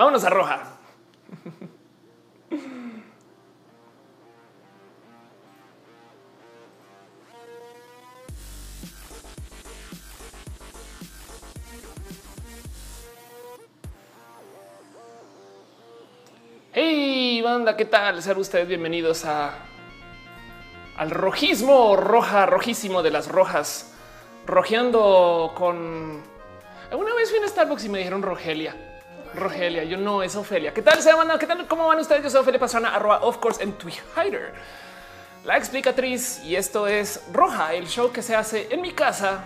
Vámonos a roja. Hey, banda, ¿qué tal? Sean ustedes bienvenidos a al rojismo roja, rojísimo de las rojas, rojeando con. Alguna vez fui a Starbucks y me dijeron Rogelia. Rogelia, yo no es Ofelia. ¿Qué tal se banda? ¿Qué tal? ¿Cómo van ustedes? Yo soy Ofelia Pastrana, arroba of course en Twitter. La explicatriz y esto es Roja, el show que se hace en mi casa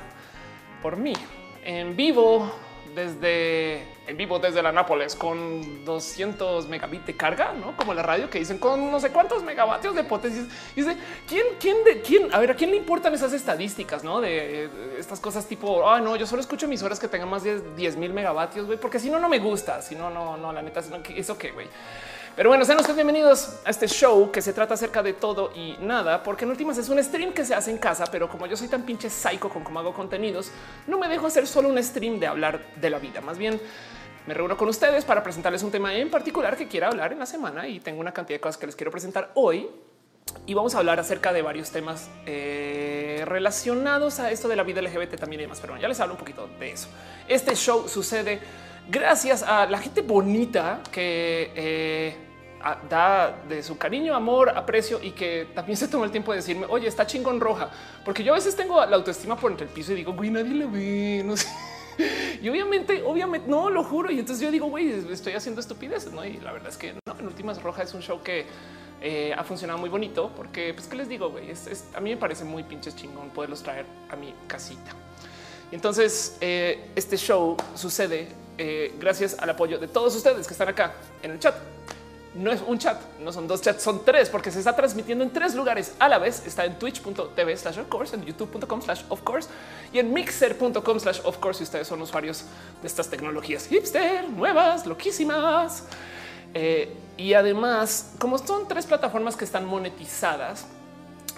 por mí, en vivo desde en vivo desde la Nápoles con 200 megabits de carga, no como la radio que dicen con no sé cuántos megavatios de potencia. Y dice quién, quién, de quién, a ver, a quién le importan esas estadísticas, no de estas cosas tipo, ah, no, yo solo escucho emisoras que tengan más de 10 mil megavatios, güey, porque si no, no me gusta. Si no, no, no, la neta, eso que, güey. Pero bueno, sean ustedes bienvenidos a este show que se trata acerca de todo y nada, porque en últimas es un stream que se hace en casa, pero como yo soy tan pinche psycho con cómo hago contenidos, no me dejo hacer solo un stream de hablar de la vida. Más bien me reúno con ustedes para presentarles un tema en particular que quiera hablar en la semana y tengo una cantidad de cosas que les quiero presentar hoy. Y vamos a hablar acerca de varios temas eh, relacionados a esto de la vida LGBT también y demás. Pero bueno, ya les hablo un poquito de eso. Este show sucede gracias a la gente bonita que eh, da de su cariño, amor, aprecio y que también se tomó el tiempo de decirme, oye, está chingón roja, porque yo a veces tengo la autoestima por entre el piso y digo, güey, nadie le ve, no sé. Y obviamente, obviamente, no lo juro. Y entonces yo digo, güey, estoy haciendo estupideces, no? Y la verdad es que no, en últimas roja es un show que eh, ha funcionado muy bonito porque, pues, qué les digo, güey, a mí me parece muy pinches chingón poderlos traer a mi casita. Y entonces eh, este show sucede eh, gracias al apoyo de todos ustedes que están acá en el chat no es un chat, no son dos chats, son tres, porque se está transmitiendo en tres lugares a la vez. Está en twitch.tv slash of course, en youtube.com slash of course y en mixer.com slash of course. Si ustedes son usuarios de estas tecnologías hipster, nuevas, loquísimas. Eh, y además, como son tres plataformas que están monetizadas,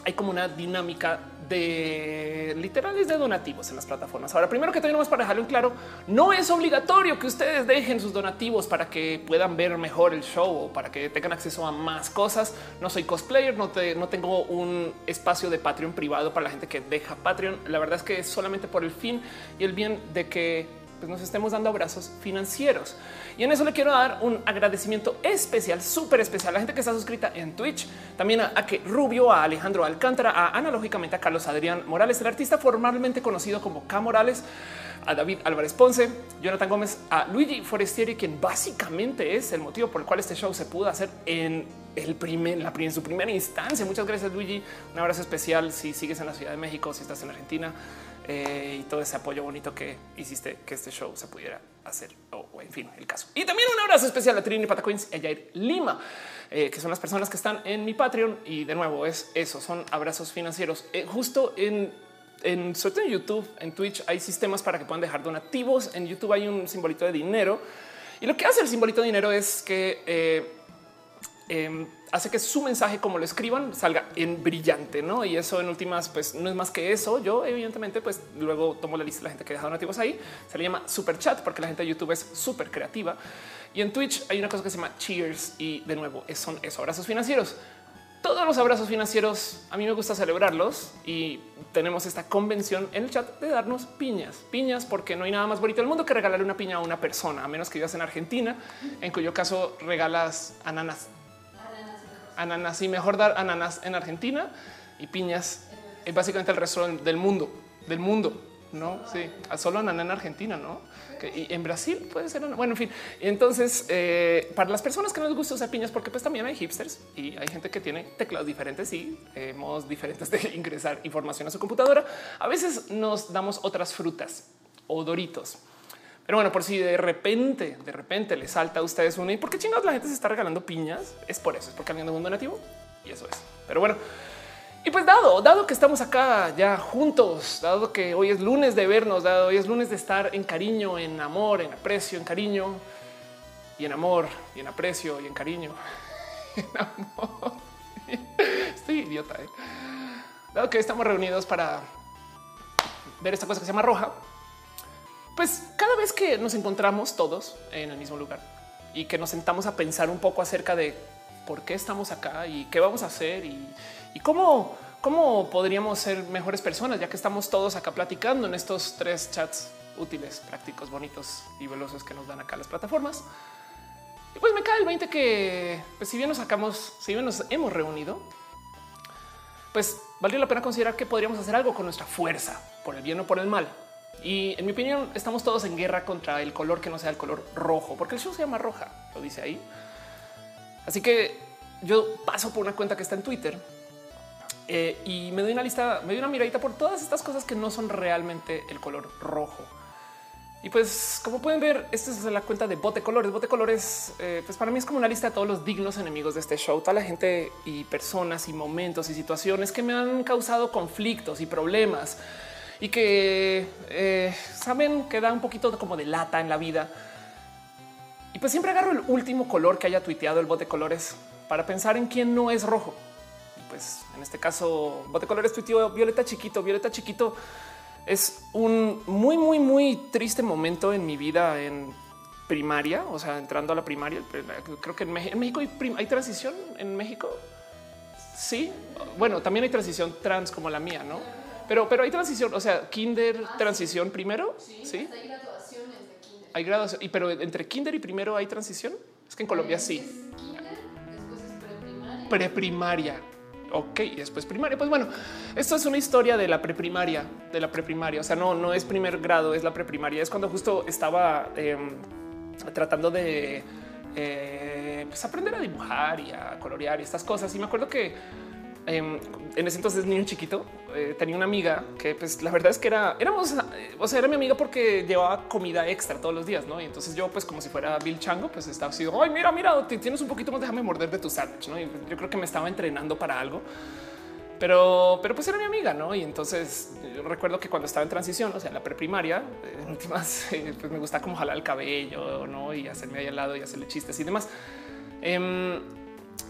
hay como una dinámica de literales de donativos en las plataformas. Ahora, primero que más para dejarlo en claro, no es obligatorio que ustedes dejen sus donativos para que puedan ver mejor el show o para que tengan acceso a más cosas. No soy cosplayer, no, no tengo un espacio de Patreon privado para la gente que deja Patreon. La verdad es que es solamente por el fin y el bien de que pues, nos estemos dando abrazos financieros. Y en eso le quiero dar un agradecimiento especial, súper especial a la gente que está suscrita en Twitch, también a, que Rubio, a Alejandro Alcántara, a analógicamente a Carlos Adrián Morales, el artista formalmente conocido como K Morales, a David Álvarez Ponce, Jonathan Gómez, a Luigi Forestieri, quien básicamente es el motivo por el cual este show se pudo hacer en el primer, la, en su primera instancia. Muchas gracias, Luigi. Un abrazo especial si sigues en la Ciudad de México, si estás en Argentina. Eh, y todo ese apoyo bonito que hiciste que este show se pudiera hacer o, en fin el caso. Y también un abrazo especial a Trini Patacoins y a Jair Lima, eh, que son las personas que están en mi Patreon. Y de nuevo es eso, son abrazos financieros. Eh, justo en, en, sobre en YouTube, en Twitch hay sistemas para que puedan dejar donativos. En YouTube hay un simbolito de dinero y lo que hace el simbolito de dinero es que Em, hace que su mensaje, como lo escriban, salga en brillante, ¿no? Y eso en últimas, pues no es más que eso. Yo, evidentemente, pues luego tomo la lista de la gente que deja donativos ahí. Se le llama super chat porque la gente de YouTube es súper creativa. Y en Twitch hay una cosa que se llama cheers y de nuevo son esos abrazos financieros. Todos los abrazos financieros a mí me gusta celebrarlos y tenemos esta convención en el chat de darnos piñas, piñas, porque no hay nada más bonito del mundo que regalarle una piña a una persona, a menos que vivas en Argentina, en cuyo caso regalas ananas ananas y mejor dar ananas en Argentina y piñas es básicamente el resto del mundo, del mundo. No, sí, solo ananá en Argentina, no? y en Brasil puede ser. Bueno, en fin, entonces eh, para las personas que no les gusta usar piñas, porque pues también hay hipsters y hay gente que tiene teclados diferentes y eh, modos diferentes de ingresar información a su computadora. A veces nos damos otras frutas o doritos. Pero bueno, por si de repente, de repente le salta a ustedes una y por qué chingados la gente se está regalando piñas, es por eso, es porque alguien de un donativo y eso es. Pero bueno, y pues dado, dado que estamos acá ya juntos, dado que hoy es lunes de vernos, dado hoy es lunes de estar en cariño, en amor, en aprecio, en cariño y en amor y en aprecio y en cariño. en amor. Estoy idiota. ¿eh? Dado que estamos reunidos para ver esta cosa que se llama roja, pues cada vez que nos encontramos todos en el mismo lugar y que nos sentamos a pensar un poco acerca de por qué estamos acá y qué vamos a hacer y, cómo, cómo podríamos ser mejores personas, ya que estamos todos acá platicando en estos tres chats útiles, prácticos, bonitos y veloces que nos dan acá las plataformas. Y pues me cae el 20 que pues si bien nos sacamos, si bien nos hemos reunido, pues valió la pena considerar que podríamos hacer algo con nuestra fuerza, por el bien o por el mal. Y en mi opinión, estamos todos en guerra contra el color que no sea el color rojo, porque el show se llama roja, lo dice ahí. Así que yo paso por una cuenta que está en Twitter eh, y me doy una lista, me doy una miradita por todas estas cosas que no son realmente el color rojo. Y pues, como pueden ver, esta es la cuenta de Bote Colores. Bote Colores, eh, pues para mí es como una lista de todos los dignos enemigos de este show, toda la gente y personas y momentos y situaciones que me han causado conflictos y problemas y que eh, saben que da un poquito como de lata en la vida. Y pues siempre agarro el último color que haya tuiteado el bote colores para pensar en quién no es rojo. Y pues en este caso, bote colores tuiteó Violeta Chiquito. Violeta Chiquito es un muy, muy, muy triste momento en mi vida en primaria, o sea, entrando a la primaria. Creo que en México hay, hay transición en México. Sí, bueno, también hay transición trans como la mía, no? Pero, pero hay transición, o sea, kinder, ah, transición primero. Sí, hay graduaciones de kinder. Hay graduación, y pero entre kinder y primero hay transición. Es que en Colombia sí. Kinder, después es preprimaria. Preprimaria. Ok, y después primaria. Pues bueno, esto es una historia de la preprimaria, de la preprimaria. O sea, no, no es primer grado, es la preprimaria. Es cuando justo estaba em, tratando de eh, pues aprender a dibujar y a colorear y estas cosas. Y me acuerdo que Em, en ese entonces niño chiquito eh, tenía una amiga que pues la verdad es que era éramos eh, o sea era mi amiga porque llevaba comida extra todos los días no y entonces yo pues como si fuera Bill Chango pues estaba así ay mira mira tienes un poquito más déjame morder de tu sándwich no y yo creo que me estaba entrenando para algo pero, pero pues era mi amiga, ¿no? Y entonces recuerdo que cuando estaba en transición, o sea, la preprimaria, en últimas, pues me gusta como jalar el cabello, ¿no? Y hacerme ahí al lado y hacerle chistes y demás. Em,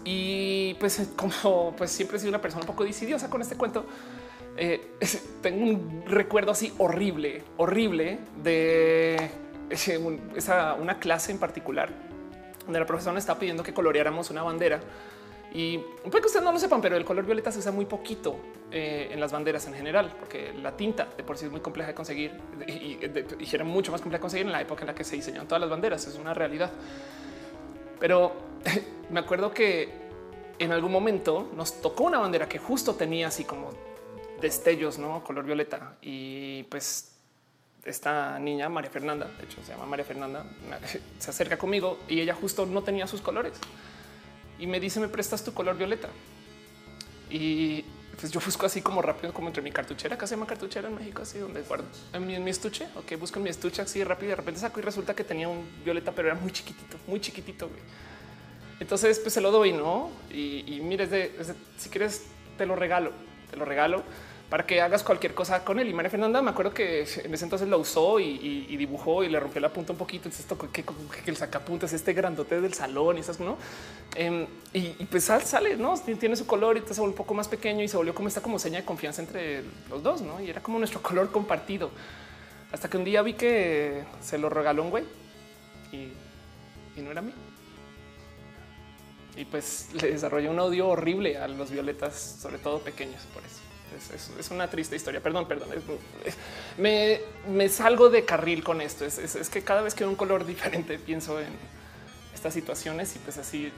y pues como pues siempre he sido una persona un poco decidiosa con este cuento, eh, tengo un recuerdo así horrible, horrible de esa, una clase en particular donde la profesora estaba pidiendo que coloreáramos una bandera. Y puede que ustedes no lo sepan, pero el color violeta se usa muy poquito eh, en las banderas en general, porque la tinta de por sí es muy compleja de conseguir y, y era mucho más compleja de conseguir en la época en la que se diseñaron todas las banderas. Es una realidad. Pero me acuerdo que en algún momento nos tocó una bandera que justo tenía así como destellos, no color violeta. Y pues esta niña, María Fernanda, de hecho se llama María Fernanda, se acerca conmigo y ella justo no tenía sus colores y me dice: Me prestas tu color violeta. Y pues yo busco así como rápido, como entre mi cartuchera, que se llama cartuchera en México, así donde guardo en mi, estuche. Ok, busco en mi estuche así rápido y de repente saco y resulta que tenía un violeta, pero era muy chiquitito, muy chiquitito. Entonces, pues se lo doy, no? Y, y mires de, si quieres, te lo regalo, te lo regalo para que hagas cualquier cosa con él. Y María Fernanda, me acuerdo que en ese entonces lo usó y, dibujó y le rompió la punta un poquito. Entonces, esto que, que, el sacapuntas, este grandote del salón y esas, no? Em, y, pues sale, no tiene su color y se volvió un poco más pequeño y se volvió como esta como seña de confianza entre los dos, no? Y era como nuestro color compartido. Hasta que un día vi que se lo regaló un güey y, y no era mío y pues le desarrolló un odio horrible a los violetas, sobre todo pequeños. Por eso es, una triste historia. Perdón, perdón. me, me, salgo de carril con esto. Es, que cada vez que un color diferente pienso en estas situaciones y pues así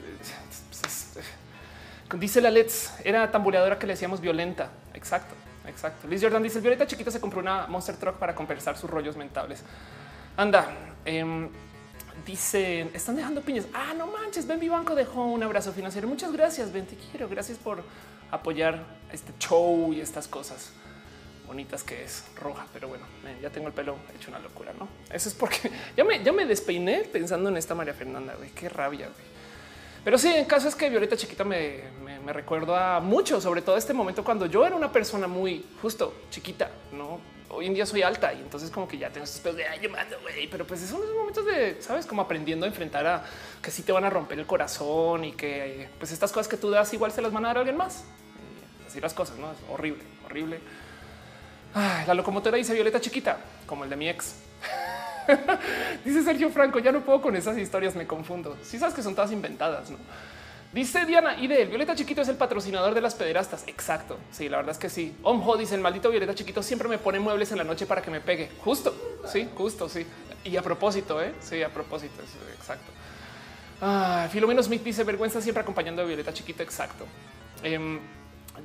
pues, dice la Let's era tamboreadora que le decíamos violenta. Exacto, exacto. Liz Jordan dice violeta chiquita se compró una Monster Truck para compensar sus rollos mentales. Anda. Eh, Dicen, están dejando piñas. Ah, no manches, Ven, mi banco dejó un abrazo financiero. Muchas gracias, Ben, te quiero. Gracias por apoyar este show y estas cosas bonitas que es roja, pero bueno, ya tengo el pelo hecho una locura, ¿no? Eso es porque ya me, ya me despeiné pensando en esta María Fernanda, güey, qué rabia, güey. Pero sí, en caso es que Violeta Chiquita me, me, me recuerda mucho, sobre todo este momento cuando yo era una persona muy justo chiquita, no hoy en día soy alta y entonces como que ya tengo estos pedos de ay, mando, güey, pero pues son esos momentos de, sabes, como aprendiendo a enfrentar a que sí te van a romper el corazón y que pues estas cosas que tú das igual se las van a dar a alguien más. así las cosas, no es horrible, horrible. la locomotora dice Violeta chiquita, como el de mi ex. Dice Sergio Franco, ya no puedo con esas historias, me confundo. Si sabes que son todas inventadas, ¿no? Dice Diana y de Violeta Chiquito es el patrocinador de las pederastas. Exacto. Sí, la verdad es que sí. Omho dice el maldito Violeta Chiquito siempre me pone muebles en la noche para que me pegue. Justo. Sí, justo. Sí. Y a propósito, ¿eh? sí, a propósito. exacto. Ah, Filomeno Smith dice vergüenza siempre acompañando a Violeta Chiquito. Exacto. Em,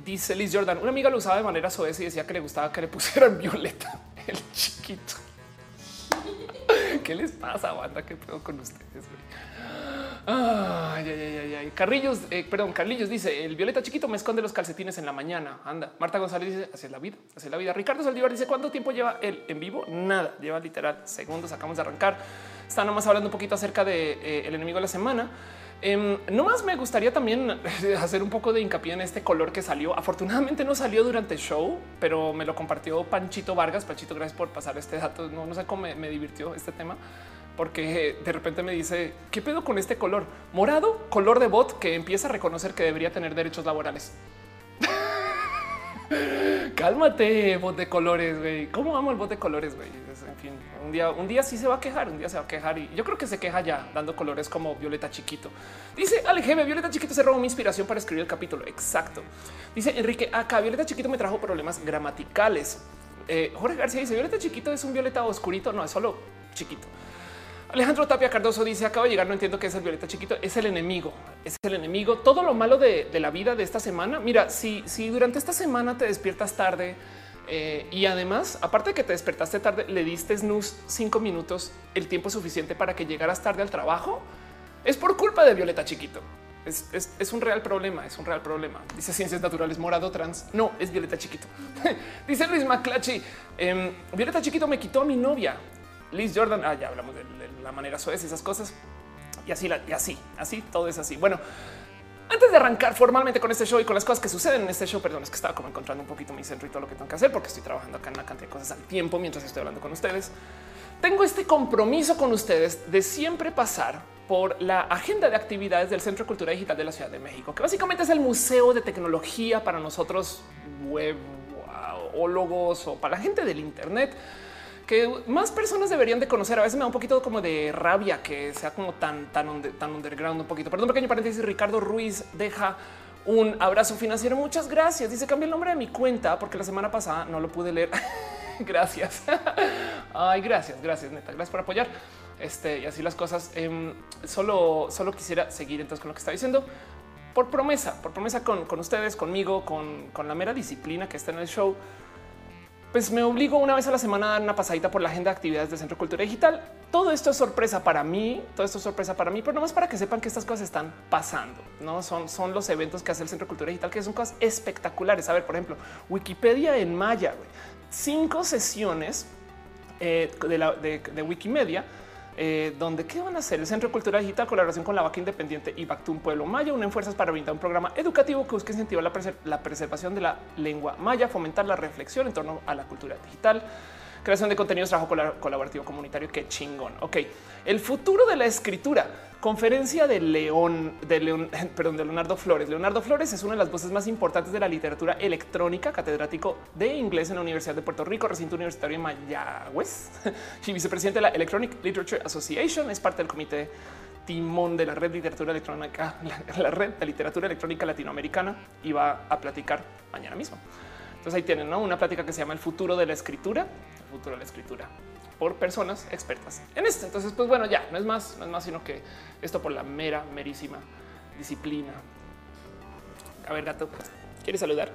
dice Liz Jordan, una amiga lo usaba de manera soez y decía que le gustaba que le pusieran Violeta el chiquito. ¿Qué les pasa, banda? ¿Qué pedo con ustedes? Ay, ay, ay, ay. Carrillos, eh, perdón, Carlillos dice el violeta chiquito me esconde los calcetines en la mañana. Anda. Marta González dice hacia la vida, hacia la vida. Ricardo Saldívar dice cuánto tiempo lleva el en vivo? Nada, lleva literal segundos. Acabamos de arrancar. Está nomás hablando un poquito acerca de eh, el enemigo de la semana. Eh, no más me gustaría también hacer un poco de hincapié en este color que salió. Afortunadamente no salió durante el show, pero me lo compartió Panchito Vargas. Panchito, gracias por pasar este dato. No, sé cómo me divirtió este tema porque de repente me dice qué pedo con este color morado, color de bot que empieza a reconocer que debería tener derechos laborales. Cálmate, bot de colores, güey. ¿Cómo amo el bot de colores, güey? En fin, un día, un día sí se va a quejar, un día se va a quejar y yo creo que se queja ya dando colores como Violeta Chiquito. Dice Alejeme, Violeta Chiquito se robó mi inspiración para escribir el capítulo. Exacto. Dice Enrique, acá Violeta Chiquito me trajo problemas gramaticales. Eh, Jorge García dice Violeta Chiquito es un violeta oscurito. No es solo chiquito. Alejandro Tapia Cardoso dice acaba de llegar, no entiendo qué es el violeta chiquito, es el enemigo, es el enemigo. Todo lo malo de, la vida de esta semana. Mira, si, si durante esta semana te despiertas tarde eh, y además, aparte de que te despertaste tarde, le diste snooze cinco minutos, el tiempo suficiente para que llegaras tarde al trabajo, es por culpa de Violeta Chiquito. Es, un real problema, es un real problema. Dice ciencias naturales morado trans. No, es Violeta Chiquito. Dice Luis Maclachi. Em, Violeta Chiquito me quitó a mi novia. Liz Jordan. Ah, ya hablamos de, la manera suave, esas cosas. Y así, y así, así, todo es así. Bueno, antes de arrancar formalmente con este show y con las cosas que suceden en este show, perdón, es que estaba como encontrando un poquito mi centro y todo lo que tengo que hacer porque estoy trabajando acá en una cantidad de cosas al tiempo mientras estoy hablando con ustedes. Tengo este compromiso con ustedes de siempre pasar por la agenda de actividades del Centro de Cultura Digital de la Ciudad de México, que básicamente es el museo de tecnología para nosotros web, o para la gente del Internet que más personas deberían de conocer. A veces me da un poquito como de rabia que sea como tan, tan, tan underground un poquito. Perdón, pequeño paréntesis. Ricardo Ruiz deja un abrazo financiero. Muchas gracias. Dice cambia el nombre de mi cuenta porque la semana pasada no lo pude leer. gracias. Ay, gracias, gracias, neta. Gracias por apoyar. Este y así las cosas. Em, solo, solo quisiera seguir entonces con lo que está diciendo por promesa, por promesa con, con ustedes, conmigo, con, con la mera disciplina que está en el show pues me obligo una vez a la semana a dar una pasadita por la agenda de actividades del Centro de Cultura Digital. Todo esto es sorpresa para mí, todo esto es sorpresa para mí, pero no más para que sepan que estas cosas están pasando. No son, son los eventos que hace el Centro de Cultura Digital, que son cosas espectaculares. A ver, por ejemplo, Wikipedia en Maya, cinco sesiones eh, de, de Wikimedia eh, donde qué van a hacer el Centro de Cultura Digital, colaboración con la Vaca Independiente y Bactún Pueblo Maya, unen fuerzas para brindar un programa educativo que busque incentivar la, la preservación de la lengua maya, fomentar la reflexión en torno a la cultura digital creación de contenidos, trabajo colaborativo comunitario. Qué chingón. Ok, el futuro de la escritura. Conferencia de León, de León, perdón, de Leonardo Flores. Leonardo Flores es una de las voces más importantes de la literatura electrónica, catedrático de inglés en la Universidad de Puerto Rico, recinto universitario en Mayagüez y vicepresidente de la Electronic Literature Association. Es parte del comité timón de la red de literatura electrónica, la red de literatura electrónica latinoamericana y va a platicar mañana mismo. Entonces ahí tienen una plática que se llama el futuro de la escritura, el futuro de la escritura por personas expertas en esto. Entonces, pues bueno, ya no es más, no es más, sino que esto por la mera, merísima disciplina. A ver, gato, ¿quieres saludar?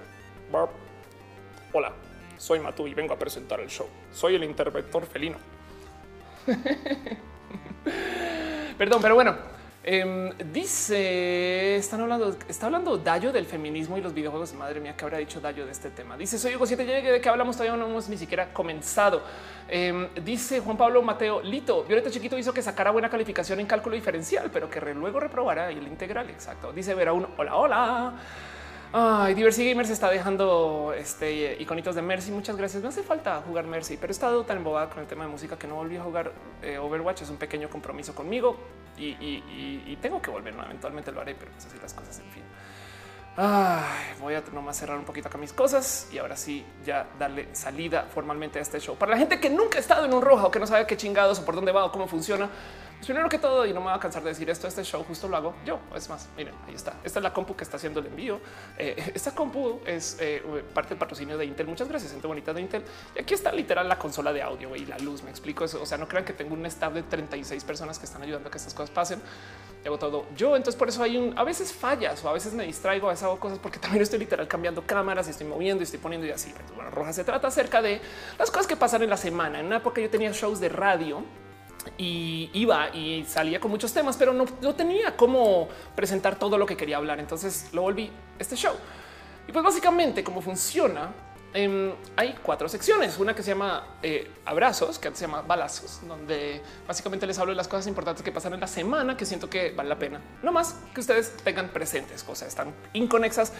Hola, soy Matú y vengo a presentar el show. Soy el interventor felino. Perdón, pero bueno, Em, dice, están hablando, está hablando Dayo del feminismo y los videojuegos. Madre mía, ¿qué habrá dicho Dayo de este tema? Dice, soy Hugo 7, de que hablamos todavía no hemos ni siquiera comenzado. Em, dice Juan Pablo Mateo, Lito, Violeta Chiquito hizo que sacara buena calificación en cálculo diferencial, pero que luego reprobará el integral. Exacto. Dice Vera un hola, hola. Ay, Diversity Gamer se está dejando este iconitos de Mercy. Muchas gracias. No hace falta jugar Mercy, pero he estado tan embobada con el tema de música que no volví a jugar eh, Overwatch. Es un pequeño compromiso conmigo y, tengo que volver. ¿no? Eventualmente lo haré, pero pues así las cosas. En fin. Voy a nomás cerrar un poquito acá mis cosas y ahora sí ya darle salida formalmente a este show. Para la gente que nunca ha estado en un roja o que no sabe qué chingados o por dónde va o cómo funciona, primero que todo, y no me voy a cansar de decir esto, este show justo lo hago yo. Es más, miren, ahí está. Esta es la compu que está haciendo el envío. Eh, esta compu es eh, parte del patrocinio de Intel. Muchas gracias, gente bonita de Intel. Y aquí está literal la consola de audio y la luz. Me explico eso. O sea, no crean que tengo un staff de 36 personas que están ayudando a que estas cosas pasen. Hago todo yo. Entonces, por eso hay un a veces fallas o a veces me distraigo, a veces hago cosas porque también estoy literal cambiando cámaras y estoy moviendo y estoy poniendo y así. Bueno, Roja se trata acerca de las cosas que pasan en la semana. En una época yo tenía shows de radio y iba y salía con muchos temas, pero no, no, tenía cómo presentar todo lo que quería hablar. Entonces lo volví este show. Y pues básicamente cómo funciona. Eh, hay cuatro secciones, una que se llama eh, abrazos, que se llama balazos, donde básicamente les hablo de las cosas importantes que pasan en la semana que siento que vale la pena. No más que ustedes tengan presentes cosas, están inconexas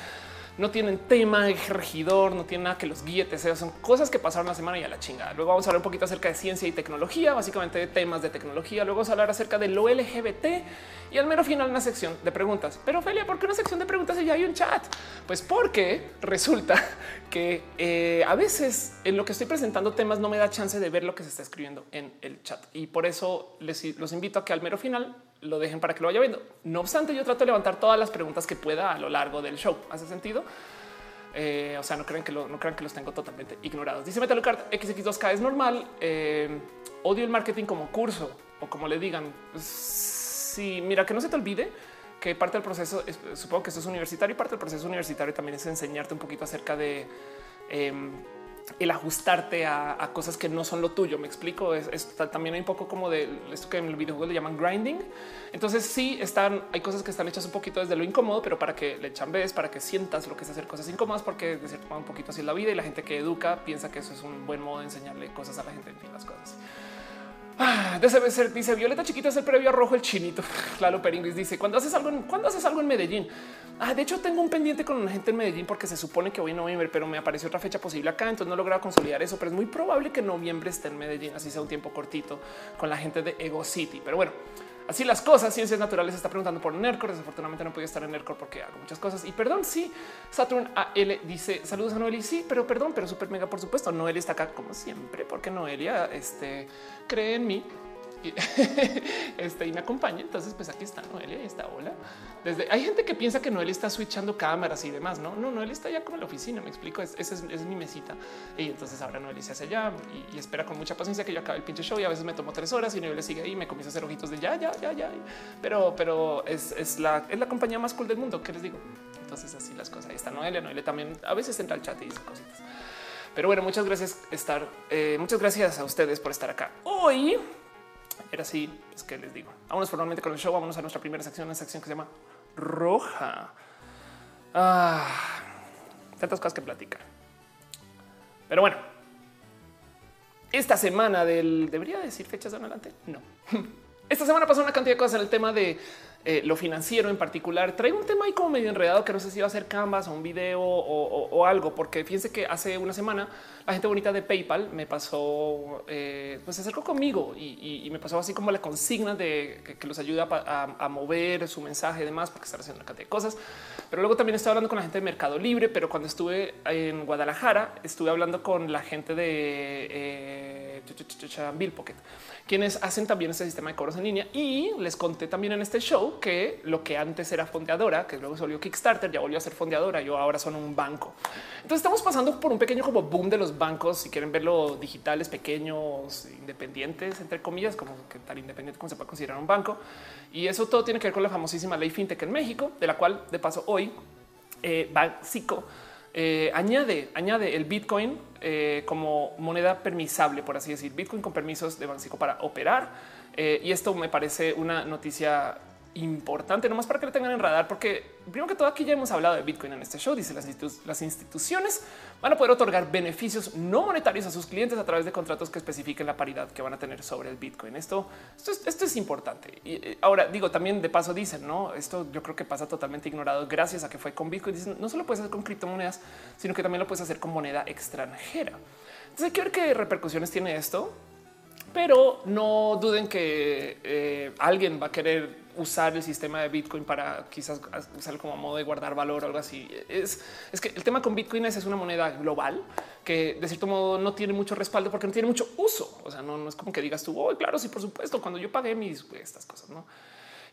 no tienen tema de regidor, no tienen nada que los guíe. Son cosas que pasaron la semana y a la chingada. Luego vamos a hablar un poquito acerca de ciencia y tecnología, básicamente de temas de tecnología. Luego vamos a hablar acerca de lo LGBT y al mero final una sección de preguntas. Pero Ophelia, ¿por qué una sección de preguntas y ya hay un chat? Pues porque resulta que eh, a veces en lo que estoy presentando temas no me da chance de ver lo que se está escribiendo en el chat y por eso les los invito a que al mero final lo dejen para que lo vaya viendo. No obstante, yo trato de levantar todas las preguntas que pueda a lo largo del show. ¿Hace sentido? Eh, o sea, no creen que no crean que los tengo totalmente ignorados. Dice Metalocard XX2K es normal. Eh, odio el marketing como curso o como le digan. Sí, mira, que no se te olvide que parte del proceso, es, supongo que esto es universitario y parte del proceso universitario también es enseñarte un poquito acerca de eh, el ajustarte a, cosas que no son lo tuyo. Me explico. Es, también hay un poco como de esto que en el videojuego le llaman grinding. Entonces, sí están, hay cosas que están hechas un poquito desde lo incómodo, pero para que le chambes, para que sientas lo que es hacer cosas incómodas, porque de cierto un poquito así es la vida y la gente que educa piensa que eso es un buen modo de enseñarle cosas a la gente. En fin, las cosas. Ah, dice Violeta Chiquita es el previo a rojo el chinito. Claro, Peringuis dice cuando haces algo, cuando haces algo en Medellín. Ah, de hecho, tengo un pendiente con una gente en Medellín porque se supone que hoy en noviembre, pero me apareció otra fecha posible acá. Entonces no he logrado consolidar eso, pero es muy probable que noviembre esté en Medellín, así sea un tiempo cortito con la gente de Ego City. Pero bueno, así las cosas. Ciencias naturales está preguntando por Nercor. Desafortunadamente no podía estar en Nercor porque hago muchas cosas. Y perdón, sí, Saturn AL dice saludos a Noelia. Sí, pero perdón, pero súper mega, por supuesto. Noelia está acá como siempre, porque Noelia este, cree en mí y, este, y me acompaña. Entonces, pues aquí está Noelia y está hola. Desde hay gente que piensa que Noelia está switchando cámaras y demás. No, no, Noelia está ya como en la oficina. Me explico. Esa es, mi mesita. Y entonces ahora Noelia se hace allá y, espera con mucha paciencia que yo acabe el pinche show. Y a veces me tomo tres horas y Noelia sigue ahí y me comienza a hacer ojitos de ya, ya, ya, ya. Pero, pero es, la, compañía más cool del mundo. ¿Qué les digo? Entonces, así las cosas. Ahí está Noelia. Noelia también a veces entra al chat y dice cositas. Pero bueno, muchas gracias estar. Eh, muchas gracias a ustedes por estar acá hoy era así, es que les digo. Vámonos formalmente con el show. Vámonos a nuestra primera sección, una sección que se llama Roja. Ah, tantas cosas que platicar. Pero bueno, esta semana del debería decir fechas de adelante. No, esta semana pasó una cantidad de cosas en el tema de eh, lo financiero en particular. Traigo un tema ahí como medio enredado que no sé si va a ser Canvas o un video o, algo, porque fíjense que hace una semana la gente bonita de PayPal me pasó, eh, pues se acercó conmigo y, me pasó así como la consigna de que, los ayuda a, mover su mensaje y demás, porque están haciendo una cantidad de cosas. Pero luego también estoy hablando con la gente de Mercado Libre, pero cuando estuve en Guadalajara, estuve hablando con la gente de eh, Bill Pocket quienes hacen también este sistema de cobros en línea. Y les conté también en este show que lo que antes era fondeadora, que luego se volvió Kickstarter, ya volvió a ser fondeadora. Yo ahora son un banco. Entonces estamos pasando por un pequeño como boom de los bancos. Si quieren verlo digitales, pequeños, independientes, entre comillas, como que tan independiente como se puede considerar un banco. Y eso todo tiene que ver con la famosísima ley fintech en México, de la cual de paso hoy eh, Banxico eh, añade, añade el Bitcoin eh, como moneda permisable, por así decir, Bitcoin con permisos de Banxico para operar. Eh, y esto me parece una noticia importante, nomás para que lo tengan en radar, porque primero que todo aquí ya hemos hablado de Bitcoin en este show. Dice las, institu las, instituciones van a poder otorgar beneficios no monetarios a sus clientes a través de contratos que especifiquen la paridad que van a tener sobre el Bitcoin. Esto, esto, es, importante. Y eh, ahora digo también de paso dicen no, esto yo creo que pasa totalmente ignorado gracias a que fue con Bitcoin. Dicen no solo puedes hacer con criptomonedas, sino que también lo puedes hacer con moneda extranjera. Entonces hay que ver qué repercusiones tiene esto pero no duden que eh, alguien va a querer usar el sistema de Bitcoin para quizás usarlo como modo de guardar valor o algo así. Es, es que el tema con Bitcoin es, es una moneda global que de cierto modo no tiene mucho respaldo porque no tiene mucho uso. O sea, no, no es como que digas tú, oh, claro, sí, por supuesto, cuando yo pagué mis estas cosas, no?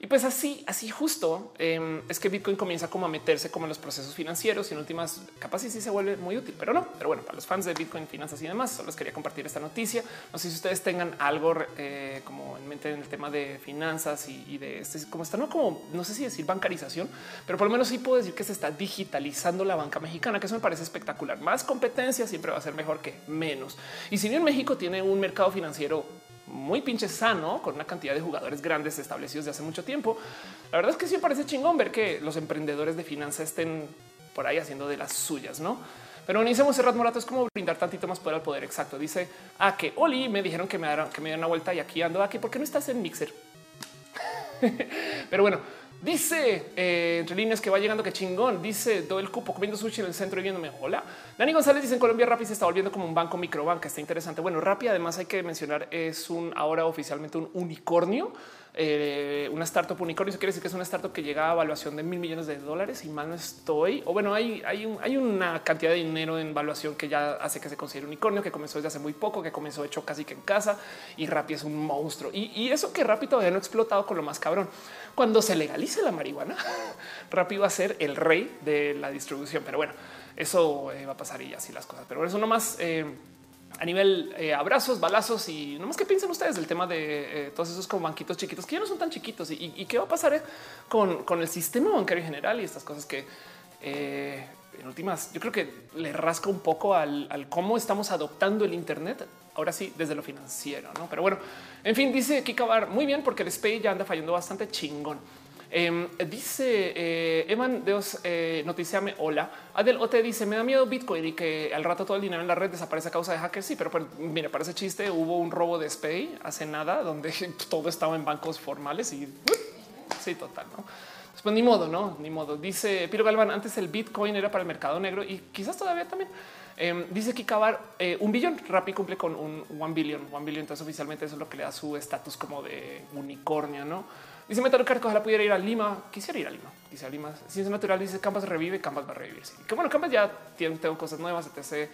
Y pues así, así justo eh, es que Bitcoin comienza como a meterse como en los procesos financieros y en últimas capas sí, sí se vuelve muy útil, pero no. Pero bueno, para los fans de Bitcoin, finanzas y demás, solo les quería compartir esta noticia. No sé si ustedes tengan algo eh, como en mente en el tema de finanzas y, y de este, como está, no como no sé si decir bancarización, pero por lo menos sí puedo decir que se está digitalizando la banca mexicana, que eso me parece espectacular. Más competencia siempre va a ser mejor que menos. Y si bien México tiene un mercado financiero muy pinche sano, con una cantidad de jugadores grandes establecidos de hace mucho tiempo. La verdad es que sí me parece chingón ver que los emprendedores de finanzas estén por ahí haciendo de las suyas, ¿no? Pero iniciamos Serrat Morato es como brindar tantito más poder al poder exacto. Dice a ah, que Oli me dijeron que me dieron que me dieran una vuelta y aquí ando aquí. ¿Por qué no estás en Mixer? Pero bueno, Dice eh, entre líneas que va llegando que chingón. Dice todo el cupo comiendo sushi en el centro y viéndome. Hola. Dani González dice en Colombia Rappi se está volviendo como un banco microbanca. Está interesante. Bueno, Rappi además hay que mencionar es un ahora oficialmente un unicornio eh, una startup unicornio. Eso quiere decir que es una startup que llega a evaluación de mil millones de dólares y mal no estoy. O bueno, hay, hay, hay una cantidad de dinero en evaluación que ya hace que se considere unicornio, que comenzó desde hace muy poco, que comenzó hecho casi que en casa y Rappi es un monstruo. Y, eso que Rappi todavía no ha explotado con lo más cabrón. Cuando se legalice la marihuana, Rappi va a ser el rey de la distribución. Pero bueno, eso eh, va a pasar y así las cosas. Pero eso nomás. Eh, a nivel eh, abrazos, balazos y no más que piensen ustedes del tema de eh, todos esos como banquitos chiquitos que ya no son tan chiquitos y, qué va a pasar con, con, el sistema bancario en general y estas cosas que en últimas yo creo que le rasca un poco al, al, cómo estamos adoptando el Internet. Ahora sí, desde lo financiero, no? Pero bueno, en fin, dice Kikabar muy bien porque el SPAY ya anda fallando bastante chingón. Em, dice eh, Eman Dios, eh, noticiame hola. Adel Ote dice: Me da miedo Bitcoin y que al rato todo el dinero en la red desaparece a causa de hackers. Sí, pero, pero mire, parece chiste. Hubo un robo de SPAY hace nada donde todo estaba en bancos formales y uh, sí, total, no? Pues ni modo, no, ni modo. Dice Piro Galván: Antes el Bitcoin era para el mercado negro y quizás todavía también. Eh, dice que acabar eh, un billón. Rappi cumple con un one billion, one billion. Entonces, oficialmente, eso es lo que le da su estatus como de unicornio, no? Dice Metal Carco, ojalá pudiera ir a Lima. Quisiera ir a Lima. Dice a Lima. Ciencia natural. Dice Campas revive, Campas va a revivir. Sí. Que bueno, Campas ya tiene, tengo cosas nuevas, etc.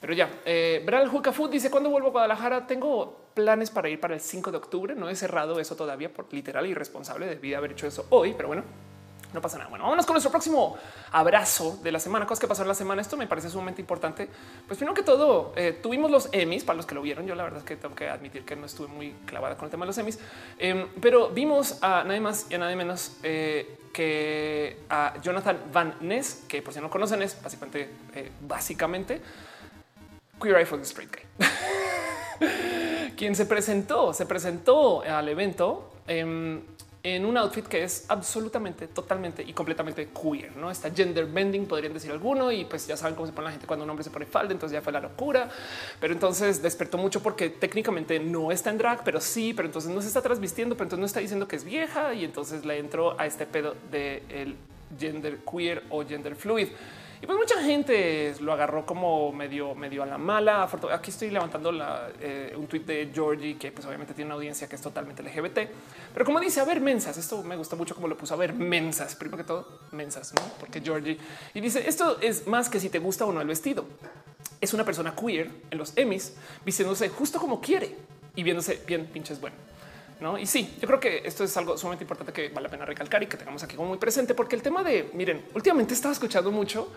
Pero ya, eh, Bral dice cuando vuelvo a Guadalajara tengo planes para ir para el 5 de octubre. No he cerrado eso todavía por literal irresponsable. Debí haber hecho eso hoy, pero bueno, no pasa nada. Bueno, vámonos con nuestro próximo abrazo de la semana. Cosas que pasaron la semana. Esto me parece sumamente importante. Pues primero que todo, eh, tuvimos los Emmys para los que lo vieron. Yo la verdad es que tengo que admitir que no estuve muy clavada con el tema de los Emmys, em, pero vimos a nadie más y a nadie menos eh, que a Jonathan Van Ness, que por si no conocen es básicamente, eh, básicamente Queer Eye for the Straight Guy, quien se presentó, se presentó al evento. Em, en un outfit que es absolutamente, totalmente y completamente queer, no está gender bending, podrían decir alguno. Y pues ya saben cómo se pone la gente cuando un hombre se pone falda. Entonces ya fue la locura, pero entonces despertó mucho porque técnicamente no está en drag, pero sí, pero entonces no se está transvistiendo, pero entonces no está diciendo que es vieja y entonces le entró a este pedo de gender queer o gender fluid. Y pues mucha gente lo agarró como medio, medio a la mala. Aquí estoy levantando eh, un tweet de Georgie, que pues obviamente tiene una audiencia que es totalmente LGBT. Pero como dice, a ver, mensas, esto me gusta mucho como lo puso, a ver, mensas, primero que todo, mensas, ¿no? Porque Georgie, y dice, esto es más que si te gusta o no el vestido. Es una persona queer en los Emmys, vistiéndose justo como quiere y viéndose bien pinches bueno. ¿No? Y sí, yo creo que esto es algo sumamente importante que vale la pena recalcar y que tengamos aquí como muy presente, porque el tema de, miren, últimamente estaba escuchando mucho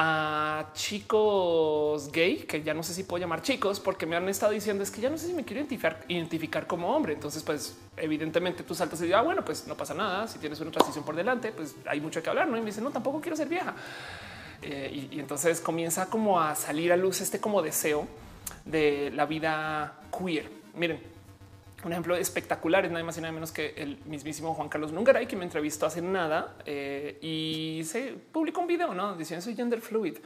a chicos gay, que ya no sé si puedo llamar chicos, porque me han estado diciendo es que ya no sé si me quiero identificar, identificar como hombre. Entonces, pues evidentemente tú saltas y dices, ah, bueno, pues no pasa nada. Si tienes una transición por delante, pues hay mucho que hablar, ¿no? Y me dicen, no, tampoco quiero ser vieja. Eh, y, y entonces comienza como a salir a luz este como deseo de la vida queer. Miren, un ejemplo espectacular es nada más y nada menos que el mismísimo Juan Carlos Nungaray, que me entrevistó hace nada eh, y se publicó un video ¿no? diciendo soy gender fluid.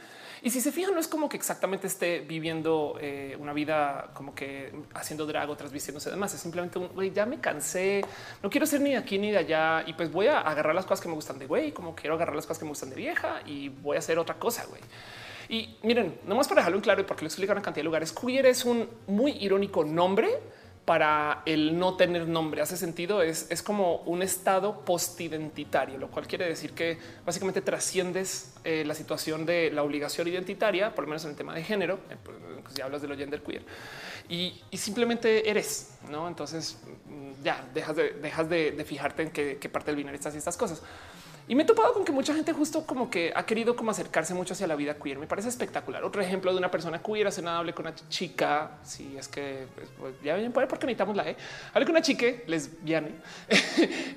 Y si se fijan, no es como que exactamente esté viviendo eh, una vida como que haciendo drag o transvistiéndose demás. Es simplemente un güey, ya me cansé, no quiero ser ni de aquí ni de allá. Y pues voy a agarrar las cosas que me gustan de güey, como quiero agarrar las cosas que me gustan de vieja y voy a hacer otra cosa, güey. Y miren, nomás para dejarlo en claro y porque lo explica una cantidad de lugares, queer es un muy irónico nombre para el no tener nombre. Hace sentido, es, es como un estado postidentitario, lo cual quiere decir que básicamente trasciendes eh, la situación de la obligación identitaria, por lo menos en el tema de género, eh, pues, si hablas de lo gender queer, y, simplemente eres, ¿no? Entonces mm, ya dejas de, dejas de, fijarte en qué parte del binario estás y estas cosas. Y me he topado con que mucha gente justo como que ha querido como acercarse mucho hacia la vida queer. Me parece espectacular. Otro ejemplo de una persona queer hace nada hablé con una chica. Si es que pues, pues, ya ven por porque necesitamos la E. Hablé con una chica lesbiana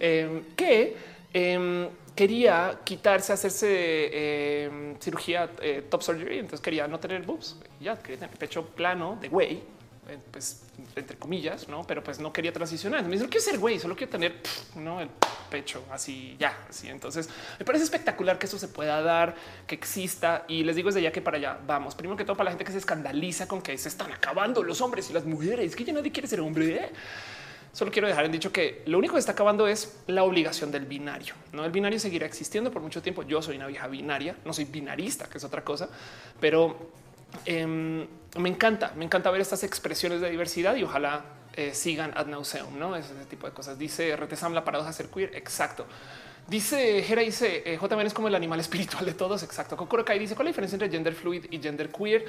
eh, que eh, quería quitarse, hacerse eh, cirugía eh, top surgery. Entonces quería no tener boobs. Ya quería tener pecho plano de güey pues entre comillas, no, pero pues no quería transicionar. Me dice, no quiero ser güey, solo quiero tener no el pecho así ya. Así entonces me parece espectacular que eso se pueda dar, que exista. Y les digo desde ya que para allá vamos. Primero que todo, para la gente que se escandaliza con que se están acabando los hombres y las mujeres, que ya nadie quiere ser hombre. ¿eh? Solo quiero dejar en dicho que lo único que está acabando es la obligación del binario. No, el binario seguirá existiendo por mucho tiempo. Yo soy una vieja binaria, no soy binarista, que es otra cosa, pero eh, me encanta, me encanta ver estas expresiones de diversidad y ojalá eh, sigan ad nauseum, no ese tipo de cosas. Dice Retesam, la paradoja ser queer. Exacto. Dice Jera, dice eh, JMN es como el animal espiritual de todos. Exacto. Kokoro Kai dice cuál es la diferencia entre gender fluid y gender queer.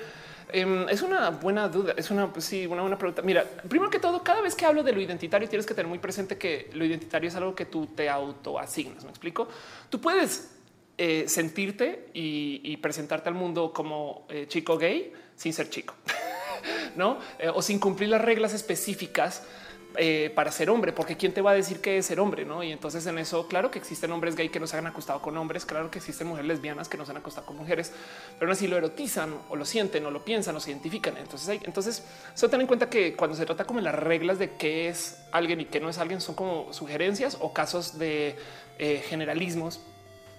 Eh, es una buena duda. Es una, pues sí, una buena pregunta. Mira, primero que todo, cada vez que hablo de lo identitario, tienes que tener muy presente que lo identitario es algo que tú te autoasignas. Me explico. Tú puedes eh, sentirte y, presentarte al mundo como eh, chico gay sin ser chico, no? Eh, o sin cumplir las reglas específicas para ser hombre, porque quién te va a decir que es ser hombre, no? Y entonces en eso, claro que existen hombres gay que no se han acostado con hombres, claro que existen mujeres lesbianas que no se han acostado con mujeres, pero no así lo erotizan o lo sienten o lo piensan o se identifican. Entonces, hay, entonces, solo ten en cuenta que cuando se trata como las reglas de qué es alguien y qué no es alguien, son como sugerencias o casos de generalismos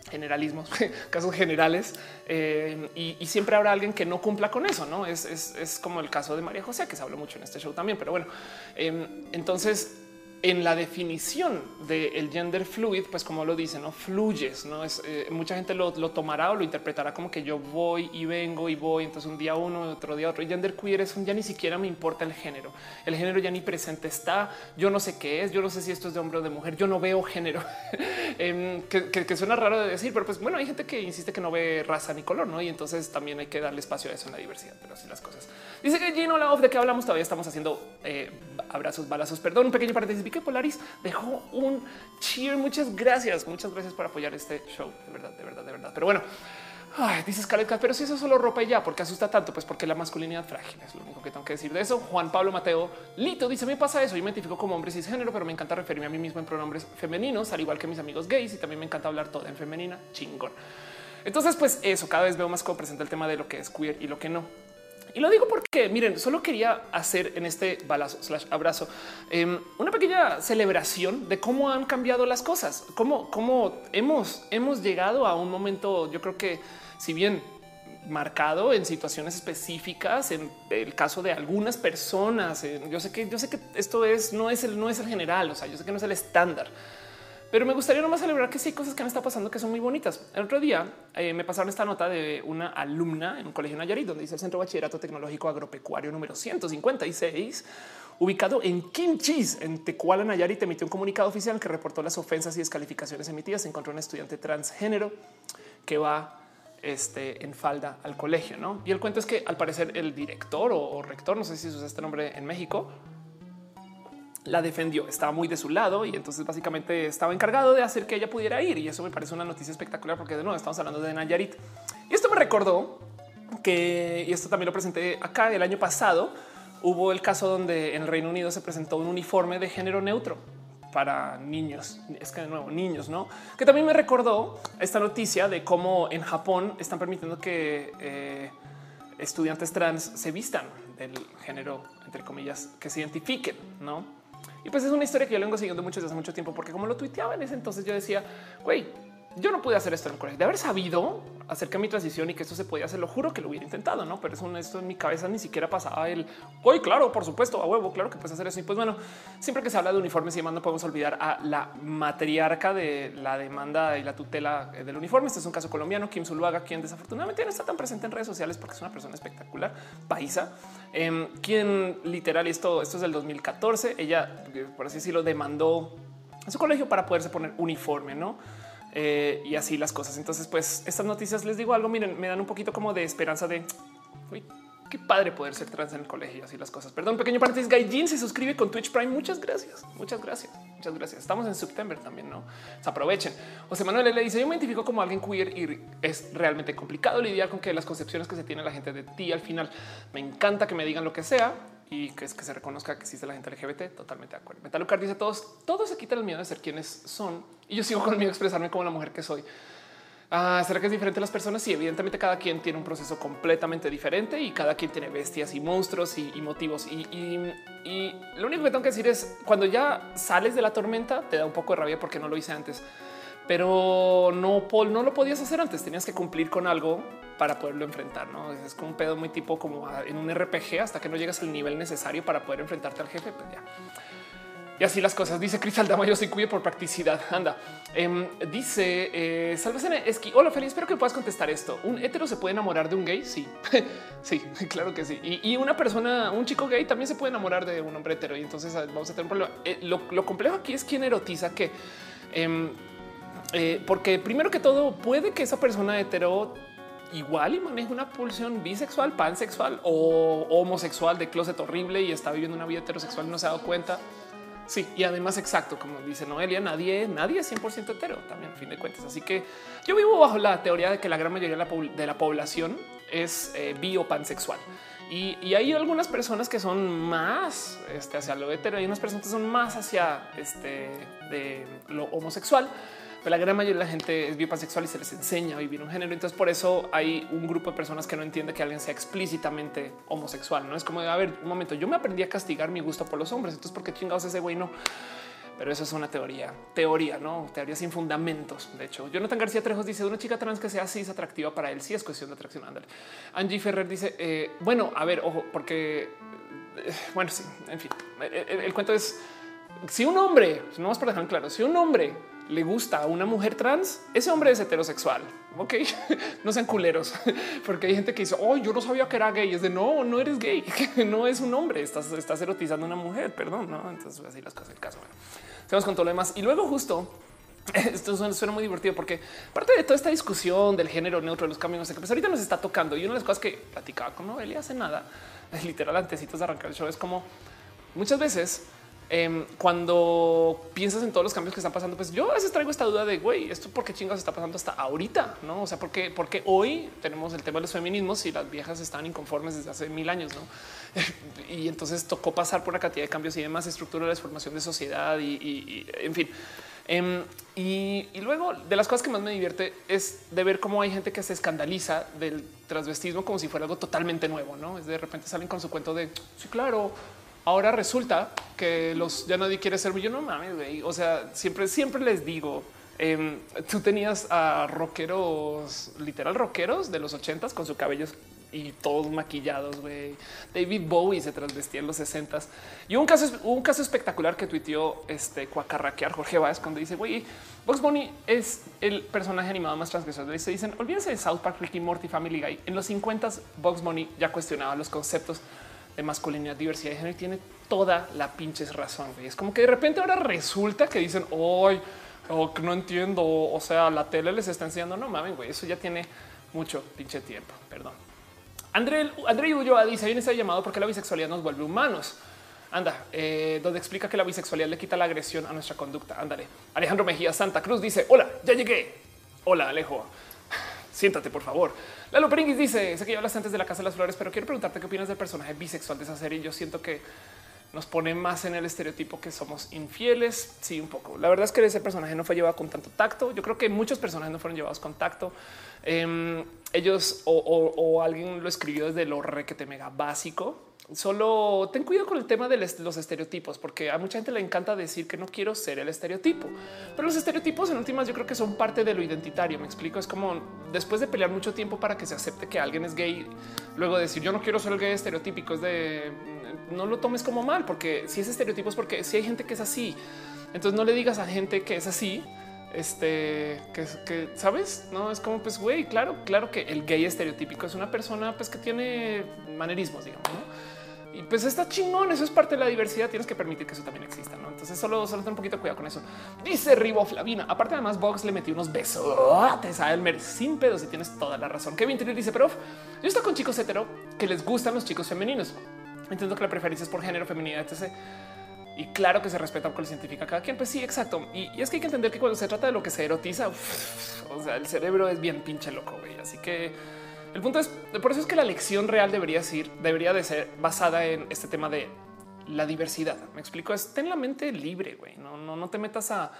generalismos, casos generales, eh, y, siempre habrá alguien que no cumpla con eso, ¿no? Es, es, es, como el caso de María José, que se habló mucho en este show también, pero bueno, eh, entonces en la definición del gender fluid, pues como lo dice, no fluyes, no es eh, mucha gente lo, tomará o lo interpretará como que yo voy y vengo y voy. Entonces un día uno, otro día otro. Y gender queer es un ya ni siquiera me importa el género. El género ya ni presente está. Yo no sé qué es. Yo no sé si esto es de hombre o de mujer. Yo no veo género, que, que, que, suena raro de decir, pero pues bueno, hay gente que insiste que no ve raza ni color, no? Y entonces también hay que darle espacio a eso en la diversidad, pero así las cosas. Dice que Gino, la off de que hablamos, todavía estamos haciendo eh, abrazos, balazos. Perdón, un pequeño paréntesis. Vi que Polaris dejó un cheer. Muchas gracias. Muchas gracias por apoyar este show. De verdad, de verdad, de verdad. Pero bueno, ay, dice Scarlett, pero si eso es solo ropa y ya, porque asusta tanto, pues porque la masculinidad frágil es lo único que tengo que decir de eso. Juan Pablo Mateo Lito dice: Me pasa eso. Yo me identifico como hombre cisgénero, pero me encanta referirme a mí mismo en pronombres femeninos, al igual que mis amigos gays. Y también me encanta hablar todo en femenina. Chingón. Entonces, pues eso cada vez veo más como presenta el tema de lo que es queer y lo que no. Y lo digo porque miren, solo quería hacer en este balazo slash abrazo eh, una pequeña celebración de cómo han cambiado las cosas, cómo, cómo hemos, hemos llegado a un momento. Yo creo que si bien marcado en situaciones específicas, en el caso de algunas personas, yo sé que yo sé que esto es no es el no es el general, o sea, yo sé que no es el estándar. Pero me gustaría nomás celebrar que sí hay cosas que han estado pasando que son muy bonitas. El otro día eh, me pasaron esta nota de una alumna en un colegio Nayarit, donde dice el Centro Bachillerato Tecnológico Agropecuario número 156, ubicado en Kimchis, en Tecuala, Nayarit, emitió un comunicado oficial que reportó las ofensas y descalificaciones emitidas. Se encontró un estudiante transgénero que va este, en falda al colegio. ¿no? Y el cuento es que al parecer el director o, o rector, no sé si se usa este nombre en México, la defendió, estaba muy de su lado y entonces básicamente estaba encargado de hacer que ella pudiera ir. Y eso me parece una noticia espectacular porque de nuevo estamos hablando de Nayarit. Y esto me recordó que, y esto también lo presenté acá el año pasado, hubo el caso donde en el Reino Unido se presentó un uniforme de género neutro para niños. Es que de nuevo niños, no? Que también me recordó esta noticia de cómo en Japón están permitiendo que eh, estudiantes trans se vistan del género, entre comillas, que se identifiquen, no? Y pues es una historia que yo vengo siguiendo mucho desde hace mucho tiempo, porque como lo tuiteaba en ese entonces, yo decía, güey, yo no pude hacer esto en el colegio. De haber sabido acerca de mi transición y que esto se podía hacer, lo juro que lo hubiera intentado, no? Pero eso, esto en mi cabeza ni siquiera pasaba el hoy. Claro, por supuesto, a huevo, claro que puedes hacer eso. Y pues bueno, siempre que se habla de uniformes y demás, no podemos olvidar a la matriarca de la demanda y la tutela del uniforme. Este es un caso colombiano, Kim Zuluaga, quien desafortunadamente no está tan presente en redes sociales porque es una persona espectacular, paisa, eh, quien literal esto, esto es del 2014. Ella, por así decirlo, demandó a su colegio para poderse poner uniforme, no? Eh, y así las cosas. Entonces, pues estas noticias les digo algo, miren, me dan un poquito como de esperanza de uy, qué padre poder ser trans en el colegio y así las cosas. Perdón, pequeño paréntesis. Gaijin se suscribe con Twitch Prime. Muchas gracias. Muchas gracias. Muchas gracias. Estamos en septiembre también, no se aprovechen. José Manuel le dice: Yo me identifico como alguien queer y es realmente complicado lidiar con que las concepciones que se tiene la gente de ti al final me encanta que me digan lo que sea y que es que se reconozca que existe la gente LGBT. Totalmente de acuerdo. Metalucar dice todos, todos se quitan el miedo de ser quienes son y yo sigo con el miedo de expresarme como la mujer que soy. Ah, ¿Será que es diferente las personas? Sí, evidentemente cada quien tiene un proceso completamente diferente y cada quien tiene bestias y monstruos y, motivos. Y, y, lo único que tengo que decir es cuando ya sales de la tormenta te da un poco de rabia porque no lo hice antes, pero no, Paul, no lo podías hacer antes. Tenías que cumplir con algo para poderlo enfrentar. No es como un pedo muy tipo como en un RPG hasta que no llegas al nivel necesario para poder enfrentarte al jefe. Pues ya. Y así las cosas. Dice Cristal Dama, yo soy cuyo por practicidad. Anda. Eh, dice eh, Salve Esqui. Hola, feliz. Espero que puedas contestar esto. ¿Un hetero se puede enamorar de un gay? Sí, sí, claro que sí. Y, una persona, un chico gay también se puede enamorar de un hombre hetero. Y entonces vamos a tener un problema. Eh, lo, complejo aquí es quién erotiza que, em, eh, porque primero que todo, puede que esa persona hetero igual y maneja una pulsión bisexual, pansexual o homosexual de closet horrible y está viviendo una vida heterosexual y no se ha dado cuenta. Sí, y además exacto, como dice Noelia, nadie, nadie es 100% hetero también, a fin de cuentas. Así que yo vivo bajo la teoría de que la gran mayoría de la, población es eh, bi o pansexual. Y, hay algunas personas que son más este, hacia lo hetero y unas personas que son más hacia este, lo homosexual pero la gran mayoría de la gente es biopasexual y se les enseña a vivir un género. Entonces, por eso hay un grupo de personas que no entiende que alguien sea explícitamente homosexual. No es como a ver un momento. Yo me aprendí a castigar mi gusto por los hombres. Entonces, ¿por qué chingados ese güey no? Pero eso es una teoría, teoría, no teoría sin fundamentos. De hecho, Jonathan García Trejos dice una chica trans que sea así es atractiva para él. Sí, es cuestión de atracción. Ándale. Angie Ferrer dice, eh, bueno, a ver, ojo, porque eh, bueno, sí, en fin, el, cuento es si un hombre, no más para dejar claro, si un hombre le gusta a una mujer trans, ese hombre es heterosexual. Ok, no sean culeros, porque hay gente que dice, oh, yo no sabía que era gay. Es de no, no eres gay, no es un hombre, estás, estás erotizando a una mujer. Perdón, no? Entonces, así las cosas del caso. Bueno, con todo lo demás y luego, justo esto suena, muy divertido porque parte de toda esta discusión del género neutro, de los cambios, pues ahorita nos está tocando. Y una de las cosas que platicaba con Noelia hace nada, literal, antecitos de arrancar el show, es como muchas veces Em, cuando piensas en todos los cambios que están pasando, pues yo a veces traigo esta duda de güey, esto por qué chingados está pasando hasta ahorita, no? O sea, porque, porque hoy tenemos el tema de los feminismos y las viejas están inconformes desde hace mil años, no? y entonces tocó pasar por una cantidad de cambios y demás, estructura de transformación de sociedad y, en fin. Em, y, y, luego de las cosas que más me divierte es de ver cómo hay gente que se escandaliza del transvestismo como si fuera algo totalmente nuevo. No es de repente salen con su cuento de sí, claro, Ahora resulta que los ya nadie quiere ser yo no mames, güey. O sea, siempre, siempre les digo, em, tú tenías a rockeros, literal rockeros de los ochentas con sus cabellos y todos maquillados. güey. David Bowie se transvestía en los sesentas y un caso, un caso espectacular que tuiteó este cuacarraquear Jorge Vázquez cuando dice, güey, Box Bunny es el personaje animado más transgresor. Se dicen, olvídense de South Park, Ricky Morty, Family Guy. En los 50 Box Bunny ya cuestionaba los conceptos de masculinidad, diversidad de género y tiene toda la pinches razón. Es como que de repente ahora resulta que dicen hoy no entiendo. O sea, la tele les está enseñando. No mames, güey, eso ya tiene mucho pinche tiempo. Perdón. André, Ulloa dice: Hay un llamado porque la bisexualidad nos vuelve humanos. Anda, eh, donde explica que la bisexualidad le quita la agresión a nuestra conducta. Ándale. Alejandro Mejía Santa Cruz dice: Hola, ya llegué. Hola, Alejo. Siéntate, por favor. Lalo Peringuis dice: Sé que ya hablas antes de la Casa de las Flores, pero quiero preguntarte qué opinas del personaje bisexual de esa serie. Yo siento que nos pone más en el estereotipo que somos infieles. Sí, un poco. La verdad es que ese personaje no fue llevado con tanto tacto. Yo creo que muchos personajes no fueron llevados con tacto. Em, ellos o, alguien lo escribió desde lo requete mega básico Solo ten cuidado con el tema de los estereotipos, porque a mucha gente le encanta decir que no quiero ser el estereotipo, pero los estereotipos en últimas yo creo que son parte de lo identitario. Me explico. Es como después de pelear mucho tiempo para que se acepte que alguien es gay, luego decir yo no quiero ser el gay estereotípico es de no lo tomes como mal, porque si es estereotipo es porque si hay gente que es así, entonces no le digas a gente que es así este que, que sabes, no es como pues güey, claro, claro que el gay estereotípico es una persona pues que tiene manerismos, digamos, ¿no? Pues está chingón. Eso es parte de la diversidad. Tienes que permitir que eso también exista. ¿no? Entonces, solo, solo ten un poquito de cuidado con eso. Dice Ribo Flavina. Aparte, además, Vox le metió unos besos a Elmer sin pedos y tienes toda la razón. Kevin Trill dice, pero yo estoy con chicos hetero que les gustan los chicos femeninos. Entiendo que la preferencia es por género, feminidad, etc. Y claro que se respeta porque lo científica cada quien. Pues sí, exacto. Y, es que hay que entender que cuando se trata de lo que se erotiza, o sea, el cerebro es bien pinche loco. Güey. Así que el punto es, por eso es que la lección real debería ser, debería de ser basada en este tema de la diversidad. Me explico, es ten la mente libre, güey. No, no, no te metas a,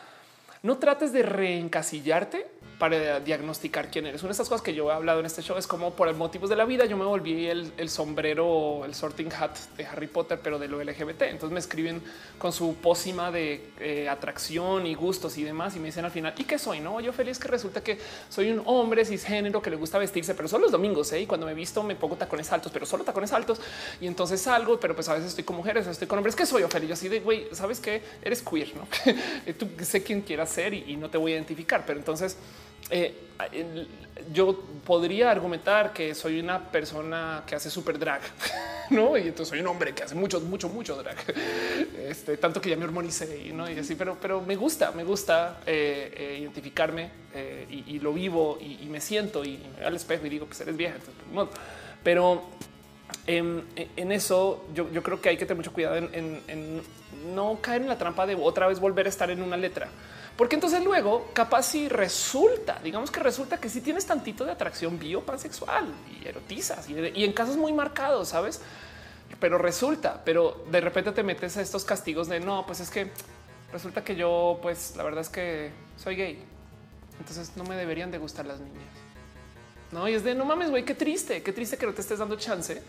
no trates de reencasillarte para diagnosticar quién eres. Una de estas cosas que yo he hablado en este show es como por motivos de la vida yo me volví el, el sombrero, el sorting hat de Harry Potter, pero de lo LGBT. Entonces me escriben con su pócima de eh, atracción y gustos y demás y me dicen al final, ¿y qué soy? No, yo feliz que resulta que soy un hombre cisgénero que le gusta vestirse, pero solo los domingos ¿eh? y cuando me visto me pongo tacones altos, pero solo tacones altos y entonces salgo, pero pues a veces estoy con mujeres, estoy con hombres. que soy yo feliz? así de güey, sabes que eres queer, no? Tú sé quién quieras ser y, no te voy a identificar, pero entonces eh, yo podría argumentar que soy una persona que hace súper drag, no? Y entonces soy un hombre que hace mucho, mucho, mucho drag, este, tanto que ya me hormonicé y no y así, pero, pero me gusta, me gusta eh, eh, identificarme y, lo vivo y, me siento y me al espejo y digo, pues eres vieja, pero en, eso yo, creo que hay que tener mucho cuidado en no caer en la trampa de otra vez volver a estar en una letra porque entonces luego capaz si resulta, digamos que resulta que si tienes tantito de atracción biopansexual y erotizas y, en casos muy marcados, sabes? Pero resulta, pero de repente te metes a estos castigos de no, pues es que resulta que yo, pues la verdad es que soy gay. Entonces no me deberían de gustar las niñas. No, y es de no mames, güey, qué triste, qué triste que no te estés dando chance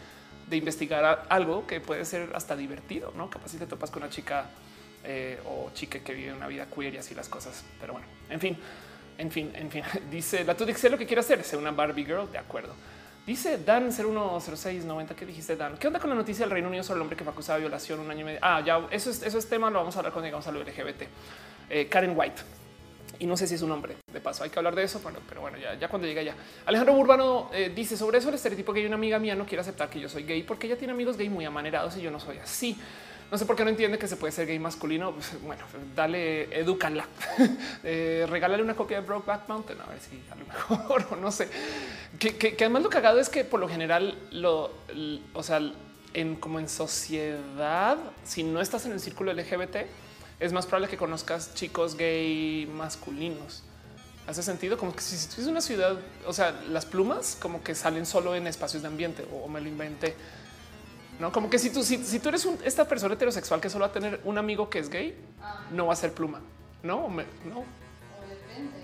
de investigar algo que puede ser hasta divertido, no? Capaz si te topas con una chica eh, o chique que vive una vida queer y así las cosas. Pero bueno, en fin, en fin, en fin. Dice la sé lo que quiere hacer, ser una Barbie girl. De acuerdo. Dice Dan 010690 que dijiste Dan. ¿Qué onda con la noticia del Reino Unido sobre el hombre que fue acusado de violación un año y medio? Ah, ya eso es, eso es tema. Lo vamos a hablar cuando llegamos a lo LGBT. Eh, Karen White. Y no sé si es un hombre de paso. Hay que hablar de eso, pero, pero bueno, ya, ya cuando llega ya. Alejandro Urbano eh, dice sobre eso el estereotipo que hay una amiga mía no quiere aceptar que yo soy gay porque ella tiene amigos gay muy amanerados y yo no soy así. No sé por qué no entiende que se puede ser gay masculino. Pues, bueno, dale, edúcala, eh, regálale una copia de Brokeback Mountain, a ver si a lo mejor o no sé. Que, además lo cagado es que por lo general lo, o sea, en como en sociedad, si no estás en el círculo LGBT, es más probable que conozcas chicos gay masculinos. Hace sentido como que si, es una ciudad, o sea, las plumas como que salen solo en espacios de ambiente o me lo inventé. No, como que si tú, si, tú eres esta persona heterosexual que solo va a tener un amigo que es gay, no va a ser pluma. No, no.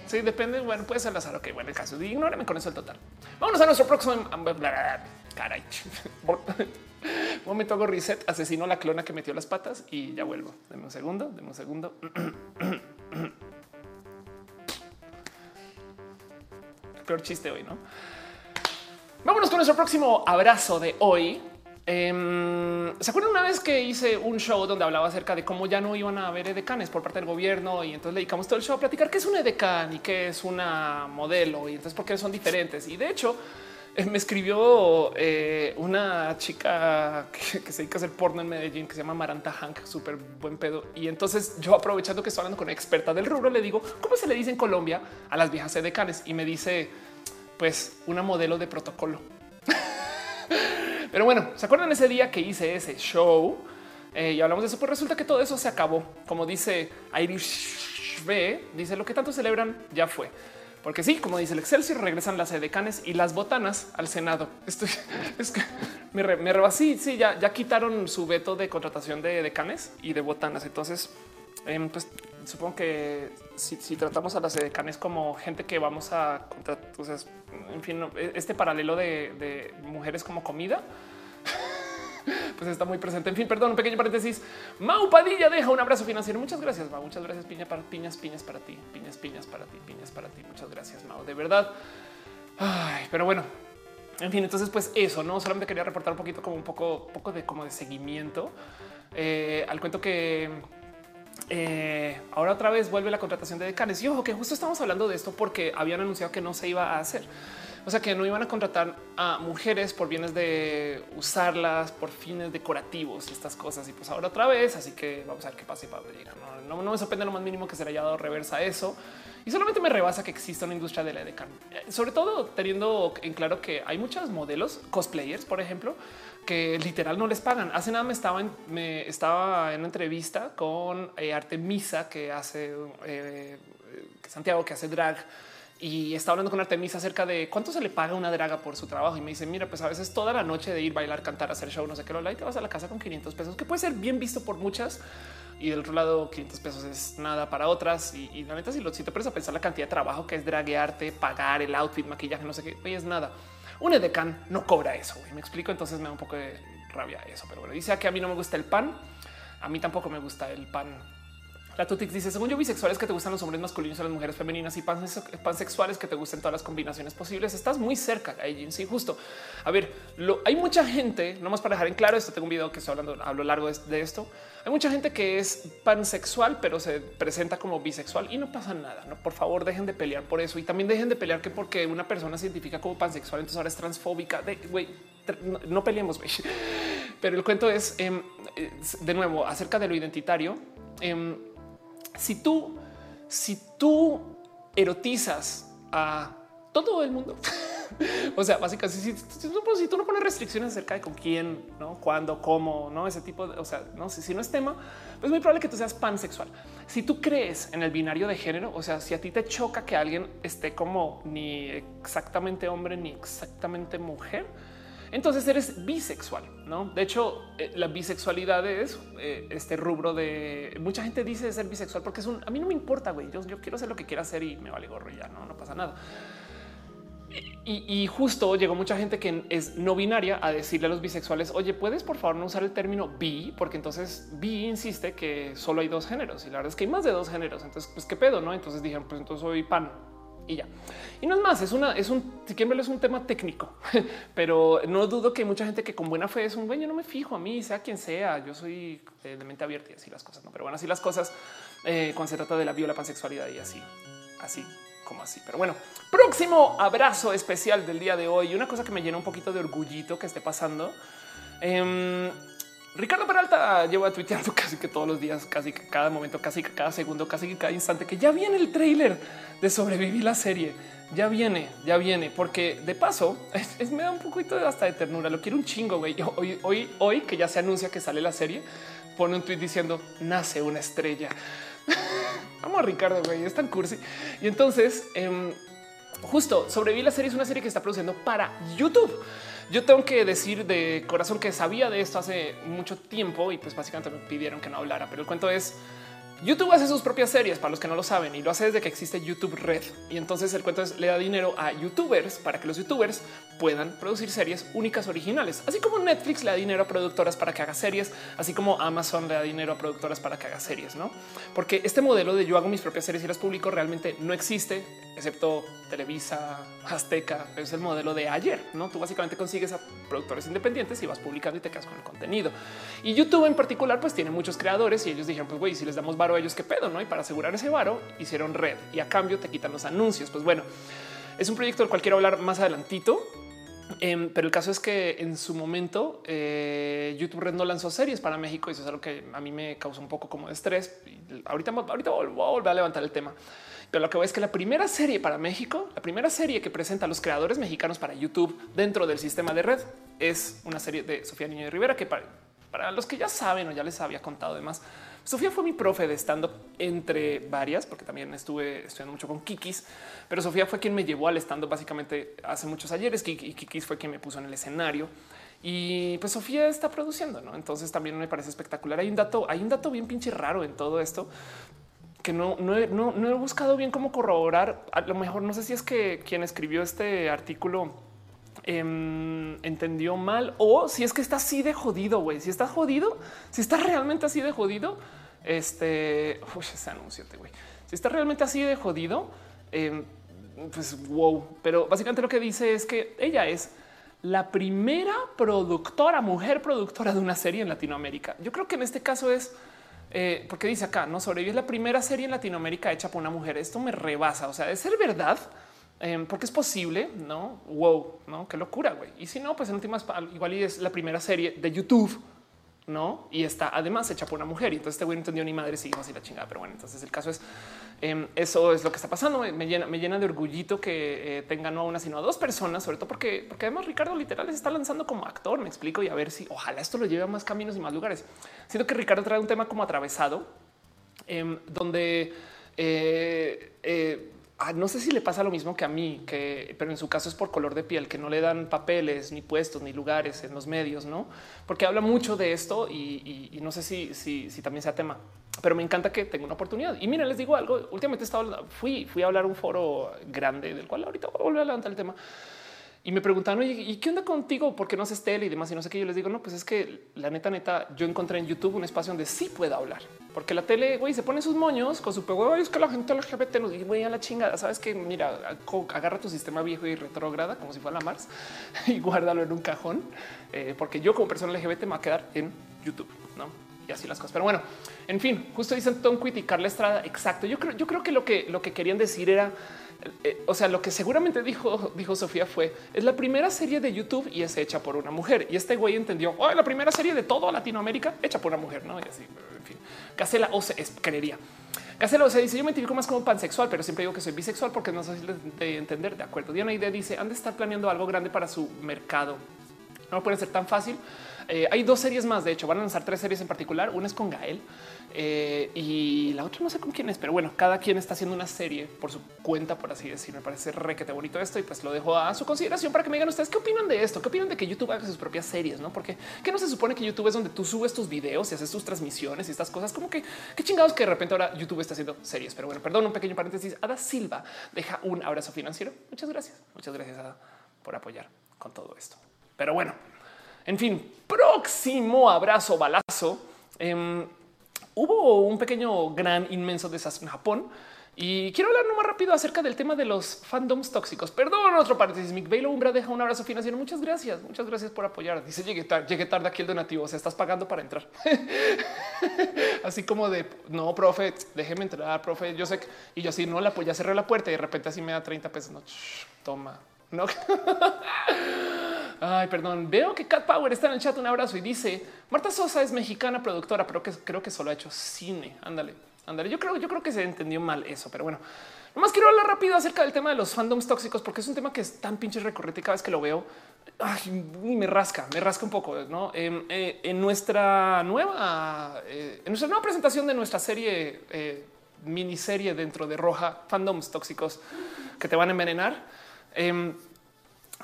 Sí, depende. Bueno, puede ser azar. Ok, bueno, el caso. Ignórame con eso el total. Vámonos a nuestro próximo. Caray. Momento hago reset, asesino la clona que metió las patas y ya vuelvo. Deme un segundo, deme un segundo. Peor chiste hoy, ¿no? Vámonos con nuestro próximo abrazo de hoy. Em, ¿Se acuerdan una vez que hice un show donde hablaba acerca de cómo ya no iban a haber edecanes por parte del gobierno y entonces le dedicamos todo el show a platicar qué es un edecan y qué es una modelo y entonces por qué son diferentes? Y de hecho eh, me escribió eh, una chica que, se dedica a hacer porno en Medellín que se llama Maranta Hank, súper buen pedo. Y entonces yo aprovechando que estoy hablando con experta del rubro, le digo cómo se le dice en Colombia a las viejas edecanes y me dice pues una modelo de protocolo. Pero bueno, ¿se acuerdan ese día que hice ese show? Eh, y hablamos de eso, pues resulta que todo eso se acabó. Como dice Irish B, dice lo que tanto celebran ya fue. Porque sí, como dice el Excelsior, regresan las edecanes y las botanas al Senado. Estoy es que me, re, sí, sí, ya, ya quitaron su veto de contratación de decanes y de botanas. Entonces, em, pues supongo que si, tratamos a las edecanes como gente que vamos a contratar, en fin, este paralelo de, mujeres como comida, pues está muy presente. En fin, perdón, un pequeño paréntesis. Mau Padilla deja un abrazo financiero. Muchas gracias, Mau. Muchas gracias, piña para piñas, piñas para ti, piñas, piñas para ti, piñas para ti. Muchas gracias, Mau. De verdad. Pero bueno, en fin, entonces, pues eso no solamente quería reportar un poquito como un poco, poco de como de seguimiento eh, al cuento que eh, ahora otra vez vuelve la contratación de decanes. Y ojo que justo estamos hablando de esto porque habían anunciado que no se iba a hacer. O sea que no iban a contratar a mujeres por bienes de usarlas por fines decorativos estas cosas. Y pues ahora otra vez. Así que vamos a ver qué pasa y para no, no, me sorprende lo más mínimo que se le haya dado reversa a eso. Y solamente me rebasa que exista una industria de la EDECAN, eh, sobre todo teniendo en claro que hay muchos modelos cosplayers, por ejemplo, que literal no les pagan. Hace nada me estaba en, me estaba en una entrevista con eh, Artemisa que hace eh, Santiago, que hace drag y está hablando con Artemisa acerca de cuánto se le paga una draga por su trabajo. Y me dice, mira, pues a veces toda la noche de ir, bailar, cantar, hacer show, no sé qué, lo y te vas a la casa con 500 pesos, que puede ser bien visto por muchas. Y del otro lado, 500 pesos es nada para otras. Y, la neta, si, lo, si te pones a pensar la cantidad de trabajo que es draguearte, pagar el outfit, maquillaje, no sé qué, es nada. Un edecán no cobra eso. Y me explico. Entonces me da un poco de rabia eso. Pero bueno, dice que a mí no me gusta el pan. A mí tampoco me gusta el pan la Tutix dice, según yo, bisexuales que te gustan los hombres masculinos a las mujeres femeninas y pansexuales que te gusten todas las combinaciones posibles. Estás muy cerca, Gaijin. Sí, justo. A ver, hay mucha gente, no más para dejar en claro esto, tengo un video que estoy hablando a lo largo de esto. Hay mucha gente que es pansexual, pero se presenta como bisexual y no pasa nada. No, por favor, dejen de pelear por eso y también dejen de pelear que porque una persona se identifica como pansexual, entonces ahora es transfóbica. De güey, no, peleemos. Pero el cuento es em, de nuevo acerca de lo identitario. Em, si tú, si tú erotizas a todo el mundo, o sea, básicamente, si, si, tú no pones restricciones acerca de con quién, no, cuándo, cómo, no ese tipo de, o sea, no sé si no es tema, pues es muy probable que tú seas pansexual. Si tú crees en el binario de género, o sea, si a ti te choca que alguien esté como ni exactamente hombre ni exactamente mujer, entonces eres bisexual, ¿no? De hecho, eh, la bisexualidad es eh, este rubro de... Mucha gente dice ser bisexual porque es un... A mí no me importa, güey. Yo, quiero hacer lo que quiera hacer y me vale gorro y ya, no, no pasa nada. Y, justo llegó mucha gente que es no binaria a decirle a los bisexuales, oye, ¿puedes por favor no usar el término bi? Porque entonces bi insiste que solo hay dos géneros y la verdad es que hay más de dos géneros. Entonces, pues qué pedo, ¿no? Entonces dijeron, pues entonces soy pan y ya. Y no es más, es una, es un, si es un tema técnico, pero no dudo que mucha gente que con buena fe es un güey, no me fijo a mí, sea quien sea, yo soy de mente abierta y así las cosas, no, pero bueno, así las cosas eh, cuando se trata de la viola pansexualidad y así, así como así. Pero bueno, próximo abrazo especial del día de hoy. Una cosa que me llena un poquito de orgullito que esté pasando. Em, Ricardo Peralta lleva tuiteando casi que todos los días, casi que cada momento, casi que cada segundo, casi que cada instante, que ya viene el tráiler de sobrevivir la serie. Ya viene, ya viene, porque de paso es, me da un poquito hasta de ternura. Lo quiero un chingo, güey. Hoy, hoy, hoy que ya se anuncia que sale la serie, pone un tweet diciendo nace una estrella. Vamos a Ricardo, güey, es tan cursi. Y entonces, em, justo sobrevivir la serie es una serie que está produciendo para YouTube. Yo tengo que decir de corazón que sabía de esto hace mucho tiempo y pues básicamente me pidieron que no hablara, pero el cuento es YouTube hace sus propias series para los que no lo saben y lo hace desde que existe YouTube Red. Y entonces el cuento es le da dinero a youtubers para que los youtubers puedan producir series únicas originales, así como Netflix le da dinero a productoras para que haga series, así como Amazon le da dinero a productoras para que haga series, no? Porque este modelo de yo hago mis propias series y las publico realmente no existe, excepto Televisa, Azteca. Es el modelo de ayer, no? Tú básicamente consigues a productores independientes y vas publicando y te quedas con el contenido. Y YouTube en particular, pues tiene muchos creadores y ellos dijeron, pues güey, si les damos varo a ellos, qué pedo, no? Y para asegurar ese varo, hicieron red y a cambio te quitan los anuncios. Pues bueno, es un proyecto del cual quiero hablar más adelantito. Em, pero el caso es que en su momento eh, YouTube Red no lanzó series para México y eso es algo que a mí me causó un poco como de estrés. ahorita, ahorita voy a volver a levantar el tema. Pero lo que voy es que la primera serie para México, la primera serie que presenta a los creadores mexicanos para YouTube dentro del sistema de red es una serie de Sofía Niño de Rivera que para, los que ya saben o ya les había contado además, Sofía fue mi profe de stand-up entre varias, porque también estuve estudiando mucho con Kikis, pero Sofía fue quien me llevó al stand-up básicamente hace muchos ayeres y Kikis fue quien me puso en el escenario. Y pues Sofía está produciendo, ¿no? Entonces también me parece espectacular. Hay un dato, hay un dato bien pinche raro en todo esto que no, no, he, buscado bien cómo corroborar. A lo mejor no sé si es que quien escribió este artículo em, entendió mal o si es que está así de jodido, güey. Si está jodido, si está realmente así de jodido, este, uy, ese anuncio, güey. Si está realmente así de jodido, em, pues wow. Pero básicamente lo que dice es que ella es la primera productora, mujer productora de una serie en Latinoamérica. Yo creo que en este caso es eh, porque dice acá, no sobrevive la primera serie en Latinoamérica hecha por una mujer. Esto me rebasa. O sea, de ser verdad, em, porque es posible, no? Wow, no? Qué locura, güey. Y si no, pues en últimas, igual y es la primera serie de YouTube no? Y está además hecha por una mujer. Y entonces este güey no entendió ni madre si y la chingada. Pero bueno, entonces el caso es em, eso es lo que está pasando. Me llena, me llena de orgullito que eh, tenga no a una, sino a dos personas, sobre todo porque, además Ricardo literal está lanzando como actor. Me explico y a ver si ojalá esto lo lleve a más caminos y más lugares. Siento que Ricardo trae un tema como atravesado, em, donde eh, eh, Ah, no sé si le pasa lo mismo que a mí, que, pero en su caso es por color de piel, que no le dan papeles, ni puestos, ni lugares en los medios, no? Porque habla mucho de esto y, no sé si, si, también sea tema, pero me encanta que tenga una oportunidad. Y miren, les digo algo. Últimamente fui, fui a hablar un foro grande del cual ahorita voy a volver a levantar el tema y me preguntan, oye, ¿y qué onda contigo? ¿Por qué no haces tele y demás? Y no sé qué. Yo les digo, no, pues es que la neta, neta, yo encontré en YouTube un espacio donde sí pueda hablar, porque la tele, güey, se pone sus moños con su pego. Es que la gente LGBT nos dice, güey, la chingada. Sabes que mira, agarra tu sistema viejo y retrógrada como si fuera la Mars y guárdalo en un cajón, eh, porque yo como persona LGBT me va a quedar en YouTube, no? Y así las cosas. Pero bueno, en fin, justo dicen Tom Quit y Carla Estrada. Exacto. Yo creo, yo creo que lo que lo que querían decir era eh, o sea, lo que seguramente dijo, dijo Sofía fue es la primera serie de YouTube y es hecha por una mujer. Y este güey entendió oh, la primera serie de todo Latinoamérica hecha por una mujer, no? Y así, en fin, Gacela o se creería. Gacela o se dice yo me identifico más como pansexual, pero siempre digo que soy bisexual porque no fácil de entender. De acuerdo. Diana Idea dice han de estar planeando algo grande para su mercado. No puede ser tan fácil. Eh, hay dos series más. De hecho, van a lanzar tres series en particular. Una es con Gael eh, y la otra no sé con quién es, pero bueno, cada quien está haciendo una serie por su cuenta, por así decir. Me parece requete bonito esto y pues lo dejo a su consideración para que me digan ustedes qué opinan de esto, qué opinan de que YouTube haga sus propias series, no? Porque que no se supone que YouTube es donde tú subes tus videos y haces tus transmisiones y estas cosas, como que qué chingados que de repente ahora YouTube está haciendo series. Pero bueno, perdón, un pequeño paréntesis. Ada Silva deja un abrazo financiero. Muchas gracias. Muchas gracias Ada por apoyar con todo esto. Pero bueno, en fin, próximo abrazo balazo. Eh, hubo un pequeño, gran, inmenso desastre en Japón. Y quiero hablar más rápido acerca del tema de los fandoms tóxicos. Perdón, otro paréntesis. Mick Bailo Umbra deja un abrazo financiero. Muchas gracias. Muchas gracias por apoyar. Dice llegué, tarde, llegué tarde aquí el donativo. O sea, estás pagando para entrar. así como de no, profe, déjeme entrar, profe. Yo sé que y yo así no la pues ya cerré la puerta y de repente así me da 30 pesos. No, toma, no. Ay, perdón. Veo que Cat Power está en el chat. Un abrazo y dice Marta Sosa es mexicana productora, pero que creo que solo ha hecho cine. Ándale, ándale. Yo creo, yo creo que se entendió mal eso, pero bueno. Nomás quiero hablar rápido acerca del tema de los fandoms tóxicos, porque es un tema que es tan pinche recurrente cada vez que lo veo. Ay, me rasca, me rasca un poco. ¿no? en eh, nuestra nueva, eh, en nuestra nueva presentación de nuestra serie, eh, miniserie dentro de Roja, fandoms tóxicos que te van a envenenar.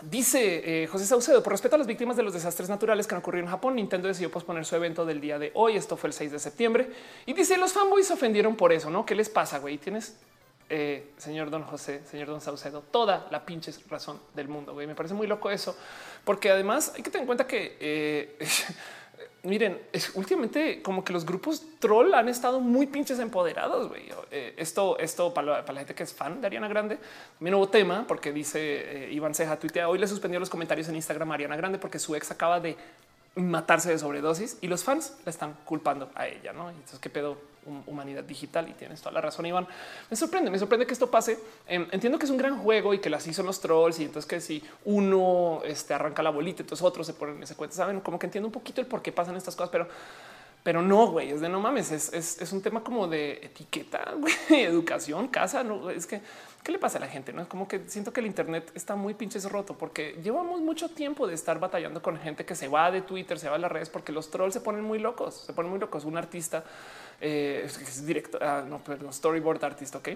Dice eh, José Saucedo, por respeto a las víctimas de los desastres naturales que han ocurrido en Japón, Nintendo decidió posponer su evento del día de hoy. Esto fue el 6 de septiembre. Y dice, los fanboys se ofendieron por eso, ¿no? ¿Qué les pasa, güey? Tienes, eh, señor Don José, señor Don Saucedo, toda la pinche razón del mundo, güey. Me parece muy loco eso. Porque además hay que tener en cuenta que... Eh, miren, últimamente como que los grupos troll han estado muy pinches empoderados. Eh, esto, esto para la, gente que es fan de Ariana Grande, mi nuevo tema, porque dice eh, Iván Ceja, tuitea hoy le suspendió los comentarios en Instagram a Ariana Grande porque su ex acaba de matarse de sobredosis y los fans la están culpando a ella. No, entonces, qué pedo humanidad digital y tienes toda la razón, Iván. Me sorprende, me sorprende que esto pase. Em, entiendo que es un gran juego y que así son los trolls y entonces que si uno este, arranca la bolita, entonces otros se ponen en ese cuento, saben como que entiendo un poquito el por qué pasan estas cosas, pero pero no, güey, es de no mames, es, es, un tema como de etiqueta, educación, casa, no, es que, ¿qué le pasa a la gente? No es como que siento que el Internet está muy pinches roto porque llevamos mucho tiempo de estar batallando con gente que se va de Twitter, se va a las redes porque los trolls se ponen muy locos, se ponen muy locos. Un artista eh, es ah, no, perdón, storyboard artist, ok.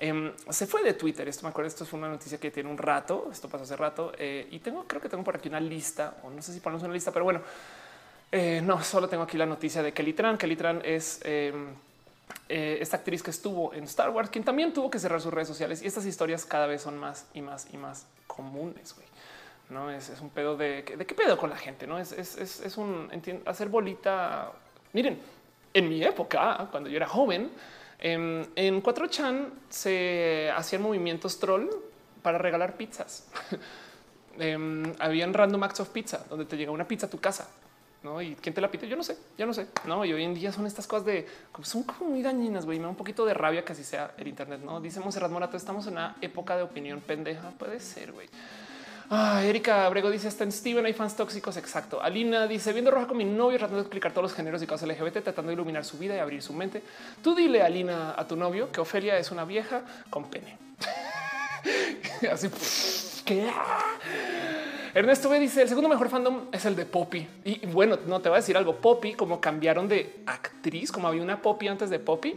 Em, se fue de Twitter. Esto me acuerdo. Esto fue una noticia que tiene un rato. Esto pasó hace rato eh, y tengo, creo que tengo por aquí una lista o no sé si ponemos una lista, pero bueno, eh, no, solo tengo aquí la noticia de Kelly Tran. Kelly Tran es em, eh, esta actriz que estuvo en Star Wars, quien también tuvo que cerrar sus redes sociales y estas historias cada vez son más y más y más comunes. no es, es un pedo de, de qué pedo con la gente, no es, es, es un hacer bolita. Miren, en mi época, cuando yo era joven, em, en 4chan se hacían movimientos troll para regalar pizzas. eh, habían random acts of pizza donde te llega una pizza a tu casa. ¿no? Y quién te la pide, yo no sé, yo no sé. No, y hoy en día son estas cosas de son como muy dañinas, güey. Me da un poquito de rabia que así sea el Internet. No dice Monserrat Morato, estamos en una época de opinión pendeja. Puede ser, güey. Ah, Erika Abrego dice está en Steven, hay fans tóxicos. Exacto. Alina dice viendo roja con mi novio, tratando de explicar todos los géneros y cosas LGBT, tratando de iluminar su vida y abrir su mente. Tú dile, Alina, a tu novio que Ofelia es una vieja con pene. Así que Ernesto B dice el segundo mejor fandom es el de Poppy. Y bueno, no te voy a decir algo. Poppy, como cambiaron de actriz, como había una Poppy antes de Poppy.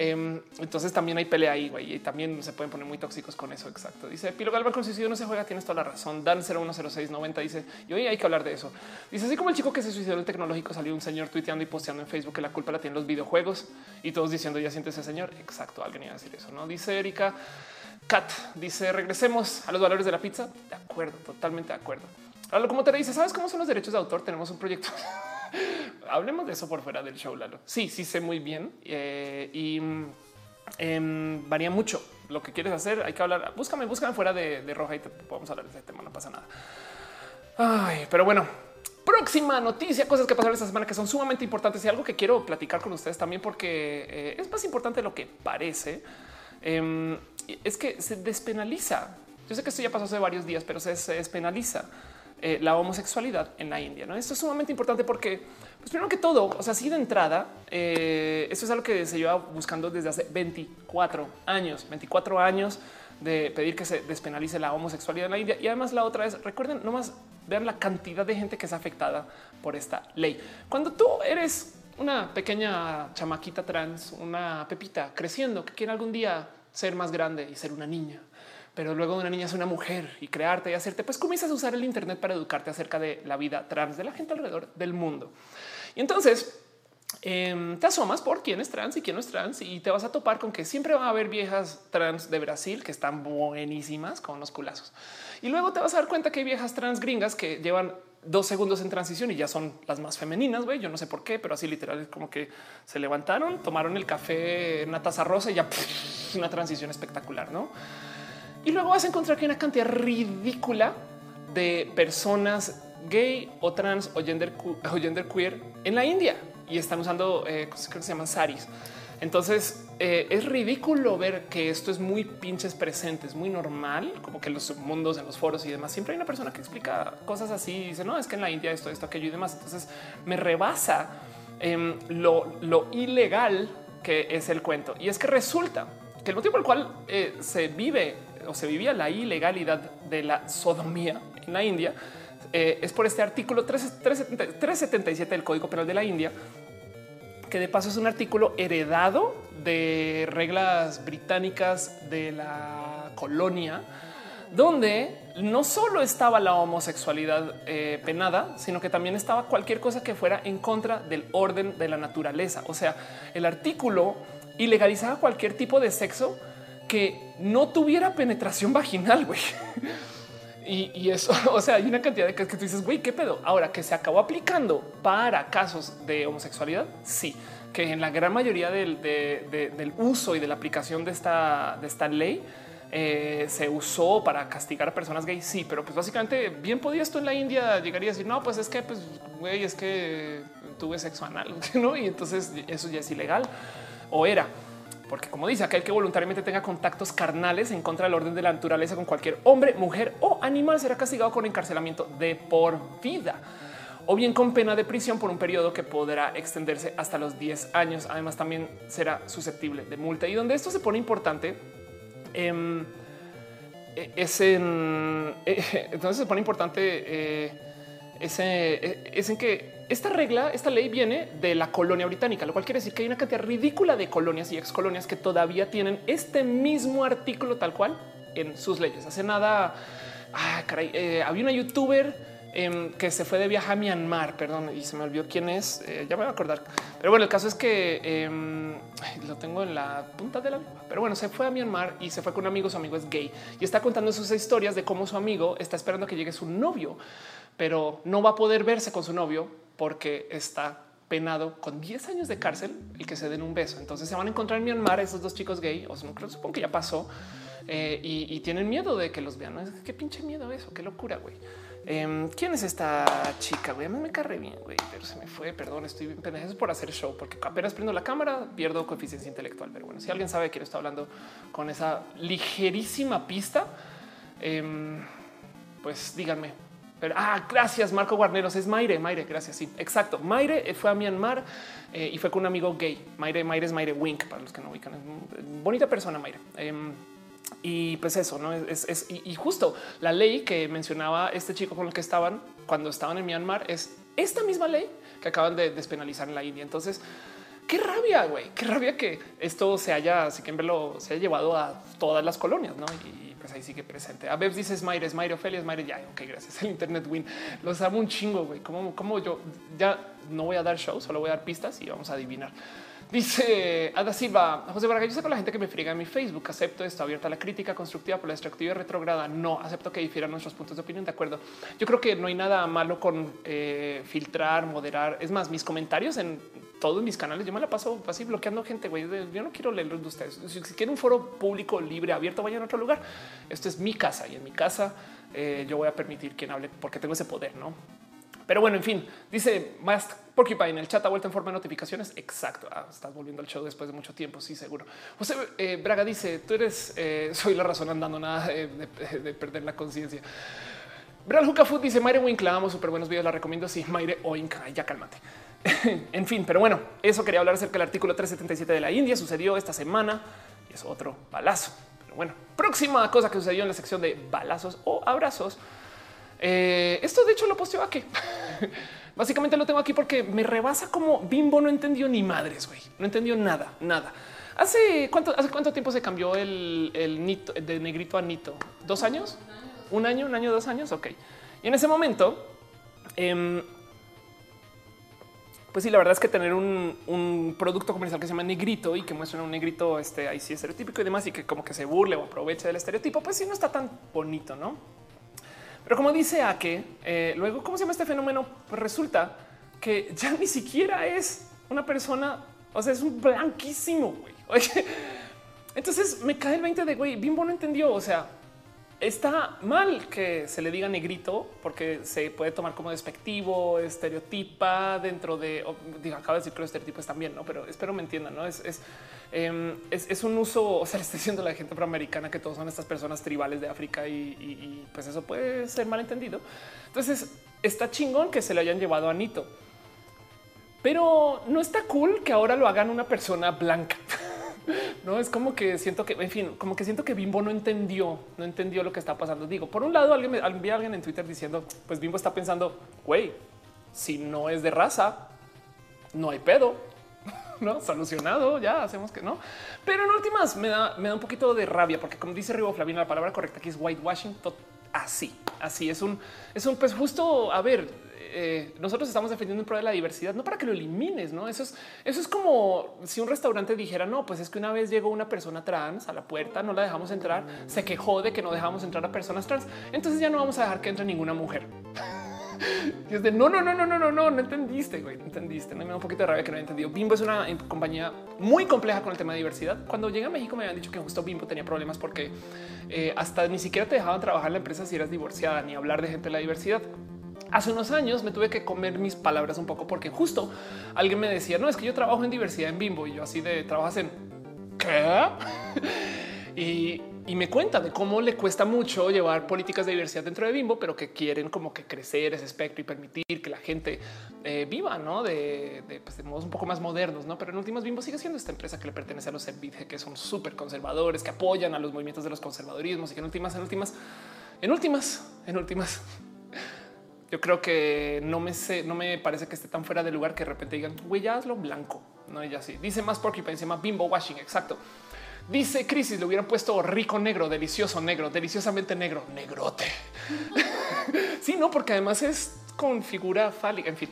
Em, entonces también hay pelea ahí, güey, y también se pueden poner muy tóxicos con eso. Exacto. Dice Pilo Galván con suicidio no se juega. Tienes toda la razón. Dan 010690 dice y hoy hay que hablar de eso. Dice así como el chico que se suicidó en el tecnológico salió un señor tuiteando y posteando en Facebook que la culpa la tienen los videojuegos y todos diciendo ya siente ese señor. Exacto. Alguien iba a decir eso. No dice Erika. Kat dice regresemos a los valores de la pizza. De acuerdo, totalmente de acuerdo. Ahora, como te dice, ¿sabes cómo son los derechos de autor? Tenemos un proyecto. Hablemos de eso por fuera del show, Lalo. Sí, sí sé muy bien eh, y em, varía mucho lo que quieres hacer. Hay que hablar. Búscame, búscame fuera de, roja y te podemos hablar de ese tema. No pasa nada. Ay, pero bueno, próxima noticia, cosas que pasaron esta semana que son sumamente importantes y algo que quiero platicar con ustedes también porque eh, es más importante de lo que parece. Em, es que se despenaliza. Yo sé que esto ya pasó hace varios días, pero se, despenaliza eh, la homosexualidad en la India. ¿no? Esto es sumamente importante porque, pues primero que todo, o sea, así de entrada, eh, esto es algo que se lleva buscando desde hace 24 años, 24 años de pedir que se despenalice la homosexualidad en la India. Y además la otra es, recuerden, nomás vean la cantidad de gente que es afectada por esta ley. Cuando tú eres una pequeña chamaquita trans, una pepita creciendo que quiere algún día ser más grande y ser una niña, pero luego una niña es una mujer y crearte y hacerte, pues comienzas a usar el Internet para educarte acerca de la vida trans de la gente alrededor del mundo. Y entonces em, te asomas por quién es trans y quién no es trans y te vas a topar con que siempre va a haber viejas trans de Brasil que están buenísimas con los culazos. Y luego te vas a dar cuenta que hay viejas trans gringas que llevan dos segundos en transición y ya son las más femeninas. güey. Yo no sé por qué, pero así literal es como que se levantaron, tomaron el café en una taza rosa y ya una transición espectacular, no? Y luego vas a encontrar que hay una cantidad ridícula de personas gay o trans o gender, queer en la India y están usando, eh, creo que se llaman saris. Entonces eh, es ridículo ver que esto es muy pinches presente, es muy normal, como que en los mundos, en los foros y demás, siempre hay una persona que explica cosas así y dice, no, es que en la India esto, esto, aquello y demás. Entonces me rebasa em, lo, ilegal que es el cuento. Y es que resulta que el motivo por el cual eh, se vive o se vivía la ilegalidad de la sodomía en la India eh, es por este artículo 377 del Código Penal de la India, que de paso es un artículo heredado de reglas británicas de la colonia, donde no solo estaba la homosexualidad eh, penada, sino que también estaba cualquier cosa que fuera en contra del orden de la naturaleza. O sea, el artículo ilegalizaba cualquier tipo de sexo que no tuviera penetración vaginal, güey. Y, eso, o sea, hay una cantidad de cosas que tú dices, güey, qué pedo. Ahora que se acabó aplicando para casos de homosexualidad, sí, que en la gran mayoría del, uso y de la aplicación de esta, de esta ley eh, se usó para castigar a personas gays. Sí, pero pues básicamente bien podía esto en la India llegaría a decir, no, pues es que, pues, güey, es que tuve sexo anal, ¿no? Y entonces eso ya es ilegal o era porque como dice aquel que voluntariamente tenga contactos carnales en contra del orden de la naturaleza con cualquier hombre, mujer o animal será castigado con encarcelamiento de por vida o bien con pena de prisión por un periodo que podrá extenderse hasta los 10 años. Además, también será susceptible de multa. Y donde esto se pone importante em, e, es en entonces se pone importante eh, ese, es en que esta regla, esta ley viene de la colonia británica, lo cual quiere decir que hay una cantidad ridícula de colonias y excolonias que todavía tienen este mismo artículo tal cual en sus leyes. Hace nada, ah, caray, eh, había una youtuber em, que se fue de viaje a Myanmar, perdón, y se me olvidó quién es, eh, ya me voy a acordar. Pero bueno, el caso es que em, lo tengo en la punta de la lengua. Pero bueno, se fue a Myanmar y se fue con un amigo, su amigo es gay y está contando sus historias de cómo su amigo está esperando que llegue su novio, pero no va a poder verse con su novio porque está penado con 10 años de cárcel el que se den un beso. Entonces se van a encontrar en Myanmar esos dos chicos gay, o sea, creo, supongo que ya pasó, eh, y, y, tienen miedo de que los vean. ¿no? Qué pinche miedo eso, qué locura, güey. Eh, ¿Quién es esta chica? Güey, a mí me carre bien, güey, pero se me fue. Perdón, estoy bien pendejo por hacer show, porque apenas prendo la cámara, pierdo coeficiencia intelectual. Pero bueno, si alguien sabe quién está hablando con esa ligerísima pista, eh, pues díganme, ah, gracias, Marco Guarneros. Es Maire, Maire, gracias. Sí, exacto. Maire fue a Myanmar eh, y fue con un amigo gay. Maire, Maire es Maire Wink, para los que no ubican. Es bonita persona, Maire. Eh, y pues eso, no es, es y, justo la ley que mencionaba este chico con el que estaban cuando estaban en Myanmar es esta misma ley que acaban de despenalizar en la India. Entonces, qué rabia, güey, qué rabia que esto se haya, así que en verlo se haya llevado a todas las colonias, no? Ahí sigue presente. A Bebs dices Mayre, es Mayre, Ofelia es Mayre. Ya, ok, gracias. El Internet Win los amo un chingo, güey. Como, como yo ya no voy a dar show, solo voy a dar pistas y vamos a adivinar. Dice Ada Silva, José Braga, yo sé con la gente que me friega en mi Facebook. Acepto esto, abierta a la crítica constructiva por la destructiva y retrograda. No acepto que difieran nuestros puntos de opinión. De acuerdo. Yo creo que no hay nada malo con eh, filtrar, moderar. Es más, mis comentarios en todos mis canales, yo me la paso así bloqueando gente. Güey, yo no quiero leerlos de ustedes. Si quieren un foro público, libre, abierto, vayan a otro lugar. Esto es mi casa y en mi casa eh, yo voy a permitir quien hable porque tengo ese poder, no? Pero bueno, en fin, dice más Porcupine en el chat ha vuelto en forma de notificaciones. Exacto. Ah, estás volviendo al show después de mucho tiempo. Sí, seguro. José eh, Braga dice: Tú eres, eh, soy la razón andando nada de, de, de perder la conciencia. Bral Food dice: Mayre Wink, la amo, súper buenos videos. La recomiendo. Sí, Mayre Oink. Ya cálmate. en fin, pero bueno, eso quería hablar acerca del artículo 377 de la India. Sucedió esta semana y es otro balazo. Pero bueno, próxima cosa que sucedió en la sección de balazos o abrazos. Eh, esto de hecho lo posteo aquí. Básicamente lo tengo aquí porque me rebasa como Bimbo no entendió ni madres, güey. No entendió nada, nada. ¿Hace cuánto, hace cuánto tiempo se cambió el, nito de negrito a nito? ¿Dos años? Un año, un año, dos años. Ok. Y en ese momento, eh, pues sí, la verdad es que tener un, producto comercial que se llama negrito y que muestra un negrito este ahí sí estereotípico y demás y que como que se burle o aproveche del estereotipo, pues sí no está tan bonito, no? Pero como dice Ake, eh, luego, ¿cómo se llama este fenómeno? Pues resulta que ya ni siquiera es una persona, o sea, es un blanquísimo, güey. Entonces me cae el 20 de güey, Bimbo no entendió, o sea, está mal que se le diga negrito porque se puede tomar como despectivo, estereotipa dentro de, digo, acabo de decir que los estereotipos también, no, pero espero me entiendan, no es, es, eh, es, un uso, o sea, le estoy diciendo a la gente afroamericana que todos son estas personas tribales de África y pues eso puede ser malentendido. Entonces está chingón que se le hayan llevado a Nito, pero no está cool que ahora lo hagan una persona blanca. No es como que siento que, en fin, como que siento que Bimbo no entendió, no entendió lo que está pasando. Digo, por un lado, alguien me envía alguien en Twitter diciendo, pues Bimbo está pensando, güey, si no es de raza, no hay pedo, no solucionado. Ya hacemos que no, pero en últimas me da, me da un poquito de rabia porque, como dice Rivo Flavina, la palabra correcta aquí es whitewashing. Así, así es un, es un, pues justo a ver, eh, nosotros estamos defendiendo un pro de la diversidad, no para que lo elimines? Eso es, como si un restaurante dijera, no, pues es que una vez llegó una persona trans a la puerta, no la dejamos entrar, se quejó de que no dejamos entrar a personas trans, entonces ya no vamos a dejar que entre ninguna mujer. Y es de no, no, no, no, no, no, no, no entendiste, güey, no entendiste. No me da un poquito de rabia que no haya entendido. Bimbo es una compañía muy compleja con el tema de diversidad. Cuando llegué a México me habían dicho que justo Bimbo tenía problemas porque eh, hasta ni siquiera te dejaban trabajar en la empresa si eras divorciada ni hablar de gente de la diversidad. Hace unos años me tuve que comer mis palabras un poco porque justo alguien me decía, no, es que yo trabajo en diversidad en Bimbo y yo así de trabajas en qué? y, me cuenta de cómo le cuesta mucho llevar políticas de diversidad dentro de Bimbo, pero que quieren como que crecer ese espectro y permitir que la gente eh, viva, ¿no? De, pues de, modos un poco más modernos, ¿no? Pero en últimas Bimbo sigue siendo esta empresa que le pertenece a los Envidge, que son súper conservadores, que apoyan a los movimientos de los conservadurismos y que en últimas, en últimas, en últimas, en últimas, yo creo que no me sé, no me parece que esté tan fuera de lugar que de repente digan, güey, ya hazlo blanco. No, ella sí. Dice más porque se llama bimbo washing. Exacto. Dice Crisis, le hubieran puesto rico negro, delicioso negro, deliciosamente negro, negrote. sí, no, porque además es con figura fálica. En fin,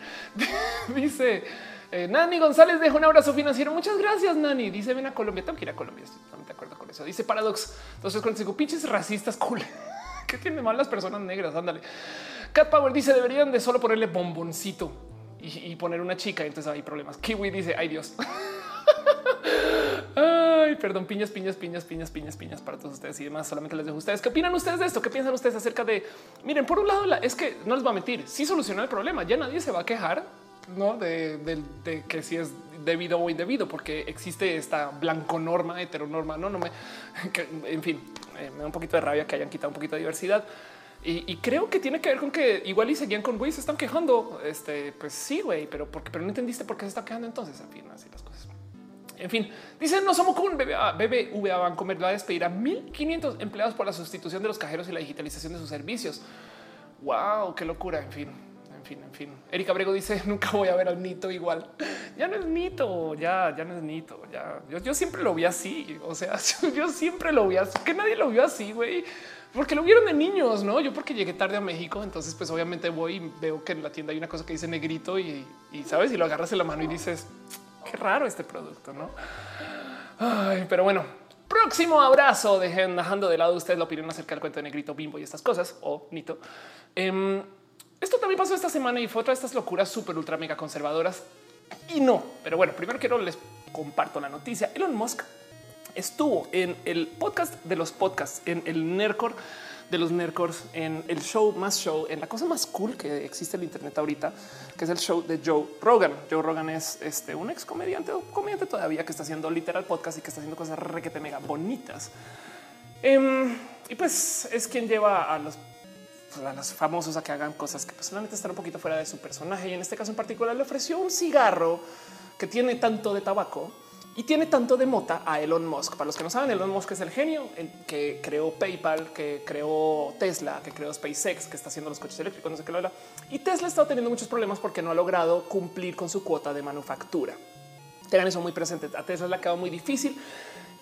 dice eh, Nani González deja un abrazo financiero. Muchas gracias, Nani. Dice ven a Colombia. Tengo que ir a Colombia. Estoy totalmente de acuerdo con eso. Dice Paradox. Entonces, cuando digo pinches racistas, cool. ¿Qué tienen mal las personas negras? Ándale. Cat Power dice deberían de solo ponerle bomboncito y, y poner una chica. Entonces hay problemas. Kiwi dice ay Dios. Ay, perdón, piñas, piñas, piñas, piñas, piñas, piñas para todos ustedes y demás. Solamente les dejo ustedes. ¿Qué opinan ustedes de esto? ¿Qué piensan ustedes acerca de? Miren, por un lado, la, es que no les va a mentir. Sí solucionó el problema. Ya nadie se va a quejar no de, que si es debido o indebido, porque existe esta blanco norma, heteronorma. No, no me, en fin, eh, me da un poquito de rabia que hayan quitado un poquito de diversidad. Y, creo que tiene que ver con que igual y seguían con güey, se están quejando. Este, pues sí, güey, pero porque, pero no entendiste por qué se están quejando entonces. En fin, así las cosas. En fin, dicen no somos con BBVA, BBVA Bancomer va a despedir a 1500 empleados por la sustitución de los cajeros y la digitalización de sus servicios. Wow, qué locura. En fin, en fin, en fin. Erika Abrego dice nunca voy a ver al Nito igual. Ya no es Nito, ya, ya no es Nito. Ya yo, yo siempre lo vi así. O sea, yo siempre lo vi así, que nadie lo vio así, güey. Porque lo vieron de niños, no? Yo porque llegué tarde a México, entonces pues obviamente voy y veo que en la tienda hay una cosa que dice negrito y, sabes, y lo agarras en la mano y dices, qué raro este producto, ¿no? Ay, pero bueno, próximo abrazo. Dejen dejando de lado ustedes la opinión acerca del cuento de negrito, bimbo y estas cosas o nito. Em, esto también pasó esta semana y fue otra de estas locuras súper ultra mega conservadoras y no. Pero bueno, primero quiero les comparto la noticia. Elon Musk estuvo en el podcast de los podcasts, en el Nercor de los Nercors, en el show más show, en la cosa más cool que existe en Internet ahorita, que es el show de Joe Rogan. Joe Rogan es este, un ex comediante o comediante todavía que está haciendo literal podcast y que está haciendo cosas requete mega bonitas. Em, y pues es quien lleva a los a los famosos a que hagan cosas que personalmente están un poquito fuera de su personaje. Y en este caso en particular le ofreció un cigarro que tiene tanto de tabaco y tiene tanto de mota a Elon Musk. Para los que no saben, Elon Musk es el genio que creó PayPal, que creó Tesla, que creó SpaceX, que está haciendo los coches eléctricos, no sé qué lo. Y Tesla está teniendo muchos problemas porque no ha logrado cumplir con su cuota de manufactura. Tengan eso muy presente. A Tesla le ha quedado muy difícil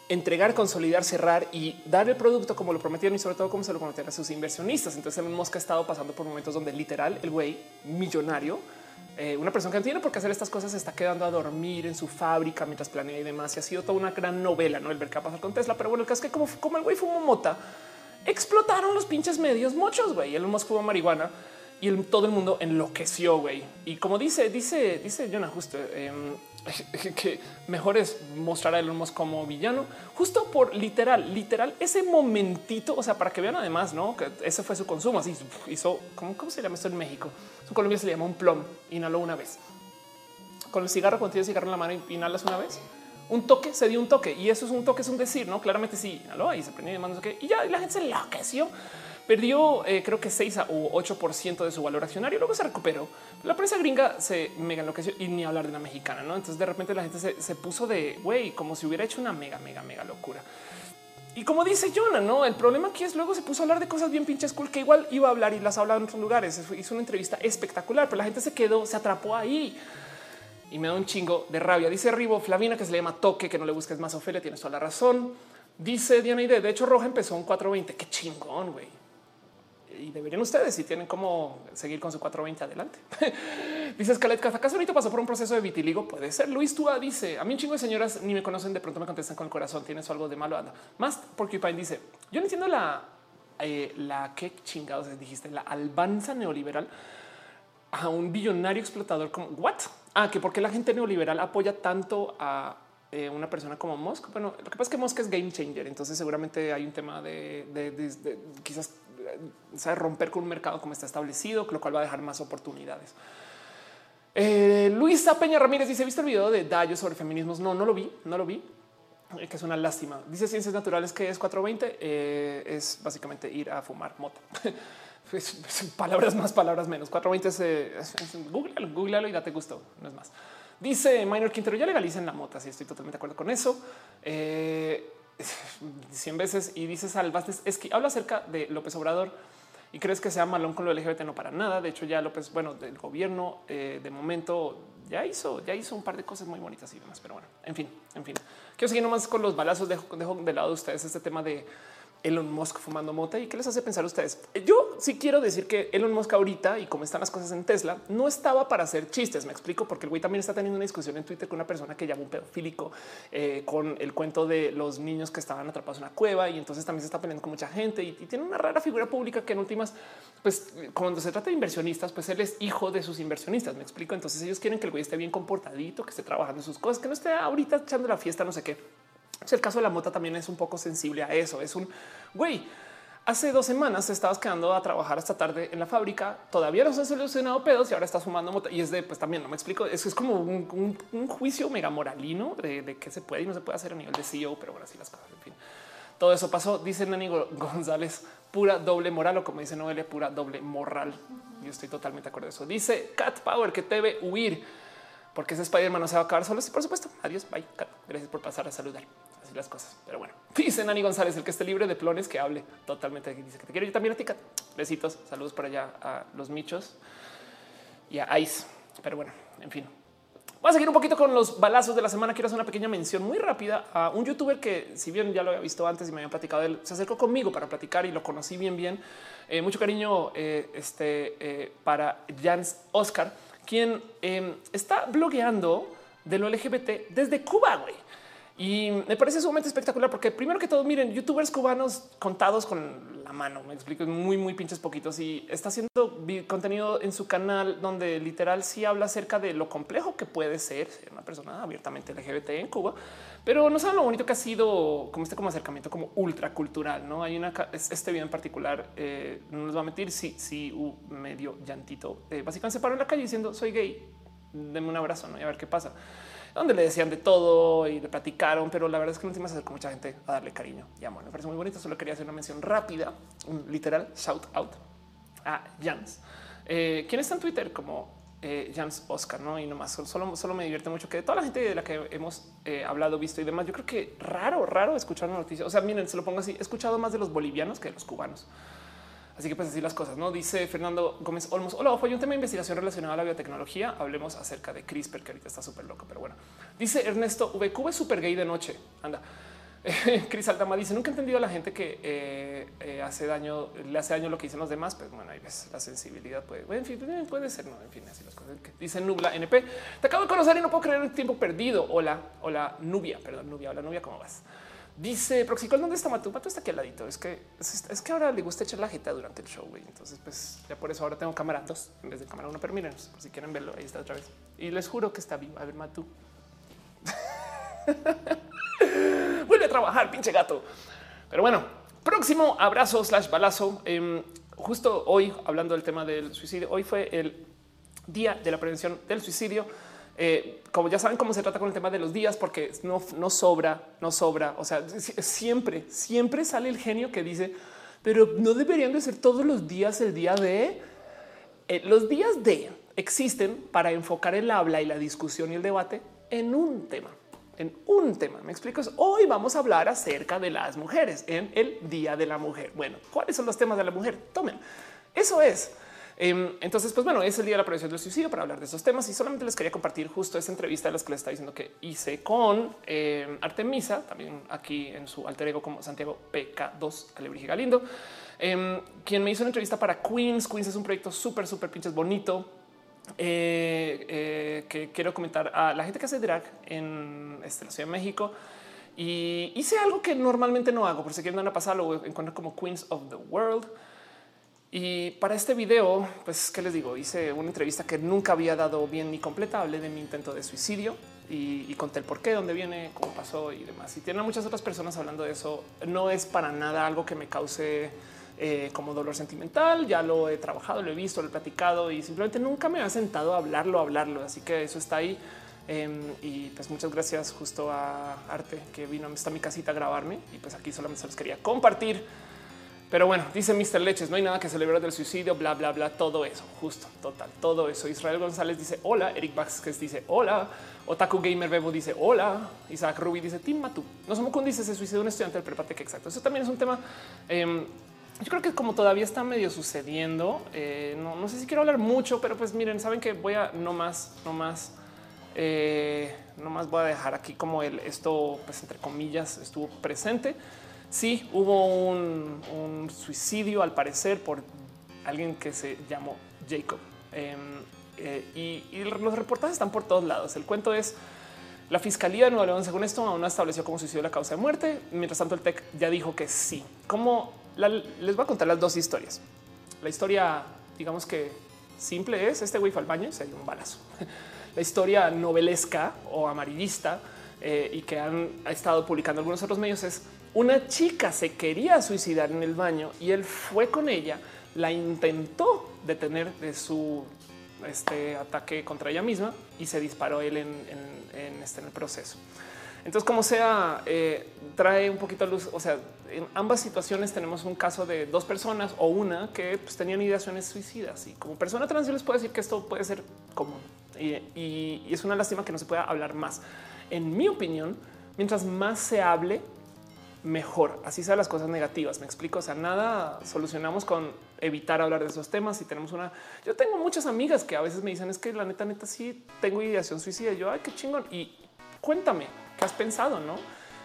entregar, consolidar, cerrar y dar el producto como lo prometieron y sobre todo como se lo prometieron a sus inversionistas. Entonces Elon Musk ha estado pasando por momentos donde literal el güey millonario, eh, una persona que no tiene por qué hacer estas cosas, se está quedando a dormir en su fábrica mientras planea y demás. Y ha sido toda una gran novela, no el ver qué va a pasar con Tesla. Pero bueno, el caso es que como, como el güey fumó mota, explotaron los pinches medios muchos, güey. Elon Musk fumó marihuana y todo el mundo enloqueció, güey. Y como dice, dice, dice Jonah justo em, que mejor es mostrar a Elon Musk como villano, justo por literal, literal, ese momentito, o sea, para que vean además, ¿no? Que ese fue su consumo, así hizo, ¿cómo, cómo se llama esto en México? En Colombia se le llama un plom, inhaló una vez. Con el cigarro, cuando tienes cigarro en la mano, inhalas una vez. Un toque, se dio un toque y eso es un toque, es un decir, ¿no? Claramente sí, inhaló y se prendió y demás, no sé qué, y ya la gente se enloqueció. Perdió eh, creo que 6 u 8% de su valor accionario, luego se recuperó. La prensa gringa se mega enloqueció y ni hablar de la mexicana, ¿no? Entonces de repente la gente se, se puso de, güey, como si hubiera hecho una mega, mega, mega locura. Y como dice Jonah, no, el problema aquí es luego se puso a hablar de cosas bien pinches cool que igual iba a hablar y las hablaba en otros lugares. Hizo una entrevista espectacular, pero la gente se quedó, se atrapó ahí y me da un chingo de rabia. Dice Rivo Flavina que se le llama toque, que no le busques más Ofelia. Tienes toda la razón. Dice Diana Ide, de hecho, Roja empezó un 420. Qué chingón, güey. Y deberían ustedes, si tienen cómo seguir con su 420 adelante. dice Scarlett ¿acaso ahorita pasó por un proceso de vitiligo? Puede ser. Luis Tua dice, a mí un chingo de señoras ni me conocen, de pronto me contestan con el corazón, tienes algo de malo, anda. Más Porcupine dice, yo no entiendo la, eh, la, qué chingados dijiste, la albanza neoliberal a un billonario explotador como what? Ah, que porque la gente neoliberal apoya tanto a eh, una persona como Musk. Bueno, lo que pasa es que Musk es game changer, entonces seguramente hay un tema de, quizás sabe, romper con un mercado como está establecido, lo cual va a dejar más oportunidades. Eh, Luisa Peña Ramírez dice: ¿Viste el video de Dayo sobre feminismos? No, no lo vi, no lo vi. eh, Que es una lástima. Dice Ciencias Naturales que es 420. eh, es básicamente ir a fumar mota. Pues, pues, palabras más, palabras menos. 420 es, eh, es, es Google, googlealo y date gusto. No es más. Dice Minor Quintero, ya legalicen la mota. Sí, estoy totalmente de acuerdo con eso. 100 veces y dice Salvas es que habla acerca de López Obrador y crees que sea malón con lo LGBT, no para nada. De hecho, ya López, bueno, del gobierno eh, de momento ya hizo, ya hizo un par de cosas muy bonitas y demás. Pero bueno, en fin, en fin. Quiero seguir nomás con los balazos. Dejo, dejo de lado de ustedes este tema de Elon Musk fumando mota y qué les hace pensar a ustedes. Yo sí quiero decir que Elon Musk ahorita y cómo están las cosas en Tesla no estaba para hacer chistes. Me explico porque el güey también está teniendo una discusión en Twitter con una persona que llama un pedofílico eh, con el cuento de los niños que estaban atrapados en una cueva y entonces también se está peleando con mucha gente y, y tiene una rara figura pública que en últimas, pues cuando se trata de inversionistas, pues él es hijo de sus inversionistas. Me explico. Entonces ellos quieren que el güey esté bien comportadito, que esté trabajando sus cosas, que no esté ahorita echando la fiesta, no sé qué. El caso de la mota también es un poco sensible a eso. Es un güey Hace dos semanas estabas quedando a trabajar hasta tarde en la fábrica, todavía no se han solucionado pedos y ahora estás fumando mota. Y es de, pues también no me explico. Eso es como un, juicio mega moralino de, de qué se puede y no se puede hacer a nivel de CEO, pero bueno, así las cosas. En fin, todo eso pasó. Dice Nani González, pura doble moral o como dice Noelia, pura doble moral. Yo estoy totalmente de acuerdo eso. Dice Cat Power que debe huir porque ese Spider-Man no se va a acabar solo. Sí, por supuesto. Adiós. Bye. Gracias por pasar a saludar las cosas. Pero bueno, dice Nani González, el que esté libre de plones, que hable totalmente. Dice que te quiero yo también a ti. Besitos, saludos para allá a los michos y a Ice. Pero bueno, en fin. Voy a seguir un poquito con los balazos de la semana. Quiero hacer una pequeña mención muy rápida a un youtuber que, si bien ya lo había visto antes y me habían platicado él, se acercó conmigo para platicar y lo conocí bien, bien. Eh, mucho cariño eh, este, eh, para Jans Oscar, quien em, está blogueando de lo LGBT desde Cuba, güey. Y me parece sumamente espectacular porque primero que todo, miren, youtubers cubanos contados con la mano, me explico, muy, muy pinches poquitos y está haciendo contenido en su canal donde literal sí habla acerca de lo complejo que puede ser ser una persona abiertamente LGBT en Cuba, pero no saben lo bonito que ha sido como este como acercamiento como ultracultural, ¿no? Hay una, este video en particular, eh, no les va a mentir, sí, sí, medio llantito, eh, básicamente se paró en la calle diciendo soy gay, denme un abrazo, ¿no? Y a ver qué pasa donde le decían de todo y le platicaron, pero la verdad es que en últimas se acercó mucha gente a darle cariño y amor. Me parece muy bonito. Solo quería hacer una mención rápida, un literal shout out a Jans, eh, quien está en Twitter como eh, Jans Oscar, no? Y nomás solo, solo me divierte mucho que de toda la gente de la que hemos eh, hablado, visto y demás, yo creo que raro, raro escuchar una noticia. O sea, miren, se lo pongo así. He escuchado más de los bolivianos que de los cubanos. Así que pues así las cosas, ¿no? Dice Fernando Gómez Olmos. Hola, fue un tema de investigación relacionado a la biotecnología. Hablemos acerca de CRISPR, que ahorita está súper loco, pero bueno. Dice Ernesto, VQ es súper gay de noche. Anda. Cris Altama dice, nunca he entendido a la gente que eh, eh, hace daño, le hace daño lo que dicen los demás, pero bueno, ahí ves, la sensibilidad puede, en fin, puede ser, no, en fin, así las cosas. Dice Nubla NP, te acabo de conocer y no puedo creer el tiempo perdido. Hola, hola, Nubia, perdón, Nubia, hola, Nubia, ¿cómo vas? Dice Proxicol, ¿dónde está Matu? Matu está aquí al ladito. Es que es, que ahora le gusta echar la jeta durante el show. Entonces, pues ya por eso ahora tengo cámara dos en vez de cámara uno. Pero si quieren verlo, ahí está otra vez. Y les juro que está vivo. A ver, Matu. Vuelve a trabajar, pinche gato. Pero bueno, próximo abrazo slash balazo. Em, justo hoy, hablando del tema del suicidio, hoy fue el día de la prevención del suicidio. Eh, como ya saben cómo se trata con el tema de los días, porque no, no sobra, no sobra. O sea, siempre, siempre sale el genio que dice, pero no deberían de ser todos los días el día de eh, los días de existen para enfocar el habla y la discusión y el debate en un tema, en un tema. Me explico. Hoy vamos a hablar acerca de las mujeres en el Día de la Mujer. Bueno, ¿cuáles son los temas de la mujer? Tomen. Eso es. Em, entonces, pues bueno, es el día de la prevención del suicidio para hablar de esos temas y solamente les quería compartir justo esa entrevista de las que les estaba diciendo que hice con em, Artemisa, también aquí en su alter ego como Santiago PK2 Alebrije Galindo, em, quien me hizo una entrevista para Queens. Queens es un proyecto súper, súper pinches bonito. Eh, eh, que quiero comentar a la gente que hace drag en este, la Ciudad de México y hice algo que normalmente no hago, por si quieren dar una pasada, lo encuentro como Queens of the World. Y para este video, pues, ¿qué les digo? Hice una entrevista que nunca había dado bien ni completa. Hablé de mi intento de suicidio y, conté el por qué, dónde viene, cómo pasó y demás. Y tienen muchas otras personas hablando de eso. No es para nada algo que me cause eh, como dolor sentimental. Ya lo he trabajado, lo he visto, lo he platicado y simplemente nunca me ha sentado a hablarlo, a hablarlo. Así que eso está ahí. Em, y pues muchas gracias justo a Arte que vino a mi casita a grabarme y pues aquí solamente se los quería compartir pero bueno, dice Mr. Leches, no hay nada que celebrar del suicidio, bla, bla, bla, todo eso, justo, total, todo eso. Israel González dice hola, Eric Vázquez dice hola, Otaku Gamer Bebo dice hola, Isaac Ruby dice Tim Matu. No somos dice se suicidó un estudiante del prepate que exacto. Eso también es un tema. Em, yo creo que como todavía está medio sucediendo, eh, no, no, sé si quiero hablar mucho, pero pues miren, saben que voy a no más, no más Eh, nomás voy a dejar aquí como el esto, pues entre comillas, estuvo presente. Sí, hubo un, suicidio al parecer por alguien que se llamó Jacob. Em, eh, y, y los reportajes están por todos lados. El cuento es la Fiscalía de Nueva León, según esto, aún no estableció como suicidio la causa de muerte. Mientras tanto, el TEC ya dijo que sí. Como les voy a contar las dos historias. La historia, digamos que simple es este güey fue al baño y se dio un balazo. La historia novelesca o amarillista eh, y que han estado publicando algunos otros medios es una chica se quería suicidar en el baño y él fue con ella, la intentó detener de su este ataque contra ella misma y se disparó él en, este, en el proceso. Entonces, como sea, eh, trae un poquito de luz. O sea, en ambas situaciones tenemos un caso de dos personas o una que pues, tenían ideaciones suicidas. Y como persona trans, yo les puedo decir que esto puede ser común y, es una lástima que no se pueda hablar más. En mi opinión, mientras más se hable, mejor. Así sean las cosas negativas. Me explico. O sea, nada solucionamos con evitar hablar de esos temas. Y tenemos una, yo tengo muchas amigas que a veces me dicen es que la neta, neta, sí tengo ideación suicida. yo, ay, qué chingón. Y cuéntame qué has pensado, no?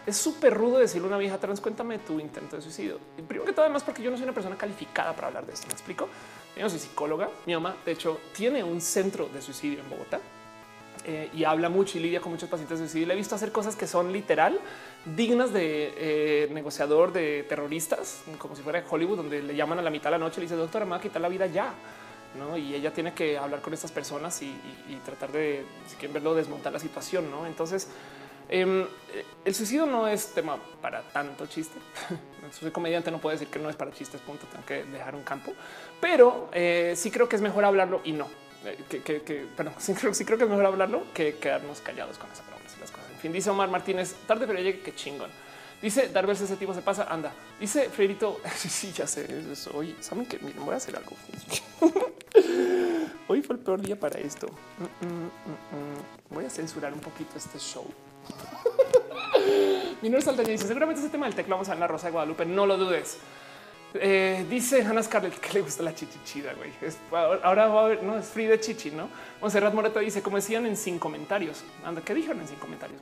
Es súper rudo decirle a una vieja trans, cuéntame tu intento de suicidio. Y primero que todo, además, porque yo no soy una persona calificada para hablar de esto. Me explico. Yo soy psicóloga. Mi mamá, de hecho, tiene un centro de suicidio en Bogotá. Eh, y habla mucho y lidia con muchos pacientes de suicidio. Le he visto hacer cosas que son literal dignas de eh, negociador de terroristas, como si fuera Hollywood, donde le llaman a la mitad de la noche y le dice, doctora, me va a quitar la vida ya. ¿no? Y ella tiene que hablar con estas personas y, tratar de, si quieren verlo, desmontar la situación. ¿no? Entonces, em, el suicidio no es tema para tanto chiste. Soy comediante, no puedo decir que no es para chistes, punto. Tengo que dejar un campo, pero eh, sí creo que es mejor hablarlo y no. Eh, que, que, que sí creo, sí creo que es mejor hablarlo que quedarnos callados con esa palabra. Las cosas. En fin, dice Omar Martínez, tarde pero llegue, que chingón. Dice Darvel, ese tipo se pasa, anda. Dice Freirito, sí, ya sé, eso. Hoy saben que miren, voy a hacer algo. Hoy fue el peor día para esto. Mm, mm, mm, voy a censurar un poquito este show. Minor Saldaña dice, seguramente ese tema del teclado vamos a la Rosa de Guadalupe, no lo dudes. Eh, dice Hannah Scarlett que le gusta la chichichida, güey. ahora va a haber, no es free de chichi, no? Monserrat Moreto dice, como decían en sin comentarios. Anda, ¿qué dijeron en sin comentarios?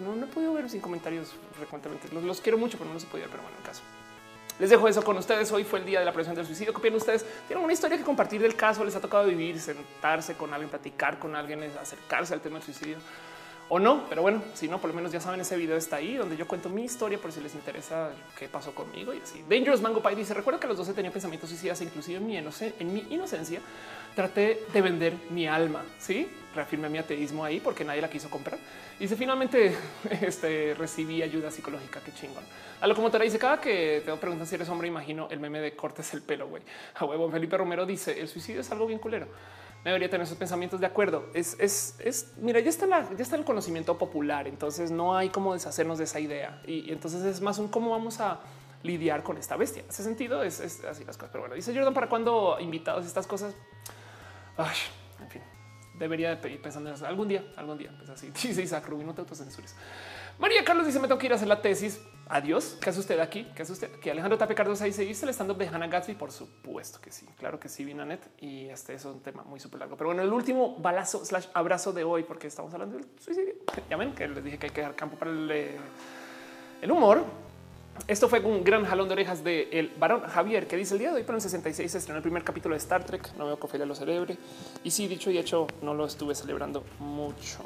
No, no he podido ver sin comentarios frecuentemente. Los, quiero mucho, pero no los he ver, pero bueno, en caso. Les dejo eso con ustedes. Hoy fue el día de la prevención del suicidio. ¿Qué ustedes? ¿Tienen una historia que compartir del caso? ¿Les ha tocado vivir, sentarse con alguien, platicar con alguien, acercarse al tema del suicidio? O no, pero bueno, si no, por lo menos ya saben, ese video está ahí donde yo cuento mi historia por si les interesa qué pasó conmigo y así. Dangerous Mango Pie dice: Recuerdo que a los 12 tenía pensamientos suicidas, inclusive en mi, en mi inocencia, traté de vender mi alma. Sí, reafirmé mi ateísmo ahí porque nadie la quiso comprar. Y Finalmente este, recibí ayuda psicológica. Qué chingón. A lo como te dice: Cada que te preguntan si eres hombre, imagino el meme de cortes el pelo. Güey, a huevo. Felipe Romero dice: El suicidio es algo bien culero me debería tener esos pensamientos de acuerdo. Es, es, es, mira, ya está, la, ya está el conocimiento popular, entonces no hay cómo deshacernos de esa idea. Y, entonces es más un cómo vamos a lidiar con esta bestia. ese sentido es, así las cosas. Pero bueno, dice Jordan, ¿para cuando invitados estas cosas? Ay, en fin, debería de pedir pensando en eso. Algún día, algún día. Pues así, dice Isaac Rubin, no te autocensures. María Carlos dice: Me tengo que ir a hacer la tesis. Adiós. ¿Qué hace usted aquí? ¿Qué hace usted? Que Alejandro Tapia Cardosa dice: ¿Viste el stand up de Hannah Gatsby? Por supuesto que sí. Claro que sí, Vinanet. Y este es un tema muy súper largo. Pero bueno, el último balazo slash abrazo de hoy, porque estamos hablando del suicidio. Ya ven que les dije que hay que dejar campo para el, eh, humor. Esto fue un gran jalón de orejas de el varón Javier que dice el día de hoy, pero en 66 se estrenó el primer capítulo de Star Trek. No veo que Ophelia lo celebre. Y sí, dicho y hecho, no lo estuve celebrando mucho.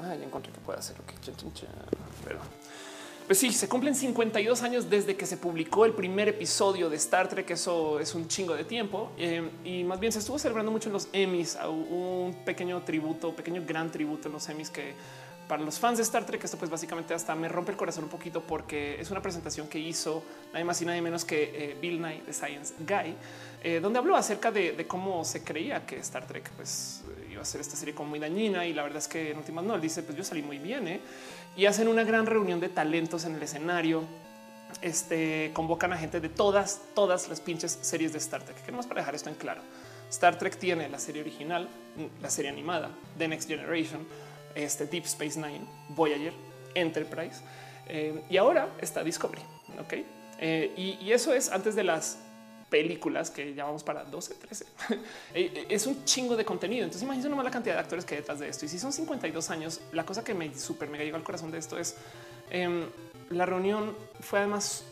Ah, ya encontré que puede hacer. Okay. Pero pues sí, se cumplen 52 años desde que se publicó el primer episodio de Star Trek. Eso es un chingo de tiempo eh, y más bien se estuvo celebrando mucho en los Emmys. Un pequeño tributo, pequeño gran tributo en los Emmys que para los fans de Star Trek, esto pues básicamente hasta me rompe el corazón un poquito porque es una presentación que hizo nadie más y nadie menos que eh, Bill Nye de Science Guy, eh, donde habló acerca de, cómo se creía que Star Trek pues iba a ser esta serie como muy dañina y la verdad es que en últimas no, él dice pues yo salí muy bien ¿eh? Y hacen una gran reunión de talentos en el escenario. Este convocan a gente de todas, todas las pinches series de Star Trek. Queremos para dejar esto en claro. Star Trek tiene la serie original, la serie animada, The Next Generation, este Deep Space Nine, Voyager, Enterprise eh, y ahora está Discovery. Ok, eh, y, eso es antes de las películas que llamamos para 12, 13. Eh, es un chingo de contenido. Entonces imagínense nomás la cantidad de actores que hay detrás de esto. Y si son 52 años, la cosa que me súper mega llegó al corazón de esto es em, la reunión fue además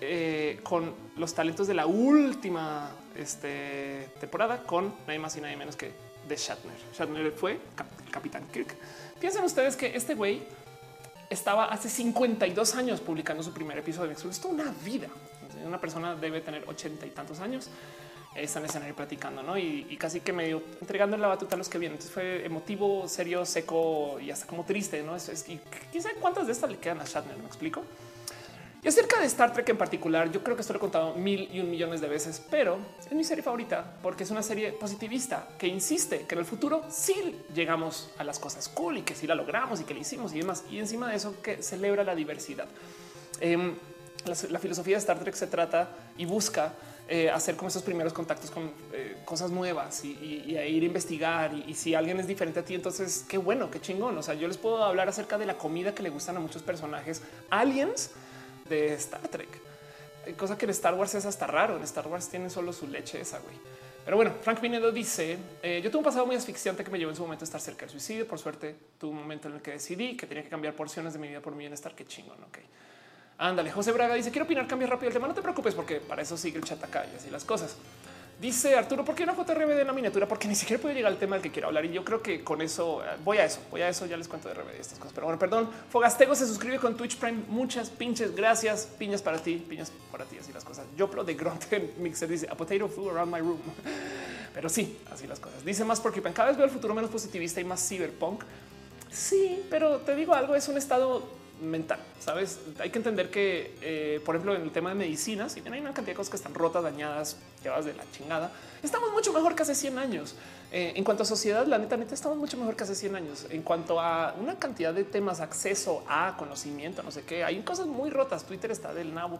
eh, con los talentos de la última este, temporada con nadie más y nadie menos que de Shatner. Shatner fue el capitán Kirk. Piensen ustedes que este güey estaba hace 52 años publicando su primer episodio. Esto es una vida. Una persona debe tener ochenta y tantos años. Está en escenario platicando, ¿no? Y, casi que medio entregando la batuta a los que vienen. Entonces fue emotivo, serio, seco y hasta como triste, ¿no? Es, es, y quién sabe cuántas de estas le quedan a Shatner, ¿me explico? Y acerca de Star Trek en particular, yo creo que esto lo he contado mil y un millones de veces, pero es mi serie favorita porque es una serie positivista que insiste que en el futuro sí llegamos a las cosas cool y que sí la logramos y que le hicimos y demás. Y encima de eso que celebra la diversidad. Em, la, filosofía de Star Trek se trata y busca eh, hacer como esos primeros contactos con eh, cosas nuevas y, a ir a investigar. Y, y, si alguien es diferente a ti, entonces qué bueno, qué chingón. O sea, yo les puedo hablar acerca de la comida que le gustan a muchos personajes aliens de Star Trek, cosa que en Star Wars es hasta raro. En Star Wars tienen solo su leche esa güey. Pero bueno, Frank Pinedo dice: eh, Yo tuve un pasado muy asfixiante que me llevó en su momento a estar cerca del suicidio. Por suerte, tuve un momento en el que decidí que tenía que cambiar porciones de mi vida por mi bienestar. Qué chingón. Ok, ándale. José Braga dice: Quiero opinar, cambia rápido el tema. No te preocupes, porque para eso sigue el chat acá y así las cosas. Dice Arturo, ¿por qué no JRBD en la miniatura? Porque ni siquiera puedo llegar al tema del que quiero hablar. Y yo creo que con eso eh, voy a eso, voy a eso. Ya les cuento de RBD estas cosas. Pero bueno, perdón. Fogastego se suscribe con Twitch Prime. Muchas pinches gracias. Piñas para ti, piñas para ti. Así las cosas. Yo de Grunt Mixer dice a potato flew around my room. Pero sí, así las cosas. Dice más porque cada vez veo el futuro menos positivista y más cyberpunk. Sí, pero te digo algo, es un estado mental. Sabes, hay que entender que, eh, por ejemplo, en el tema de medicinas, si bien hay una cantidad de cosas que están rotas, dañadas, llevadas de la chingada, estamos mucho mejor que hace 100 años. Eh, en cuanto a sociedad, la neta, neta, estamos mucho mejor que hace 100 años. En cuanto a una cantidad de temas, acceso a conocimiento, no sé qué, hay cosas muy rotas. Twitter está del nabo.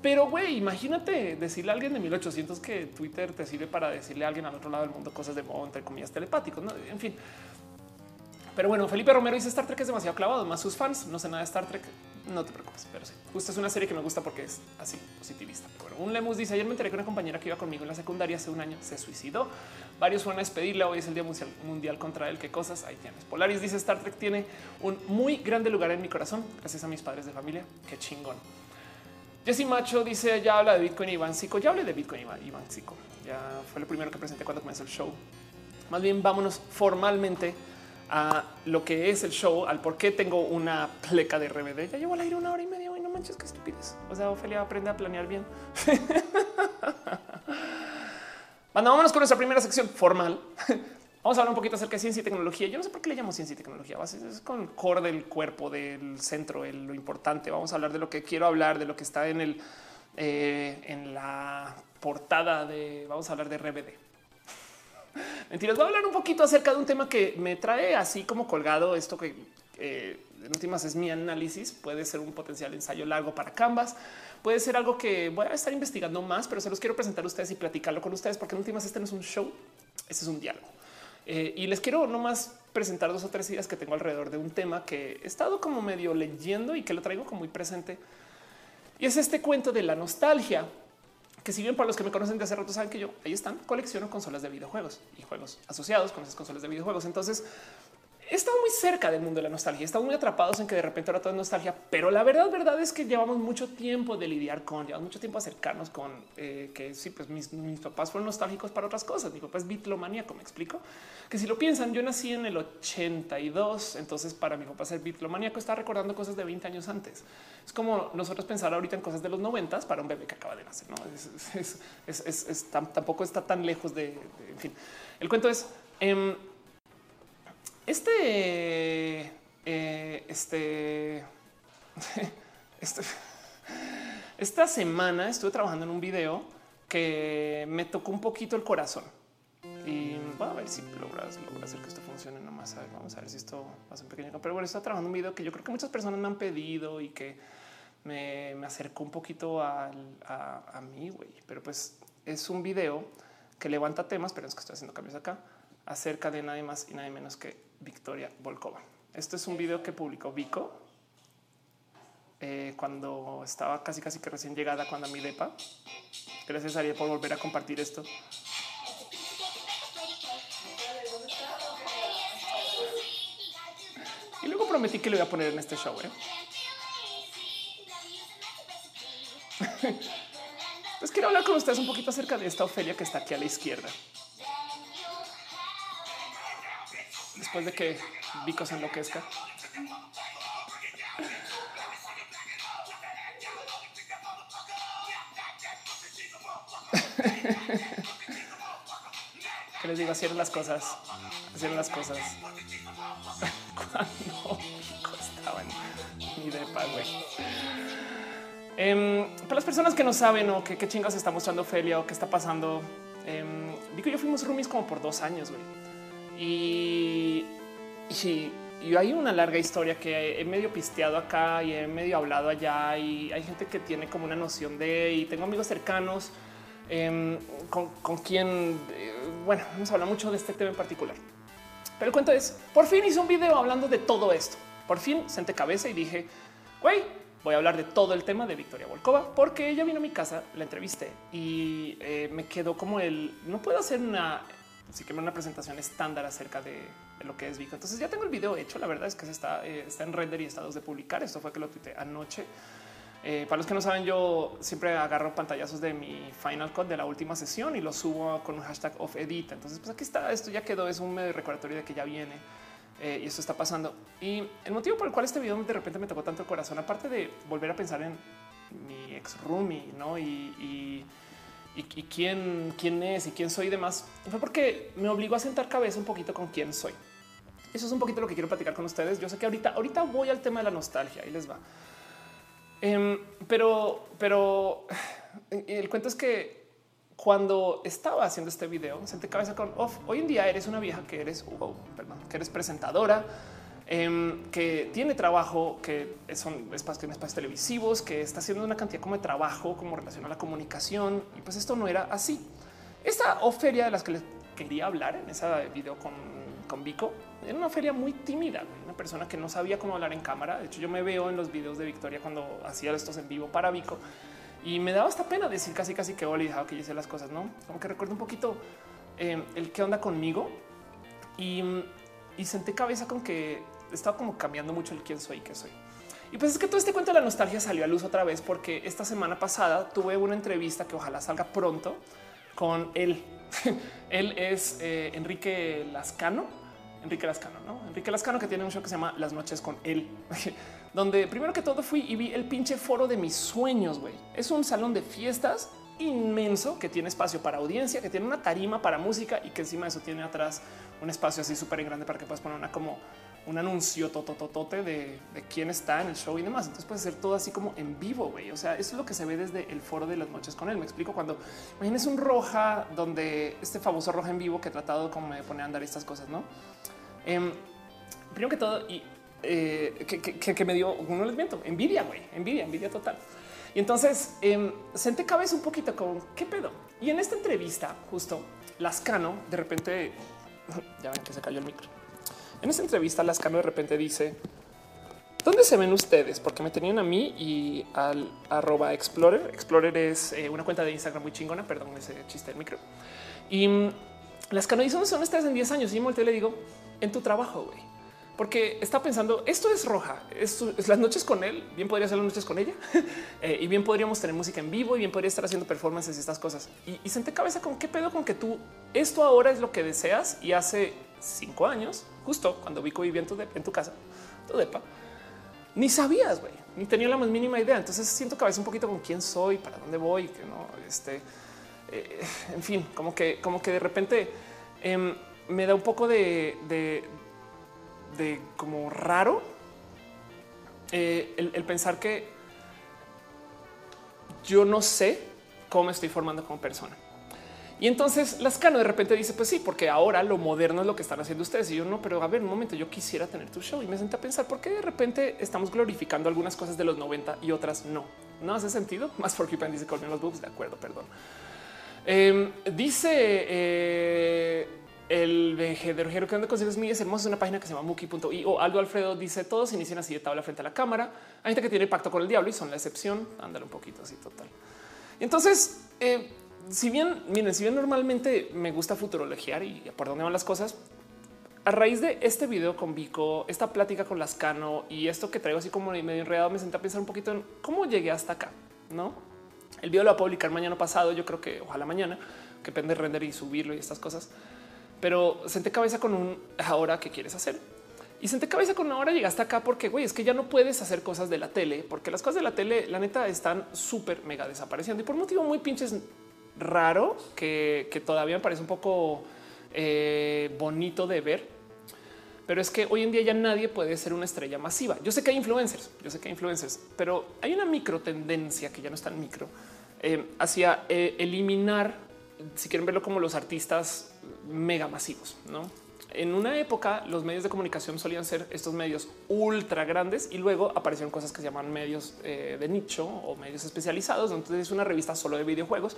Pero, güey, imagínate decirle a alguien de 1800 que Twitter te sirve para decirle a alguien al otro lado del mundo cosas de modo, entre comillas, telepáticos. ¿no? En fin, pero bueno, Felipe Romero dice Star Trek es demasiado clavado, más sus fans. No sé nada de Star Trek. No te preocupes, pero sí. Justo es una serie que me gusta porque es así positivista. bueno, un Lemus dice ayer me enteré que una compañera que iba conmigo en la secundaria hace un año se suicidó. Varios fueron a despedirla. Hoy es el día mundial contra él. Qué cosas ahí tienes. Polaris dice Star Trek tiene un muy grande lugar en mi corazón. Gracias a mis padres de familia. Qué chingón. Jesse Macho dice ya habla de Bitcoin Iván Zico. Ya hablé de Bitcoin Iván Zico. Ya fue lo primero que presenté cuando comenzó el show. Más bien vámonos formalmente a lo que es el show, al por qué tengo una pleca de RBD. Ya llevo al aire una hora y media y no manches, qué estupidez. O sea, Ofelia aprende a planear bien. vámonos con nuestra primera sección formal. Vamos a hablar un poquito acerca de ciencia y tecnología. Yo no sé por qué le llamo ciencia y tecnología. Es con el core del cuerpo, del centro, el, lo importante. Vamos a hablar de lo que quiero hablar, de lo que está en el eh, en la portada de. Vamos a hablar de RBD. Mentiras, voy a hablar un poquito acerca de un tema que me trae así como colgado esto que eh, en últimas es mi análisis. Puede ser un potencial ensayo largo para Canvas. Puede ser algo que voy a estar investigando más, pero se los quiero presentar a ustedes y platicarlo con ustedes porque en últimas este no es un show, este es un diálogo. Eh, y les quiero nomás presentar dos o tres ideas que tengo alrededor de un tema que he estado como medio leyendo y que lo traigo como muy presente. Y es este cuento de la nostalgia que si bien para los que me conocen de hace rato saben que yo ahí están, colecciono consolas de videojuegos y juegos asociados con esas consolas de videojuegos. Entonces he estado muy cerca del mundo de la nostalgia. Estamos muy atrapados en que de repente ahora todo es nostalgia, pero la verdad, verdad es que llevamos mucho tiempo de lidiar con, llevamos mucho tiempo acercarnos con eh, que sí, pues mis, papás fueron nostálgicos para otras cosas. Mi papá es bitlomaníaco, me explico que si lo piensan, yo nací en el 82, entonces para mi papá ser bitlomaníaco está recordando cosas de 20 años antes. Es como nosotros pensar ahorita en cosas de los 90 para un bebé que acaba de nacer. No es, tampoco está tan lejos de, en fin. El cuento es em, este, eh, este, este, esta semana estuve trabajando en un video que me tocó un poquito el corazón y voy a ver si logras, hacer que esto funcione nomás. A ver, vamos a ver si esto ser un pequeño. Pero bueno, estoy trabajando un video que yo creo que muchas personas me han pedido y que me, acercó un poquito a, a mí, güey. Pero pues es un video que levanta temas, pero es que estoy haciendo cambios acá acerca de nadie más y nadie menos que Victoria Volkova. Esto es un video que publicó Vico. eh, cuando estaba casi casi que recién llegada cuando a mi depa. Gracias Ariel por volver a compartir esto. Y luego prometí que lo iba a poner en este show. ¿eh? pues quiero hablar con ustedes un poquito acerca de esta Ofelia que está aquí a la izquierda. Después de que Vico se enloquezca. que les digo, así eran las cosas, así las cosas. Cuando estaba en mi depa, güey. Em, para las personas que no saben o que qué chingas está mostrando Felia o qué está pasando, eh, Vico y yo fuimos roomies como por dos años, güey. Y, y, y, hay una larga historia que he medio pisteado acá y he medio hablado allá y hay gente que tiene como una noción de y tengo amigos cercanos eh, con, con, quien, eh, bueno, hemos hablado mucho de este tema en particular. Pero el cuento es, por fin hice un video hablando de todo esto. Por fin senté cabeza y dije, güey, voy a hablar de todo el tema de Victoria Volkova porque ella vino a mi casa, la entrevisté y eh, me quedó como el, no puedo hacer una Así que una presentación estándar acerca de, de, lo que es Vico. Entonces ya tengo el video hecho. La verdad es que se está, eh, está en render y estados de publicar. Esto fue que lo tuiteé anoche. Eh, para los que no saben, yo siempre agarro pantallazos de mi Final Cut de la última sesión y lo subo con un hashtag of edit. Entonces, pues aquí está. Esto ya quedó. Es un medio recordatorio de que ya viene eh, y esto está pasando. Y el motivo por el cual este video de repente me tocó tanto el corazón, aparte de volver a pensar en mi ex roomie, no? y, y y, quién, quién es y quién soy y demás, fue porque me obligó a sentar cabeza un poquito con quién soy. Eso es un poquito lo que quiero platicar con ustedes. Yo sé que ahorita, ahorita voy al tema de la nostalgia y les va. Eh, pero, pero el cuento es que cuando estaba haciendo este video, senté cabeza con. Hoy en día eres una vieja que eres, wow, perdón, que eres presentadora, eh, que tiene trabajo, que son espacios, en espacios televisivos, que está haciendo una cantidad como de trabajo como relación a la comunicación. Y pues esto no era así. Esta oferia de las que les quería hablar en ese video con, con Vico era una feria muy tímida, una persona que no sabía cómo hablar en cámara. De hecho, yo me veo en los videos de Victoria cuando hacía estos en vivo para Vico y me daba esta pena decir casi, casi que hola y que yo hice las cosas, no como que recuerdo un poquito eh, el qué onda conmigo y senté cabeza con que estaba como cambiando mucho el quién soy y qué soy. Y pues es que todo este cuento de la nostalgia salió a luz otra vez porque esta semana pasada tuve una entrevista que ojalá salga pronto con él. él es eh, Enrique Lascano. Enrique Lascano, ¿no? Enrique Lascano que tiene un show que se llama Las noches con él, donde primero que todo fui y vi el pinche foro de mis sueños, güey. Es un salón de fiestas inmenso que tiene espacio para audiencia, que tiene una tarima para música y que encima de eso tiene atrás un espacio así súper grande para que puedas poner una como un anuncio totototote de, de quién está en el show y demás. Entonces puede ser todo así como en vivo, güey. O sea, eso es lo que se ve desde el foro de las noches con él. Me explico cuando imagínes un roja donde este famoso roja en vivo que he tratado como de poner a andar estas cosas, no? Eh, primero que todo, y eh, que, que, me dio, no les miento, envidia, güey, envidia, envidia total. Y entonces eh, senté cabeza un poquito con qué pedo. Y en esta entrevista, justo Lascano, de repente, ya ven que se cayó el micro. En esa entrevista, Lascano de repente dice: ¿Dónde se ven ustedes? Porque me tenían a mí y al arroba Explorer. Explorer es eh, una cuenta de Instagram muy chingona. Perdón, ese chiste del micro. Y um, Lascano dice: ¿Dónde son ustedes en 10 años? Y yo le digo: En tu trabajo, güey. Porque está pensando, esto es roja, esto es las noches con él, bien podría ser las noches con ella, eh, y bien podríamos tener música en vivo, y bien podría estar haciendo performances y estas cosas. Y, senté cabeza con qué pedo con que tú, esto ahora es lo que deseas, y hace cinco años, justo cuando Vico vivía en tu, en tu casa, tu depa, ni sabías, güey, ni tenía la más mínima idea. Entonces siento cabeza un poquito con quién soy, para dónde voy, que no, este, eh, en fin, como que, como que de repente eh, me da un poco de de como raro eh, el, pensar que yo no sé cómo me estoy formando como persona. Y entonces Lascano de repente dice, pues sí, porque ahora lo moderno es lo que están haciendo ustedes. Y yo no, pero a ver, un momento, yo quisiera tener tu show. Y me senté a pensar, ¿por qué de repente estamos glorificando algunas cosas de los 90 y otras no? ¿No hace sentido? Más porque dice con los books, de acuerdo, perdón. Eh, dice... Eh, el vejedero que donde consigues es hermoso. Una página que se llama muki.io. Aldo Alfredo dice todos inician así de tabla frente a la cámara. Hay gente que tiene pacto con el diablo y son la excepción. Ándale un poquito así total. Entonces, eh, si bien miren, si bien normalmente me gusta futurologiar y por dónde van las cosas, a raíz de este video con Vico, esta plática con Lascano y esto que traigo así como medio enredado, me senté a pensar un poquito en cómo llegué hasta acá, no? El video lo va a publicar mañana pasado. Yo creo que ojalá mañana, que depende de render y subirlo y estas cosas pero senté cabeza con un ahora que quieres hacer. Y senté cabeza con ahora llegaste acá porque güey, es que ya no puedes hacer cosas de la tele porque las cosas de la tele, la neta, están súper mega desapareciendo y por un motivo muy pinches raro que, todavía me parece un poco eh, bonito de ver. Pero es que hoy en día ya nadie puede ser una estrella masiva. Yo sé que hay influencers, yo sé que hay influencers, pero hay una micro tendencia que ya no es tan micro eh, hacia eh, eliminar, si quieren verlo como los artistas mega masivos, ¿no? En una época los medios de comunicación solían ser estos medios ultra grandes y luego aparecieron cosas que se llaman medios eh, de nicho o medios especializados. Entonces es una revista solo de videojuegos.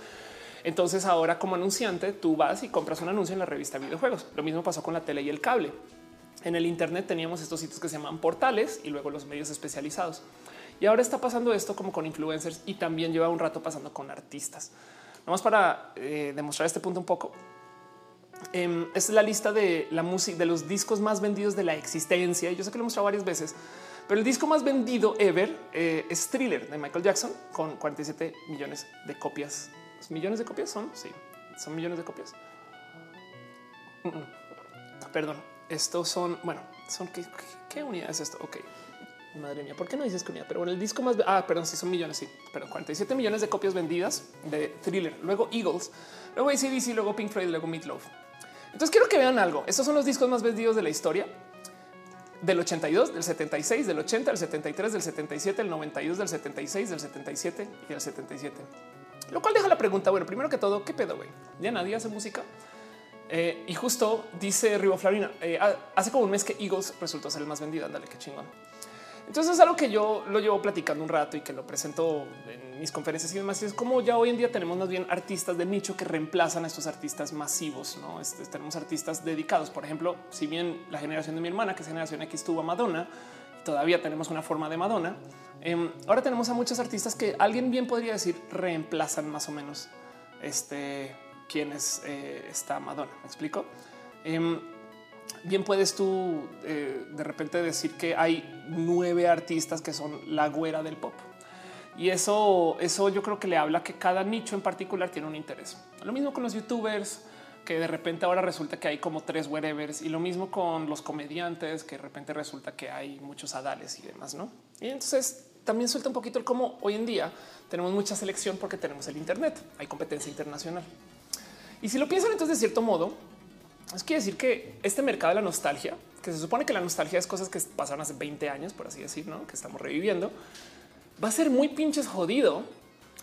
Entonces ahora como anunciante tú vas y compras un anuncio en la revista de videojuegos. Lo mismo pasó con la tele y el cable. En el Internet teníamos estos sitios que se llaman portales y luego los medios especializados. Y ahora está pasando esto como con influencers y también lleva un rato pasando con artistas. Vamos para eh, demostrar este punto un poco. Em, es la lista de la música de los discos más vendidos de la existencia. Yo sé que lo he mostrado varias veces, pero el disco más vendido ever eh, es Thriller de Michael Jackson con 47 millones de copias. ¿Millones de copias son? Sí, son millones de copias. Perdón, estos son, bueno, son qué, qué, unidad es esto? Ok, madre mía, ¿por qué no dices unidad? Pero bueno, el disco más, ah, perdón, sí son millones, sí, pero 47 millones de copias vendidas de Thriller, luego Eagles, luego ACDC, luego Pink Floyd, luego Meatloaf. Entonces quiero que vean algo. Estos son los discos más vendidos de la historia del 82, del 76, del 80, del 73, del 77, del 92, del 76, del 77 y del 77. Lo cual deja la pregunta, bueno, primero que todo, ¿qué pedo, güey? ¿Ya nadie hace música? Eh, y justo dice Rivo Flavina, eh, hace como un mes que Eagles resultó ser el más vendido. Ándale, qué chingón. Entonces es algo que yo lo llevo platicando un rato y que lo presento en mis conferencias y demás. es como ya hoy en día tenemos más bien artistas de nicho que reemplazan a estos artistas masivos. No este, tenemos artistas dedicados. Por ejemplo, si bien la generación de mi hermana, que es generación X, tuvo a Madonna, todavía tenemos una forma de Madonna. Em, ahora tenemos a muchos artistas que alguien bien podría decir reemplazan más o menos este quienes eh, está Madonna. ¿Me explico? Em, bien puedes tú eh, de repente decir que hay nueve artistas que son la güera del pop. Y eso, eso yo creo que le habla que cada nicho en particular tiene un interés. Lo mismo con los youtubers, que de repente ahora resulta que hay como tres wherevers y lo mismo con los comediantes, que de repente resulta que hay muchos adales y demás, ¿no? Y entonces también suelta un poquito el cómo hoy en día tenemos mucha selección porque tenemos el Internet, hay competencia internacional. Y si lo piensan entonces de cierto modo, es quiere decir que este mercado de la nostalgia, que se supone que la nostalgia es cosas que pasaron hace 20 años, por así decir, ¿no? que estamos reviviendo, va a ser muy pinches jodido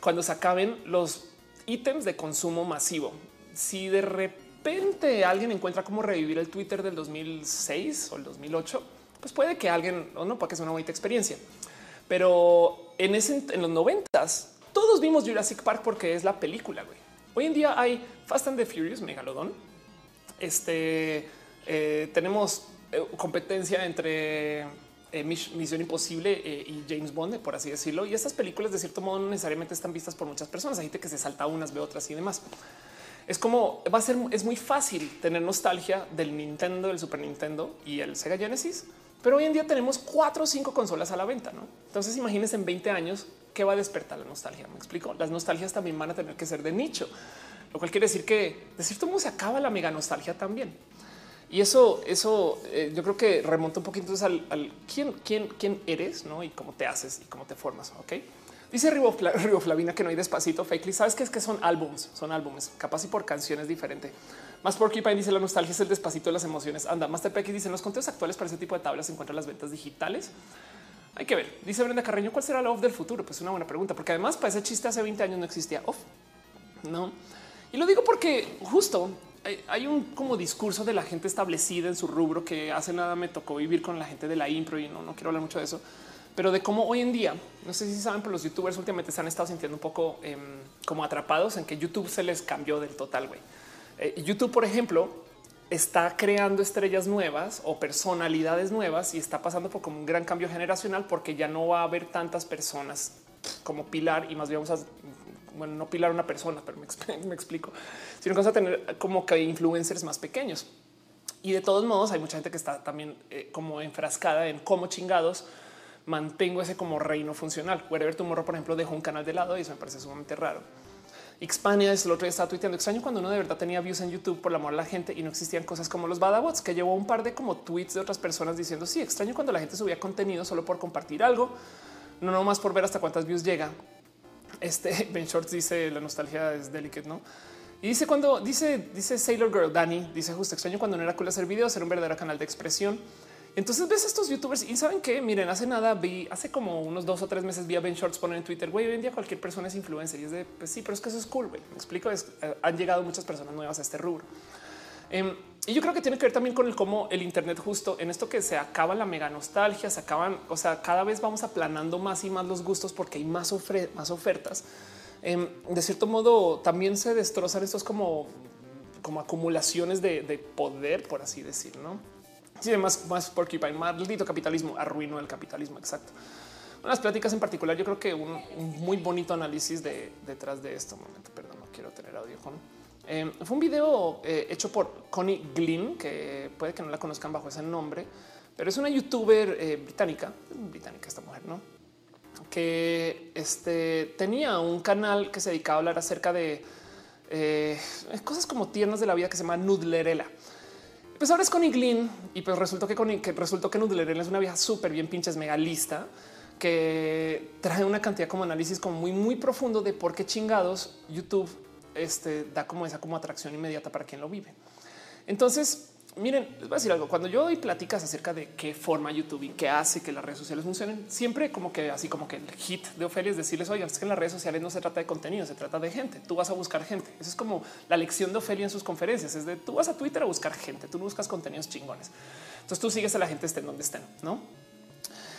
cuando se acaben los ítems de consumo masivo. Si de repente alguien encuentra cómo revivir el Twitter del 2006 o el 2008, pues puede que alguien o no, para que sea una bonita experiencia. Pero en, ese, en los noventas, todos vimos Jurassic Park porque es la película. Güey. Hoy en día hay Fast and the Furious, Megalodon, este eh, tenemos eh, competencia entre eh, Misión Imposible y James Bond, por así decirlo. Y estas películas, de cierto modo, no necesariamente están vistas por muchas personas. Hay gente que se salta unas, ve otras y demás. Es como va a ser, es muy fácil tener nostalgia del Nintendo, el Super Nintendo y el Sega Genesis, pero hoy en día tenemos cuatro o cinco consolas a la venta. ¿no? Entonces, imagínense en 20 años qué va a despertar la nostalgia. Me explico. Las nostalgias también van a tener que ser de nicho lo cual quiere decir que de cierto modo se acaba la mega nostalgia también. Y eso, eso eh, yo creo que remonta un poquito al, al quién, quién, quién eres ¿no? y cómo te haces y cómo te formas. Ok. Dice Río, Flavina que no hay despacito. Fakely, sabes que es que son álbums, son álbumes, capaz y por canciones diferentes. Más Porcupine dice la nostalgia es el despacito de las emociones. Anda, Master Pecky dice los conteos actuales para ese tipo de tablas se encuentran las ventas digitales. Hay que ver. Dice Brenda Carreño, ¿cuál será la off del futuro? Pues una buena pregunta, porque además para ese chiste hace 20 años no existía off. No. Y lo digo porque justo hay un como discurso de la gente establecida en su rubro que hace nada me tocó vivir con la gente de la impro y no, no quiero hablar mucho de eso, pero de cómo hoy en día, no sé si saben, pero los youtubers últimamente se han estado sintiendo un poco em, como atrapados en que YouTube se les cambió del total. güey. Eh, YouTube, por ejemplo, está creando estrellas nuevas o personalidades nuevas y está pasando por como un gran cambio generacional porque ya no va a haber tantas personas como Pilar y más bien vamos a, bueno, no Pilar una persona, pero me, explico, sino que a tener como que influencers más pequeños. Y de todos modos hay mucha gente que está también eh, como enfrascada en cómo chingados mantengo ese como reino funcional. Wherever Tomorrow, por ejemplo, dejó un canal de lado y eso me parece sumamente raro. Xpania es el otro día estaba tuiteando extraño cuando uno de verdad tenía views en YouTube por el amor a la gente y no existían cosas como los badabots que llevó un par de como tweets de otras personas diciendo sí extraño cuando la gente subía contenido solo por compartir algo, no nomás por ver hasta cuántas views llega. Este Ben Shorts dice la nostalgia es delicate, no? Y dice cuando dice, dice Sailor Girl Danny, dice justo extraño cuando no era cool hacer videos, era un verdadero canal de expresión. Entonces ves a estos youtubers y saben que miren, hace nada vi, hace como unos dos o tres meses vi a Ben Shorts poner en Twitter, güey, hoy en día cualquier persona es influencer y es de, pues sí, pero es que eso es cool, güey. Me explico, eh, han llegado muchas personas nuevas a este rubro. Em, y yo creo que tiene que ver también con el cómo el Internet justo en esto que se acaba la mega nostalgia, se acaban, o sea, cada vez vamos aplanando más y más los gustos porque hay más, más ofertas. Em, de cierto modo, también se destrozan estos como, como acumulaciones de, de poder, por así decir, ¿no? Sí, más, más porcupine, maldito capitalismo, arruinó el capitalismo. Exacto. Unas pláticas en particular, yo creo que un, muy bonito análisis de detrás de esto. momento, perdón, no quiero tener audio. Eh, fue un video eh, hecho por Connie Glynn, que puede que no la conozcan bajo ese nombre, pero es una youtuber eh, británica, británica esta mujer, no? Que este, tenía un canal que se dedicaba a hablar acerca de cosas como tiernas de la vida que se llama Nudlerela. Pues ahora es con Iglin y pues resultó que, con, que resultó que es una vieja súper bien pinches mega lista que trae una cantidad como análisis como muy, muy profundo de por qué chingados YouTube este, da como esa como atracción inmediata para quien lo vive. Entonces, miren, les voy a decir algo. Cuando yo doy pláticas acerca de qué forma YouTube y qué hace que las redes sociales funcionen, siempre como que así como que el hit de Ofelia es decirles, oye, es que en las redes sociales no se trata de contenido, se trata de gente. Tú vas a buscar gente. Eso es como la lección de Ofelia en sus conferencias. Es de tú vas a Twitter a buscar gente, tú no buscas contenidos chingones. Entonces tú sigues a la gente estén donde estén, no?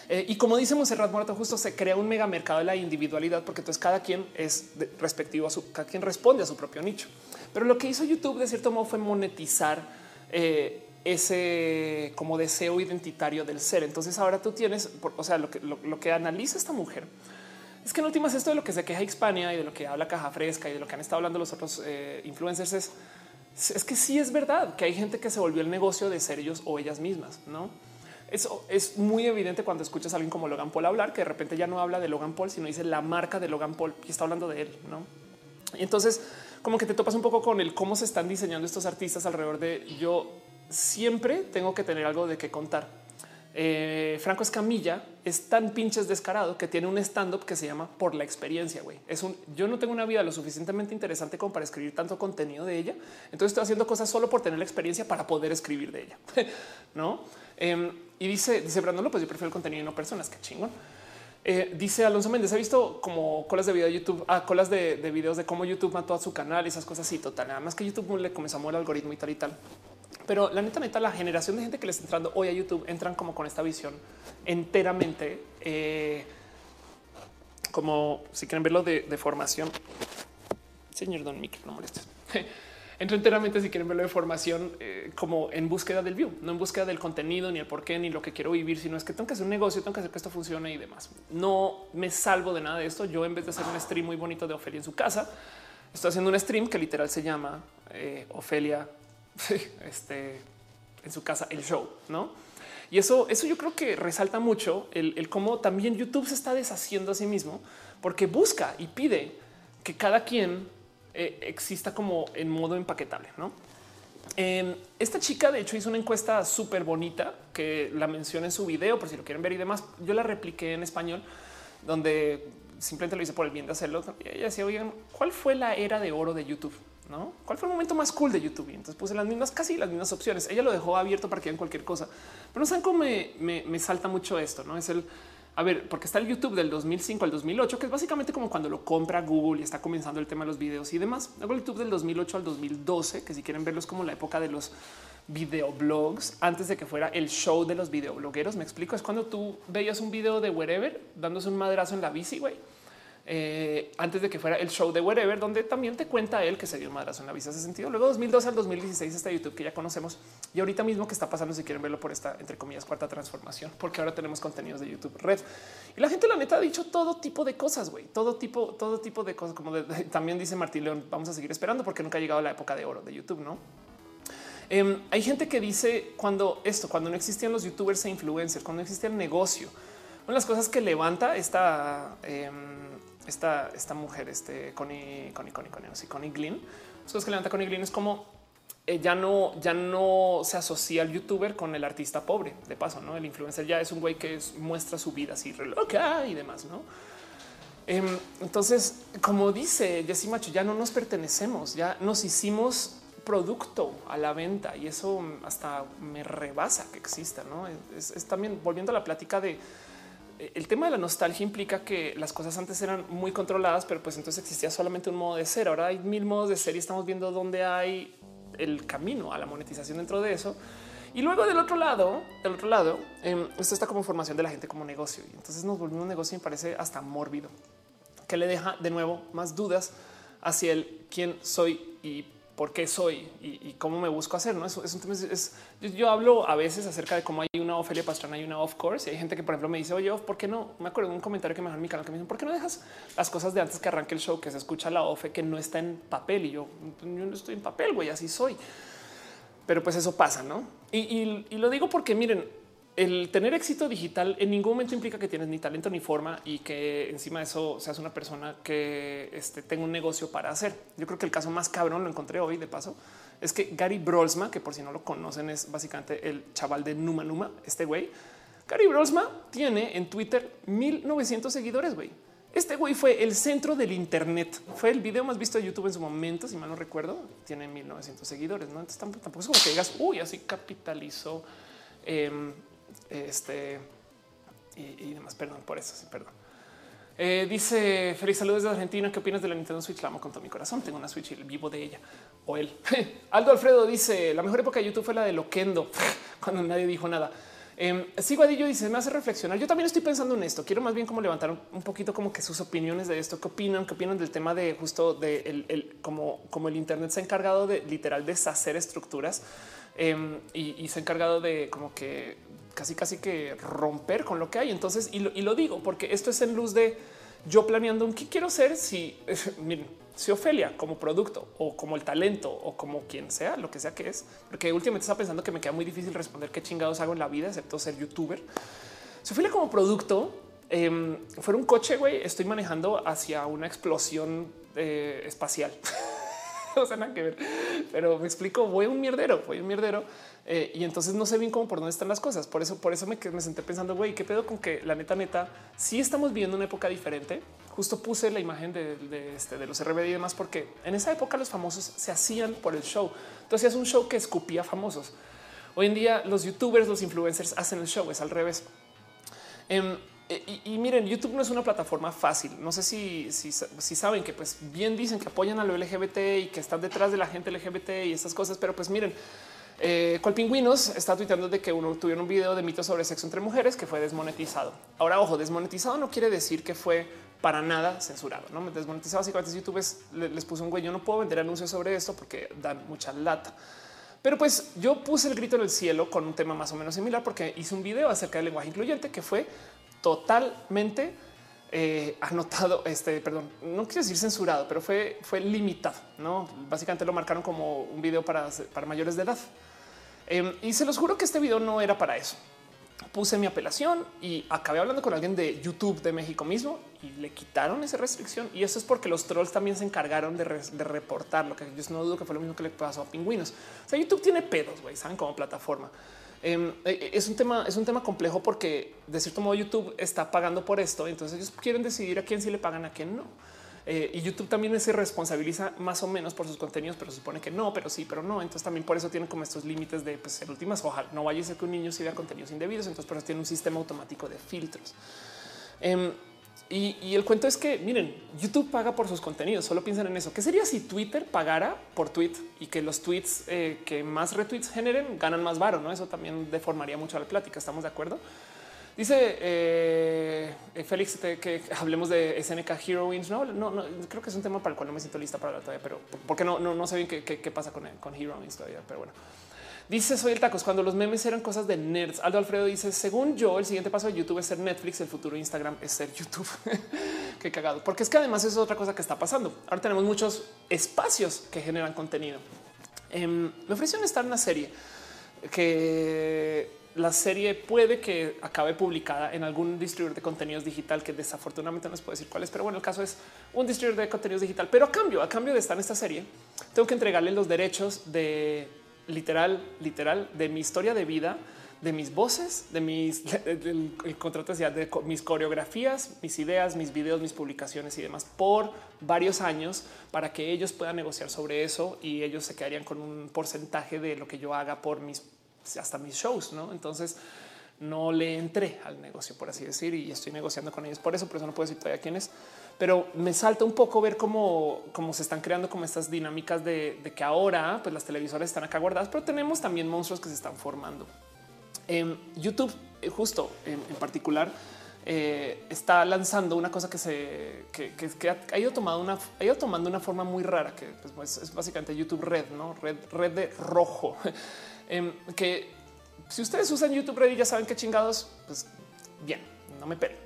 Eh, y como dice Monserrat Muerto, justo se crea un mega mercado de la individualidad, porque entonces cada quien es respectivo a su, cada quien responde a su propio nicho. Pero lo que hizo YouTube de cierto modo fue monetizar eh, ese como deseo identitario del ser. Entonces ahora tú tienes, o sea, lo que, analiza esta mujer es que en últimas esto de lo que se queja Hispania y de lo que habla Caja Fresca y de lo que han estado hablando los otros eh, influencers es, es que sí es verdad que hay gente que se volvió el negocio de ser ellos o ellas mismas, ¿no? Eso es muy evidente cuando escuchas a alguien como Logan Paul hablar, que de repente ya no habla de Logan Paul, sino dice la marca de Logan Paul y está hablando de él, ¿no? Y entonces como que te topas un poco con el cómo se están diseñando estos artistas alrededor de yo siempre tengo que tener algo de qué contar. Eh, Franco Escamilla es tan pinches descarado que tiene un stand up que se llama por la experiencia. Güey, es un yo no tengo una vida lo suficientemente interesante como para escribir tanto contenido de ella. Entonces estoy haciendo cosas solo por tener la experiencia para poder escribir de ella. no? Em, y dice, dice Brandon López, yo prefiero el contenido y no personas. que chingón. Eh, dice Alonso Méndez, he visto como colas de video de YouTube, ah, colas de, videos de cómo YouTube mató a su canal y esas cosas y total. Nada más que YouTube le comenzó a mover el algoritmo y tal y tal. Pero la neta, neta, la generación de gente que le está entrando hoy a YouTube entran como con esta visión enteramente eh, como si quieren verlo de, de formación. Señor Don Mick, no molestes. entro enteramente si quieren verlo de formación eh, como en búsqueda del view, no en búsqueda del contenido, ni el por qué, ni lo que quiero vivir, sino es que tengo que hacer un negocio, tengo que hacer que esto funcione y demás. No me salvo de nada de esto. Yo en vez de hacer un stream muy bonito de Ofelia en su casa, estoy haciendo un stream que literal se llama eh, Ofelia este, en su casa, el show, ¿no? Y eso, eso yo creo que resalta mucho el, el cómo también YouTube se está deshaciendo a sí mismo porque busca y pide que cada quien eh, exista como en modo empaquetable. No, em, esta chica, de hecho, hizo una encuesta súper bonita que la menciona en su video por si lo quieren ver y demás. Yo la repliqué en español, donde simplemente lo hice por el bien de hacerlo. Y ella decía, oigan, ¿cuál fue la era de oro de YouTube? ¿Cuál fue el momento más cool de YouTube? Y entonces puse las mismas, casi las mismas opciones. Ella lo dejó abierto para que vean cualquier cosa. Pero no saben cómo me, me salta mucho esto, ¿no? Es el a ver, porque está el YouTube del 2005 al 2008, que es básicamente como cuando lo compra Google y está comenzando el tema de los videos y demás. Luego el YouTube del 2008 al 2012, que si quieren verlo es como la época de los videoblogs antes de que fuera el show de los videoblogueros. Me explico. Es cuando tú veías un video de wherever dándose un madrazo en la bici, güey. Eh, antes de que fuera el show de Wherever, donde también te cuenta él que se dio un madrazo en la visa ese sentido. Luego 2012 al 2016 está YouTube que ya conocemos y ahorita mismo que está pasando si quieren verlo por esta entre comillas cuarta transformación, porque ahora tenemos contenidos de YouTube Red y la gente la neta ha dicho todo tipo de cosas, güey, todo tipo, todo tipo de cosas como también dice Martín León, vamos a seguir esperando porque nunca ha llegado la época de oro de YouTube, ¿no? Em, hay gente que dice cuando esto, cuando no existían los youtubers e influencers, cuando no existía el negocio, una de las cosas que levanta esta, eh, esta, esta mujer, este Connie, Connie, Connie, Connie, Connie Glynn, cosas que levanta Connie Glynn es como eh, ya no, ya no se asocia al youtuber con el artista pobre. De paso, no el influencer ya es un güey que muestra su vida así loca y demás, no? Em, entonces, como dice Jessy Macho, ya no nos pertenecemos, ya nos hicimos producto a la venta y eso hasta me rebasa que exista. No es, también volviendo a la plática de el tema de la nostalgia implica que las cosas antes eran muy controladas, pero pues entonces existía solamente un modo de ser. Ahora hay mil modos de ser y estamos viendo dónde hay el camino a la monetización dentro de eso. Y luego del otro lado, del otro lado, esto está como formación de la gente como negocio. Y entonces nos volvimos un negocio y me parece hasta mórbido, que le deja de nuevo más dudas hacia el quién soy y por qué soy y, cómo me busco hacer. No es, es, es yo, hablo a veces acerca de cómo hay una Ofelia Pastrana y una off course. Y hay gente que, por ejemplo, me dice, oye, ¿por qué no? Me acuerdo de un comentario que me dejó en mi canal que me dicen, ¿por qué no dejas las cosas de antes que arranque el show, que se escucha la OFE que no está en papel? Y yo, yo no estoy en papel, güey, así soy. Pero pues eso pasa, no? y lo digo porque miren, el tener éxito digital en ningún momento implica que tienes ni talento ni forma y que encima de eso seas una persona que este, tenga un negocio para hacer. Yo creo que el caso más cabrón lo encontré hoy de paso es que Gary Brolsma, que por si no lo conocen, es básicamente el chaval de Numa Numa. Este güey, Gary Brolsma tiene en Twitter 1900 seguidores. Güey, este güey fue el centro del Internet. Fue el video más visto de YouTube en su momento. Si mal no recuerdo, tiene 1900 seguidores. No, entonces tampoco, es como que digas uy, así capitalizó. Em, este y, demás. Perdón por eso. Sí, perdón. Eh, dice Feliz saludos de Argentina. ¿Qué opinas de la Nintendo Switch? La amo con todo mi corazón. Tengo una Switch y vivo de ella o él. Aldo Alfredo dice la mejor época de YouTube fue la de Loquendo cuando nadie dijo nada. Eh, Sigo Adillo dice me hace reflexionar. Yo también estoy pensando en esto. Quiero más bien como levantar un poquito como que sus opiniones de esto. ¿Qué opinan? ¿Qué opinan del tema de justo de el, como, como el Internet se ha encargado de literal deshacer estructuras em, y, y se ha encargado de como que casi casi que romper con lo que hay. Entonces, y lo, digo porque esto es en luz de yo planeando un qué quiero ser si, miren, si Ofelia como producto o como el talento o como quien sea, lo que sea que es, porque últimamente está pensando que me queda muy difícil responder qué chingados hago en la vida, excepto ser youtuber. Si Ofelia como producto eh, fuera un coche, güey, estoy manejando hacia una explosión eh, espacial. o sea, nada que ver, pero me explico, voy a un mierdero, voy a un mierdero eh, y entonces no sé bien cómo por dónde están las cosas. Por eso, por eso me, me senté pensando, güey, qué pedo con que la neta, neta, sí estamos viviendo una época diferente. Justo puse la imagen de, este, de los RBD y demás, porque en esa época los famosos se hacían por el show. Entonces es un show que escupía famosos. Hoy en día los youtubers, los influencers hacen el show, es al revés. Em, y, miren, YouTube no es una plataforma fácil. No sé si, si, si, saben que pues bien dicen que apoyan a lo LGBT y que están detrás de la gente LGBT y estas cosas, pero pues miren, eh, Colpingüinos está tuiteando de que uno tuvieron un video de mitos sobre sexo entre mujeres que fue desmonetizado. Ahora, ojo, desmonetizado no quiere decir que fue para nada censurado. No me desmonetizado. Básicamente, YouTube les puso un güey. Yo no puedo vender anuncios sobre esto porque dan mucha lata. Pero pues yo puse el grito en el cielo con un tema más o menos similar porque hice un video acerca del lenguaje incluyente que fue totalmente eh, anotado, este, perdón, no quiero decir censurado, pero fue, fue limitado. No, básicamente lo marcaron como un video para, para mayores de edad. Em, y se los juro que este video no era para eso. Puse mi apelación y acabé hablando con alguien de YouTube de México mismo y le quitaron esa restricción. Y eso es porque los trolls también se encargaron de, reportar lo que yo no dudo que fue lo mismo que le pasó a pingüinos. O sea, YouTube tiene pedos, güey, saben como plataforma. Em, e, e, es un tema, es un tema complejo porque de cierto modo YouTube está pagando por esto. Entonces ellos quieren decidir a quién sí le pagan, a quién no. Eh, y YouTube también se responsabiliza más o menos por sus contenidos, pero supone que no, pero sí, pero no. Entonces también por eso tienen como estos límites de pues, en últimas, ojalá no vaya a ser que un niño vea contenidos indebidos. Entonces por eso tiene un sistema automático de filtros. Em, y, el cuento es que miren, YouTube paga por sus contenidos. Solo piensan en eso. ¿Qué sería si Twitter pagara por tweet y que los tweets eh, que más retweets generen ganan más varo? No, eso también deformaría mucho la plática. Estamos de acuerdo. Dice eh, Félix que hablemos de SNK Heroines. No, no, no, creo que es un tema para el cual no me siento lista para hablar todavía, pero porque no, no, no sé bien qué, qué, pasa con, con Heroines todavía. Pero bueno, dice soy el tacos cuando los memes eran cosas de nerds. Aldo Alfredo dice según yo, el siguiente paso de YouTube es ser Netflix, el futuro Instagram es ser YouTube. qué cagado, porque es que además es otra cosa que está pasando. Ahora tenemos muchos espacios que generan contenido. Em, me ofrecieron estar en una serie que la serie puede que acabe publicada en algún distribuidor de contenidos digital que desafortunadamente no les puedo decir cuál es, pero bueno, el caso es un distribuidor de contenidos digital. Pero a cambio, a cambio de estar en esta serie, tengo que entregarle los derechos de literal, literal, de mi historia de vida, de mis voces, de mis el, de mis coreografías, mis ideas, mis videos, mis publicaciones y demás por varios años para que ellos puedan negociar sobre eso y ellos se quedarían con un porcentaje de lo que yo haga por mis hasta mis shows, ¿no? Entonces no le entré al negocio, por así decir, y estoy negociando con ellos por eso, por eso no puedo decir todavía quién es, pero me salta un poco ver cómo, cómo se están creando como estas dinámicas de, que ahora pues las televisoras están acá guardadas, pero tenemos también monstruos que se están formando. YouTube, eh, justo en, particular, eh, está lanzando una cosa que se que, ha, ido tomando una ha ido tomando una forma muy rara que pues, es básicamente YouTube Red, no red, red de rojo. Em, que si ustedes usan YouTube Red y ya saben qué chingados, pues bien, no me pelen.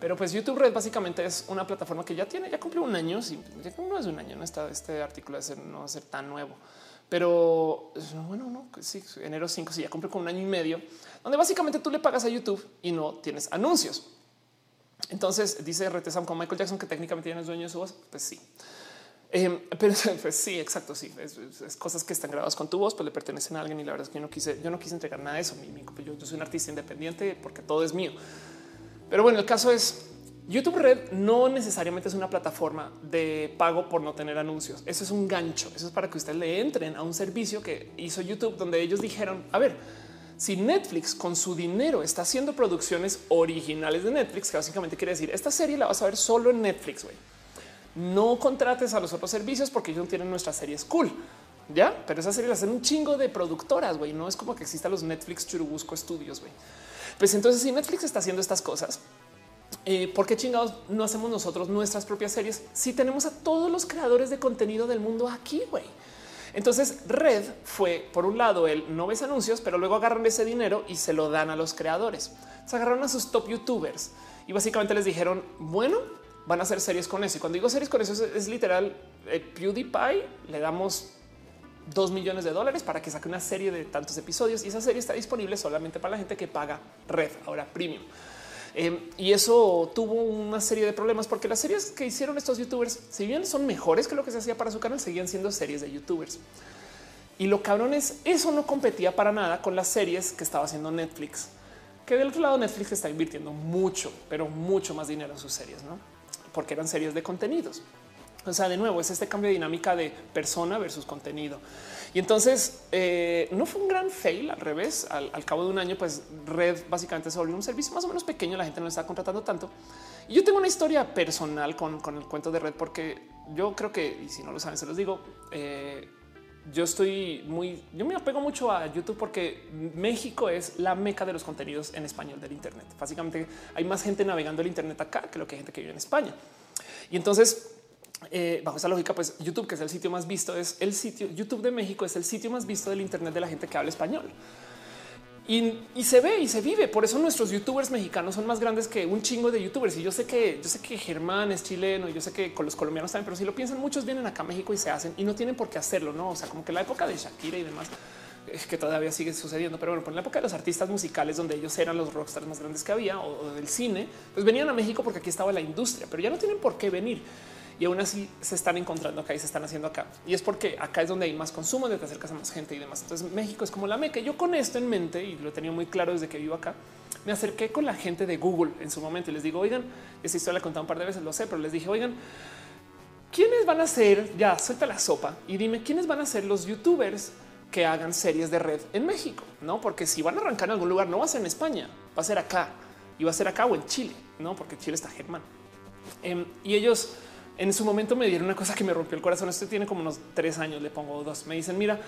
Pero pues YouTube Red básicamente es una plataforma que ya tiene, ya cumplió un año, ya no es un año, no está este artículo de no va a ser tan nuevo. Pero bueno, no, sí, enero 5, sí, ya cumplió con un año y medio, donde básicamente tú le pagas a YouTube y no tienes anuncios. Entonces dice RT con Michael Jackson que técnicamente ya no dueño de su voz. Pues sí. Em, pero pues, sí, exacto. Sí, es, cosas que están grabadas con tu voz, pues le pertenecen a alguien. Y la verdad es que yo no quise, yo no quise entregar nada de eso. Yo, yo soy un artista independiente porque todo es mío. Pero bueno, el caso es YouTube Red no necesariamente es una plataforma de pago por no tener anuncios. Eso es un gancho. Eso es para que ustedes le entren a un servicio que hizo YouTube, donde ellos dijeron: A ver, si Netflix con su dinero está haciendo producciones originales de Netflix, que básicamente quiere decir esta serie la vas a ver solo en Netflix. güey no contrates a los otros servicios porque ellos no tienen nuestras series cool. Ya, pero esas series las hacen un chingo de productoras, güey. No es como que existan los Netflix Churubusco Studios, güey. Pues entonces, si Netflix está haciendo estas cosas, eh, ¿por qué chingados no hacemos nosotros nuestras propias series si tenemos a todos los creadores de contenido del mundo aquí, güey? Entonces, Red fue por un lado el no ves anuncios, pero luego agarran ese dinero y se lo dan a los creadores. Se agarraron a sus top youtubers y básicamente les dijeron, bueno, van a hacer series con eso. Y cuando digo series con eso es, literal eh, PewDiePie. Le damos dos millones de dólares para que saque una serie de tantos episodios y esa serie está disponible solamente para la gente que paga red ahora premium. Em, y eso tuvo una serie de problemas porque las series que hicieron estos youtubers, si bien son mejores que lo que se hacía para su canal, seguían siendo series de youtubers. Y lo cabrón es eso no competía para nada con las series que estaba haciendo Netflix, que del otro lado Netflix está invirtiendo mucho, pero mucho más dinero en sus series, no? Porque eran series de contenidos. O sea, de nuevo, es este cambio de dinámica de persona versus contenido. Y entonces eh, no fue un gran fail al revés. Al, cabo de un año, pues Red básicamente se volvió un servicio más o menos pequeño. La gente no lo está contratando tanto. Y yo tengo una historia personal con, el cuento de Red, porque yo creo que, y si no lo saben, se los digo, eh, yo estoy muy, yo me apego mucho a YouTube porque México es la meca de los contenidos en español del Internet. Básicamente hay más gente navegando el Internet acá que lo que hay gente que vive en España. Y entonces, eh, bajo esa lógica, pues YouTube, que es el sitio más visto, es el sitio YouTube de México, es el sitio más visto del Internet de la gente que habla español. Y, se ve y se vive. Por eso nuestros youtubers mexicanos son más grandes que un chingo de youtubers. Y yo sé que yo sé que Germán es chileno y yo sé que con los colombianos también, pero si lo piensan, muchos vienen acá a México y se hacen y no tienen por qué hacerlo. No, o sea, como que la época de Shakira y demás es que todavía sigue sucediendo. Pero bueno, por la época de los artistas musicales, donde ellos eran los rockstars más grandes que había o del cine, pues venían a México porque aquí estaba la industria, pero ya no tienen por qué venir y aún así se están encontrando acá y se están haciendo acá. Y es porque acá es donde hay más consumo, donde te acercas a más gente y demás. Entonces México es como la meca. Yo con esto en mente y lo he tenido muy claro desde que vivo acá, me acerqué con la gente de Google en su momento y les digo, oigan, esa historia la he contado un par de veces, lo sé, pero les dije, oigan, ¿quiénes van a ser? Ya suelta la sopa y dime quiénes van a ser los youtubers que hagan series de red en México, no? Porque si van a arrancar en algún lugar, no va a ser en España, va a ser acá y va a ser acá o en Chile, no? Porque Chile está Germán. Em, y ellos en su momento me dieron una cosa que me rompió el corazón. Esto tiene como unos tres años, le pongo dos. Me dicen, mira,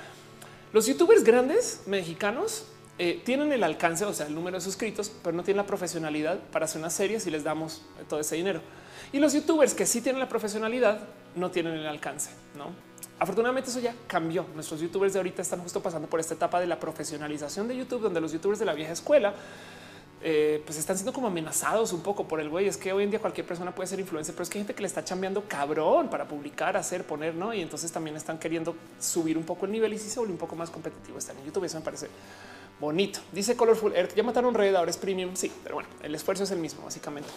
los youtubers grandes mexicanos eh, tienen el alcance, o sea, el número de suscritos, pero no tienen la profesionalidad para hacer una serie si les damos todo ese dinero. Y los youtubers que sí tienen la profesionalidad no tienen el alcance, ¿no? Afortunadamente eso ya cambió. Nuestros youtubers de ahorita están justo pasando por esta etapa de la profesionalización de YouTube, donde los youtubers de la vieja escuela eh, pues están siendo como amenazados un poco por el güey. Es que hoy en día cualquier persona puede ser influencer, pero es que hay gente que le está chambeando cabrón para publicar, hacer, poner, no? Y entonces también están queriendo subir un poco el nivel y si se vuelve un poco más competitivo. Están en YouTube. Eso me parece bonito. Dice Colorful Earth. Ya mataron Red, ahora es premium. Sí, pero bueno, el esfuerzo es el mismo, básicamente.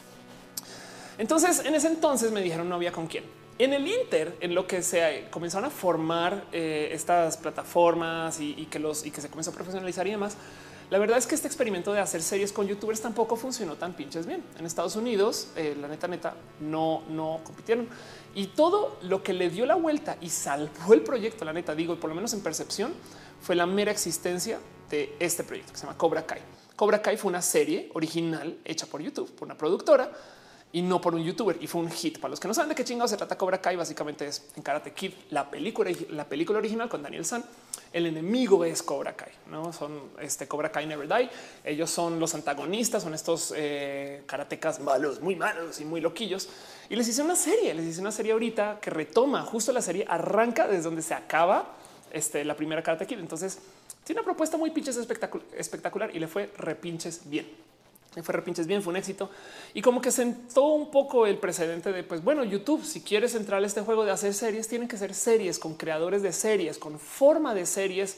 Entonces, en ese entonces me dijeron no había con quién. En el Inter, en lo que se comenzaron a formar eh, estas plataformas y, y, que los y que se comenzó a profesionalizar y demás, la verdad es que este experimento de hacer series con youtubers tampoco funcionó tan pinches bien. En Estados Unidos, eh, la neta, neta, no, no compitieron. Y todo lo que le dio la vuelta y salvó el proyecto, la neta, digo, por lo menos en percepción, fue la mera existencia de este proyecto que se llama Cobra Kai. Cobra Kai fue una serie original hecha por YouTube, por una productora y no por un youtuber y fue un hit. Para los que no saben de qué chingados se trata Cobra Kai, básicamente es en Karate Kid, la película, la película original con Daniel San. El enemigo es Cobra Kai, no son este Cobra Kai Never Die. Ellos son los antagonistas, son estos eh, karatecas malos, muy malos y muy loquillos. Y les hice una serie, les hice una serie ahorita que retoma justo la serie, arranca desde donde se acaba este, la primera Karate. Entonces tiene una propuesta muy pinches espectacular y le fue repinches bien fue repinches bien, fue un éxito. Y como que sentó un poco el precedente de pues bueno, YouTube, si quieres entrar a este juego de hacer series, tienen que ser series con creadores de series, con forma de series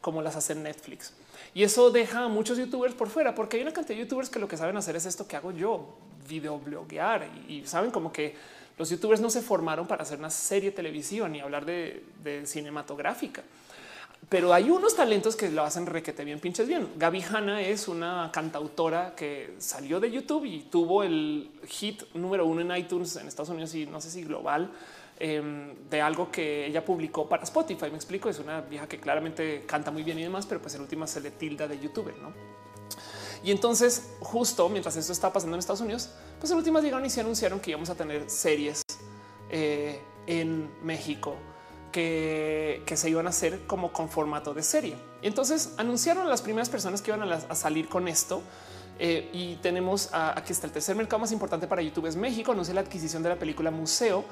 como las hace Netflix. Y eso deja a muchos youtubers por fuera, porque hay una cantidad de youtubers que lo que saben hacer es esto que hago yo, videobloguear. Y, y saben como que los youtubers no se formaron para hacer una serie televisiva ni hablar de, de cinematográfica pero hay unos talentos que lo hacen requete bien, pinches bien. Gaby Hanna es una cantautora que salió de YouTube y tuvo el hit número uno en iTunes en Estados Unidos y no sé si global em, de algo que ella publicó para Spotify. Me explico. Es una vieja que claramente canta muy bien y demás, pero pues el último se le tilda de youtuber, no? Y entonces, justo mientras esto está pasando en Estados Unidos, pues en últimas llegaron y se anunciaron que íbamos a tener series eh, en México que, se iban a hacer como con formato de serie. Entonces anunciaron a las primeras personas que iban a, salir con esto. Eh, y tenemos aquí está el tercer mercado más importante para YouTube es México. Anuncia la adquisición de la película Museo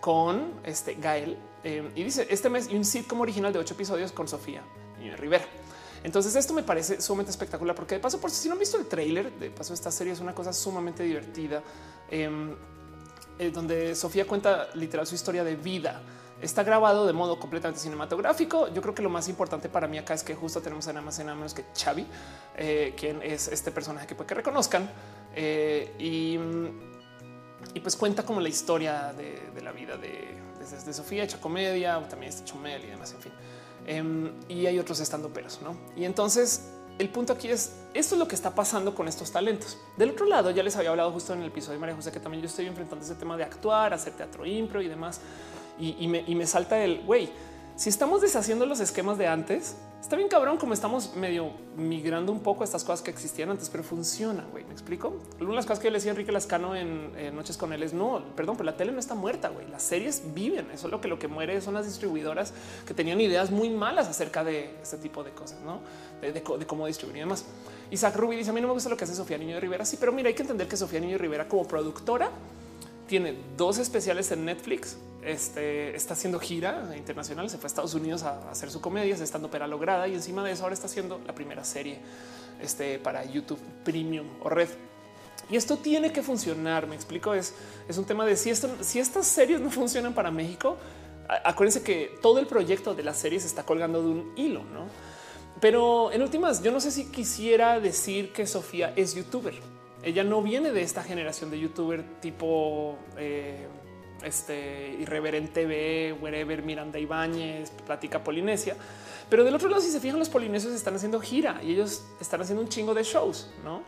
con este Gael eh, y dice este mes y un sitcom original de ocho episodios con Sofía Rivera. Entonces esto me parece sumamente espectacular porque de paso, por si no han visto el tráiler, de paso esta serie es una cosa sumamente divertida em, eh, donde Sofía cuenta literal su historia de vida Está grabado de modo completamente cinematográfico. Yo creo que lo más importante para mí acá es que justo tenemos en más nada menos que Xavi, eh, quien es este personaje que puede que reconozcan eh, y, pues cuenta como la historia de, la vida de, Sofía, hecha comedia, también está Chumel y demás, en fin. Em, y hay otros estando peros, ¿no? Y entonces el punto aquí es esto es lo que está pasando con estos talentos. Del otro lado, ya les había hablado justo en el episodio de María José que también yo estoy enfrentando ese tema de actuar, hacer teatro impro y demás y, me, salta el güey. Si estamos deshaciendo los esquemas de antes, está bien cabrón como estamos medio migrando un poco a estas cosas que existían antes, pero funcionan. Güey, me explico. Una de las cosas que le decía Enrique Lascano en, Noches con él es no, perdón, pero la tele no está muerta. Güey, las series viven. Eso es lo que lo que muere son las distribuidoras que tenían ideas muy malas acerca de este tipo de cosas, no de, cómo distribuir y demás. Isaac Ruby dice: A mí no me gusta lo que hace Sofía Niño de Rivera. Sí, pero mira, hay que entender que Sofía Niño de Rivera, como productora, tiene dos especiales en Netflix. Este está haciendo gira internacional. Se fue a Estados Unidos a hacer su comedia, se estando opera lograda y encima de eso ahora está haciendo la primera serie este, para YouTube Premium o Red. Y esto tiene que funcionar. Me explico. Es, es un tema de si esto, si estas series no funcionan para México, acuérdense que todo el proyecto de las series está colgando de un hilo, no? Pero en últimas, yo no sé si quisiera decir que Sofía es youtuber ella no viene de esta generación de youtuber tipo eh, este irreverente B, wherever Miranda Ibáñez, Plática Polinesia. Pero del otro lado, si se fijan, los polinesios están haciendo gira y ellos están haciendo un chingo de shows, no?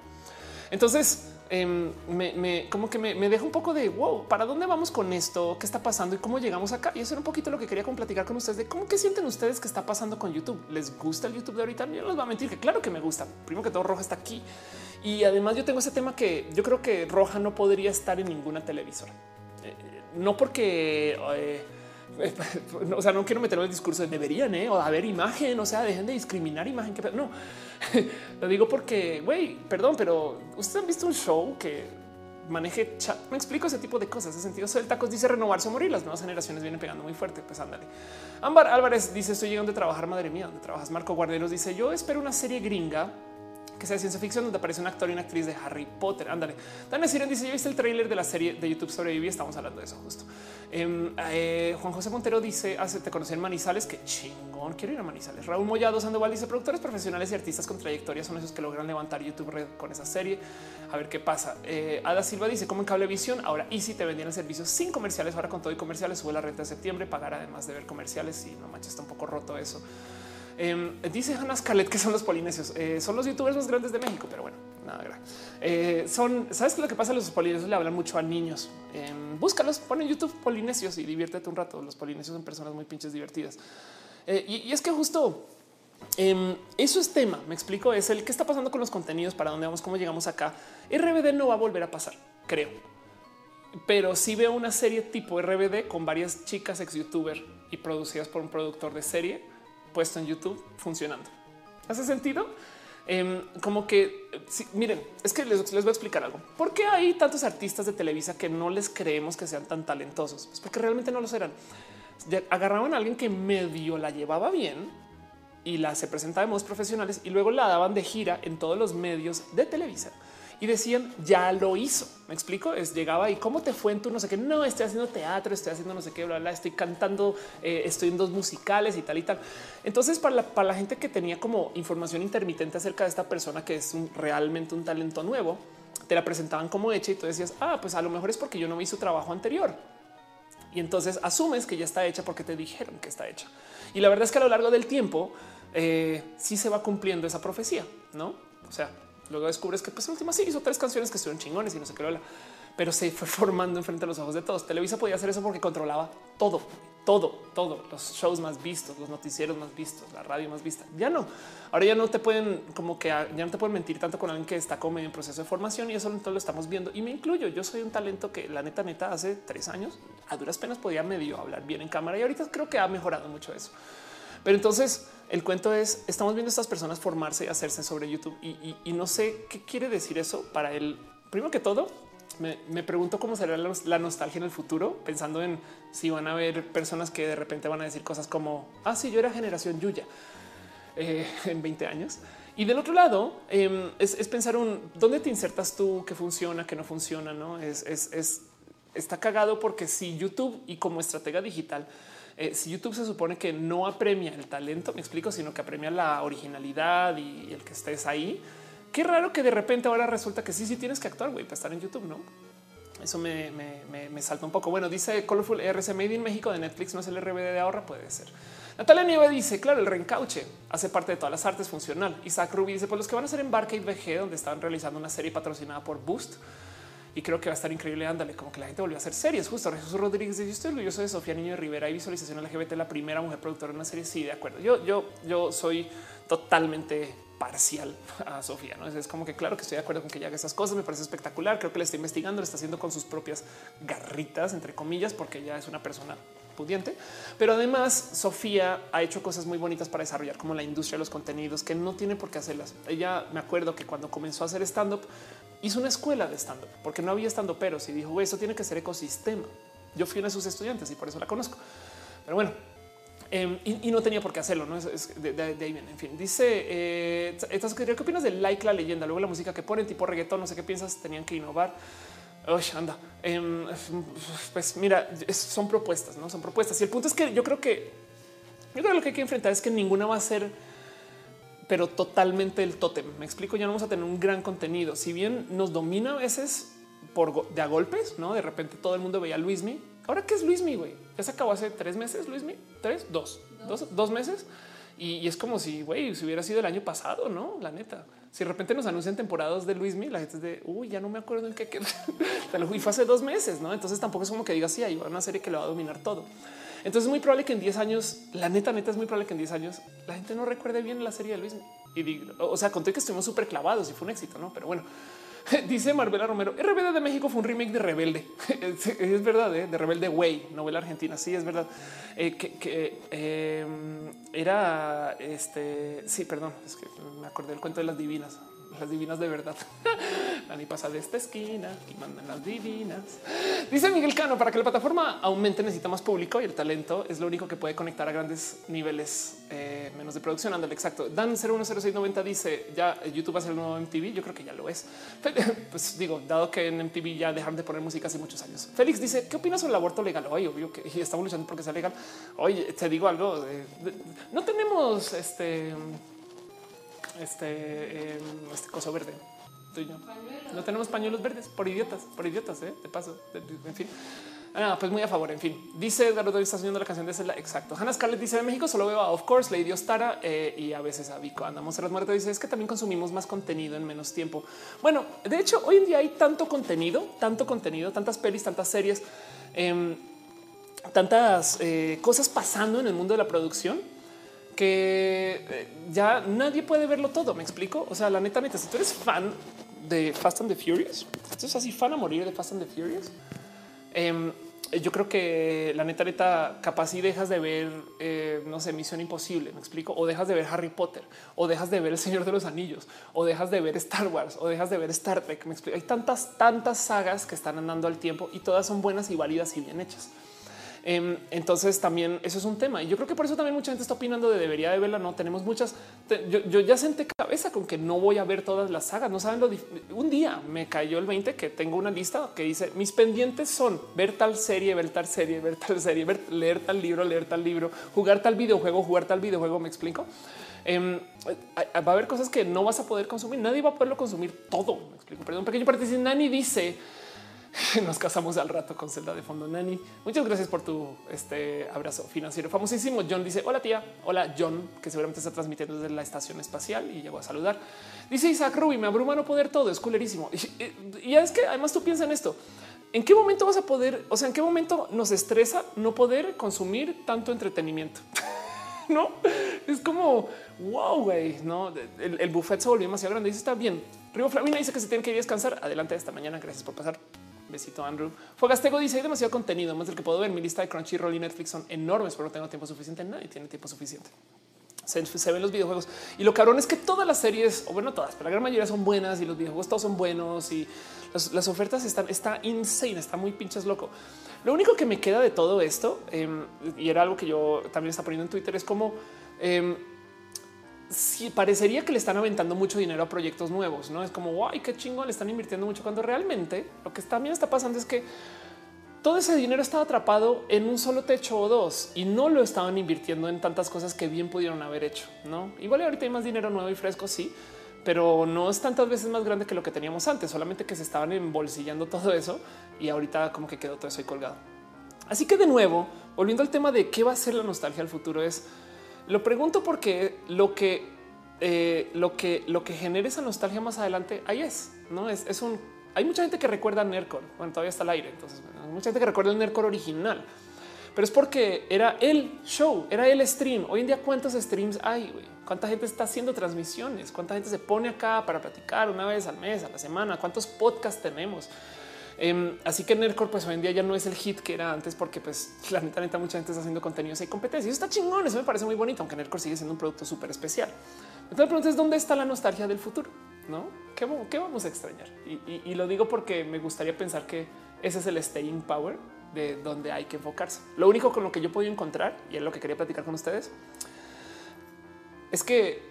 Entonces, em, me, como que me, deja un poco de wow, ¿para dónde vamos con esto? ¿Qué está pasando y cómo llegamos acá? Y eso era un poquito lo que quería platicar con ustedes de cómo que sienten ustedes que está pasando con YouTube. ¿Les gusta el YouTube de ahorita? Yo no les voy a mentir que claro que me gusta. Primero que todo, Roja está aquí. Y además yo tengo ese tema que yo creo que Roja no podría estar en ninguna televisora. Eh, no porque... Eh, o sea, no quiero meterlo en el discurso de deberían ¿eh? o haber imagen, o sea, dejen de discriminar imagen. Que no lo digo porque, güey, perdón, pero ustedes han visto un show que maneje chat. Me explico ese tipo de cosas. En sentido, el tacos dice renovarse o morir. Las nuevas generaciones vienen pegando muy fuerte. Pues ándale. Ámbar Álvarez dice: Estoy llegando a trabajar. Madre mía, donde trabajas? Marco Guarderos dice: Yo espero una serie gringa que sea de ciencia ficción donde aparece un actor y una actriz de Harry Potter. Ándale. Daniel Siren dice: Yo viste el tráiler de la serie de YouTube sobre Vivi. Estamos hablando de eso justo. Em, eh, Juan José Montero dice: Hace te conocí en Manizales. Que chingón. Quiero ir a Manizales. Raúl Mollado Sandoval dice: Productores profesionales y artistas con trayectoria son esos que logran levantar YouTube con esa serie. A ver qué pasa. Eh, Ada Silva dice: Como en Cablevisión, ahora Easy te vendían el servicio sin comerciales. Ahora con todo y comerciales sube la renta de septiembre. Pagar además de ver comerciales. Y no manches, está un poco roto eso. Eh, dice Hannah Scarlett que son los polinesios, eh, son los youtubers más grandes de México, pero bueno, nada, eh, son, sabes que lo que pasa? Los polinesios le hablan mucho a niños. Em, búscalos, pon en YouTube polinesios y diviértete un rato. Los polinesios son personas muy pinches divertidas. Eh, y, es que justo em, eso es tema. Me explico. Es el que está pasando con los contenidos, para dónde vamos, cómo llegamos acá. RBD no va a volver a pasar, creo. Pero sí veo una serie tipo RBD con varias chicas ex youtuber y producidas por un productor de serie puesto en YouTube funcionando. ¿Hace sentido? Eh, como que sí, miren, es que les, les, voy a explicar algo. ¿Por qué hay tantos artistas de Televisa que no les creemos que sean tan talentosos? Pues porque realmente no lo eran. Agarraban a alguien que medio la llevaba bien y la se presentaba de modos profesionales y luego la daban de gira en todos los medios de Televisa y decían ya lo hizo. Me explico. Es llegaba y cómo te fue en tu no sé qué. No estoy haciendo teatro, estoy haciendo no sé qué, bla, bla, estoy cantando, eh, estoy en dos musicales y tal y tal. Entonces, para la, para la gente que tenía como información intermitente acerca de esta persona que es realmente un talento nuevo, te la presentaban como hecha y tú decías, ah, pues a lo mejor es porque yo no vi su trabajo anterior. Y entonces asumes que ya está hecha porque te dijeron que está hecha. Y la verdad es que a lo largo del tiempo eh, sí se va cumpliendo esa profecía, no? O sea, Luego descubres que pues última sí hizo tres canciones que estuvieron chingones y no sé qué, pero se fue formando enfrente a los ojos de todos. Televisa podía hacer eso porque controlaba todo, todo, todo, los shows más vistos, los noticieros más vistos, la radio más vista. Ya no. Ahora ya no te pueden como que ya no te pueden mentir tanto con alguien que está como en proceso de formación y eso entonces lo estamos viendo. Y me incluyo. Yo soy un talento que la neta, neta, hace tres años a duras penas podía medio hablar bien en cámara y ahorita creo que ha mejorado mucho eso. Pero entonces el cuento es, estamos viendo a estas personas formarse y hacerse sobre YouTube y, no sé qué quiere decir eso para él. Primero que todo, me, pregunto cómo será la nostalgia en el futuro, pensando en si van a haber personas que de repente van a decir cosas como, ah, sí, yo era generación Yuya eh, en 20 años. Y del otro lado em, es, pensar un dónde te insertas tú, qué funciona, qué no funciona, no es, es está cagado porque si YouTube y como estratega digital eh, si YouTube se supone que no apremia el talento, me explico, sino que apremia la originalidad y el que estés ahí. Qué raro que de repente ahora resulta que sí, sí tienes que actuar, güey, para estar en YouTube, ¿no? Eso me, salta un poco. Bueno, dice Colorful RC Made in México de Netflix, no es el RBD de ahorra, puede ser. Natalia Nieve dice, claro, el reencauche hace parte de todas las artes funcional. Isaac Ruby dice, pues los que van a ser en Barcade VG, donde estaban realizando una serie patrocinada por Boost, y creo que va a estar increíble. Ándale, como que la gente volvió a hacer series. Justo Jesús Rodríguez dice: Yo estoy de Sofía Niño de Rivera y visualización LGBT, la primera mujer productora de una serie. Sí, de acuerdo. Yo, yo, yo soy totalmente parcial a Sofía. ¿no? Es como que claro que estoy de acuerdo con que ella haga esas cosas. Me parece espectacular. Creo que le está investigando, lo está haciendo con sus propias garritas, entre comillas, porque ella es una persona pudiente. Pero además, Sofía ha hecho cosas muy bonitas para desarrollar como la industria de los contenidos que no tiene por qué hacerlas. Ella me acuerdo que cuando comenzó a hacer stand up, hizo una escuela de stand up porque no había estando peros y dijo eso tiene que ser ecosistema. Yo fui uno de sus estudiantes y por eso la conozco. Pero bueno, em, y, no tenía por qué hacerlo. No es, de, ahí viene. En fin, dice eh, ¿qué opinas de like la leyenda? Luego la música que ponen tipo reggaetón, no sé qué piensas, tenían que innovar. Uy, anda. Em, pues mira, son propuestas, no son propuestas. Y el punto es que yo creo que yo creo que lo que hay que enfrentar es que ninguna va a ser pero totalmente el tótem. Me explico, ya no vamos a tener un gran contenido. Si bien nos domina a veces por de a golpes, no de repente todo el mundo veía a Luismi. Ahora qué es Luismi, güey? Ya se acabó hace tres meses, Luismi, tres, dos, dos, dos meses. Y, es como si, güey, si hubiera sido el año pasado, no? La neta. Si de repente nos anuncian temporadas de Luismi, la gente es de uy, ya no me acuerdo en qué quedó. y fue hace dos meses, no? Entonces tampoco es como que diga sí, hay una serie que lo va a dominar todo. Entonces es muy probable que en 10 años, la neta, neta, es muy probable que en 10 años la gente no recuerde bien la serie de Luis. Y digo, o sea, conté que estuvimos súper clavados y fue un éxito, no? Pero bueno, Dice Marbella Romero, RBD de México fue un remake de Rebelde. es verdad, ¿eh? de Rebelde Way, novela argentina. Sí, es verdad. Eh, que, eh, era este. Sí, perdón, es que me acordé del cuento de las divinas las divinas de verdad. Ani pasa de esta esquina y mandan las divinas. Dice Miguel Cano, para que la plataforma aumente necesita más público y el talento es lo único que puede conectar a grandes niveles eh, menos de producción. Ándale, exacto. Dan 010690 dice ya YouTube va a ser el nuevo MTV. Yo creo que ya lo es. Pues digo, dado que en MTV ya dejaron de poner música hace muchos años. Félix dice qué opinas sobre el aborto legal? Hoy obvio que estamos luchando porque sea legal. Oye, te digo algo. no tenemos este este, este coso verde. Tú y yo. No tenemos pañuelos verdes por idiotas, por idiotas, ¿eh? de paso. en fin. Ah, pues muy a favor. En fin, dice Edgardo está subiendo la canción de Zelda. Exacto. Hannah Scarlett dice de México solo veo a Of Course, Lady Ostara eh, y a veces a Vico. Andamos a las muertes. Dice es que también consumimos más contenido en menos tiempo. Bueno, de hecho, hoy en día hay tanto contenido, tanto contenido, tantas pelis, tantas series, em, tantas eh, cosas pasando en el mundo de la producción que eh, ya nadie puede verlo todo. Me explico. O sea, la neta, neta, si tú eres fan de Fast and the Furious, es así fan a morir de Fast and the Furious. Em, yo creo que la neta, neta, capaz y dejas de ver, eh, no sé, Misión Imposible, me explico, o dejas de ver Harry Potter, o dejas de ver El Señor de los Anillos, o dejas de ver Star Wars, o dejas de ver Star Trek. Me explico. Hay tantas, tantas sagas que están andando al tiempo y todas son buenas y válidas y bien hechas. Em, entonces también eso es un tema y yo creo que por eso también mucha gente está opinando de debería de verla. No tenemos muchas. yo, ya senté cabeza con que no voy a ver todas las sagas. No saben lo un día me cayó el 20 que tengo una lista que dice mis pendientes son ver tal serie, ver tal serie, ver tal serie, ver, leer tal libro, leer tal libro, jugar tal videojuego, jugar tal videojuego. Me explico. Em, va a haber cosas que no vas a poder consumir. Nadie va a poderlo consumir todo. Me explico. Perdón, un pequeño paréntesis. Nani dice Nos casamos al rato con Celda de fondo. Nani, muchas gracias por tu este abrazo financiero famosísimo. John dice: Hola, tía. Hola, John, que seguramente está transmitiendo desde la estación espacial y llegó a saludar. Dice Isaac Ruby: Me abruma no poder todo. Es culerísimo. Y, y es que además tú piensas en esto. ¿En qué momento vas a poder? O sea, ¿en qué momento nos estresa no poder consumir tanto entretenimiento? no es como wow, güey. No, el, buffet se volvió demasiado grande. Dice está bien. Río Flavina dice que se tiene que ir a descansar. Adelante esta mañana. Gracias por pasar. Besito, Andrew. Fogastego dice: hay demasiado contenido, más del que puedo ver. Mi lista de Crunchyroll y Netflix son enormes, pero no tengo tiempo suficiente. Nadie tiene tiempo suficiente. Se, ven los videojuegos y lo cabrón es que todas las series, o bueno, todas, pero la gran mayoría son buenas y los videojuegos todos son buenos y las, ofertas están, está insane, está muy pinches loco. Lo único que me queda de todo esto, em, y era algo que yo también está poniendo en Twitter, es como eh, sí parecería que le están aventando mucho dinero a proyectos nuevos, no es como guay, qué chingo le están invirtiendo mucho cuando realmente lo que también está pasando es que todo ese dinero está atrapado en un solo techo o dos y no lo estaban invirtiendo en tantas cosas que bien pudieron haber hecho. No igual ahorita hay más dinero nuevo y fresco, sí, pero no es tantas veces más grande que lo que teníamos antes, solamente que se estaban embolsillando todo eso y ahorita como que quedó todo eso ahí colgado. Así que de nuevo, volviendo al tema de qué va a ser la nostalgia al futuro es lo pregunto porque lo que eh, lo que lo que genera esa nostalgia más adelante ahí es, no es, es un. Hay mucha gente que recuerda a Nercor. Bueno, todavía está al aire. Entonces, hay mucha gente que recuerda el Nercor original, pero es porque era el show, era el stream. Hoy en día, cuántos streams hay? ¿Cuánta gente está haciendo transmisiones? ¿Cuánta gente se pone acá para platicar una vez al mes, a la semana? ¿Cuántos podcasts tenemos? Em, así que Nerdcore, pues hoy en día ya no es el hit que era antes, porque pues la neta, mucha gente está haciendo contenidos y competencia. Eso está chingón. Eso me parece muy bonito, aunque Nerdcore sigue siendo un producto súper especial. Entonces, es dónde está la nostalgia del futuro? No, qué, vamos a extrañar? Y, lo digo porque me gustaría pensar que ese es el staying power de donde hay que enfocarse. Lo único con lo que yo puedo encontrar y es lo que quería platicar con ustedes es que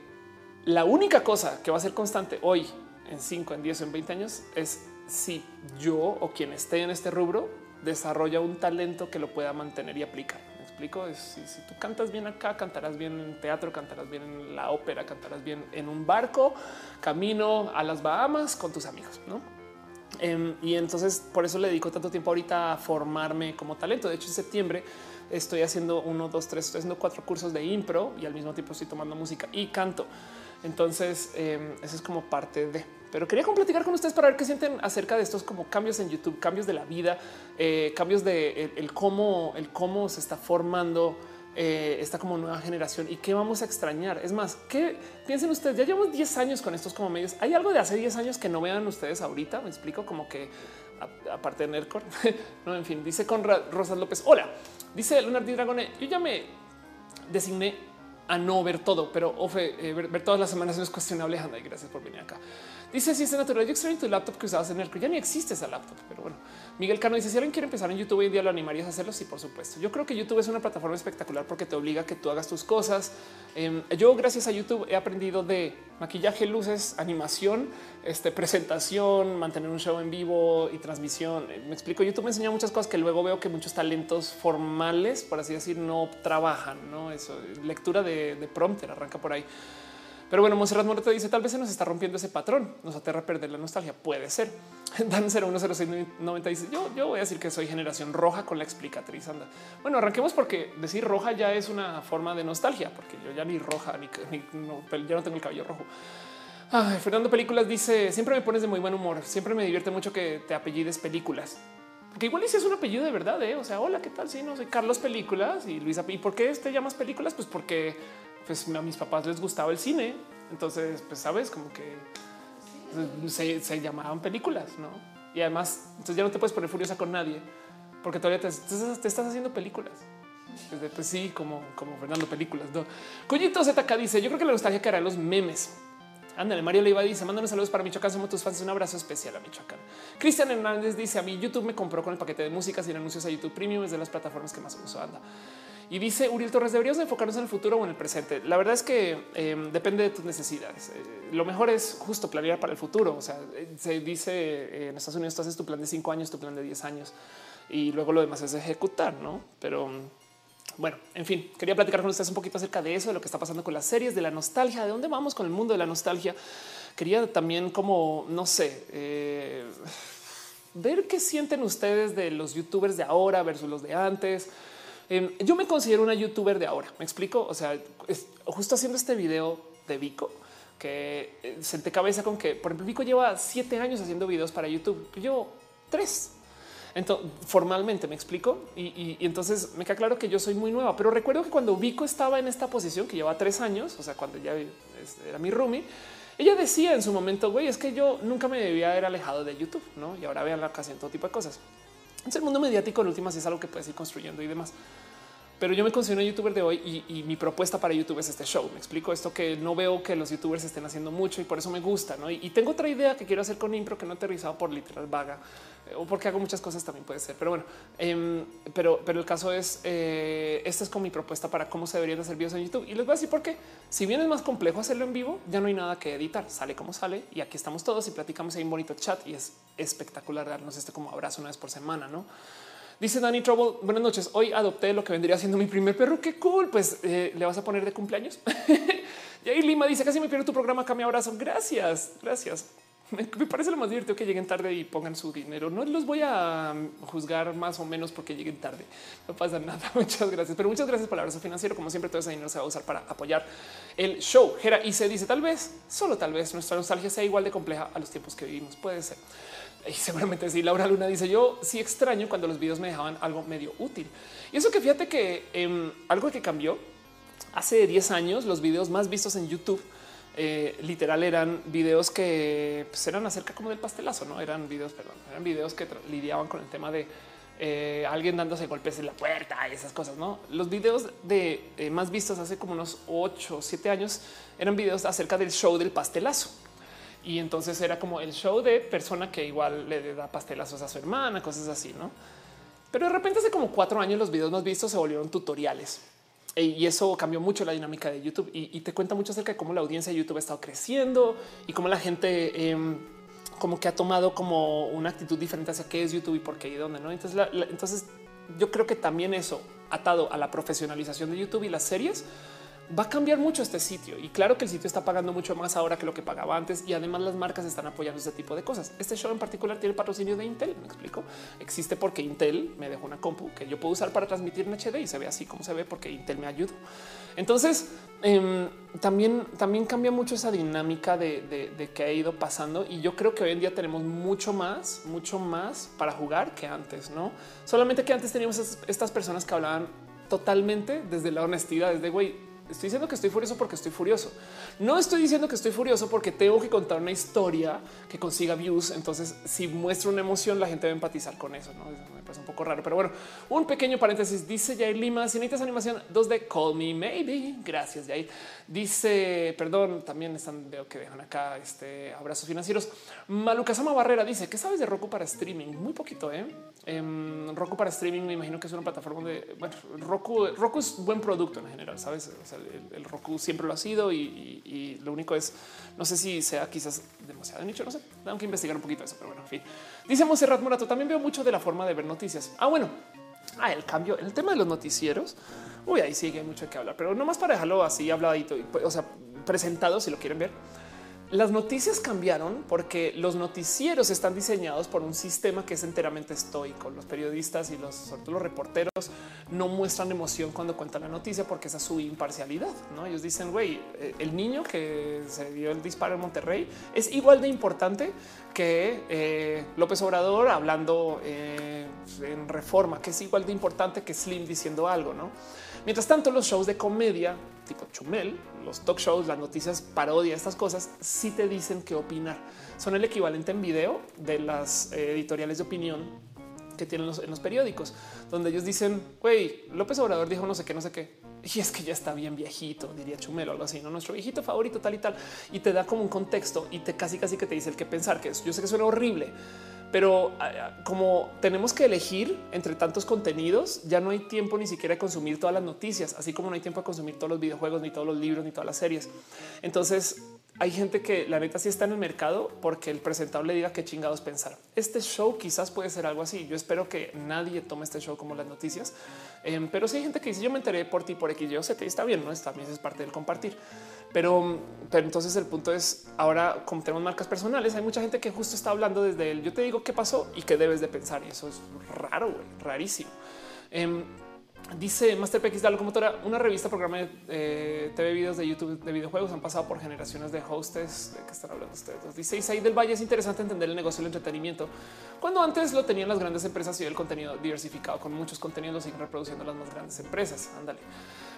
la única cosa que va a ser constante hoy en 5, en 10 o en 20 años es si yo o quien esté en este rubro desarrolla un talento que lo pueda mantener y aplicar. Me explico. Si, tú cantas bien acá, cantarás bien en teatro, cantarás bien en la ópera, cantarás bien en un barco, camino a las Bahamas con tus amigos, no? Em, y entonces por eso le dedico tanto tiempo ahorita a formarme como talento. De hecho, en septiembre estoy haciendo uno, dos, tres, estoy haciendo cuatro cursos de impro y al mismo tiempo estoy tomando música y canto. Entonces, eh, eso es como parte de. Pero quería platicar con ustedes para ver qué sienten acerca de estos como cambios en YouTube, cambios de la vida, eh, cambios de el, cómo, el cómo se está formando eh, esta como nueva generación y qué vamos a extrañar. Es más, que piensen ustedes, ya llevamos 10 años con estos como medios. Hay algo de hace 10 años que no vean ustedes ahorita. Me explico como que aparte de Nerdcore, no, en fin, dice Conrad Rosas López. Hola, dice Lunar Dragone. Yo ya me designé a no ver todo, pero Ofe, eh, ver, todas las semanas no es cuestionable. Anda, y gracias por venir acá. Dice si es natural. Yo extraño tu laptop que usabas en el ya ni existe esa laptop, pero bueno. Miguel Cano dice si alguien quiere empezar en YouTube hoy en día lo animarías a hacerlo. Sí, por supuesto. Yo creo que YouTube es una plataforma espectacular porque te obliga a que tú hagas tus cosas. Em, yo gracias a YouTube he aprendido de maquillaje, luces, animación, este, presentación, mantener un show en vivo y transmisión. Eh, me explico. YouTube me enseña muchas cosas que luego veo que muchos talentos formales, por así decir, no trabajan. No eso lectura de prompter arranca por ahí. Pero bueno, Monserrat Moreta dice tal vez se nos está rompiendo ese patrón, nos aterra perder la nostalgia. Puede ser. Dan 010690 dice yo, yo voy a decir que soy generación roja con la explicatriz. Anda. Bueno, arranquemos porque decir roja ya es una forma de nostalgia, porque yo ya ni roja ni, no, ya no tengo el cabello rojo. Fernando Películas dice siempre me pones de muy buen humor. Siempre me divierte mucho que te apellides películas. Que igual si es un apellido de verdad, ¿eh? o sea, hola, ¿qué tal? Sí, no soy Carlos Películas y Luisa. ¿Y por qué te llamas películas? Pues porque pues a mis papás les gustaba el cine. Entonces, pues sabes, como que se, llamaban películas, no? Y además, entonces ya no te puedes poner furiosa con nadie porque todavía te, estás haciendo películas. Pues sí, como, como Fernando películas. No. Cuyito ZK dice: Yo creo que la nostalgia que hará los memes. Ándale, Mario Leiva dice: Mándame saludos para Michoacán. Somos tus fans. Un abrazo especial a Michoacán. Cristian Hernández dice: A mí YouTube me compró con el paquete de música sin anuncios a YouTube Premium. Es de las plataformas que más uso. Anda. Y dice Uriel Torres, deberíamos enfocarnos en el futuro o en el presente. La verdad es que em, depende de tus necesidades. Eh, lo mejor es justo planear para el futuro. O sea, eh, se dice eh, en Estados Unidos, tú haces tu plan de cinco años, tu plan de 10 años y luego lo demás es ejecutar, no? Pero bueno, en fin, quería platicar con ustedes un poquito acerca de eso, de lo que está pasando con las series, de la nostalgia, de dónde vamos con el mundo de la nostalgia. Quería también como, no sé, ver qué sienten ustedes de los youtubers de ahora versus los de antes Em, yo me considero una youtuber de ahora. Me explico. O sea, justo haciendo este video de Vico, que eh, senté cabeza con que, por ejemplo, Vico lleva siete años haciendo videos para YouTube. Yo tres. Entonces, formalmente me explico. Y, entonces me queda claro que yo soy muy nueva. Pero recuerdo que cuando Vico estaba en esta posición, que lleva tres años, o sea, cuando ya era mi roomie, ella decía en su momento, güey, es que yo nunca me debía haber alejado de YouTube, ¿no? Y ahora vean la casa en todo tipo de cosas. Entonces, el mundo mediático en últimas es algo que puedes ir construyendo y demás pero yo me considero un youtuber de hoy y, mi propuesta para YouTube es este show. Me explico esto que no veo que los youtubers estén haciendo mucho y por eso me gusta. ¿no? Y, tengo otra idea que quiero hacer con Impro que no he aterrizado por literal vaga o porque hago muchas cosas también puede ser. Pero bueno, em, pero, pero el caso es eh, esta es con mi propuesta para cómo se deberían hacer videos en YouTube. Y les voy a decir por qué. Si bien es más complejo hacerlo en vivo, ya no hay nada que editar. Sale como sale y aquí estamos todos y platicamos un bonito chat y es espectacular darnos este como abrazo una vez por semana, no? Dice Danny Trouble. Buenas noches. Hoy adopté lo que vendría siendo mi primer perro. Qué cool. Pues eh, le vas a poner de cumpleaños. y ahí Lima dice casi me pierdo tu programa. Acá mi abrazo. Gracias. Gracias. Me, parece lo más divertido que lleguen tarde y pongan su dinero. No los voy a mm, juzgar más o menos porque lleguen tarde. No pasa nada. Muchas gracias. Pero muchas gracias por el abrazo financiero. Como siempre, todo ese dinero se va a usar para apoyar el show. Gera y se dice tal vez, solo tal vez nuestra nostalgia sea igual de compleja a los tiempos que vivimos. Puede ser. Y seguramente sí, Laura Luna dice yo sí extraño cuando los videos me dejaban algo medio útil. Y eso que fíjate que em, algo que cambió hace 10 años, los videos más vistos en YouTube eh, literal eran videos que pues, eran acerca como del pastelazo, no eran videos, perdón, eran videos que lidiaban con el tema de eh, alguien dándose golpes en la puerta y esas cosas. No, los videos de eh, más vistos hace como unos 8 o 7 años eran videos acerca del show del pastelazo. Y entonces era como el show de persona que igual le da pastelazos a su hermana, cosas así, ¿no? Pero de repente hace como cuatro años los videos más vistos se volvieron tutoriales. Y eso cambió mucho la dinámica de YouTube y, te cuenta mucho acerca de cómo la audiencia de YouTube ha estado creciendo y cómo la gente em, como que ha tomado como una actitud diferente hacia qué es YouTube y por qué y dónde, ¿no? Entonces, entonces yo creo que también eso atado a la profesionalización de YouTube y las series va a cambiar mucho este sitio. Y claro que el sitio está pagando mucho más ahora que lo que pagaba antes. Y además las marcas están apoyando este tipo de cosas. Este show en particular tiene patrocinio de Intel. Me explico. Existe porque Intel me dejó una compu que yo puedo usar para transmitir en HD y se ve así como se ve porque Intel me ayudó. Entonces em, también, también cambia mucho esa dinámica de, de, que ha ido pasando. Y yo creo que hoy en día tenemos mucho más, mucho más para jugar que antes, no solamente que antes teníamos estas personas que hablaban totalmente desde la honestidad, desde güey, estoy diciendo que estoy furioso porque estoy furioso. No estoy diciendo que estoy furioso porque tengo que contar una historia que consiga views. Entonces, si muestro una emoción, la gente va a empatizar con eso. Me parece un poco raro, pero bueno, un pequeño paréntesis. Dice Jair Lima: Si necesitas animación 2D, call me maybe. Gracias, Jair. Dice, perdón, también están, veo que dejan acá este abrazos financieros. Malucasama Barrera dice: ¿Qué sabes de Roku para streaming? Muy poquito, ¿eh? Em, Roku para streaming, me imagino que es una plataforma donde bueno, Roku, Roku es buen producto en general, sabes? El, Roku siempre lo ha sido y, y, y, lo único es, no sé si sea quizás demasiado nicho, no sé, tengo que investigar un poquito eso, pero bueno, en fin. Dice Monserrat Morato, también veo mucho de la forma de ver noticias. Ah, bueno, ah, el cambio, el tema de los noticieros. Uy, ahí sigue hay mucho que hablar, pero no más para dejarlo así habladito, o sea, presentado si lo quieren ver. Las noticias cambiaron porque los noticieros están diseñados por un sistema que es enteramente estoico. Los periodistas y los, sobre todo los reporteros no muestran emoción cuando cuentan la noticia porque esa es su imparcialidad. ¿no? Ellos dicen, güey, eh, el niño que se dio el disparo en Monterrey es igual de importante que eh, López Obrador hablando eh, en reforma, que es igual de importante que Slim diciendo algo. ¿no? Mientras tanto, los shows de comedia tipo Chumel, los talk shows, las noticias, parodia, estas cosas, sí te dicen qué opinar. Son el equivalente en video de las editoriales de opinión que tienen en los periódicos, donde ellos dicen, güey, López Obrador dijo no sé qué, no sé qué. Y es que ya está bien viejito, diría Chumel o algo así, no nuestro viejito favorito, tal y tal. Y te da como un contexto y te casi, casi que te dice el que pensar, que yo sé que suena horrible, pero como tenemos que elegir entre tantos contenidos, ya no hay tiempo ni siquiera de consumir todas las noticias, así como no hay tiempo de consumir todos los videojuegos, ni todos los libros, ni todas las series. Entonces hay gente que la neta sí está en el mercado porque el presentador le diga qué chingados pensar. Este show quizás puede ser algo así. Yo espero que nadie tome este show como las noticias, eh, pero sí hay gente que dice yo me enteré por ti, por X, yo sé que está bien, no es también es parte del compartir. Pero, entonces el punto es ahora como tenemos marcas personales, hay mucha gente que justo está hablando desde el yo te digo qué pasó y qué debes de pensar. Y eso es raro, rarísimo. Eh, dice Master PX, la locomotora, una revista, programa de eh, TV videos de YouTube de videojuegos han pasado por generaciones de hostes. ¿De qué están hablando ustedes? Dice Isaí del Valle, es interesante entender el negocio del entretenimiento. Cuando antes lo tenían las grandes empresas y el contenido diversificado con muchos contenidos siguen reproduciendo las más grandes empresas. Ándale.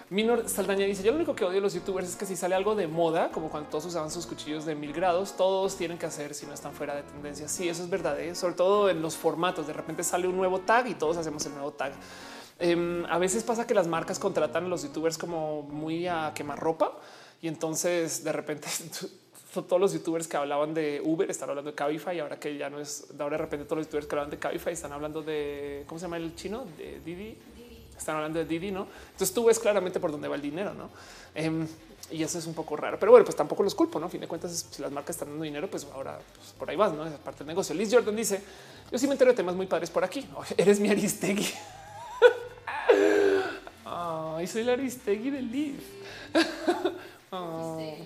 Minor Saldaña dice: Yo lo único que odio de los youtubers es que si sale algo de moda, como cuando todos usaban sus cuchillos de mil grados, todos tienen que hacer si no están fuera de tendencia. Sí, eso es verdad, ¿eh? sobre todo en los formatos. De repente sale un nuevo tag y todos hacemos el nuevo tag. Eh, a veces pasa que las marcas contratan a los youtubers como muy a quemar ropa y entonces de repente todos los youtubers que hablaban de Uber están hablando de Cabify y ahora que ya no es, ahora de repente todos los youtubers que hablaban de Cabify están hablando de cómo se llama el chino de Didi están hablando de Didi, no? Entonces tú ves claramente por dónde va el dinero, no? Eh, y eso es un poco raro, pero bueno, pues tampoco los culpo, no? A fin de cuentas, si las marcas están dando dinero, pues ahora pues por ahí vas, no? Esa es parte del negocio. Liz Jordan dice: Yo sí me entero de temas muy padres por aquí. Oh, eres mi Aristegui. Ay, soy la Aristegui de Liz. oh.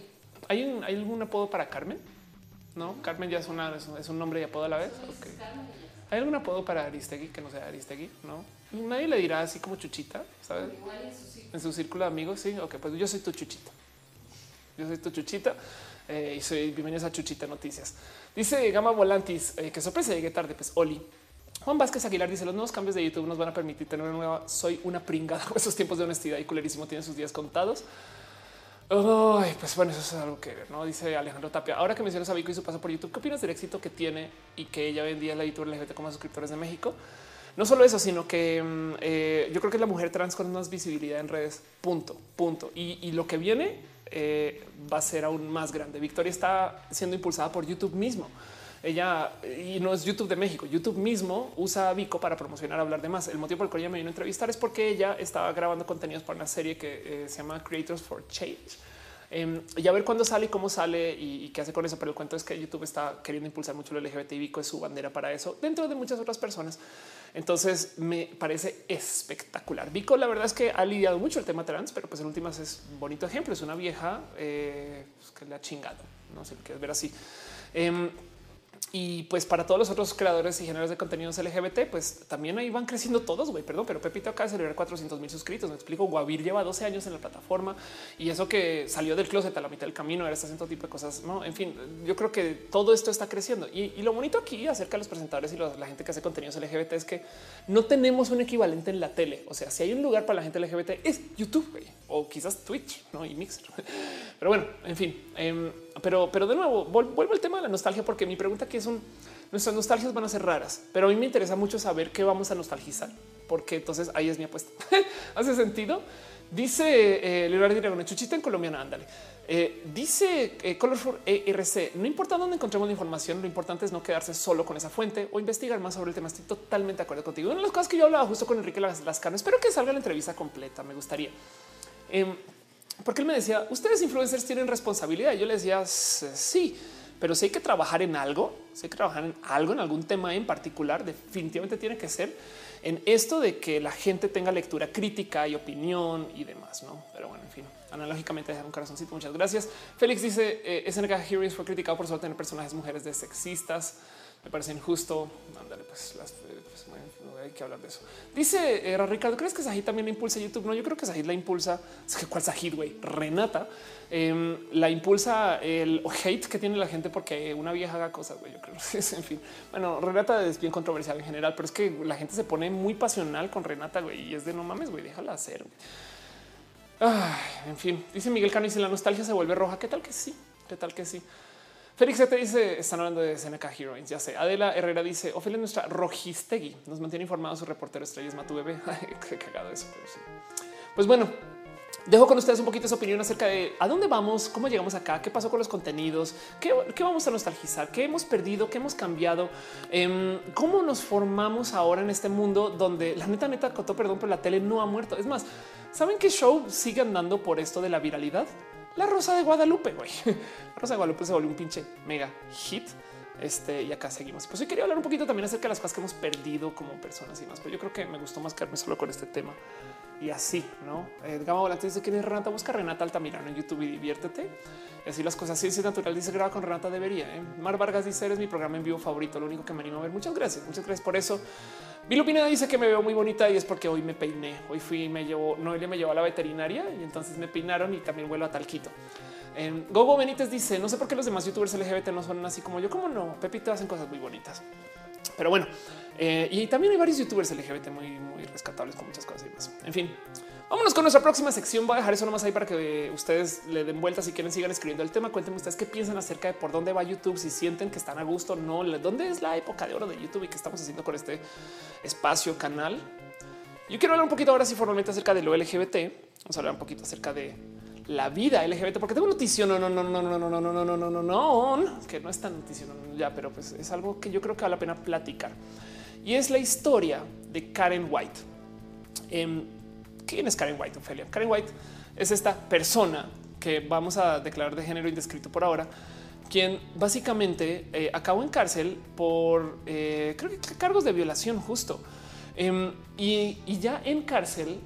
¿Hay, un, ¿Hay algún apodo para Carmen? No, Carmen ya es, una, es un nombre y apodo a la vez. Okay. ¿Hay algún apodo para Aristegui que no sea Aristegui? No, nadie le dirá así como chuchita, sabes? En su, círculo. en su círculo de amigos. Sí, ok, pues yo soy tu chuchita. Yo soy tu chuchita eh, y soy bienvenidos a Chuchita Noticias. Dice Gama Volantis eh, que sorpresa llegué tarde. Pues Oli. Juan Vázquez Aguilar dice los nuevos cambios de YouTube nos van a permitir tener una nueva. Soy una pringada. Esos tiempos de honestidad y culerísimo tienen sus días contados. Pues bueno, eso es algo que ver, no dice Alejandro Tapia. Ahora que mencionas a Vico y su paso por YouTube, ¿qué opinas del éxito que tiene y que ella vendía la youtuber LGBT como suscriptores de México? No solo eso, sino que eh, yo creo que la mujer trans con más visibilidad en redes. Punto, punto. Y, y lo que viene eh, va a ser aún más grande. Victoria está siendo impulsada por YouTube mismo. Ella y no es YouTube de México. YouTube mismo usa a Vico para promocionar, hablar de más. El motivo por el cual ella me vino a entrevistar es porque ella estaba grabando contenidos para una serie que eh, se llama Creators for Change. Eh, y a ver cuándo sale y cómo sale y, qué hace con eso. Pero el cuento es que YouTube está queriendo impulsar mucho el LGBT y Vico es su bandera para eso dentro de muchas otras personas. Entonces me parece espectacular. Vico, la verdad es que ha lidiado mucho el tema trans, pero pues en últimas es un bonito ejemplo. Es una vieja eh, que le ha chingado. No sé si quieres ver así. Eh, Y pues para todos los otros creadores y generadores de contenidos LGBT, pues también ahí van creciendo todos, güey. Perdón, pero Pepito acaba de celebrar 400 mil suscritos. Me explico. Guavir lleva 12 años en la plataforma y eso que salió del closet a la mitad del camino, ahora está haciendo tipo de cosas. No, en fin, yo creo que todo esto está creciendo. Y, lo bonito aquí acerca de los presentadores y la gente que hace contenidos LGBT es que no tenemos un equivalente en la tele. O sea, si hay un lugar para la gente LGBT es YouTube güey, o quizás Twitch ¿no? y Mixer. Pero bueno, en fin. Em, pero, pero de nuevo, vuelvo al tema de la nostalgia, porque mi pregunta aquí es un nuestras nostalgias van a ser raras, pero a mí me interesa mucho saber qué vamos a nostalgizar, porque entonces ahí es mi apuesta. Hace sentido. Dice eh, Leonardo chuchita en colombiana, ándale. Eh, dice eh, Colorful ERC, no importa dónde encontremos la información, lo importante es no quedarse solo con esa fuente o investigar más sobre el tema. Estoy totalmente de acuerdo contigo. Una de las cosas que yo hablaba justo con Enrique Lascano, espero que salga la entrevista completa, me gustaría. Em, porque él me decía, ustedes influencers tienen responsabilidad. Yo le decía, sí, pero si hay que trabajar en algo, si hay que trabajar en algo, en algún tema en particular, definitivamente tiene que ser en esto de que la gente tenga lectura crítica y opinión y demás, ¿no? Pero bueno, en fin, analógicamente dejar un corazoncito, muchas gracias. Félix dice, eh, SNK Heroes fue criticado por solo tener personajes mujeres de sexistas me parece injusto. Ándale, pues, las, hay que hablar de eso. Dice eh, Ricardo, ¿crees que Sajid también la impulsa YouTube? No, yo creo que Sajid la impulsa. Es que cuál Sajid, güey, Renata em, la impulsa el hate que tiene la gente porque una vieja haga cosas. Güey, yo creo. en fin, bueno, Renata es bien controversial en general, pero es que la gente se pone muy pasional con Renata, güey, y es de no mames, güey, déjala hacer. en fin, dice Miguel Cano, si la nostalgia se vuelve roja, ¿qué tal que sí? ¿Qué tal que sí? Félix te dice, están hablando de SNK Heroines, ya sé. Adela Herrera dice, Ofelia nuestra rojistegui, nos mantiene informados su reportero estrellas Matu Bebé. Qué cagado eso, pero sí. Pues bueno, dejo con ustedes un poquito esa opinión acerca de a dónde vamos, cómo llegamos acá, qué pasó con los contenidos, qué, vamos a nostalgizar, qué hemos perdido, qué hemos cambiado, em, cómo nos formamos ahora en este mundo donde la neta, neta, cotó perdón, pero la tele no ha muerto. Es más, ¿saben qué show sigue andando por esto de la viralidad? La Rosa de Guadalupe, güey. La Rosa de Guadalupe se volvió un pinche mega hit. Este y acá seguimos. Pues hoy quería hablar un poquito también acerca de las cosas que hemos perdido como personas y más. Pero yo creo que me gustó más quedarme solo con este tema y así, no? Eh, Gama Volante dice que es Renata. Busca Renata Altamirano en YouTube y diviértete. Y así las cosas. Sí, es natural. Dice graba con Renata. Debería. ¿eh? Mar Vargas dice eres mi programa en vivo favorito. Lo único que me anima a ver. Muchas gracias. Muchas gracias por eso. Vilo Pineda dice que me veo muy bonita y es porque hoy me peiné. Hoy fui y me llevó, Noelia me llevó a la veterinaria y entonces me peinaron y también vuelo a Talquito. En Gogo Benítez dice: No sé por qué los demás youtubers LGBT no son así como yo. Como no? Pepito hacen cosas muy bonitas. Pero bueno, eh, y también hay varios youtubers LGBT muy, muy rescatables con muchas cosas y más. En fin, Vámonos con nuestra próxima sección. Voy a dejar eso nomás ahí para que ustedes le den vueltas si quieren sigan escribiendo el tema. Cuéntenme ustedes qué piensan acerca de por dónde va YouTube, si sienten que están a gusto no, dónde es la época de oro de YouTube y qué estamos haciendo con este espacio canal. Yo quiero hablar un poquito ahora sí formalmente acerca de lo LGBT. Vamos a hablar un poquito acerca de la vida LGBT, porque tengo noticia. No, no, no, no, no, no, no, no, no, no, no, no, que no es tan noticia ya, pero pues es algo que yo creo que vale la pena platicar y es la historia de Karen White. ¿Quién es Karen White, Ophelia? Karen White es esta persona que vamos a declarar de género indescrito por ahora, quien básicamente eh, acabó en cárcel por eh, creo que cargos de violación justo. Em, y, ya en cárcel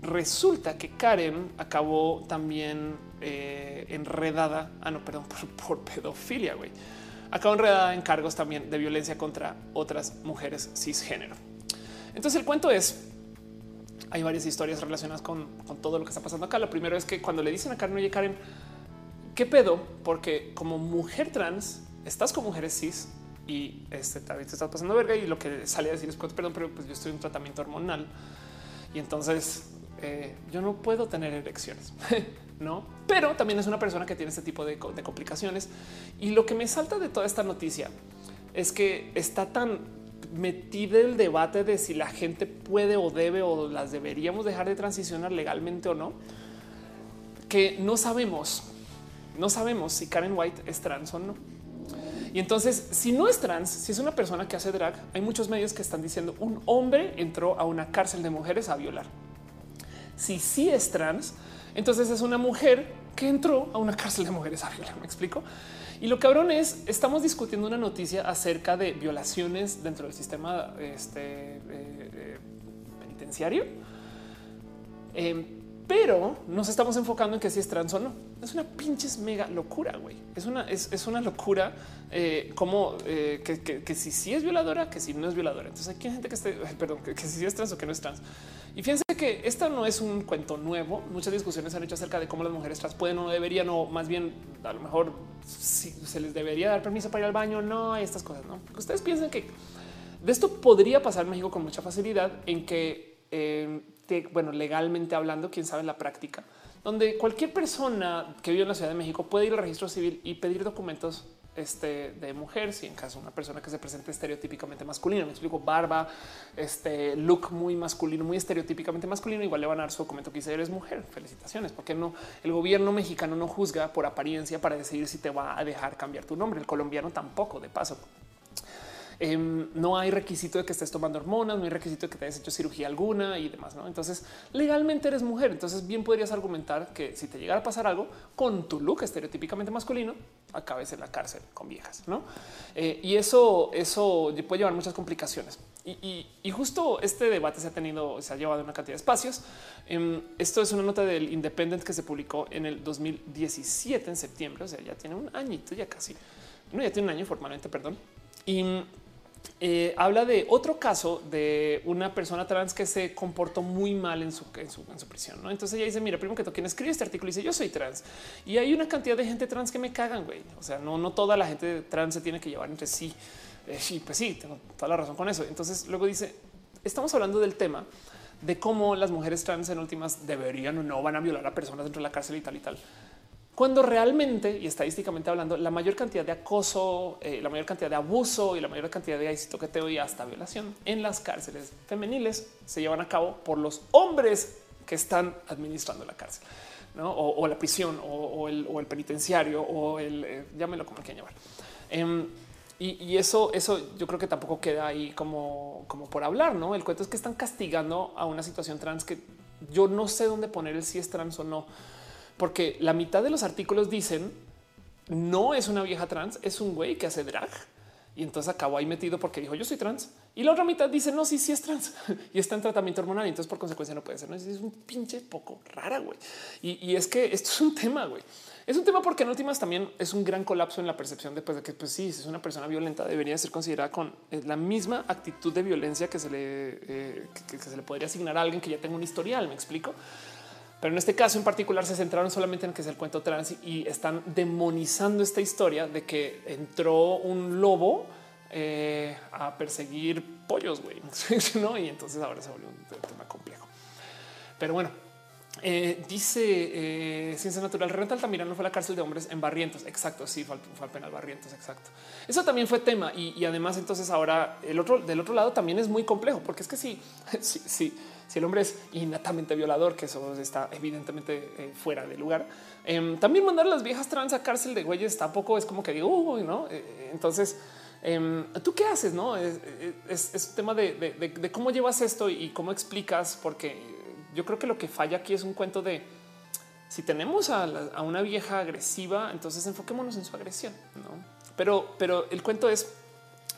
resulta que Karen acabó también eh, enredada, ah no, perdón, por, por pedofilia, güey. Acabó enredada en cargos también de violencia contra otras mujeres cisgénero. Entonces el cuento es hay varias historias relacionadas con, todo lo que está pasando acá. Lo primero es que cuando le dicen a Karen, oye Karen, ¿qué pedo? Porque como mujer trans, estás con mujeres cis y este también te estás pasando verga y lo que sale a decir es perdón, pero pues yo estoy en tratamiento hormonal y entonces eh, yo no puedo tener erecciones, no? Pero también es una persona que tiene este tipo de complicaciones y lo que me salta de toda esta noticia es que está tan metí el debate de si la gente puede o debe o las deberíamos dejar de transicionar legalmente o no, que no sabemos, no sabemos si Karen White es trans o no. Y entonces, si no es trans, si es una persona que hace drag, hay muchos medios que están diciendo un hombre entró a una cárcel de mujeres a violar. Si sí es trans, entonces es una mujer que entró a una cárcel de mujeres a violar. Me explico. Y lo cabrón es, estamos discutiendo una noticia acerca de violaciones dentro del sistema este, eh, eh, penitenciario. Em, pero nos estamos enfocando en que si es trans o no. Es una pinches mega locura, güey. Es una, es, una locura eh, como eh, que, si sí es violadora, que si no es violadora. Entonces hay gente que esté, perdón, que, si sí es trans o que no es trans. Y fíjense que esto no es un cuento nuevo. Muchas discusiones han hecho acerca de cómo las mujeres trans pueden o deberían, o más bien a lo mejor si se les debería dar permiso para ir al baño. No hay estas cosas, no? ustedes piensan que de esto podría pasar en México con mucha facilidad en que eh, bueno, legalmente hablando, quién sabe la práctica, donde cualquier persona que vive en la Ciudad de México puede ir al registro civil y pedir documentos este, de mujer, si en caso una persona que se presente estereotípicamente masculino, me explico, barba, este look muy masculino, muy estereotípicamente masculino, igual le van a dar su documento que dice eres mujer. Felicitaciones, porque no el gobierno mexicano no juzga por apariencia para decidir si te va a dejar cambiar tu nombre. El colombiano tampoco, de paso. Em, no hay requisito de que estés tomando hormonas, no hay requisito de que te hayas hecho cirugía alguna y demás. ¿no? Entonces, legalmente eres mujer. Entonces, bien podrías argumentar que si te llegara a pasar algo con tu look estereotípicamente masculino, acabes en la cárcel con viejas. ¿no? Eh, y eso, eso puede llevar muchas complicaciones. Y, justo este debate se ha tenido, se ha llevado una cantidad de espacios. Em, esto es una nota del Independent que se publicó en el 2017 en septiembre, o sea, ya tiene un añito, ya casi, no, ya tiene un año formalmente, perdón. Eh, habla de otro caso de una persona trans que se comportó muy mal en su, en su, prisión. ¿no? Entonces ella dice, mira, primero que todo, quien escribe este artículo dice, yo soy trans. Y hay una cantidad de gente trans que me cagan, güey. O sea, no, no toda la gente trans se tiene que llevar entre sí. Eh, y pues sí, tengo toda la razón con eso. Entonces luego dice, estamos hablando del tema de cómo las mujeres trans en últimas deberían o no van a violar a personas dentro de la cárcel y tal y tal cuando realmente y estadísticamente hablando, la mayor cantidad de acoso, eh, la mayor cantidad de abuso y la mayor cantidad de toqueteo y hasta violación en las cárceles femeniles se llevan a cabo por los hombres que están administrando la cárcel. O, la prisión o, el, penitenciario o el eh, llámelo como quieran llamar. Em, y, eso, eso yo creo que tampoco queda ahí como, como por hablar. No, el cuento es que están castigando a una situación trans que yo no sé dónde poner el si es trans o no porque la mitad de los artículos dicen no es una vieja trans, es un güey que hace drag. Y entonces acabó ahí metido porque dijo yo soy trans. Y la otra mitad dice no, sí, sí es trans y está en tratamiento hormonal. Y entonces por consecuencia no puede ser. ¿no? Es un pinche poco rara, güey. Y, es que esto es un tema, güey. Es un tema porque en últimas también es un gran colapso en la percepción después de que, pues sí, si es una persona violenta, debería ser considerada con eh, la misma actitud de violencia que se le, eh, que se le podría asignar a alguien que ya tenga un historial. Me explico. Pero en este caso en particular se centraron solamente en que es el cuento trans y están demonizando esta historia de que entró un lobo eh, a perseguir pollos, güey. ¿no? Y entonces ahora se volvió un tema complejo. Pero bueno, eh, dice eh, Ciencia Natural, Renata Altamirano fue la cárcel de hombres en Barrientos. Exacto, sí, fue, al penal Barrientos, exacto. Eso también fue tema y, además entonces ahora el otro del otro lado también es muy complejo porque es que sí, sí, sí si el hombre es innatamente violador, que eso está evidentemente eh, fuera de lugar, em, también mandar a las viejas trans a cárcel de güeyes tampoco es como que digo, no? Eh, entonces, em, ¿tú qué haces? No es, un tema de, cómo llevas esto y cómo explicas, porque yo creo que lo que falla aquí es un cuento de si tenemos a, a una vieja agresiva, entonces enfoquémonos en su agresión, no? Pero, pero el cuento es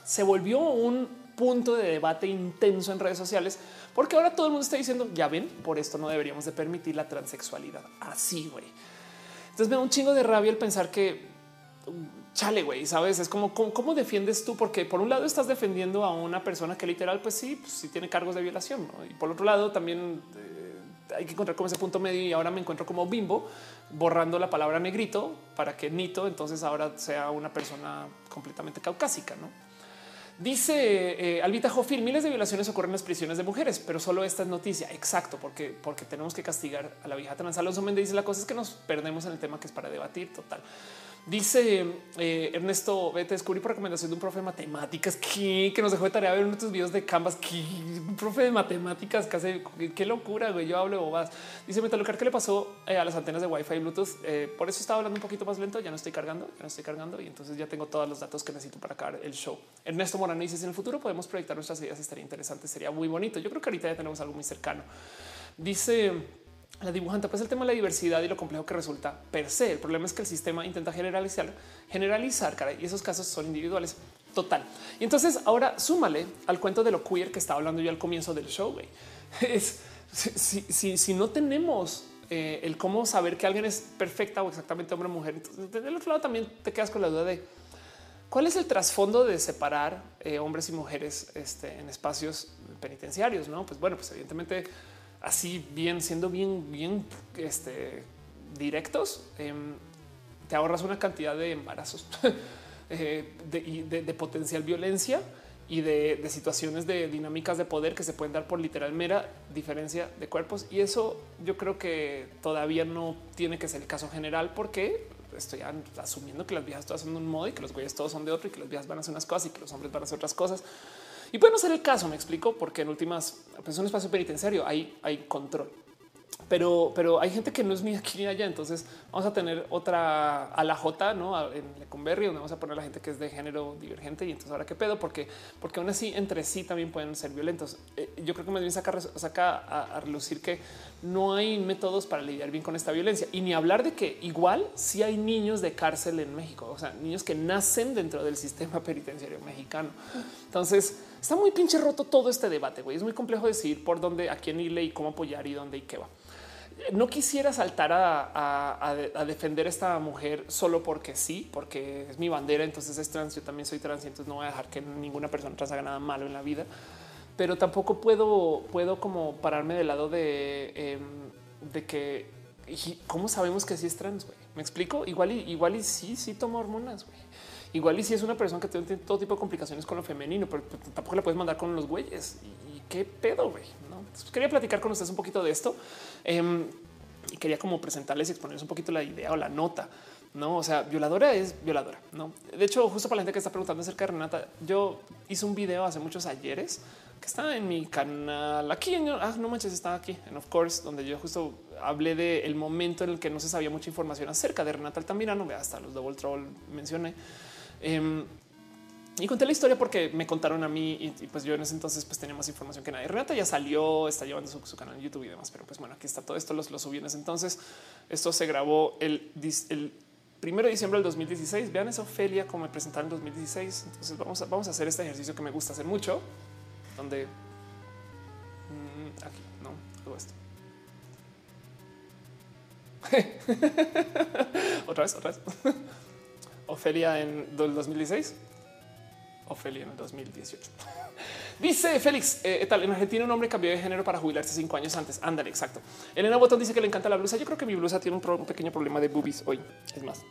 se volvió un punto de debate intenso en redes sociales porque ahora todo el mundo está diciendo, ya ven, por esto no deberíamos de permitir la transexualidad. Así, güey. Entonces me da un chingo de rabia el pensar que chale, güey, sabes, es como ¿cómo, defiendes tú, porque por un lado estás defendiendo a una persona que literal, pues sí, pues sí tiene cargos de violación, y por otro lado también eh, hay que encontrar como ese punto medio y ahora me encuentro como bimbo borrando la palabra negrito para que Nito entonces ahora sea una persona completamente caucásica, ¿no? Dice eh, Albita miles de violaciones ocurren en las prisiones de mujeres, pero solo esta es noticia. Exacto, porque, porque tenemos que castigar a la vieja trans. Alonso Méndez dice la cosa es que nos perdemos en el tema que es para debatir total. Dice eh, Ernesto, vete, descubrí por recomendación de un profe de matemáticas que, nos dejó de tarea ver uno videos de Canvas. Que un profe de matemáticas que hace qué locura. Güey, yo hablo bobas. Dice Metalocar que le pasó eh, a las antenas de Wi-Fi y Bluetooth. Eh, por eso estaba hablando un poquito más lento. Ya no estoy cargando, ya no estoy cargando y entonces ya tengo todos los datos que necesito para acabar el show. Ernesto Morano dice: en el futuro podemos proyectar nuestras ideas, estaría interesante, sería muy bonito. Yo creo que ahorita ya tenemos algo muy cercano. Dice la dibujante, pues el tema de la diversidad y lo complejo que resulta per se. El problema es que el sistema intenta generalizar, generalizar, cara, y esos casos son individuales. Total. Y entonces ahora súmale al cuento de lo queer que estaba hablando yo al comienzo del show. Es si, no tenemos eh, el cómo saber que alguien es perfecta o exactamente hombre o mujer. Entonces, del otro lado también te quedas con la duda de cuál es el trasfondo de separar eh, hombres y mujeres este, en espacios penitenciarios. No, pues bueno, pues evidentemente así bien, siendo bien, bien este, directos, em, te ahorras una cantidad de embarazos eh, de, de potencial violencia y de, situaciones de dinámicas de poder que se pueden dar por literal mera diferencia de cuerpos. Y eso yo creo que todavía no tiene que ser el caso general porque estoy asumiendo que las viejas todas son de un modo y que los güeyes todos son de otro y que las viejas van a hacer unas cosas y que los hombres van a hacer otras cosas. Y puede no ser el caso, me explico, porque en últimas pues es un espacio penitenciario, hay, hay control pero, pero hay gente que no es ni aquí ni allá. Entonces vamos a tener otra a la J ¿no? en Lecumberri, donde vamos a poner a la gente que es de género divergente. Y entonces ahora qué pedo, porque, porque aún así entre sí también pueden ser violentos. Eh, yo creo que más bien saca, saca a, relucir que no hay métodos para lidiar bien con esta violencia y ni hablar de que igual si hay niños de cárcel en México, o sea, niños que nacen dentro del sistema penitenciario mexicano. Entonces está muy pinche roto todo este debate. güey. Es muy complejo decidir por dónde, a quién irle y cómo apoyar y dónde y qué va no quisiera saltar a, defender a esta mujer solo porque sí, porque es mi bandera, entonces es trans, yo también soy trans y entonces no voy a dejar que ninguna persona trans haga nada malo en la vida, pero tampoco puedo, puedo como pararme del lado de, em, de que, ¿cómo sabemos que sí es trans? ¿Me explico? Igual y, igual y sí, sí toma hormonas, Igual y si es una persona que tiene todo tipo de complicaciones con lo femenino, pero tampoco la puedes mandar con los güeyes. ¿Y, qué pedo, güey? ¿no? quería platicar con ustedes un poquito de esto. Em, y quería como presentarles y exponerles un poquito la idea o la nota. No, o sea, violadora es violadora. No, de hecho, justo para la gente que está preguntando acerca de Renata, yo hice un video hace muchos ayeres que está en mi canal aquí. En, ah, no manches, está aquí en Of Course, donde yo justo hablé del el momento en el que no se sabía mucha información acerca de Renata Altamirano. Hasta los Double Troll mencioné. Em, y conté la historia porque me contaron a mí y, pues yo en ese entonces pues tenía más información que nadie. Renata ya salió, está llevando su, canal en YouTube y demás, pero pues bueno, aquí está todo esto, los, lo subí en ese entonces. Esto se grabó el, el primero de diciembre del 2016. Vean esa Ofelia como me presentaron en 2016. Entonces vamos a, vamos a hacer este ejercicio que me gusta hacer mucho, donde mm, aquí no todo esto. otra vez, otra vez. Ofelia en el 2016. Ofelia en el 2018. Dice Félix, eh, tal, en Argentina un hombre cambió de género para jubilarse cinco años antes. Ándale, exacto. Elena Botón dice que le encanta la blusa. Yo creo que mi blusa tiene un, pequeño problema de boobies hoy. Es más,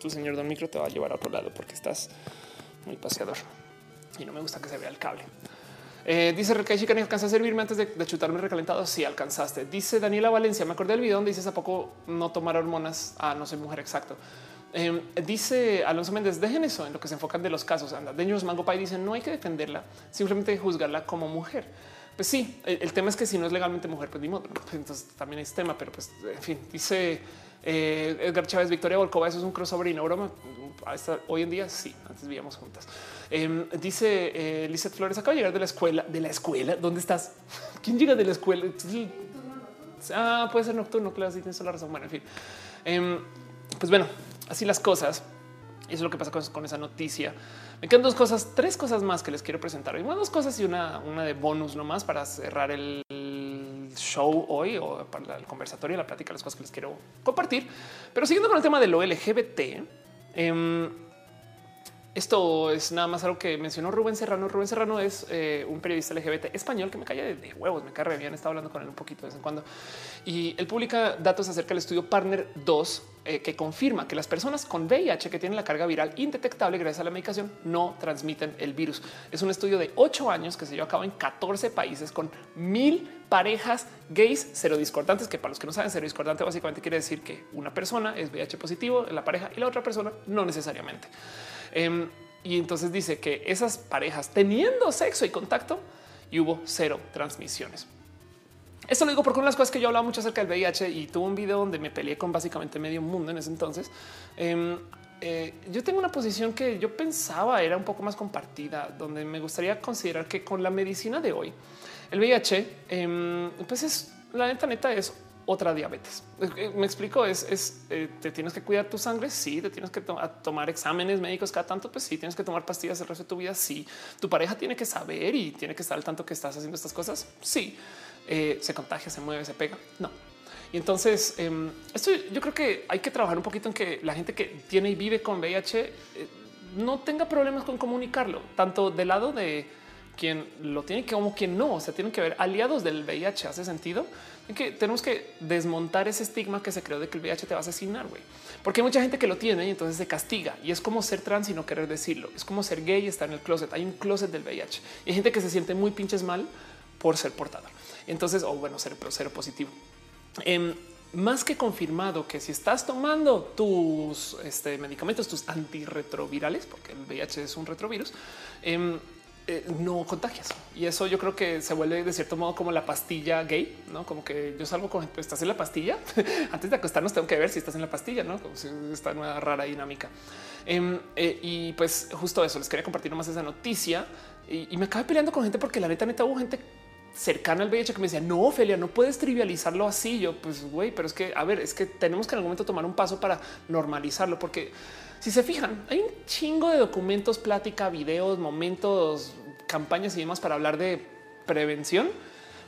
tu señor Don Micro te va a llevar a otro lado porque estás muy paseador y no me gusta que se vea el cable. Eh, dice Rekai que alcanza a servirme antes de, de, chutarme recalentado. Sí, alcanzaste. Dice Daniela Valencia. Me acordé del video donde dices a poco no tomar hormonas. Ah, no soy mujer. Exacto. Em, dice Alonso Méndez, dejen eso en lo que se enfocan de los casos. Anda, Dangerous Mango Pie dice no hay que defenderla, simplemente juzgarla como mujer. Pues sí, el, tema es que si no es legalmente mujer, pues ni modo. Entonces también es tema, pero pues en fin, dice eh, Edgar Chávez, Victoria Volkova, eso es un crossover y no broma. Hoy en día sí, antes vivíamos juntas. Em, dice eh, Lizeth Flores, acaba de llegar de la escuela. ¿De la escuela? ¿Dónde estás? ¿Quién llega de la escuela? Ah, puede ser nocturno, claro, sí tienes la razón. Bueno, en fin. Em, pues bueno, así las cosas. Eso es lo que pasa con, esa noticia. Me quedan dos cosas, tres cosas más que les quiero presentar hoy. dos cosas y una, una de bonus nomás para cerrar el show hoy o para el conversatorio, la plática, las cosas que les quiero compartir. Pero siguiendo con el tema de lo LGBT, eh, esto es nada más algo que mencionó Rubén Serrano. Rubén Serrano es eh, un periodista LGBT español que me cae de, huevos, me cae bien. Estaba hablando con él un poquito de vez en cuando y él publica datos acerca del estudio Partner 2 eh, que confirma que las personas con VIH que tienen la carga viral indetectable gracias a la medicación no transmiten el virus. Es un estudio de ocho años que se llevó a cabo en 14 países con mil parejas gays serodiscordantes, que para los que no saben, serodiscordante básicamente quiere decir que una persona es VIH positivo en la pareja y la otra persona no necesariamente. Em, y entonces dice que esas parejas teniendo sexo y contacto y hubo cero transmisiones. Esto lo digo porque una de las cosas que yo hablaba mucho acerca del VIH y tuve un video donde me peleé con básicamente medio mundo en ese entonces. Em, eh, yo tengo una posición que yo pensaba era un poco más compartida, donde me gustaría considerar que con la medicina de hoy, el VIH, em, pues es la neta neta es otra diabetes. Me explico, es, eh, te tienes que cuidar tu sangre, sí, te tienes que tomar exámenes médicos cada tanto, pues sí, tienes que tomar pastillas el resto de tu vida, sí. Tu pareja tiene que saber y tiene que estar al tanto que estás haciendo estas cosas, sí. Eh, se contagia, se mueve, se pega, no. Y entonces em, esto yo creo que hay que trabajar un poquito en que la gente que tiene y vive con VIH eh, no tenga problemas con comunicarlo, tanto del lado de quien lo tiene como quien no. O sea, tienen que ver aliados del VIH. Hace sentido en que tenemos que desmontar ese estigma que se creó de que el VIH te va a asesinar, güey. Porque hay mucha gente que lo tiene y entonces se castiga. Y es como ser trans y no querer decirlo. Es como ser gay y estar en el closet. Hay un closet del VIH. Y hay gente que se siente muy pinches mal por ser portada. Entonces, o bueno, ser cero positivo. Em, más que confirmado que si estás tomando tus este, medicamentos, tus antirretrovirales, porque el VIH es un retrovirus, em, eh, no contagias. Y eso yo creo que se vuelve de cierto modo como la pastilla gay, no como que yo salgo con estás en la pastilla. Antes de acostarnos, tengo que ver si estás en la pastilla, no como si esta nueva rara dinámica. Em, eh, y pues justo eso les quería compartir más esa noticia y, me acabé peleando con gente porque la neta, neta hubo gente cercana al VIH que me decía no, Ophelia, no puedes trivializarlo así. Yo, pues güey, pero es que a ver, es que tenemos que en algún momento tomar un paso para normalizarlo, porque si se fijan, hay un chingo de documentos, plática, videos, momentos, campañas y demás para hablar de prevención.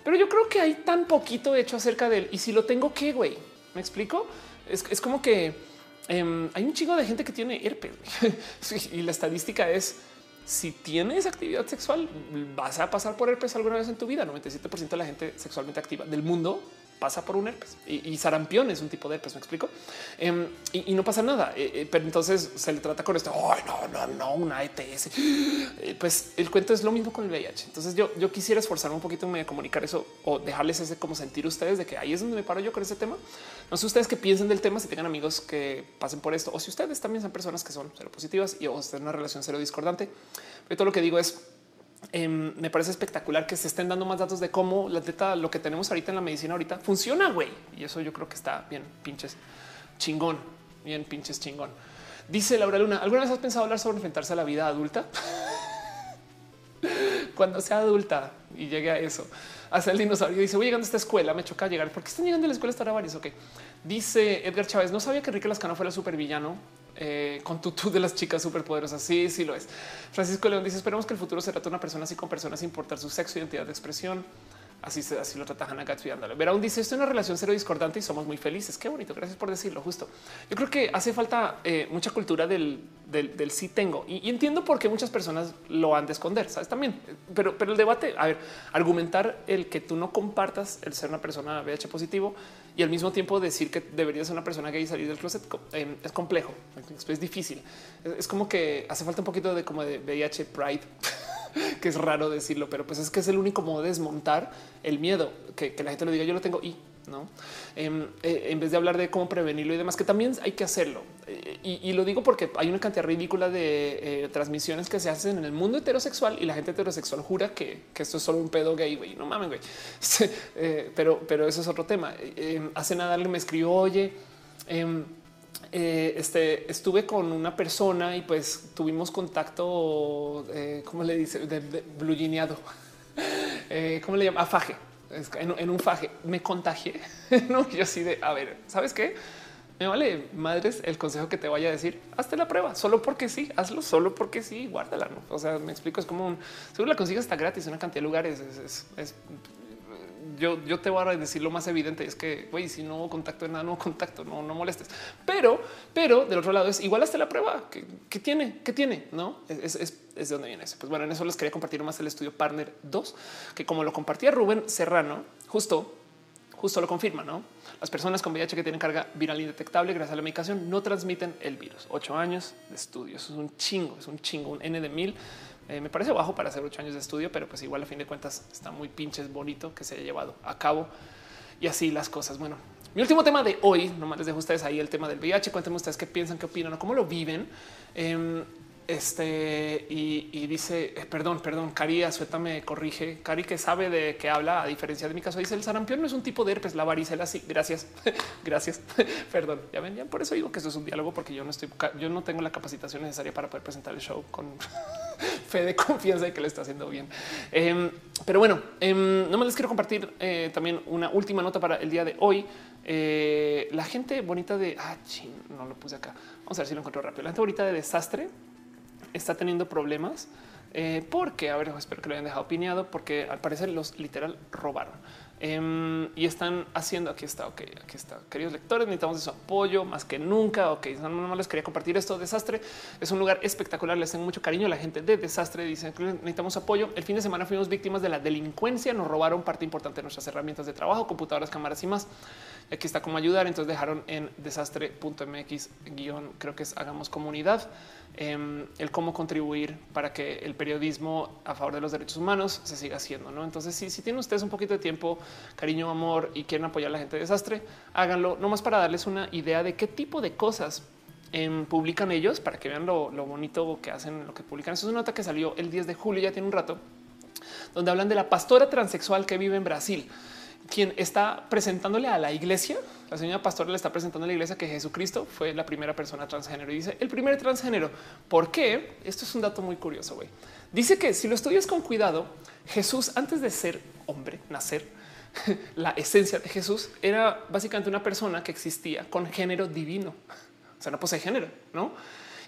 Pero yo creo que hay tan poquito hecho acerca de él. Y si lo tengo, ¿qué, güey? ¿Me explico? Es, como que em, hay un chingo de gente que tiene herpes. y la estadística es, si tienes actividad sexual, vas a pasar por herpes alguna vez en tu vida. 97% de la gente sexualmente activa del mundo pasa por un herpes y, sarampión es un tipo de herpes. Me explico em, y, no pasa nada. Eh, eh, pero entonces se le trata con esto. Ay, no, no, no, una ETS. Eh, pues el cuento es lo mismo con el VIH. Entonces yo, yo quisiera esforzarme un poquito en comunicar eso o dejarles ese como sentir ustedes de que ahí es donde me paro yo con ese tema. No sé ustedes qué piensen del tema, si tengan amigos que pasen por esto o si ustedes también son personas que son cero positivas y o en una relación cero discordante. Pero todo lo que digo es Em, me parece espectacular que se estén dando más datos de cómo la teta, lo que tenemos ahorita en la medicina ahorita funciona, güey. Y eso yo creo que está bien pinches chingón, bien pinches chingón. Dice Laura Luna, ¿alguna vez has pensado hablar sobre enfrentarse a la vida adulta? Cuando sea adulta y llegue a eso, hace el dinosaurio dice voy llegando a esta escuela, me choca llegar porque están llegando a la escuela estará varios. Ok, dice Edgar Chávez, no sabía que Enrique Lascano fuera super villano eh, con tutú de las chicas superpoderosas. Sí, sí lo es. Francisco León dice: Esperemos que el futuro se trate de una persona así con personas sin importar su sexo, identidad de expresión. Así, así lo trata Hannah Gatsby. Ver aún dice esto es una relación cero discordante y somos muy felices. Qué bonito. Gracias por decirlo. Justo. Yo creo que hace falta eh, mucha cultura del, del, sí tengo y, entiendo por qué muchas personas lo han de esconder. Sabes también, pero, pero el debate, a ver, argumentar el que tú no compartas el ser una persona VIH positivo y al mismo tiempo decir que deberías ser una persona gay y salir del closet eh, es complejo, es difícil. Es como que hace falta un poquito de como de VIH pride. que es raro decirlo, pero pues es que es el único modo de desmontar el miedo, que, la gente lo diga, yo lo tengo y no em, eh, en vez de hablar de cómo prevenirlo y demás, que también hay que hacerlo. Eh, y, lo digo porque hay una cantidad ridícula de eh, transmisiones que se hacen en el mundo heterosexual y la gente heterosexual jura que, esto es solo un pedo gay. Güey, no mames, güey. pero, pero eso es otro tema. Em, hace nada alguien me escribió, oye, em, este, estuve con una persona y pues tuvimos contacto, eh, ¿cómo le dice? De, de ¿Cómo le llama? Afaje. En, en, un faje. Me contagié. no, yo así de, a ver, ¿sabes qué? Me vale madres el consejo que te vaya a decir. Hazte la prueba solo porque sí, hazlo solo porque sí, guárdala. ¿no? O sea, me explico. Es como un seguro la consigues hasta gratis una cantidad de lugares. es yo, yo te voy a decir lo más evidente es que güey, si no hubo contacto de nada, no contacto, no, no molestes. Pero, pero del otro lado es igual hasta la prueba que, tiene, que tiene, no es, es, es, de donde viene eso. Pues bueno, en eso les quería compartir más el estudio Partner 2, que como lo compartía Rubén Serrano, justo justo lo confirma, ¿no? Las personas con VIH que tienen carga viral indetectable gracias a la medicación no transmiten el virus. Ocho años de estudios, es un chingo, es un chingo, un N de mil eh, me parece bajo para hacer ocho años de estudio, pero pues igual a fin de cuentas está muy pinches bonito que se haya llevado a cabo y así las cosas. Bueno, mi último tema de hoy, nomás les dejo a ustedes ahí el tema del VIH. Cuéntenme ustedes qué piensan, qué opinan o cómo lo viven. Em, este y, dice, eh, perdón, perdón, Cari Azueta me corrige. Cari que sabe de qué habla, a diferencia de mi caso, dice el sarampión no es un tipo de herpes, la varicela. Sí, gracias, gracias. perdón, ya ven, ya por eso digo que esto es un diálogo, porque yo no estoy, yo no tengo la capacitación necesaria para poder presentar el show con fe de confianza de que lo está haciendo bien. Em, pero bueno, em, no me les quiero compartir eh, también una última nota para el día de hoy. Eh, la gente bonita de ah, no lo puse acá. Vamos a ver si lo encuentro rápido. La gente bonita de desastre está teniendo problemas eh, porque, a ver, espero que lo hayan dejado opinado, porque al parecer los literal robaron. Em, y están haciendo aquí está. Ok, aquí está. Queridos lectores, necesitamos su apoyo más que nunca. Ok, no, no les quería compartir esto. Desastre es un lugar espectacular. Les tengo mucho cariño. La gente de Desastre dice que necesitamos apoyo. El fin de semana fuimos víctimas de la delincuencia. Nos robaron parte importante de nuestras herramientas de trabajo, computadoras, cámaras y más. Aquí está cómo ayudar. Entonces dejaron en desastre.mx guion, creo que es hagamos comunidad, em, el cómo contribuir para que el periodismo a favor de los derechos humanos se siga haciendo. ¿no? Entonces, si, si tienen ustedes un poquito de tiempo, cariño, amor y quieren apoyar a la gente de desastre, háganlo nomás para darles una idea de qué tipo de cosas em, publican ellos para que vean lo, lo bonito que hacen, lo que publican. Eso es una nota que salió el 10 de julio, ya tiene un rato, donde hablan de la pastora transexual que vive en Brasil quien está presentándole a la iglesia, la señora pastora le está presentando a la iglesia que Jesucristo fue la primera persona transgénero y dice el primer transgénero. ¿Por qué? Esto es un dato muy curioso. güey. Dice que si lo estudias con cuidado, Jesús antes de ser hombre, nacer, la esencia de Jesús era básicamente una persona que existía con género divino. O sea, no posee género, no?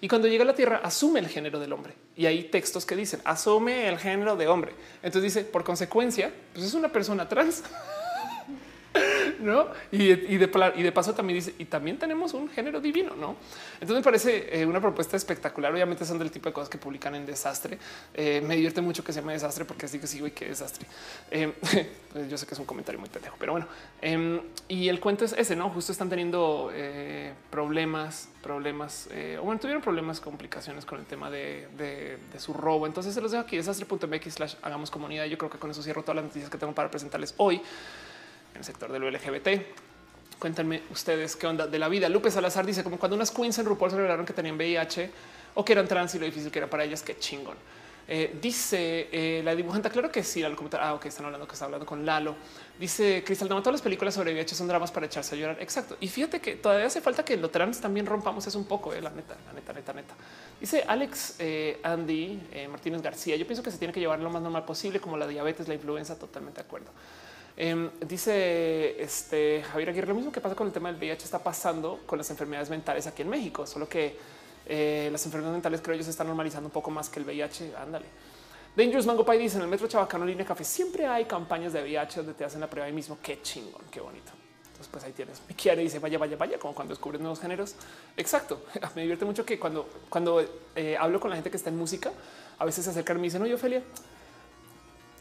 Y cuando llega a la tierra, asume el género del hombre. Y hay textos que dicen asume el género de hombre. Entonces dice por consecuencia, pues es una persona trans. no? Y, de, paso también dice, y también tenemos un género divino, no? Entonces me parece eh, una propuesta espectacular. Obviamente son del tipo de cosas que publican en desastre. Eh, me divierte mucho que se llame desastre porque así que sí, güey, qué desastre. Eh, pues yo sé que es un comentario muy pendejo, pero bueno. Em, y el cuento es ese, no? Justo están teniendo problemas, problemas, o bueno, tuvieron problemas, complicaciones con el tema de, su robo. Entonces se los dejo aquí desastre.mx slash hagamos comunidad. Yo creo que con eso cierro todas las noticias que tengo para presentarles hoy el sector del LGBT. Cuéntenme ustedes qué onda de la vida. Lupe Salazar dice como cuando unas queens en RuPaul se revelaron que tenían VIH o que eran trans y lo difícil que era para ellas. Qué chingón. Eh, dice eh, la dibujante, claro que sí, al comentar, ah, ok, están hablando que está hablando con Lalo. Dice Cristal, no todas las películas sobre VIH son dramas para echarse a llorar. Exacto. Y fíjate que todavía hace falta que lo trans también rompamos eso un poco, eh, la neta, la neta, neta, neta. Dice Alex eh, Andy Martínez García. Yo pienso que se tiene que llevar lo más normal posible, como la diabetes, la influenza. Totalmente de acuerdo. Em, dice este Javier Aguirre, lo mismo que pasa con el tema del VIH está pasando con las enfermedades mentales aquí en México, solo que eh, las enfermedades mentales creo yo se están normalizando un poco más que el VIH. Ándale. Dangerous Mango Pie dice en el metro Chabacano línea café siempre hay campañas de VIH donde te hacen la prueba ahí mismo. Qué chingón, qué bonito. Entonces, pues ahí tienes. Quiere dice vaya, vaya, vaya, como cuando descubres nuevos géneros. Exacto. Me divierte mucho que cuando, cuando eh, hablo con la gente que está en música, a veces se acercan y me dicen, oye, Ophelia,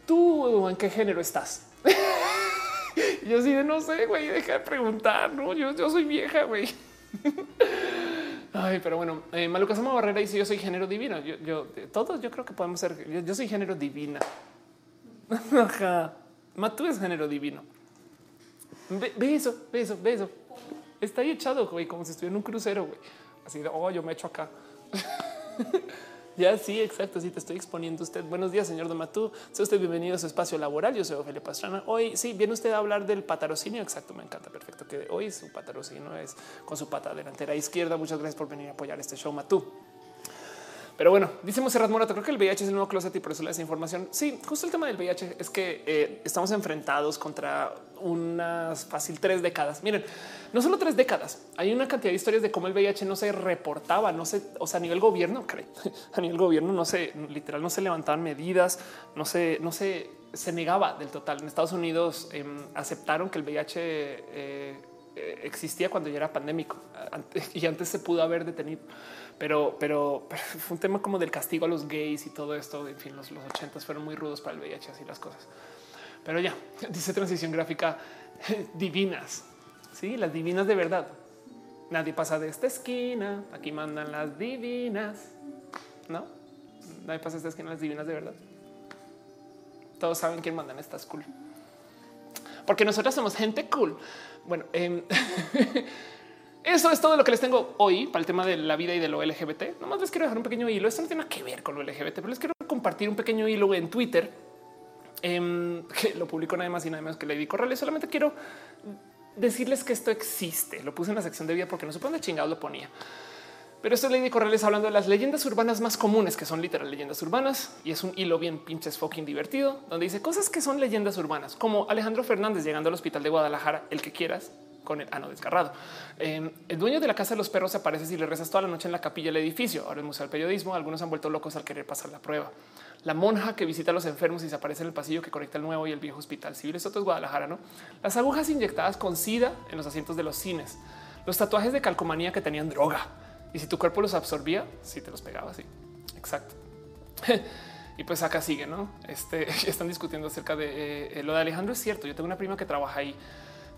¿tú en qué género estás? yo sí de no sé, güey, deja de preguntar, no, yo, soy vieja, güey. Ay, pero bueno, eh, Maluca Sama Barrera dice yo soy género divino. Yo, yo, todos yo creo que podemos ser, yo, soy género divina. Ajá. Matú es género divino. Ve, eso, ve eso, ve. Está ahí echado, güey, como si estuviera en un crucero, güey. Así de, oh, yo me echo acá. Ya sí, exacto. Sí, te estoy exponiendo usted. Buenos días, señor Domatú. Sea usted bienvenido a su espacio laboral. Yo soy Ofelia Pastrana. Hoy sí viene usted a hablar del patrocinio. Exacto, me encanta. Perfecto. Que hoy su patrocinio es con su pata delantera izquierda. Muchas gracias por venir a apoyar este show, Matú. Pero bueno, dice Monserrat Morato, creo que el VIH es el nuevo closet y por eso le información. Sí, justo el tema del VIH es que eh, estamos enfrentados contra unas fácil tres décadas. Miren, no solo tres décadas, hay una cantidad de historias de cómo el VIH no se reportaba, no se, o sea, a nivel gobierno, a nivel gobierno no se, literal, no se levantaban medidas, no se, no se, se negaba del total. En Estados Unidos em, aceptaron que el VIH eh, existía cuando ya era pandémico y antes se pudo haber detenido pero, pero, fue un tema como del castigo a los gays y todo esto. En fin, los, los 80 fueron muy rudos para el VIH, así las cosas. Pero ya dice transición gráfica divinas. Sí, las divinas de verdad. Nadie pasa de esta esquina. Aquí mandan las divinas. No, nadie pasa de esta esquina. Las divinas de verdad. Todos saben quién mandan estas cool. Porque nosotros somos gente cool. Bueno, eh, Eso es todo lo que les tengo hoy para el tema de la vida y de lo LGBT. Nomás les quiero dejar un pequeño hilo. Esto no tiene nada que ver con lo LGBT, pero les quiero compartir un pequeño hilo en Twitter em, que lo publico nada más y nada menos que Lady Corrales. Solamente quiero decirles que esto existe. Lo puse en la sección de vida porque no supongo de chingado lo ponía. Pero esto es Lady Corrales hablando de las leyendas urbanas más comunes, que son literal leyendas urbanas, y es un hilo bien pinches fucking divertido, donde dice cosas que son leyendas urbanas, como Alejandro Fernández llegando al hospital de Guadalajara, el que quieras, con el ano desgarrado. Eh, el dueño de la casa de los perros aparece si le rezas toda la noche en la capilla del edificio. Ahora el Museo del Periodismo. Algunos han vuelto locos al querer pasar la prueba. La monja que visita a los enfermos y se aparece en el pasillo que conecta el nuevo y el viejo hospital civil. Esto es Guadalajara, ¿no? Las agujas inyectadas con sida en los asientos de los cines. Los tatuajes de calcomanía que tenían droga. Y si tu cuerpo los absorbía, si te los pegaba, sí. Exacto. y pues acá sigue, ¿no? Este, están discutiendo acerca de eh, eh, lo de Alejandro. Es cierto, yo tengo una prima que trabaja ahí.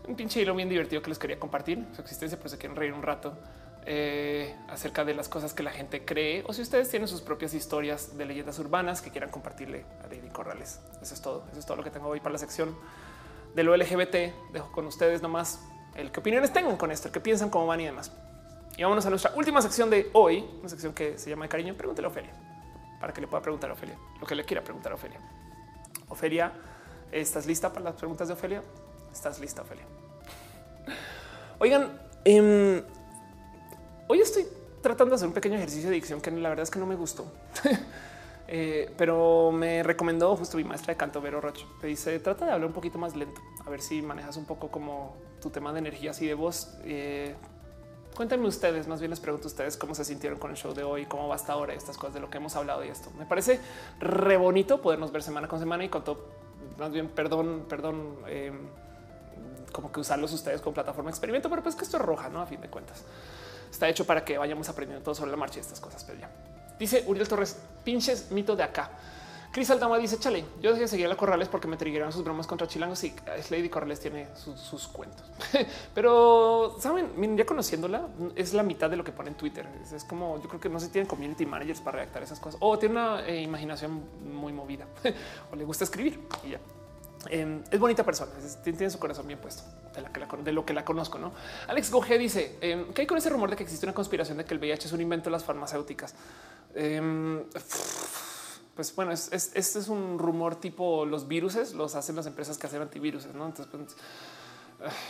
Un pinche hilo bien divertido que les quería compartir su existencia, pero se quieren reír un rato eh, acerca de las cosas que la gente cree o si ustedes tienen sus propias historias de leyendas urbanas que quieran compartirle a Lady Corrales. Eso es todo. Eso es todo lo que tengo hoy para la sección de lo LGBT. Dejo con ustedes nomás el que opiniones tengan con esto, el que piensan, cómo van y demás. Y vámonos a nuestra última sección de hoy, una sección que se llama de cariño. Pregúntele a Ofelia para que le pueda preguntar a Ofelia lo que le quiera preguntar a Ofelia. Ofelia, ¿estás lista para las preguntas de Ofelia? Estás lista, Ofelia. Oigan, eh, hoy estoy tratando de hacer un pequeño ejercicio de dicción que la verdad es que no me gustó. Eh, pero me recomendó justo mi maestra de canto, Vero Roche. Me dice, trata de hablar un poquito más lento, a ver si manejas un poco como tu tema de energía así de voz. Eh, cuéntenme ustedes, más bien les pregunto a ustedes cómo se sintieron con el show de hoy, cómo va hasta ahora, estas cosas de lo que hemos hablado y esto. Me parece re bonito podernos ver semana con semana y con todo, más bien, perdón, perdón, eh, como que usarlos ustedes como plataforma experimento, pero pues que esto es roja, ¿no? A fin de cuentas. Está hecho para que vayamos aprendiendo todo sobre la marcha y estas cosas, pero ya. Dice Uriel Torres, pinches mito de acá. Cris Aldama dice, chale, yo dejé de seguir a la Corrales porque me triguieron sus bromas contra chilangos y Lady Corrales tiene sus, cuentos. Pero, ¿saben? Miren, ya conociéndola, es la mitad de lo que pone en Twitter. Es, como, yo creo que no se tienen community managers para redactar esas cosas. O tiene una eh, imaginación muy movida. o le gusta escribir y ya. Eh, es bonita persona, tiene su corazón bien puesto de, lo que la conozco. No, Alex Goge dice eh, que hay con ese rumor de que existe una conspiración de que el VIH es un invento de las farmacéuticas. Eh, pues bueno, este es, un rumor tipo los viruses los hacen las empresas que hacen antivirus. ¿no? Entonces, pues,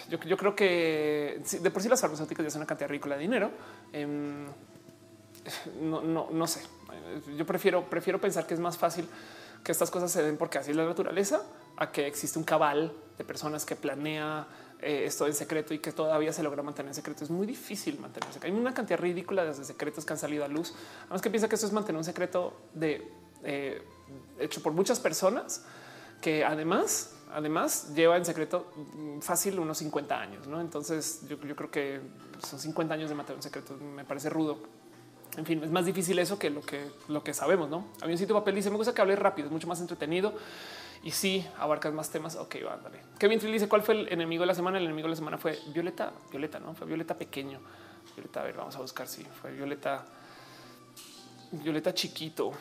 yo, yo, creo que de por sí las farmacéuticas ya son una cantidad ridícula de dinero. Em, no, no, no sé. Yo prefiero, prefiero pensar que es más fácil que estas cosas se den porque así es la naturaleza, a que existe un cabal de personas que planea eh, esto en secreto y que todavía se logra mantener en secreto. Es muy difícil mantenerse. Hay una cantidad ridícula de secretos que han salido a luz. Además que piensa que esto es mantener un secreto de eh, hecho por muchas personas que además, además lleva en secreto fácil unos 50 años. ¿no? Entonces yo, yo creo que son 50 años de mantener un secreto. Me parece rudo en fin, es más difícil eso que lo que lo que sabemos, ¿no? sitio papel dice, me gusta que hable rápido, es mucho más entretenido y sí, abarcas más temas. Ok. Kevin Trill dice, ¿cuál fue el enemigo de la semana? El enemigo de la semana fue Violeta, Violeta, ¿no? Fue Violeta pequeño. Violeta, a ver, vamos a buscar si fue Violeta, Violeta chiquito.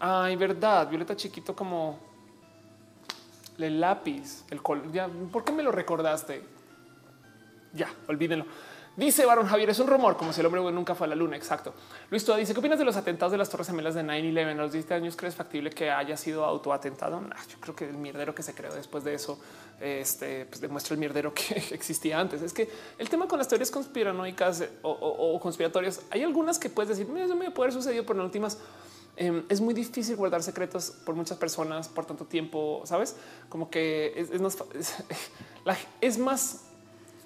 Ay, verdad, Violeta chiquito como el lápiz, el color. Ya, ¿por qué me lo recordaste? Ya, olvídenlo. Dice Baron Javier, es un rumor, como si el hombre nunca fue a la luna. Exacto. Luis Toa dice, ¿qué opinas de los atentados de las Torres Gemelas de 9-11? A los 10 años, ¿crees factible que haya sido autoatentado? yo creo que el mierdero que se creó después de eso este, pues demuestra el mierdero que existía antes. Es que el tema con las teorías conspiranoicas o, o, o conspiratorias, hay algunas que puedes decir, eso me puede haber sucedido, pero en últimas eh, es muy difícil guardar secretos por muchas personas por tanto tiempo, ¿sabes? Como que es, más, es, más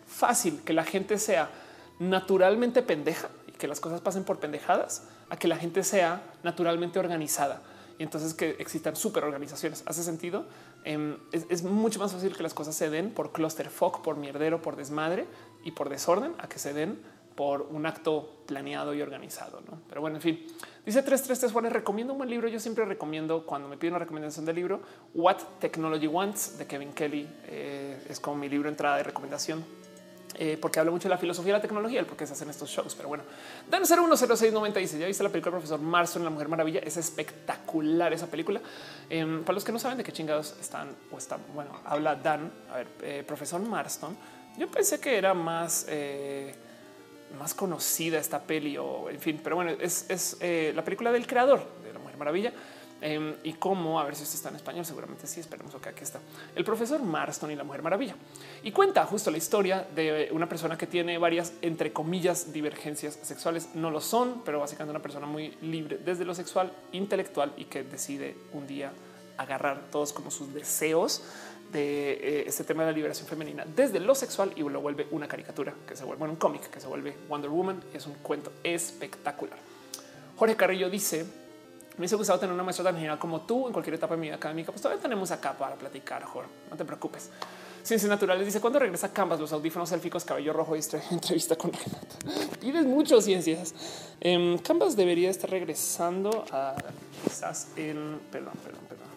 fácil que la gente sea naturalmente pendeja y que las cosas pasen por pendejadas a que la gente sea naturalmente organizada y entonces que existan super organizaciones. Hace sentido. Eh, es, es, mucho más fácil que las cosas se den por clusterfuck, por mierdero, por desmadre y por desorden a que se den por un acto planeado y organizado. ¿no? Pero bueno, en fin, dice 333 Juanes, recomiendo un buen libro. Yo siempre recomiendo cuando me piden una recomendación de libro, What Technology Wants de Kevin Kelly. Eh, es como mi libro entrada de recomendación eh, porque habla mucho de la filosofía de la tecnología, el por qué se hacen estos shows. Pero bueno, Dan 010690 dice: Ya viste la película del profesor Marston, La Mujer Maravilla. Es espectacular esa película. Eh, para los que no saben de qué chingados están o están, bueno, habla Dan. A ver, eh, profesor Marston. Yo pensé que era más, eh, más conocida esta peli o en fin, pero bueno, es, es eh, la película del creador de La Mujer Maravilla. Eh, y cómo, a ver si esto está en español, seguramente sí, esperemos que aquí está. El profesor Marston y la Mujer Maravilla. Y cuenta justo la historia de una persona que tiene varias, entre comillas, divergencias sexuales. No lo son, pero básicamente una persona muy libre desde lo sexual, intelectual y que decide un día agarrar todos como sus deseos de eh, este tema de la liberación femenina desde lo sexual y lo vuelve una caricatura que se vuelve un cómic que se vuelve Wonder Woman. Es un cuento espectacular. Jorge Carrillo dice: Me hubiese gustado tener una maestra tan genial como tú en cualquier etapa de mi vida académica. Pues todavía tenemos acá para platicar, Jorge. No te preocupes. Ciencias Naturales dice cuando regresa Canvas, los audífonos élficos, cabello rojo y entrevista con Renata. Pides mucho ciencias. Eh, Canvas debería estar regresando a quizás en perdón, perdón, perdón.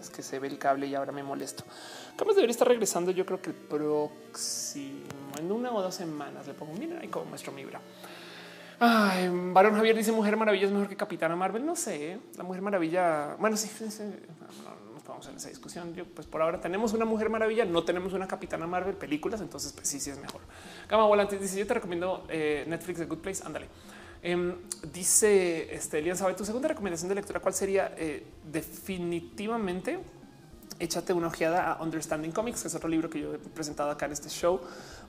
Es que se ve el cable y ahora me molesto. Canvas debería estar regresando. Yo creo que el próximo en una o dos semanas le pongo. Miren ahí como muestro mi vibra. Ay, Barón Javier dice Mujer Maravilla es mejor que Capitana Marvel. No sé, ¿eh? la Mujer Maravilla. Bueno, sí, sí, sí. No, no, vamos en esa discusión. Yo, pues por ahora tenemos una Mujer Maravilla, no tenemos una Capitana Marvel películas, entonces pues sí, sí es mejor. Gama Volante dice: Yo te recomiendo eh, Netflix The Good Place. Ándale. Eh, dice este Elian sabe tu segunda recomendación de lectura. ¿Cuál sería? Eh, definitivamente échate una ojeada a Understanding Comics, que es otro libro que yo he presentado acá en este show.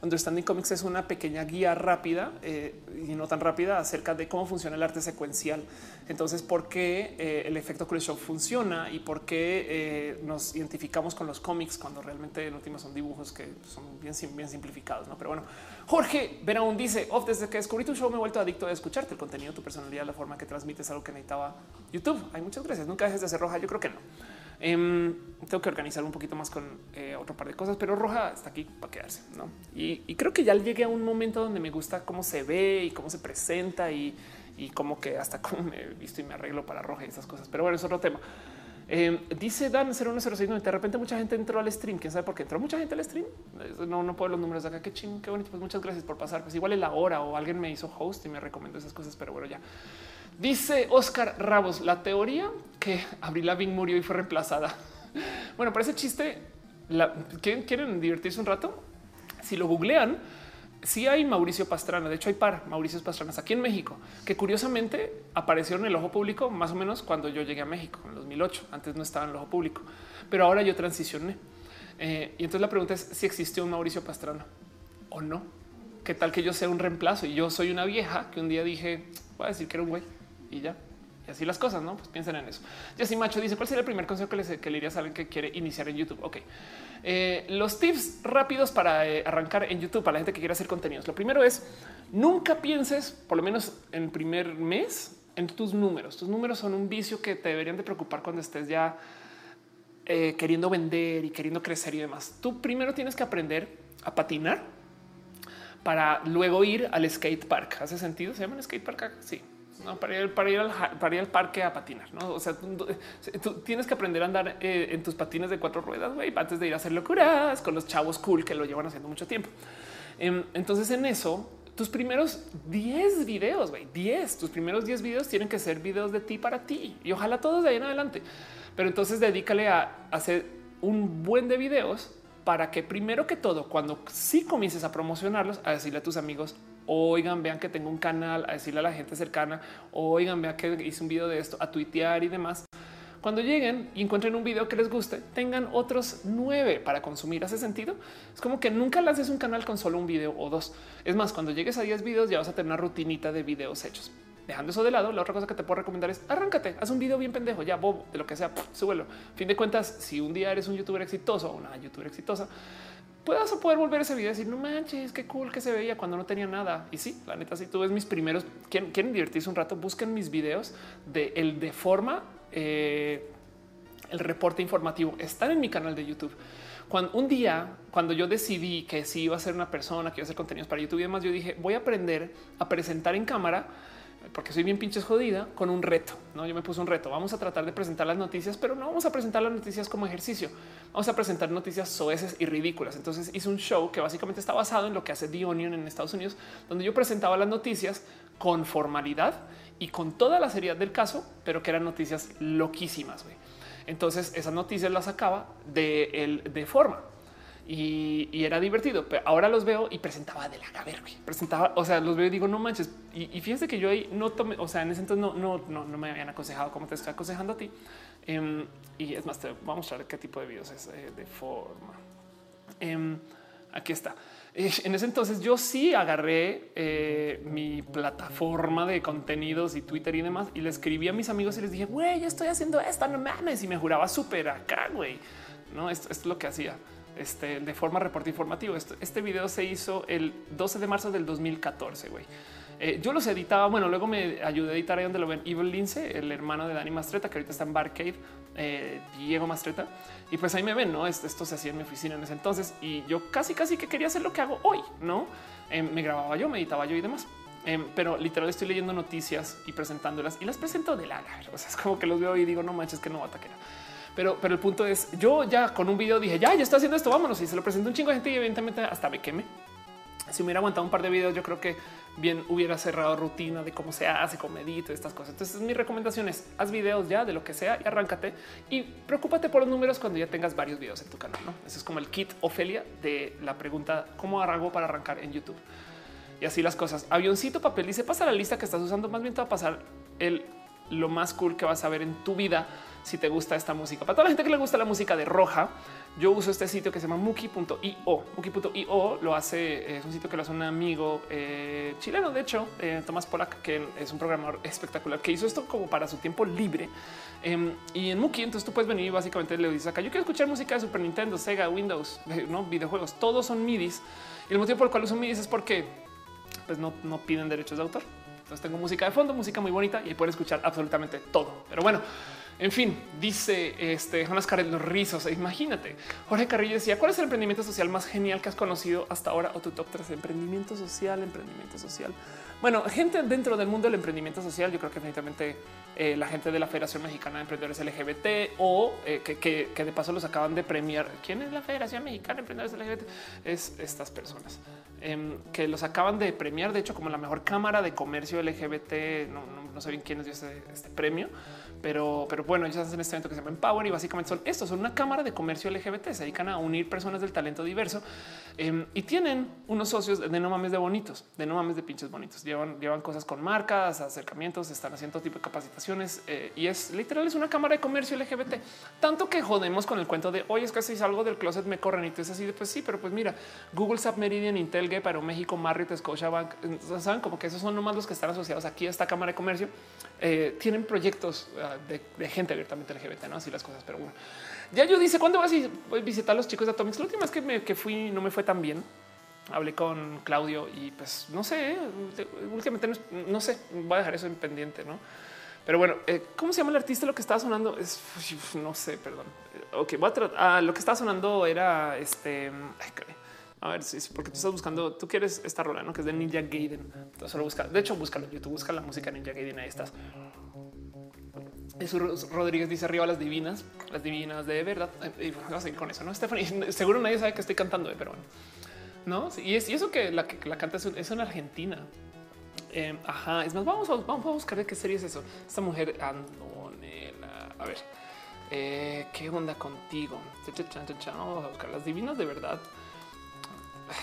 Understanding Comics es una pequeña guía rápida eh, y no tan rápida acerca de cómo funciona el arte secuencial. Entonces, por qué eh, el efecto Show funciona y por qué eh, nos identificamos con los cómics cuando realmente en última son dibujos que son bien, bien simplificados. ¿no? Pero bueno, Jorge Veraún dice, desde que descubrí tu show me he vuelto adicto a escucharte el contenido, tu personalidad, la forma que transmites algo que necesitaba YouTube. Hay muchas gracias. Nunca dejes de hacer roja. Yo creo que no. Um, tengo que organizar un poquito más con eh, otro par de cosas, pero Roja está aquí para quedarse. ¿no? Y, creo que ya llegué a un momento donde me gusta cómo se ve y cómo se presenta y, y como que hasta cómo me visto y me arreglo para Roja y esas cosas. Pero bueno, es otro tema. Eh, dice Dan 0106 de repente mucha gente entró al stream. Quién sabe por qué entró mucha gente al stream. No, no puedo los números de acá. Qué ching, qué bonito. Pues muchas gracias por pasar. Pues igual es la hora o alguien me hizo host y me recomendó esas cosas, pero bueno, ya. Dice Oscar Rabos, la teoría que Abril Lavigne murió y fue reemplazada. Bueno, para ese chiste, ¿quieren divertirse un rato? Si lo googlean, sí hay Mauricio Pastrana. De hecho, hay par Mauricios Pastranas aquí en México que curiosamente aparecieron en el ojo público más o menos cuando yo llegué a México en 2008. Antes no estaba en el ojo público, pero ahora yo transicioné. Eh, y entonces la pregunta es si existió un Mauricio Pastrana o no. ¿Qué tal que yo sea un reemplazo? Y yo soy una vieja que un día dije, voy a decir que era un güey y ya. Y así las cosas, no? Pues piensen en eso. Jessy Macho dice: ¿Cuál sería el primer consejo que, les, que le dirías a alguien que quiere iniciar en YouTube? Ok. Eh, los tips rápidos para eh, arrancar en YouTube para la gente que quiere hacer contenidos. Lo primero es nunca pienses, por lo menos en el primer mes, en tus números. Tus números son un vicio que te deberían de preocupar cuando estés ya eh, queriendo vender y queriendo crecer y demás. Tú primero tienes que aprender a patinar para luego ir al skate park. ¿Hace sentido? ¿Se llama skate park? Sí, no, para, ir, para, ir al, para ir al parque a patinar. ¿no? O sea, tú, tú tienes que aprender a andar eh, en tus patines de cuatro ruedas wey, antes de ir a hacer locuras con los chavos cool que lo llevan haciendo mucho tiempo. Eh, entonces, en eso, tus primeros 10 videos, güey, 10, tus primeros 10 videos tienen que ser videos de ti para ti y ojalá todos de ahí en adelante. Pero entonces dedícale a hacer un buen de videos para que primero que todo, cuando sí comiences a promocionarlos, a decirle a tus amigos, oigan, vean que tengo un canal, a decirle a la gente cercana, oigan, vean que hice un video de esto, a tuitear y demás. Cuando lleguen y encuentren un video que les guste, tengan otros nueve para consumir. ¿Hace sentido? Es como que nunca lances un canal con solo un video o dos. Es más, cuando llegues a 10 videos ya vas a tener una rutinita de videos hechos. Dejando eso de lado, la otra cosa que te puedo recomendar es arráncate, haz un video bien pendejo, ya bobo, de lo que sea, súbelo. Fin de cuentas, si un día eres un youtuber exitoso o una youtuber exitosa, puedas poder volver ese video y decir no manches, qué cool que se veía cuando no tenía nada. Y sí, la neta, si tú ves mis primeros, quieren, quieren divertirse un rato, busquen mis videos de el de forma, eh, el reporte informativo. Están en mi canal de YouTube. Cuando un día, cuando yo decidí que si iba a ser una persona que iba a hacer contenidos para YouTube y demás, yo dije voy a aprender a presentar en cámara porque soy bien pinches jodida con un reto. No, yo me puse un reto. Vamos a tratar de presentar las noticias, pero no vamos a presentar las noticias como ejercicio. Vamos a presentar noticias soeces y ridículas. Entonces hice un show que básicamente está basado en lo que hace The Onion en Estados Unidos, donde yo presentaba las noticias con formalidad y con toda la seriedad del caso, pero que eran noticias loquísimas. Entonces esas noticias las sacaba de, el, de forma y, era divertido. Pero ahora los veo y presentaba de la cabeza, presentaba, o sea, los veo y digo, no manches. Y, fíjense que yo ahí no tomé, o sea, en ese entonces no, no, no, me habían aconsejado como te estoy aconsejando a ti. Em, y es más, te voy a mostrar qué tipo de videos es eh, de forma. Em, aquí está. Eh, en ese entonces yo sí agarré eh, mi plataforma de contenidos y Twitter y demás y le escribí a mis amigos y les dije, güey, ya estoy haciendo esto, no mames. Y me juraba súper acá, güey no esto es lo que hacía este, de forma reporte informativo. Este, este video se hizo el 12 de marzo del 2014. Güey. Eh, yo los editaba. Bueno, luego me ayudé a editar ahí donde lo ven Evil Lince, el hermano de Dani Mastreta, que ahorita está en Barcade, eh, Diego Mastreta. Y pues ahí me ven, no? Esto, se hacía en mi oficina en ese entonces y yo casi, casi que quería hacer lo que hago hoy, no? Em, me grababa yo, me editaba yo y demás. Em, pero literal estoy leyendo noticias y presentándolas y las presento de la. O sea, es como que los veo y digo, no manches, que no ataquera. Pero, pero el punto es, yo ya con un video dije, ya, ya estoy haciendo esto, vámonos. Y se lo presento un chingo de gente y evidentemente hasta me queme. Si hubiera aguantado un par de videos, yo creo que bien hubiera cerrado rutina de cómo se hace, cómo medito, estas cosas. Entonces mi recomendación es haz videos ya de lo que sea y arráncate y preocúpate por los números cuando ya tengas varios videos en tu canal. ¿no? Ese es como el kit Ofelia de la pregunta cómo hago para arrancar en YouTube. Y así las cosas. Avioncito, papel, dice pasa la lista que estás usando. Más bien te va a pasar el lo más cool que vas a ver en tu vida si te gusta esta música. Para toda la gente que le gusta la música de roja, yo uso este sitio que se llama muki.io. Muki.io lo hace, es un sitio que lo hace un amigo eh, chileno, de hecho, eh, Tomás Polak, que es un programador espectacular que hizo esto como para su tiempo libre. Em, y en Muki, entonces tú puedes venir y básicamente le dices acá, yo quiero escuchar música de Super Nintendo, Sega, Windows, no videojuegos, todos son MIDIs. Y el motivo por el cual uso MIDIs es porque pues no, no piden derechos de autor. Entonces tengo música de fondo, música muy bonita y pueden escuchar absolutamente todo. Pero bueno, en fin, dice este Jonas Carel los rizos. Imagínate. Jorge Carrillo decía: ¿Cuál es el emprendimiento social más genial que has conocido hasta ahora? O tu top 3 emprendimiento social, emprendimiento social. Bueno, gente dentro del mundo del emprendimiento social, yo creo que definitivamente eh, la gente de la Federación Mexicana de Emprendedores LGBT o eh, que, de paso los acaban de premiar. ¿Quién es la Federación Mexicana de Emprendedores LGBT? Es estas personas em, que los acaban de premiar, de hecho, como la mejor cámara de comercio LGBT. No, no, sé bien quién dio este, este premio pero, pero bueno, ellos hacen este evento que se llama Empower y básicamente son estos, son una cámara de comercio LGBT, se dedican a unir personas del talento diverso em, y tienen unos socios de no mames de bonitos, de no mames de pinches bonitos. Llevan, llevan cosas con marcas, acercamientos, están haciendo todo tipo de capacitaciones eh, y es literal, es una cámara de comercio LGBT. Tanto que jodemos con el cuento de hoy es que si salgo del closet me corren y tú es así de pues sí, pero pues mira, Google, SAP, Meridian, Intel, para México, Marriott, Scotiabank, saben como que esos son nomás los que están asociados aquí a esta cámara de comercio. Eh, tienen proyectos ah, de, gente abiertamente LGBT, no así las cosas. Pero bueno, ya yo dice cuándo vas a visitar a los chicos de Atomics. La última vez que, me, que fui no me fue tan bien. Hablé con Claudio y pues no sé, últimamente no, sé, voy a dejar eso en pendiente, no? Pero bueno, eh, ¿cómo se llama el artista? Lo que estaba sonando es no sé, perdón. Ok, voy a tratar. Ah, lo que estaba sonando era este. A ver si es porque tú estás buscando, tú quieres esta rola, ¿no? Que es de Ninja Gaiden. Entonces solo busca, de hecho, búscalo en YouTube, busca la música Ninja Gaiden, ahí estás. Jesús Rodríguez dice arriba las divinas, las divinas de verdad. Y vamos a seguir con eso, ¿no? Stephanie, seguro nadie sabe que estoy cantando, pero bueno. No, y, es, y eso que la que la canta es, una argentina. Eh, ajá, es más, vamos, vamos a buscar de qué serie es eso. Esta mujer, Antonella. A ver, eh, ¿qué onda contigo? Vamos a buscar las divinas de verdad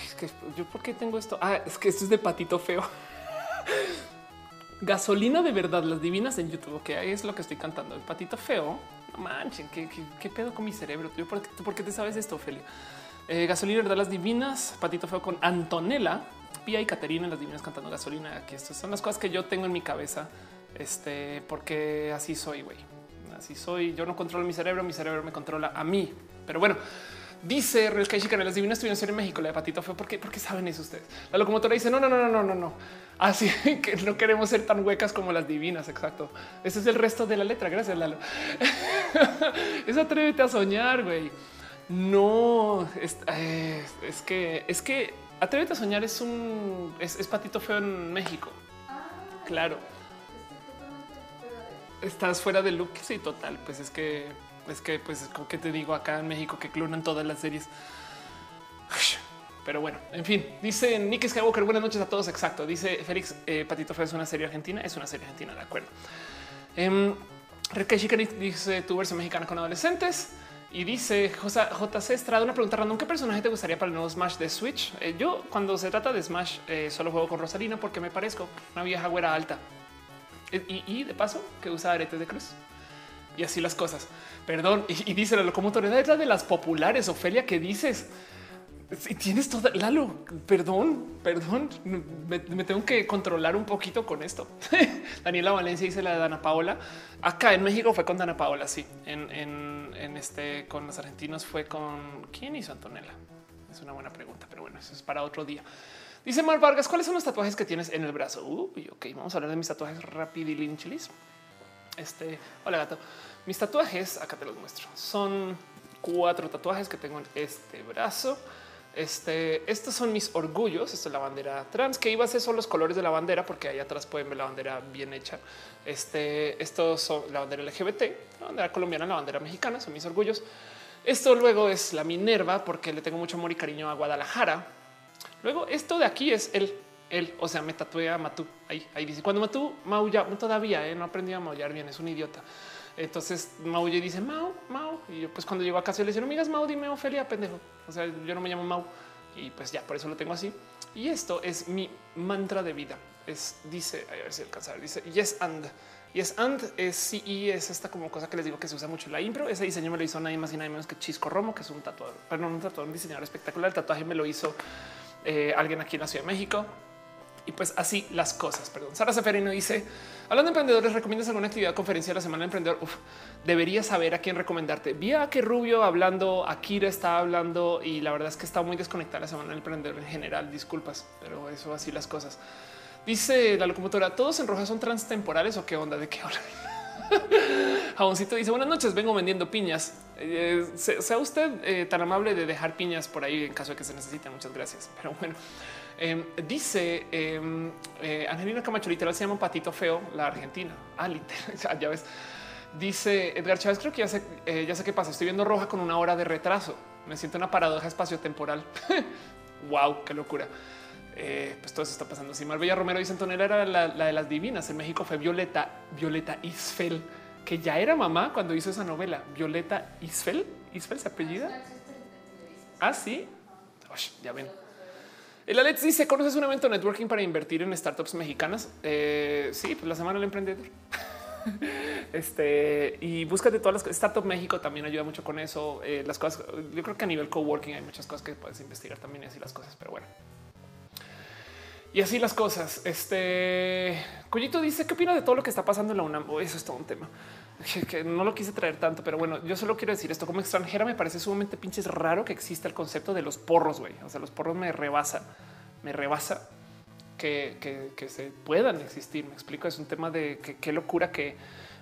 es que yo, ¿por qué tengo esto? Ah, es que esto es de patito feo. Gasolina de verdad, las divinas en YouTube, que es lo que estoy cantando. El patito feo. No manchen, ¿qué, qué, pedo con mi cerebro? ¿por, qué, te sabes esto, Ophelia? Eh, gasolina de verdad, las divinas. Patito feo con Antonella, Pia y Caterina, las divinas cantando gasolina. Aquí estas son las cosas que yo tengo en mi cabeza. Este, porque así soy, güey. Así soy. Yo no controlo mi cerebro, mi cerebro me controla a mí. Pero bueno, Dice Real Chica, las divinas estuvieron en México, la de Patito fue porque, porque saben eso ustedes. La locomotora dice no, no, no, no, no, no, Así que no queremos ser tan huecas como las divinas. Exacto. Ese es el resto de la letra. Gracias, Lalo. es atrévete a soñar, güey. No es, que es que atrévete a soñar es un es, patito feo en México. claro. Estás fuera de look. Sí, total. Pues es que es que, pues, como te digo acá en México que clonan todas las series. Pero bueno, en fin, dice Nick Skywalker. Buenas noches a todos. Exacto. Dice Félix eh, Patito Feo es una serie argentina. Es una serie argentina, de acuerdo. Eh, dice tu versión mexicana con adolescentes. Y dice JC Estrada una pregunta random. ¿Qué personaje te gustaría para el nuevo Smash de Switch? Eh, yo cuando se trata de Smash eh, solo juego con Rosalina porque me parezco una vieja güera alta. Y, y de paso que usa aretes de cruz y así las cosas. Perdón. Y, dice la locomotora detrás de las populares. Ofelia, ¿qué dices? Tienes toda Lalo, perdón, perdón, me, tengo que controlar un poquito con esto. Daniela Valencia dice la de Dana Paola. Acá en México fue con Dana Paola. Sí, en, en, este con los argentinos fue con quién hizo Antonella. Es una buena pregunta, pero bueno, eso es para otro día. Dice Mar Vargas, ¿cuáles son los tatuajes que tienes en el brazo? Uy, ok, vamos a hablar de mis tatuajes rapidilínchilis. Este, hola gato. Mis tatuajes, acá te los muestro. Son cuatro tatuajes que tengo en este brazo. Este, estos son mis orgullos. Esta es la bandera trans que iba a ser son los colores de la bandera, porque ahí atrás pueden ver la bandera bien hecha. Este, estos son la bandera LGBT, la bandera colombiana, la bandera mexicana, son mis orgullos. Esto luego es la Minerva, porque le tengo mucho amor y cariño a Guadalajara. Luego, esto de aquí es el, el, o sea, me tatué a Matú. Ahí, ahí dice cuando Matú maulla, todavía eh, no aprendí a maullar bien, es un idiota. Entonces maulle dice Mau, Mau. Y yo, pues cuando llego a casa le digo, amigas Mau, dime Ofelia, pendejo. O sea, yo no me llamo Mau y pues ya por eso lo tengo así. Y esto es mi mantra de vida. Es dice, a ver si alcanzar, dice yes and. Yes and es sí y es esta como cosa que les digo que se usa mucho en la impro. Ese diseño me lo hizo nadie más y nadie menos que Chisco Romo, que es un tatuador, perdón, un tatuador, un diseñador espectacular. El tatuaje me lo hizo eh, alguien aquí en la Ciudad de México. Y pues así las cosas. Perdón. Sara Seferino dice: Hablando de emprendedores, ¿recomiendas alguna actividad conferencia de la semana emprendedor? Uf, deberías saber a quién recomendarte. Vi a que Rubio hablando, Akira estaba hablando y la verdad es que está muy desconectada la semana del emprendedor en general. Disculpas, pero eso así las cosas. Dice la locomotora: ¿Todos en roja son transtemporales o qué onda? ¿De qué hablan? Jaboncito dice buenas noches, vengo vendiendo piñas. Eh, sea usted eh, tan amable de dejar piñas por ahí en caso de que se necesite. Muchas gracias. Pero bueno, eh, dice em, eh, Angelina Camacho, literal se llama Patito Feo, la Argentina. Ah, literal, ya ves. Dice Edgar Chávez, creo que ya sé, eh, ya sé qué pasa. Estoy viendo roja con una hora de retraso. Me siento una paradoja espacio-temporal. wow, qué locura. Eh, pues todo eso está pasando. Si Marbella Romero dice Antonella era la, la, de las divinas. En México fue Violeta, Violeta Isfel, que ya era mamá cuando hizo esa novela. Violeta Isfel, Isfel se apellida. Ah, sí. Uy, ya ven. El Alex dice: ¿Conoces un evento networking para invertir en startups mexicanas? Eh, sí, pues la semana del emprendedor. este y búscate todas las Startup México también ayuda mucho con eso. Eh, las cosas, yo creo que a nivel coworking hay muchas cosas que puedes investigar también y así las cosas, pero bueno. Y así las cosas. Este Cuyito dice qué opina de todo lo que está pasando en la UNAM. Oh, eso es todo un tema que no lo quise traer tanto, pero bueno, yo solo quiero decir esto como extranjera. Me parece sumamente pinches raro que exista el concepto de los porros. güey. O sea, los porros me rebasa, me rebasa que, que, que, se puedan existir. Me explico. Es un tema de qué locura que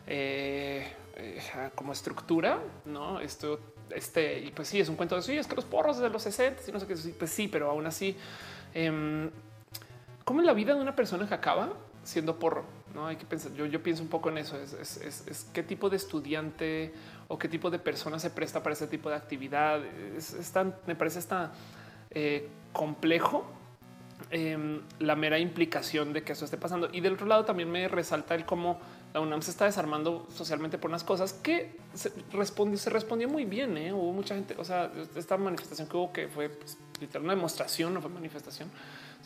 eh, eh, como estructura, no esto, este y pues sí, es un cuento de sí, es que los porros de los 60 y no sé qué. Pues sí, pero aún así, eh, ¿cómo es la vida de una persona que acaba siendo porro? No hay que pensar. Yo, yo pienso un poco en eso. Es, es, es, qué tipo de estudiante o qué tipo de persona se presta para ese tipo de actividad. Tan, me parece está eh, complejo eh, la mera implicación de que eso esté pasando. Y del otro lado también me resalta el cómo la UNAM se está desarmando socialmente por unas cosas que se respondió, se respondió muy bien. ¿eh? Hubo mucha gente. O sea, esta manifestación que hubo que fue pues, literal una demostración, no fue manifestación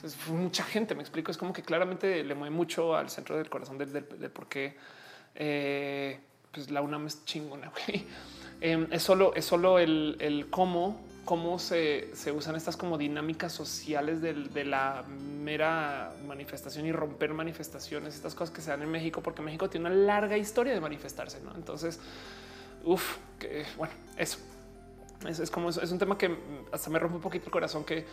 fue mucha gente, me explico, es como que claramente le mueve mucho al centro del corazón del, por qué eh, pues la UNAM es chingona. Eh, es solo, es solo el, el cómo, cómo se, se, usan estas como dinámicas sociales de, la mera manifestación y romper manifestaciones, estas cosas que se dan en México, porque México tiene una larga historia de manifestarse. ¿no? Entonces, uff, que bueno, eso. Es, es como es un tema que hasta me rompe un poquito el corazón que,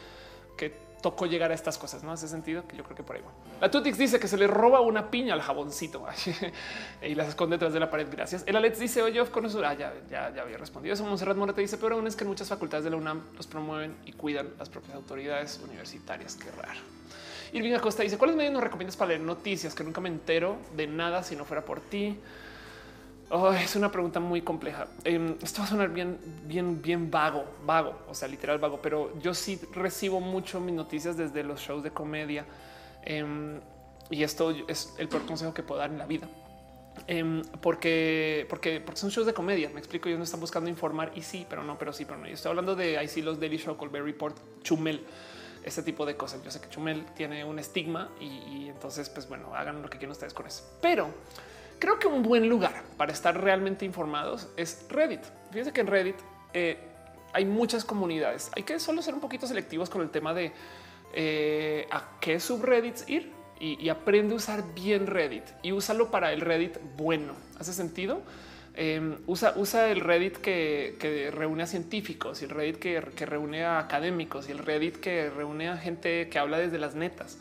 que tocó llegar a estas cosas, ¿no? Hace sentido que yo creo que por ahí va. La Tutix dice que se le roba una piña al jaboncito y las esconde detrás de la pared. Gracias. El Alex dice, oye, con eso ah, ya, ya, ya, había respondido eso. Monserrat Morete dice, pero aún es que muchas facultades de la UNAM los promueven y cuidan las propias autoridades universitarias. Qué raro. Irving Acosta dice, ¿cuáles medios nos recomiendas para leer noticias? Que nunca me entero de nada si no fuera por ti. Oh, es una pregunta muy compleja. Eh, esto va a sonar bien, bien, bien vago, vago, o sea, literal vago, pero yo sí recibo mucho mis noticias desde los shows de comedia. Eh, y esto es el peor consejo que puedo dar en la vida. Eh, porque, porque, porque son shows de comedia. Me explico. Ellos no están buscando informar y sí, pero no, pero sí, pero no. Yo estoy hablando de ahí sí los Daily Show, Colbert Report, Chumel, este tipo de cosas. Yo sé que Chumel tiene un estigma y, y entonces, pues bueno, hagan lo que quieran ustedes con eso. Pero Creo que un buen lugar para estar realmente informados es Reddit. Fíjense que en Reddit eh, hay muchas comunidades. Hay que solo ser un poquito selectivos con el tema de eh, a qué subreddits ir y, aprende a usar bien Reddit y úsalo para el Reddit bueno. ¿Hace sentido? Em, usa, el Reddit que, reúne a científicos y el Reddit que, que reúne a académicos y el Reddit que reúne a gente que habla desde las netas.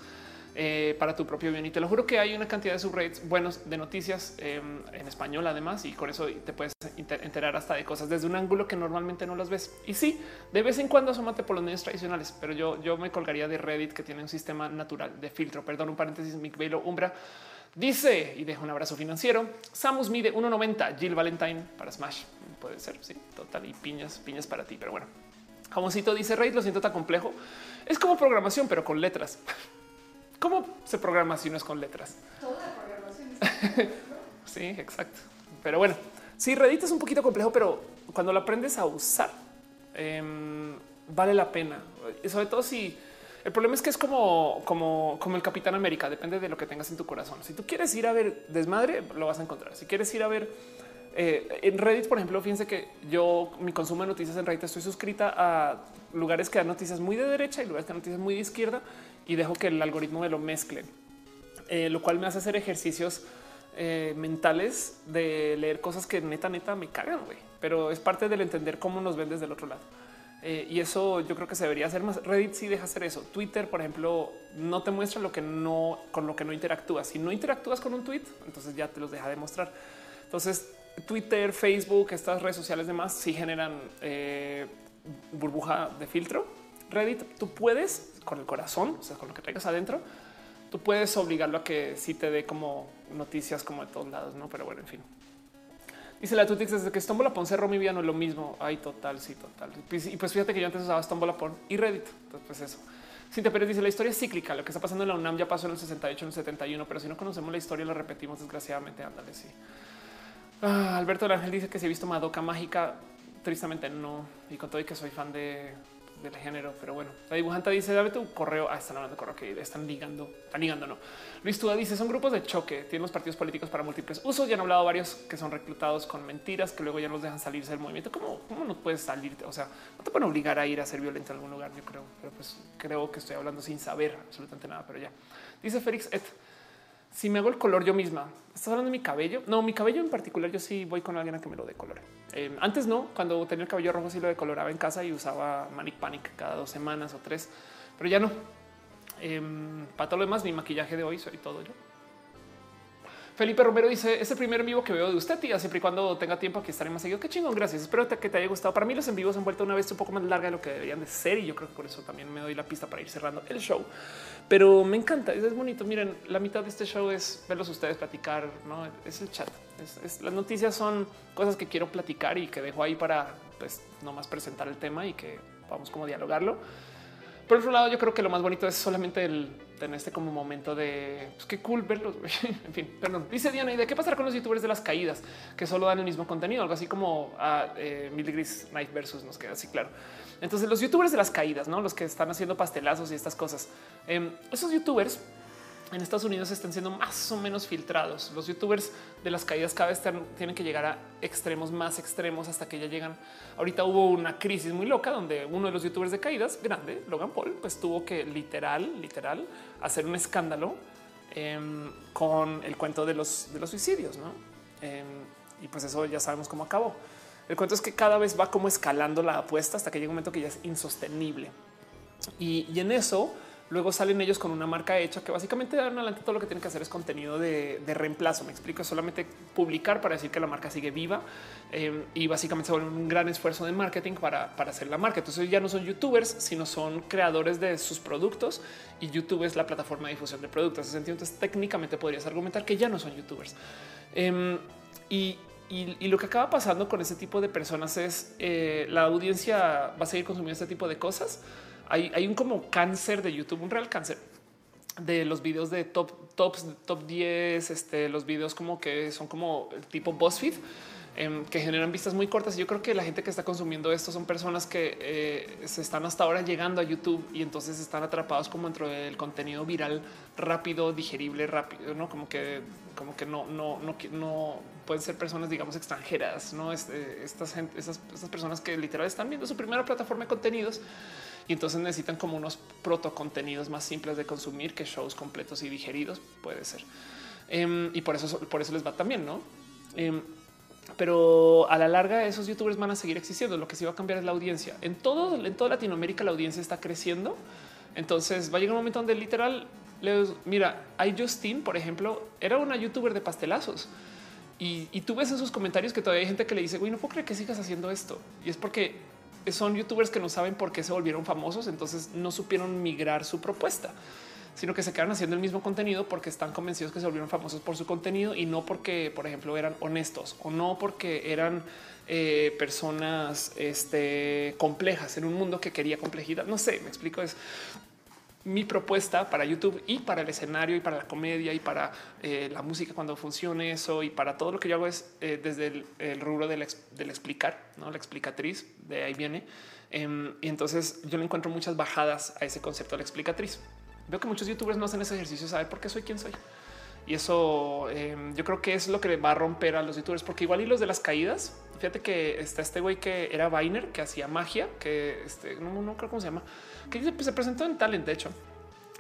Eh, para tu propio bien. Y te lo juro que hay una cantidad de subreddits buenos de noticias em, en español, además, y con eso te puedes enterar hasta de cosas desde un ángulo que normalmente no las ves. Y sí, de vez en cuando asómate por los medios tradicionales, pero yo, yo me colgaría de Reddit que tiene un sistema natural de filtro. Perdón, un paréntesis, Mick Velo Umbra. Dice y deja un abrazo financiero. Samus mide 1.90. Jill Valentine para Smash. Puede ser, sí, total. Y piñas, piñas para ti. Pero bueno, como cito dice Reddit, lo siento tan complejo. Es como programación, pero con letras. ¿Cómo se programa si no es con letras? Toda programación. sí, exacto. Pero bueno, sí, Reddit es un poquito complejo, pero cuando lo aprendes a usar, em, vale la pena. Y sobre todo si el problema es que es como, como, como el Capitán América, depende de lo que tengas en tu corazón. Si tú quieres ir a ver desmadre, lo vas a encontrar. Si quieres ir a ver eh, en Reddit, por ejemplo, fíjense que yo mi consumo de noticias en Reddit estoy suscrita a lugares que dan noticias muy de derecha y lugares que dan noticias muy de izquierda y dejo que el algoritmo me lo mezcle, eh, lo cual me hace hacer ejercicios eh, mentales de leer cosas que neta, neta me cagan, güey. Pero es parte del entender cómo nos ven desde el otro lado. Eh, y eso yo creo que se debería hacer más. Reddit sí deja hacer eso. Twitter, por ejemplo, no te muestra lo que no con lo que no interactúas. Si no interactúas con un tweet, entonces ya te los deja de mostrar. Entonces, Twitter, Facebook, estas redes sociales demás sí generan burbuja de filtro Reddit, tú puedes con el corazón, o sea, con lo que traigas adentro, tú puedes obligarlo a que sí te dé como noticias como de todos lados, no? Pero bueno, en fin. Dice la Tutix desde que Stombolapon cerró mi vida no es lo mismo. Ay, total, sí, total. Pues, y pues fíjate que yo antes usaba Stombolapon y Reddit. Entonces, pues eso. Cintia Pérez dice la historia es cíclica. Lo que está pasando en la UNAM ya pasó en el 68, en el 71, pero si no conocemos la historia, la repetimos desgraciadamente. Ándale, sí. Ah, Alberto Ángel dice que si he visto Madoka Mágica. Tristemente no. Y con todo y que soy fan de del género, pero bueno, la dibujante dice dame tu correo. Ah, están hablando de correo que están ligando, están ligando. No, Luis Tuda dice son grupos de choque. Tienen los partidos políticos para múltiples usos. Ya han hablado varios que son reclutados con mentiras que luego ya nos dejan salirse del movimiento. ¿Cómo, cómo no puedes salir? O sea, no te pueden obligar a ir a ser violento en algún lugar. Yo creo, pero pues creo que estoy hablando sin saber absolutamente nada, pero ya dice Félix Et si me hago el color yo misma, estás hablando de mi cabello. No, mi cabello en particular, yo sí voy con alguien a que me lo decolore. Eh, antes no, cuando tenía el cabello rojo, sí lo decoloraba en casa y usaba Manic Panic cada dos semanas o tres, pero ya no. Em, para todo lo demás, mi maquillaje de hoy soy todo yo. Felipe Romero dice es el primer en vivo que veo de usted y siempre y cuando tenga tiempo aquí estaré más seguido. Qué chingón. Gracias. Espero que te haya gustado. Para mí los en vivos han vuelto una vez un poco más larga de lo que deberían de ser y yo creo que por eso también me doy la pista para ir cerrando el show. Pero me encanta. Es bonito. Miren, la mitad de este show es verlos ustedes platicar. No es el chat. las noticias son cosas que quiero platicar y que dejo ahí para pues nomás presentar el tema y que vamos como dialogarlo. Por otro lado, yo creo que lo más bonito es solamente el tener este como momento de pues, qué cool verlos. en fin, perdón. Dice Diana, ¿y de qué pasará con los youtubers de las caídas que solo dan el mismo contenido? Algo así como a eh, Milgris Night versus nos queda así claro. Entonces, los youtubers de las caídas, no los que están haciendo pastelazos y estas cosas, em, esos youtubers en Estados Unidos están siendo más o menos filtrados. Los youtubers de las caídas cada vez tienen que llegar a extremos más extremos hasta que ya llegan. Ahorita hubo una crisis muy loca donde uno de los youtubers de caídas grande, Logan Paul, pues tuvo que literal, literal hacer un escándalo em, con el cuento de los, de los suicidios. ¿no? Em, y pues eso ya sabemos cómo acabó. El cuento es que cada vez va como escalando la apuesta hasta que llega un momento que ya es insostenible. Y, y en eso, Luego salen ellos con una marca hecha que básicamente dan adelante todo lo que tienen que hacer es contenido de, reemplazo. Me explico, solamente publicar para decir que la marca sigue viva eh, y básicamente se vuelve un gran esfuerzo de marketing para, para hacer la marca. Entonces ya no son youtubers, sino son creadores de sus productos y YouTube es la plataforma de difusión de productos. Entonces técnicamente podrías argumentar que ya no son youtubers. Em, y, lo que acaba pasando con ese tipo de personas es eh, la audiencia va a seguir consumiendo este tipo de cosas hay, un como cáncer de YouTube, un real cáncer de los videos de top, tops, top 10, este, los videos como que son como el tipo BuzzFeed, em, que generan vistas muy cortas. Yo creo que la gente que está consumiendo esto son personas que eh, se están hasta ahora llegando a YouTube y entonces están atrapados como dentro del contenido viral rápido, digerible, rápido, no como que, como que no, no, no, no pueden ser personas, digamos, extranjeras, no este, estas, estas, estas personas que literal están viendo su primera plataforma de contenidos y entonces necesitan como unos proto contenidos más simples de consumir que shows completos y digeridos puede ser. Em, y por eso, por eso les va también, no? Em, pero a la larga esos youtubers van a seguir existiendo. Lo que sí va a cambiar es la audiencia. En todo, en toda Latinoamérica la audiencia está creciendo. Entonces va a llegar un momento donde literal mira, hay Justin, por ejemplo, era una youtuber de pastelazos. Y, tú ves en sus comentarios que todavía hay gente que le dice, güey, no puedo creer que sigas haciendo esto. Y es porque son youtubers que no saben por qué se volvieron famosos, entonces no supieron migrar su propuesta sino que se quedan haciendo el mismo contenido porque están convencidos que se volvieron famosos por su contenido y no porque, por ejemplo, eran honestos o no porque eran eh, personas este, complejas en un mundo que quería complejidad. No sé, me explico. Es mi propuesta para YouTube y para el escenario y para la comedia y para eh, la música cuando funcione eso y para todo lo que yo hago es eh, desde el, rubro del, explicar, no la explicatriz de ahí viene. Em, y entonces yo le encuentro muchas bajadas a ese concepto de la explicatriz. Veo que muchos youtubers no hacen ese ejercicio, saber por qué soy quien soy. Y eso em, yo creo que es lo que va a romper a los youtubers, porque igual y los de las caídas, fíjate que está este güey que era Viner, que hacía magia, que este, no creo cómo se llama, que se presentó en Talent, de hecho,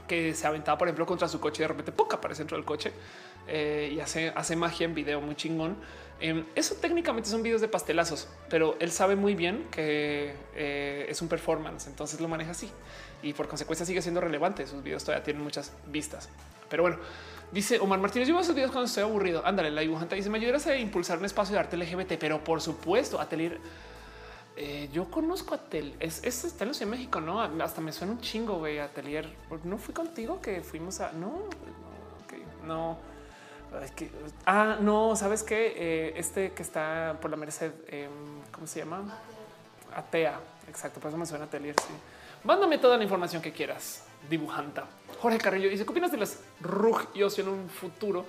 que se aventaba, por ejemplo, contra su coche y de repente poca aparece dentro del coche eh, y hace, hace magia en video muy chingón. Em, eso técnicamente son videos de pastelazos, pero él sabe muy bien que eh, es un performance, entonces lo maneja así y por consecuencia sigue siendo relevante. Sus videos todavía tienen muchas vistas. Pero bueno, dice Omar Martínez, yo veo sus videos cuando estoy aburrido. Ándale, la dibujante dice, me ayudarás a impulsar un espacio de arte LGBT, pero por supuesto, Atelier. Eh, yo conozco a Tel, es, es está en México, no? Hasta me suena un chingo, güey. Atelier, no fui contigo que fuimos a no, no, Es que, ah, no, sabes que eh, este que está por la Merced, em, ¿cómo se llama? Atea. Exacto, por eso me suena Atelier. Sí. Mándame toda la información que quieras. Dibujanta. Jorge Carrillo dice: ¿Qué opinas de las RUG y ocio en un futuro?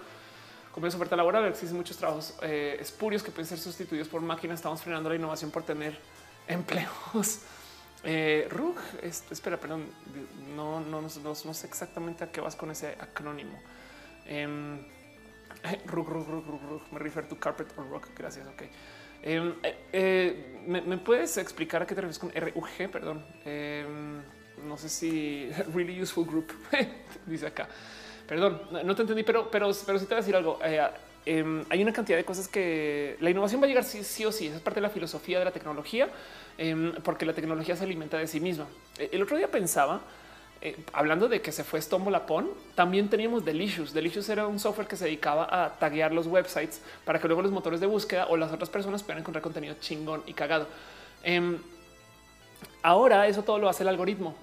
Como es oferta laboral, existen muchos trabajos eh, espurios que pueden ser sustituidos por máquinas. Estamos frenando la innovación por tener empleos. Eh, RUG, espera, perdón, no, no, no, sé exactamente a qué vas con ese acrónimo. Eh, RUG, RUG, RUG, RUG, me refiero to carpet or rock. Gracias. Ok. Em, eh, eh, ¿me, puedes explicar a qué te refieres con RUG? Perdón. Em, no sé si really useful group dice acá. Perdón, no, te entendí, pero, pero, pero sí te voy a decir algo. Em, hay una cantidad de cosas que la innovación va a llegar sí, sí o sí. es parte de la filosofía de la tecnología, porque la tecnología se alimenta de sí misma. El otro día pensaba eh, hablando de que se fue Stombolapón, también teníamos Delicious. Delicious era un software que se dedicaba a taguear los websites para que luego los motores de búsqueda o las otras personas puedan encontrar contenido chingón y cagado. Em, ahora eso todo lo hace el algoritmo.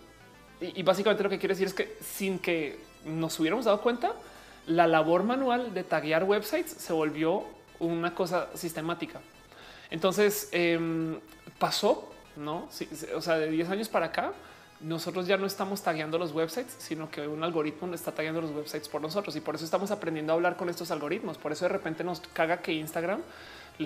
Y, y, básicamente lo que quiere decir es que sin que nos hubiéramos dado cuenta, la labor manual de taguear websites se volvió una cosa sistemática. Entonces em, pasó, no? o sea, de 10 años para acá, nosotros ya no estamos tagueando los websites, sino que un algoritmo está tagueando los websites por nosotros y por eso estamos aprendiendo a hablar con estos algoritmos. Por eso de repente nos caga que Instagram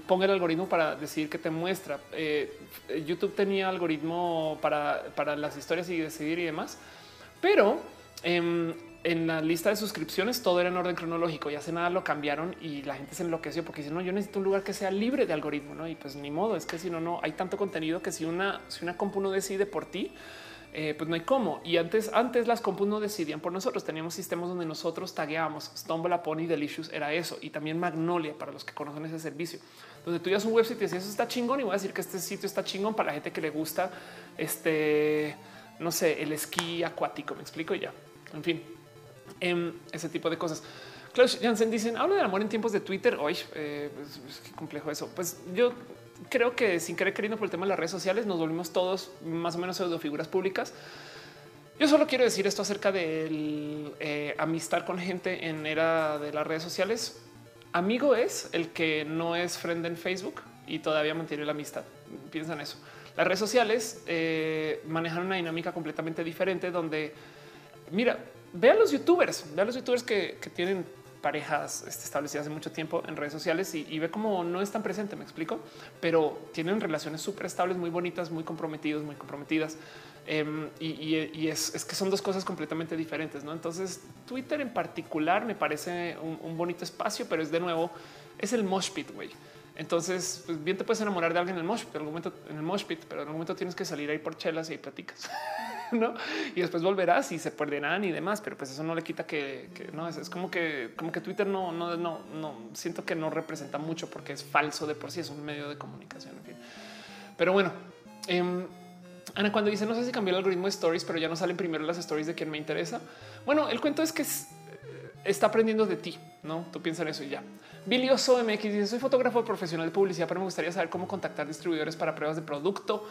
ponga el algoritmo para decir que te muestra. Eh, YouTube tenía algoritmo para, para, las historias y decidir y demás, pero em, en la lista de suscripciones todo era en orden cronológico y hace nada lo cambiaron y la gente se enloqueció porque dice no, yo necesito un lugar que sea libre de algoritmo, no? Y pues ni modo, es que si no, no hay tanto contenido que si una, si una compu no decide por ti, eh, pues no hay cómo. Y antes, antes las compus no decidían por nosotros. Teníamos sistemas donde nosotros tagueábamos. Stumble Pony Delicious era eso. Y también Magnolia para los que conocen ese servicio. Donde tú ya un website y decías eso está chingón y voy a decir que este sitio está chingón para la gente que le gusta este, no sé, el esquí acuático. Me explico ya. En fin, em, ese tipo de cosas. Klaus Jansen dicen habla del amor en tiempos de Twitter. Hoy eh, qué complejo eso. Pues yo creo que sin querer queriendo por el tema de las redes sociales nos volvimos todos más o menos pseudo figuras públicas. Yo solo quiero decir esto acerca de eh, amistad con gente en era de las redes sociales. Amigo es el que no es friend en Facebook y todavía mantiene la amistad. Piensa en eso. Las redes sociales eh, manejan una dinámica completamente diferente donde, mira, ve a los youtubers, ve a los youtubers que, que tienen parejas este, establecidas hace mucho tiempo en redes sociales y, ve cómo no es tan presente, me explico, pero tienen relaciones súper estables, muy bonitas, muy comprometidos, muy comprometidas. Em, y, es, que son dos cosas completamente diferentes. ¿no? Entonces, Twitter en particular me parece un, bonito espacio, pero es de nuevo, es el mosh pit, güey. Entonces, pues bien te puedes enamorar de alguien en el mosh pit, en el momento, en el mosh pit, pero en el momento tienes que salir ahí por chelas y ahí platicas. ¿no? Y después volverás y se perderán y demás, pero pues eso no le quita que, no es, como que como que Twitter no, no, no, no siento que no representa mucho porque es falso de por sí, es un medio de comunicación. En fin. Pero bueno, em, Ana, cuando dice no sé si cambió el algoritmo de stories, pero ya no salen primero las stories de quien me interesa. Bueno, el cuento es que está aprendiendo de ti, no? Tú piensas en eso y ya. Bilioso MX dice soy fotógrafo profesional de publicidad, pero me gustaría saber cómo contactar distribuidores para pruebas de producto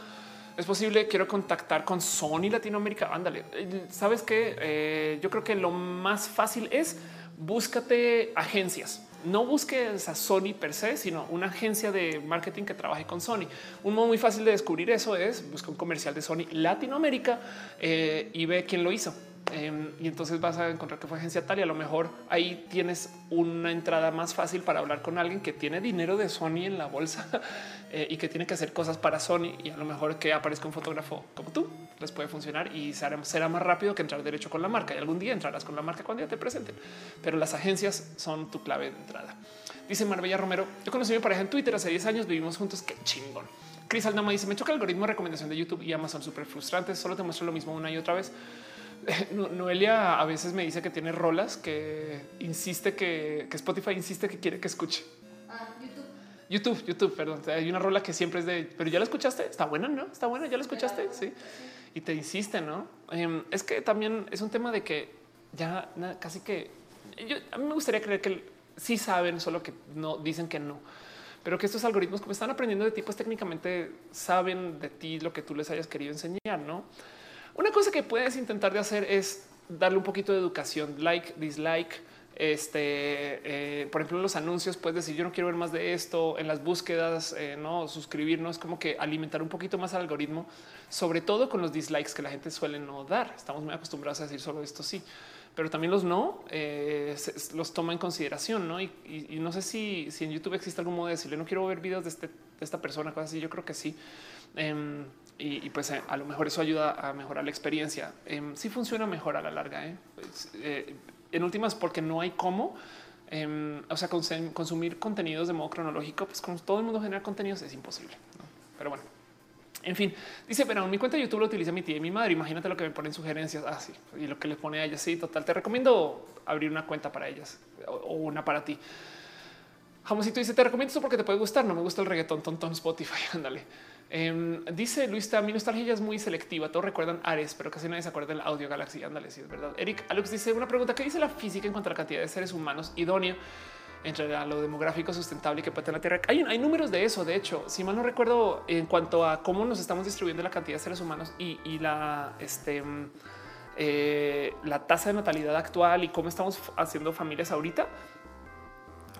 es posible. Quiero contactar con Sony Latinoamérica. Ándale, sabes que eh, yo creo que lo más fácil es búscate agencias. No busques a Sony per se, sino una agencia de marketing que trabaje con Sony. Un modo muy fácil de descubrir eso es busca un comercial de Sony Latinoamérica eh, y ve quién lo hizo. Em, y entonces vas a encontrar que fue agencia tal y a lo mejor ahí tienes una entrada más fácil para hablar con alguien que tiene dinero de Sony en la bolsa eh, y que tiene que hacer cosas para Sony y a lo mejor que aparezca un fotógrafo como tú les puede funcionar y será, más rápido que entrar derecho con la marca y algún día entrarás con la marca cuando ya te presenten. Pero las agencias son tu clave de entrada. Dice Marbella Romero, yo conocí a mi pareja en Twitter hace 10 años, vivimos juntos, qué chingón. Cris Aldama dice, me choca el algoritmo de recomendación de YouTube y Amazon súper frustrante, solo te muestro lo mismo una y otra vez. Noelia a veces me dice que tiene rolas que insiste que, Spotify insiste que quiere que escuche. Ah, YouTube. YouTube, YouTube, perdón. Hay una rola que siempre es de, pero ya la escuchaste. Está buena, no? Está buena. Ya la escuchaste. Sí. Y te insiste, no? Em, es que también es un tema de que ya casi que yo, a mí me gustaría creer que sí saben, solo que no dicen que no pero que estos algoritmos como están aprendiendo de ti, pues técnicamente saben de ti lo que tú les hayas querido enseñar, no? Una cosa que puedes intentar de hacer es darle un poquito de educación, like, dislike. Este, eh, por ejemplo, en los anuncios puedes decir yo no quiero ver más de esto en las búsquedas, eh, no suscribirnos, como que alimentar un poquito más al algoritmo, sobre todo con los dislikes que la gente suele no dar. Estamos muy acostumbrados a decir solo esto sí, pero también los no eh, los toma en consideración. ¿no? Y, no sé si, si en YouTube existe algún modo de decirle no quiero ver videos de, este, de esta persona, cosas así. Yo creo que sí. Y, pues eh, a lo mejor eso ayuda a mejorar la experiencia. Eh, sí funciona mejor a la larga. ¿eh? Pues, eh, en últimas, porque no hay cómo. Em, o sea, consumir contenidos de modo cronológico, pues como todo el mundo genera contenidos es imposible. Pero bueno, en fin, dice, pero en mi cuenta de YouTube lo utiliza mi tía y mi madre. Imagínate lo que me ponen sugerencias así ah, y lo que le pone a ellas. Sí, total. Te recomiendo abrir una cuenta para ellas o, una para ti. Jamosito dice: Te recomiendo esto porque te puede gustar. No me gusta el reggaetón, tontón Spotify. Ándale. Em, dice Luis, mi nostalgia es muy selectiva. Todos recuerdan Ares, pero casi nadie se acuerda del audio Galaxy. Ándale, si es verdad. Eric Alex dice una pregunta: ¿Qué dice la física en cuanto a la cantidad de seres humanos idóneo entre lo demográfico sustentable que puede tener la Tierra? Hay, hay números de eso. De hecho, si mal no recuerdo, en cuanto a cómo nos estamos distribuyendo la cantidad de seres humanos y, la este, eh, la tasa de natalidad actual y cómo estamos haciendo familias ahorita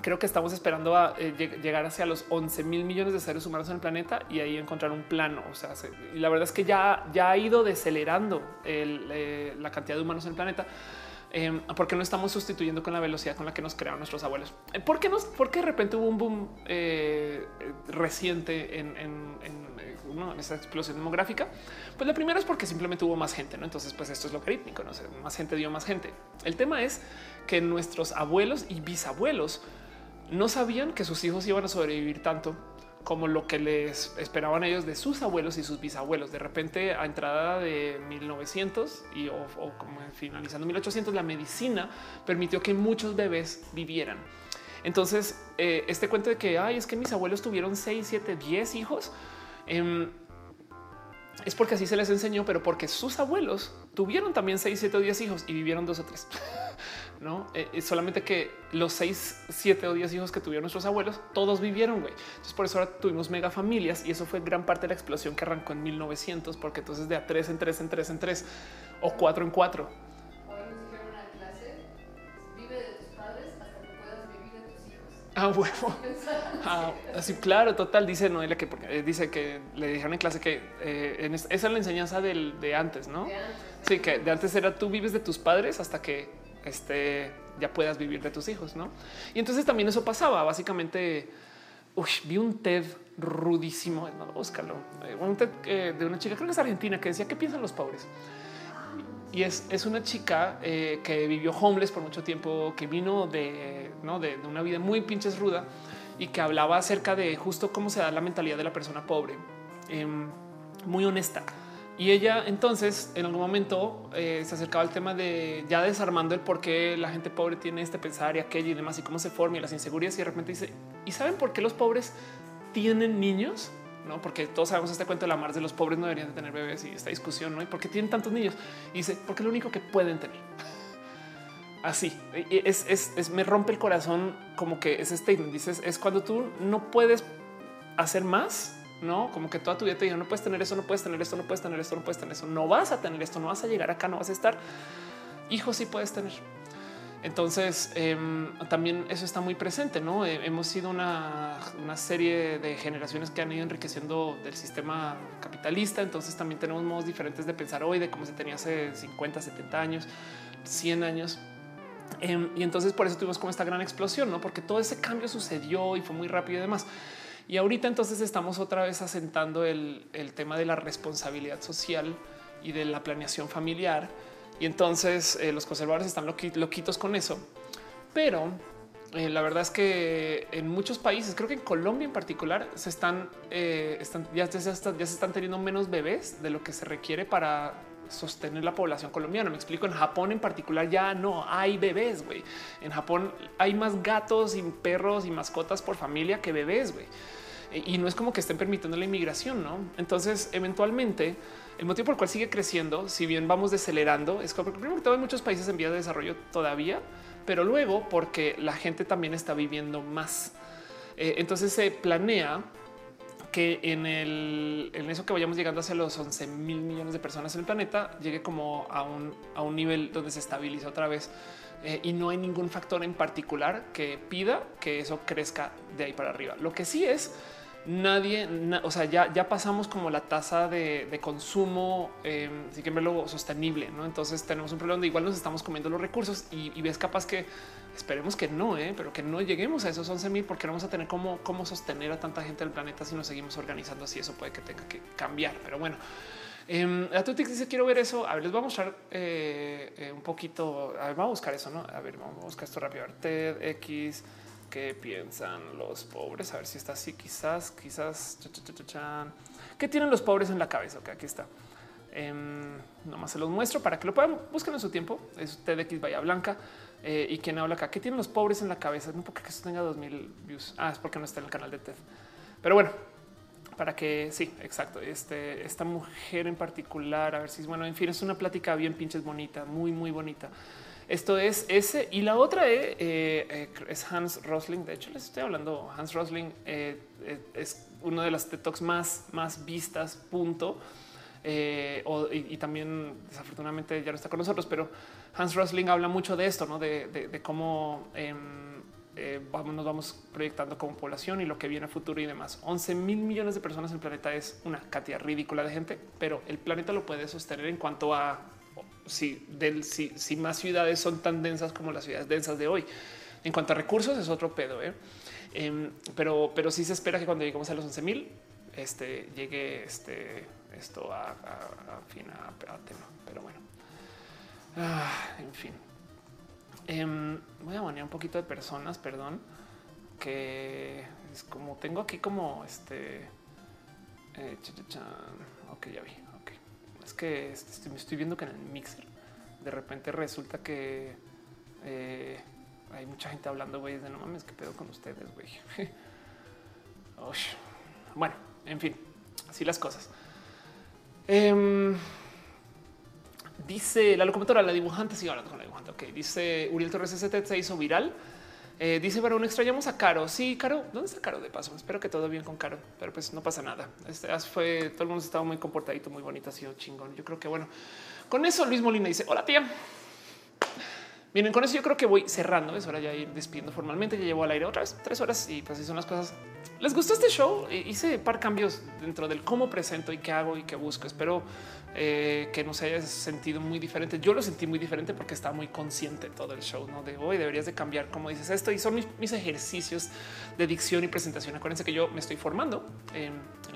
creo que estamos esperando a eh, llegar hacia los 11 mil millones de seres humanos en el planeta y ahí encontrar un plano. O sea, y la verdad es que ya, ya ha ido decelerando eh, la cantidad de humanos en el planeta. Em, porque no estamos sustituyendo con la velocidad con la que nos crearon nuestros abuelos. Eh, ¿Por qué, nos, porque de repente hubo un boom reciente en, en, en, esa explosión demográfica? Pues la primera es porque simplemente hubo más gente, ¿no? Entonces, pues esto es logarítmico, ¿no? más gente dio más gente. El tema es que nuestros abuelos y bisabuelos no sabían que sus hijos iban a sobrevivir tanto como lo que les esperaban ellos de sus abuelos y sus bisabuelos. De repente, a entrada de 1900 y o, como finalizando 1800, la medicina permitió que muchos bebés vivieran. Entonces, eh, este cuento de que Ay, es que mis abuelos tuvieron 6, 7, 10 hijos. Em, es porque así se les enseñó, pero porque sus abuelos tuvieron también 6, 7 o 10 hijos y vivieron dos o tres. no eh, eh, solamente que los seis, siete o diez hijos que tuvieron nuestros abuelos, todos vivieron. güey. Entonces, por eso ahora tuvimos mega familias y eso fue gran parte de la explosión que arrancó en 1900, porque entonces de a tres en tres en tres en tres o cuatro en cuatro. Ah, huevo. Ah, así, claro, total. Dice Noelia que porque, eh, dice que le dijeron en clase que esa es la enseñanza del, de antes, no? sí, que de antes era tú vives de tus padres hasta que este, ya puedas vivir de tus hijos, ¿no? Y entonces también eso pasaba. Básicamente, vi un TED rudísimo, no, búscalo, eh, un TED eh, de una chica, creo que es argentina, que decía, ¿qué piensan los pobres? Y es, es una chica eh, que vivió homeless por mucho tiempo, que vino de, ¿no? de, una vida muy pinches ruda y que hablaba acerca de justo cómo se da la mentalidad de la persona pobre, em, muy honesta. Y ella entonces en algún momento eh, se acercaba al tema de ya desarmando el por qué la gente pobre tiene este pensar y aquello y demás y cómo se forma y las inseguridades y de repente dice, ¿y saben por qué los pobres tienen niños? No, porque todos sabemos este cuento de la mar de los pobres no deberían de tener bebés y esta discusión, ¿no? ¿Y por qué tienen tantos niños? Y dice, porque es lo único que pueden tener. Así es, es, me rompe el corazón como que ese statement dices es cuando tú no puedes hacer más no como que toda tu vida te diga no puedes tener eso, no puedes tener esto, no puedes tener esto, no puedes tener eso, no vas a tener esto, no vas a llegar acá, no vas a estar. Hijos sí puedes tener. Entonces em, también eso está muy presente. No hemos sido una, una, serie de generaciones que han ido enriqueciendo del sistema capitalista. Entonces también tenemos modos diferentes de pensar hoy de cómo se tenía hace 50, 70 años, 100 años. Em, y entonces por eso tuvimos como esta gran explosión, no porque todo ese cambio sucedió y fue muy rápido y demás. Y ahorita entonces estamos otra vez asentando el, tema de la responsabilidad social y de la planeación familiar. Y entonces eh, los conservadores están loquitos con eso. Pero eh, la verdad es que en muchos países, creo que en Colombia en particular, se están, eh, ya, ya, se están teniendo menos bebés de lo que se requiere para sostener la población colombiana. Me explico, en Japón en particular ya no hay bebés, güey. En Japón hay más gatos y perros y mascotas por familia que bebés, güey. Y no es como que estén permitiendo la inmigración, ¿no? Entonces, eventualmente, el motivo por el cual sigue creciendo, si bien vamos decelerando, es porque primero todo hay muchos países en vía de desarrollo todavía, pero luego porque la gente también está viviendo más. Eh, entonces se planea que en, el, en eso que vayamos llegando hacia los 11 mil millones de personas en el planeta llegue como a un, a un nivel donde se estabiliza otra vez eh, y no hay ningún factor en particular que pida que eso crezca de ahí para arriba. Lo que sí es nadie, o sea, ya, ya pasamos como la tasa de, consumo, eh, sí que verlo sostenible, ¿no? Entonces tenemos un problema donde igual nos estamos comiendo los recursos y, ves capaz que esperemos que no, ¿eh? pero que no lleguemos a esos 11 mil porque no vamos a tener cómo, cómo sostener a tanta gente del planeta si nos seguimos organizando así. Eso puede que tenga que cambiar, pero bueno. Eh, a dice quiero ver eso. A ver, les voy a mostrar eh, eh, un poquito. A ver, vamos a buscar eso, no? A ver, vamos a buscar esto rápido. A ver, TED X qué piensan los pobres. A ver si está así. Quizás, quizás. ¿Qué tienen los pobres en la cabeza? Ok, aquí está. Eh, nomás se los muestro para que lo puedan buscar en su tiempo. Es TEDx Bahía Blanca. Eh, y quien habla acá, ¿qué tienen los pobres en la cabeza? No porque eso tenga 2000 views. Ah, es porque no está en el canal de TED. Pero bueno, para que sí, exacto. Este, esta mujer en particular, a ver si es bueno. En fin, es una plática bien pinches bonita, muy, muy bonita. Esto es ese y la otra eh, eh, es Hans Rosling. De hecho, les estoy hablando. Hans Rosling eh, es uno de las TED Talks más, más vistas, punto. y, también desafortunadamente ya no está con nosotros, pero Hans Rosling habla mucho de esto, ¿no? de, cómo em, nos vamos proyectando como población y lo que viene a futuro y demás. 11 mil millones de personas en el planeta es una cantidad ridícula de gente, pero el planeta lo puede sostener en cuanto a si, si, más ciudades son tan densas como las ciudades densas de hoy. En cuanto a recursos es otro pedo, ¿eh? Em, pero, pero sí se espera que cuando lleguemos a los 11 mil este, llegue este, esto a, fin a, tema. Pero bueno, ah, en fin. Em, voy a poner un poquito de personas, perdón, que es como tengo aquí como este. Eh, ok, ya vi es que me estoy viendo que en el mixer de repente resulta que eh, hay mucha gente hablando, güey, de no mames, qué pedo con ustedes, güey. bueno, en fin, así las cosas. Em, dice la locomotora, la dibujante, sigo hablando con la dibujante. Ok, dice Uriel Torres ST se hizo viral. Eh, dice, un extrañamos a Caro. Sí, Caro, ¿dónde está Caro de paso? Espero que todo bien con Caro, pero pues no pasa nada. Este fue todo el mundo estaba muy comportadito, muy bonito, ha sido chingón. Yo creo que bueno, con eso Luis Molina dice: Hola, tía. Miren, con eso yo creo que voy cerrando. Es hora ya ir despidiendo formalmente. Ya llevo al aire otra vez tres horas y pues así son las cosas. ¿Les gustó este show? Hice par cambios dentro del cómo presento y qué hago y qué busco. Espero eh, que no se haya sentido muy diferente. Yo lo sentí muy diferente porque estaba muy consciente todo el show, no de hoy deberías de cambiar como dices esto y son mis, ejercicios de dicción y presentación. Acuérdense que yo me estoy formando en,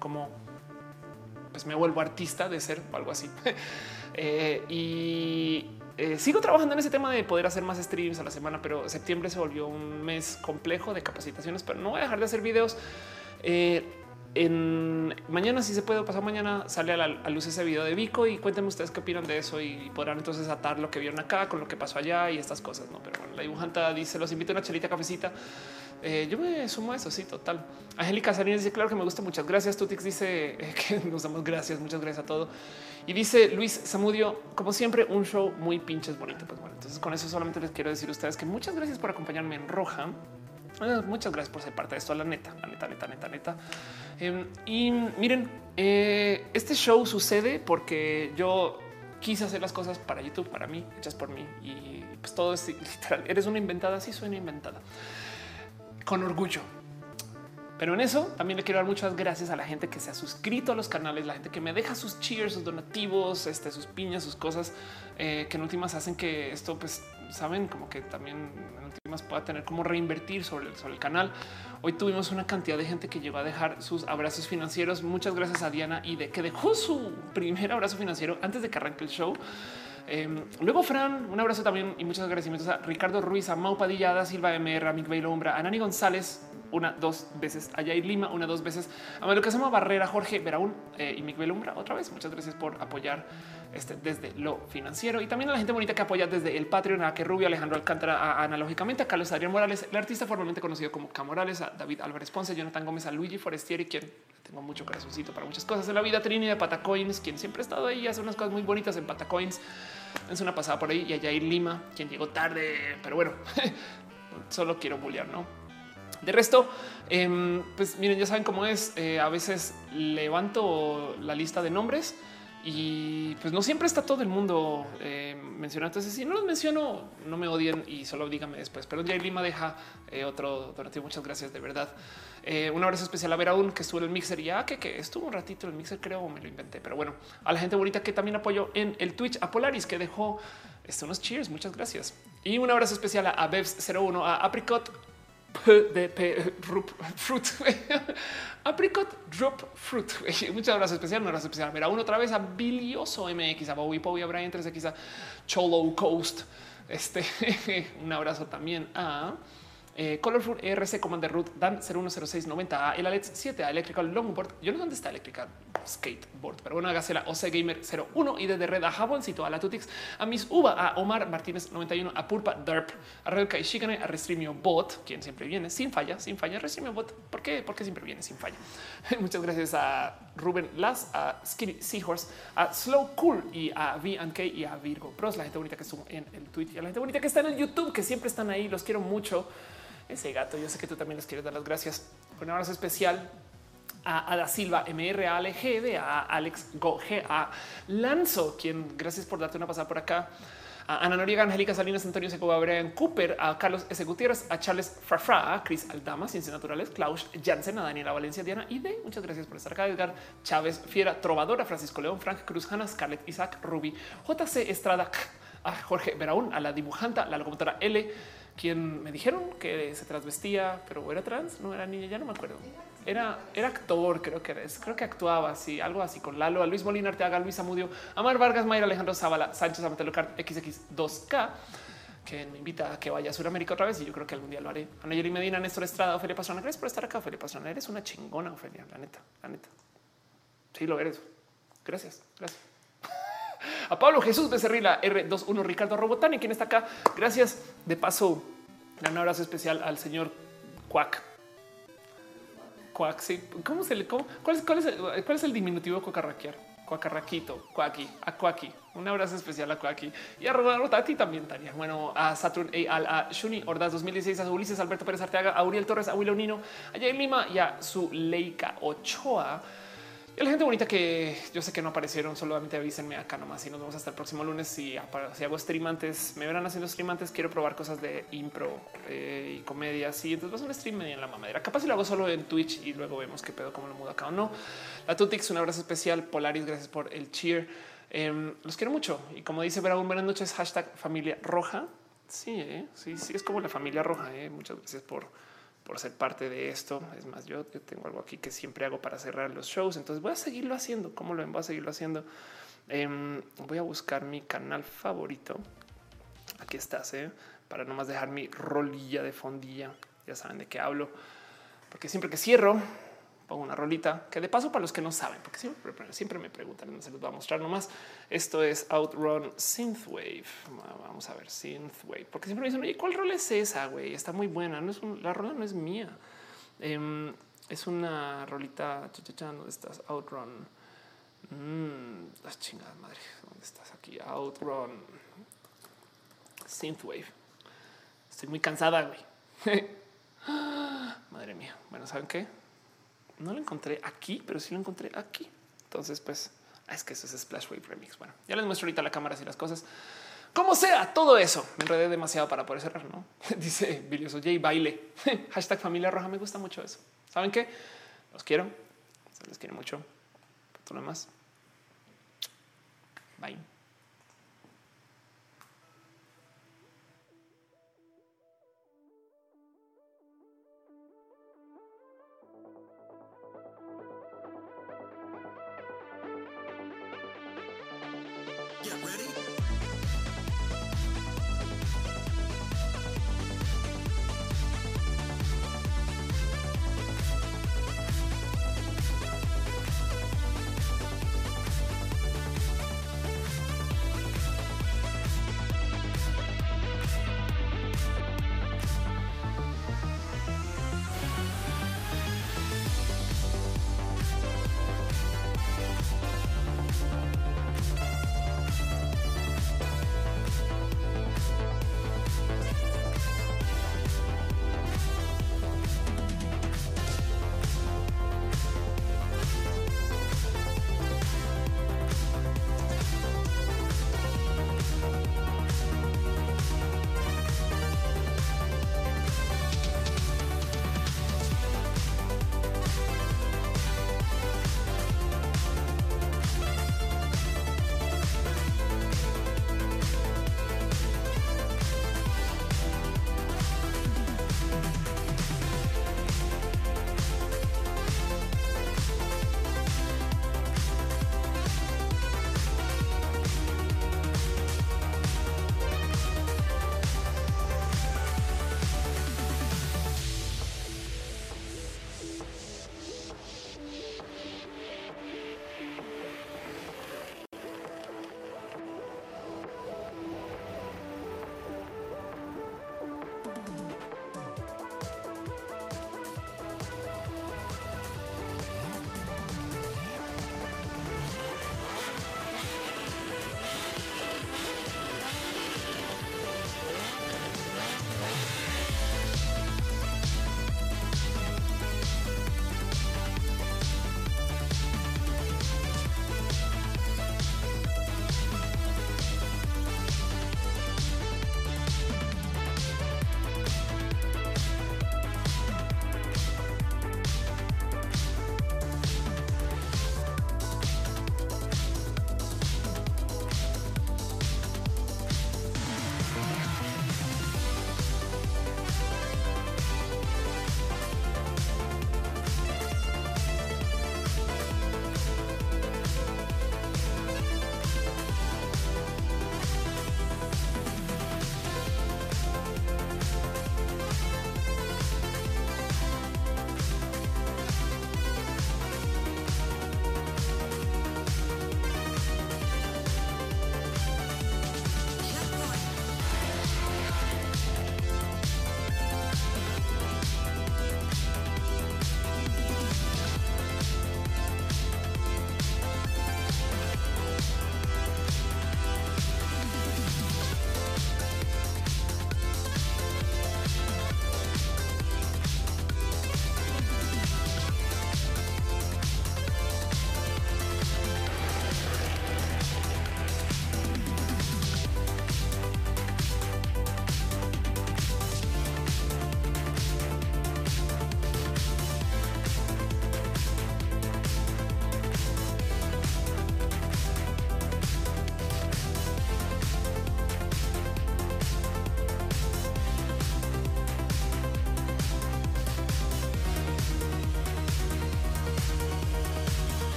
cómo pues me vuelvo artista de ser algo así. Eh, y eh, sigo trabajando en ese tema de poder hacer más streams a la semana, pero septiembre se volvió un mes complejo de capacitaciones, pero no voy a dejar de hacer videos en mañana, si se puede pasar mañana, sale a, la, luz ese video de Vico y cuéntenme ustedes qué opinan de eso y podrán entonces atar lo que vieron acá con lo que pasó allá y estas cosas. No, pero bueno, la dibujanta dice: Los invito a una chelita cafecita. Eh, yo me sumo a eso. Sí, total. Angélica Salinas dice: Claro que me gusta. Muchas gracias. Tutix dice que nos damos gracias. Muchas gracias a todo. Y dice Luis Samudio, como siempre, un show muy pinches bonito. Pues bueno, entonces con eso solamente les quiero decir a ustedes que muchas gracias por acompañarme en Roja. Muchas gracias por ser parte de esto, la neta, la neta, neta, neta, neta. Em, y miren, eh, este show sucede porque yo quise hacer las cosas para YouTube, para mí, hechas por mí. Y pues todo es literal. Eres una inventada, sí suena inventada. Con orgullo. Pero en eso también le quiero dar muchas gracias a la gente que se ha suscrito a los canales, la gente que me deja sus cheers, sus donativos, este, sus piñas, sus cosas eh, que en últimas hacen que esto, pues, saben, como que también en últimas pueda tener como reinvertir sobre el, sobre el canal. Hoy tuvimos una cantidad de gente que llegó a dejar sus abrazos financieros. Muchas gracias a Diana y de que dejó su primer abrazo financiero antes de que arranque el show. Em, luego, Fran, un abrazo también y muchos agradecimientos a Ricardo Ruiz, a Mau Padilla, a Silva MR, a Mick Umbra, a Nani González, una, dos veces, a Yair Lima, una, dos veces, a Mario Barrera, Jorge Veraún eh, y Mick Umbra, otra vez. Muchas gracias por apoyar este, desde lo financiero y también a la gente bonita que apoya desde el Patreon, a que Rubio, Alejandro Alcántara, analógicamente, a Carlos Adrián Morales, el artista formalmente conocido como Camorales, a David Álvarez Ponce, Jonathan Gómez, a Luigi Forestieri, quien tengo mucho corazoncito para muchas cosas en la vida, Trini de Patacoins, quien siempre ha estado ahí, hace unas cosas muy bonitas en Patacoins es una pasada por ahí y a Jair Lima, quien llegó tarde, pero bueno, solo quiero bullear, ¿no? De resto, em, pues miren, ya saben cómo es. Eh, a veces levanto la lista de nombres y pues no siempre está todo el mundo eh, mencionado. Entonces, si no los menciono, no me odien y solo díganme después. Pero Jair Lima deja eh, otro donativo. Muchas gracias de verdad. Eh, un abrazo especial a ver aún que estuvo en el mixer y ya que, que estuvo un ratito en el mixer, creo, me lo inventé. Pero bueno, a la gente bonita que también apoyó en el Twitch, a Polaris que dejó esto, unos cheers. Muchas gracias. Y un abrazo especial a, a Bevs01, a Apricot, de Fruit, Apricot Drop Fruit. Muchas gracias especial, un abrazo especial. Mira, uno otra vez a Bilioso MX, a Bowie Powie, a Brian 3X, a Cholo Coast. Este un abrazo también a eh, Colorful ERC Commander Root Dan 010690 el Alex 7 a Electrical Longboard. Yo no sé dónde está Electrical Skateboard, pero bueno, hágase la OC Gamer 01 y desde Red a Jaboncito a la Tutix, a Miss Uva, a Omar Martínez 91, a Pulpa Derp, a Red y Shigane, a Restreamio Bot, quien siempre viene sin falla, sin falla. Restreamio Bot, ¿por qué? Porque siempre viene sin falla. Muchas gracias a Ruben Las, a Skinny Seahorse, a Slow Cool y a VK y a Virgo Pros, la gente bonita que estuvo en el Twitch y a la gente bonita que está en el YouTube, que siempre están ahí. Los quiero mucho ese gato. Yo sé que tú también les quieres dar las gracias. Un abrazo especial a Ada Silva, MRALG, a Alex Goge, a Lanzo, quien gracias por darte una pasada por acá. A Ana Noriega, Angélica Salinas, Antonio Secoba, Brian Cooper, a Carlos S. Gutiérrez, a Charles Frafra, a Chris Aldama, Ciencias Naturales, Klaus Jansen, a Daniela Valencia, Diana y de muchas gracias por estar acá. Edgar Chávez, Fiera, Trovadora, Francisco León, Frank Cruz, Hanna, Scarlett, Isaac, Ruby, JC Estrada, a Jorge Veraún, a la dibujanta, la locomotora L, quien me dijeron que se transvestía, pero era trans, no era niña, ya no me acuerdo. Era, era actor, creo que eres, creo que actuaba así, algo así con Lalo, a Luis Molina Arteaga, Luis Amudio, Amar Vargas, Mayra Alejandro Zavala, Sánchez Amatelocar, XX2K, que me invita a que vaya a Sudamérica otra vez y yo creo que algún día lo haré. Ana Yeri Medina, Néstor Estrada, Ofelia Pastrana, gracias por estar acá, Ofelia Pastrana, eres una chingona, Ofelia, la neta, la neta. Sí, lo eres. Gracias, gracias. A Pablo Jesús Becerrila, R21, Ricardo Robotani, quien está acá. Gracias. De paso, un abrazo especial al señor Cuac. Sí. ¿Cómo se le, cuál, es, cuál, es ¿Cuál el diminutivo cocarraquear? Cuacarraquito, Cuaki, a Cuaki. Un abrazo especial a Cuaki y a Rotati también, Tania. Bueno, a Saturn, a, Shuni Ordaz 2016, a Ulises Alberto Pérez Arteaga, a Uriel Torres, a Willow Nino, a Jay Lima y a su Leica La gente bonita que yo sé que no aparecieron, solamente avísenme acá nomás y nos vemos hasta el próximo lunes. Si, si hago stream antes, me verán haciendo stream antes. Quiero probar cosas de impro eh, y comedia. Así entonces vas a un stream medio en la mamadera. Capaz si lo hago solo en Twitch y luego vemos qué pedo, cómo lo mudo acá o no. La Tutix, un abrazo especial. Polaris, gracias por el cheer. Em, los quiero mucho. Y como dice Verón, buenas noches, hashtag familia roja. Sí, ¿eh? sí, sí, es como la familia roja. ¿eh? Muchas gracias por, por ser parte de esto. Es más, yo, tengo algo aquí que siempre hago para cerrar los shows. Entonces voy a seguirlo haciendo. ¿Cómo lo ven? Voy a seguirlo haciendo. Em, voy a buscar mi canal favorito. Aquí estás, ¿eh? para no más dejar mi rolilla de fondilla. Ya saben de qué hablo, porque siempre que cierro pongo una rolita que de paso para los que no saben, porque siempre, me preguntan, no se los voy a mostrar nomás. Esto es Outrun Synthwave. Vamos a ver Synthwave, porque siempre me dicen, oye, ¿cuál rol es esa? Güey, está muy buena. No es la rola no es mía. Em, es una rolita. ¿Dónde estás? Outrun. Mm, las chingadas madre. ¿Dónde estás aquí? Outrun Synthwave. Estoy muy cansada, güey. Madre mía. Bueno, ¿saben qué? No lo encontré aquí, pero sí lo encontré aquí. Entonces, pues es que eso es Splash Wave Remix. Bueno, ya les muestro ahorita la cámara y las cosas. Como sea, todo eso. Me enredé demasiado para poder cerrar, ¿no? Dice Vilioso J baile. Hashtag familia roja. Me gusta mucho eso. ¿Saben qué? Los quiero. Se les quiere mucho. Todo lo demás. Bye.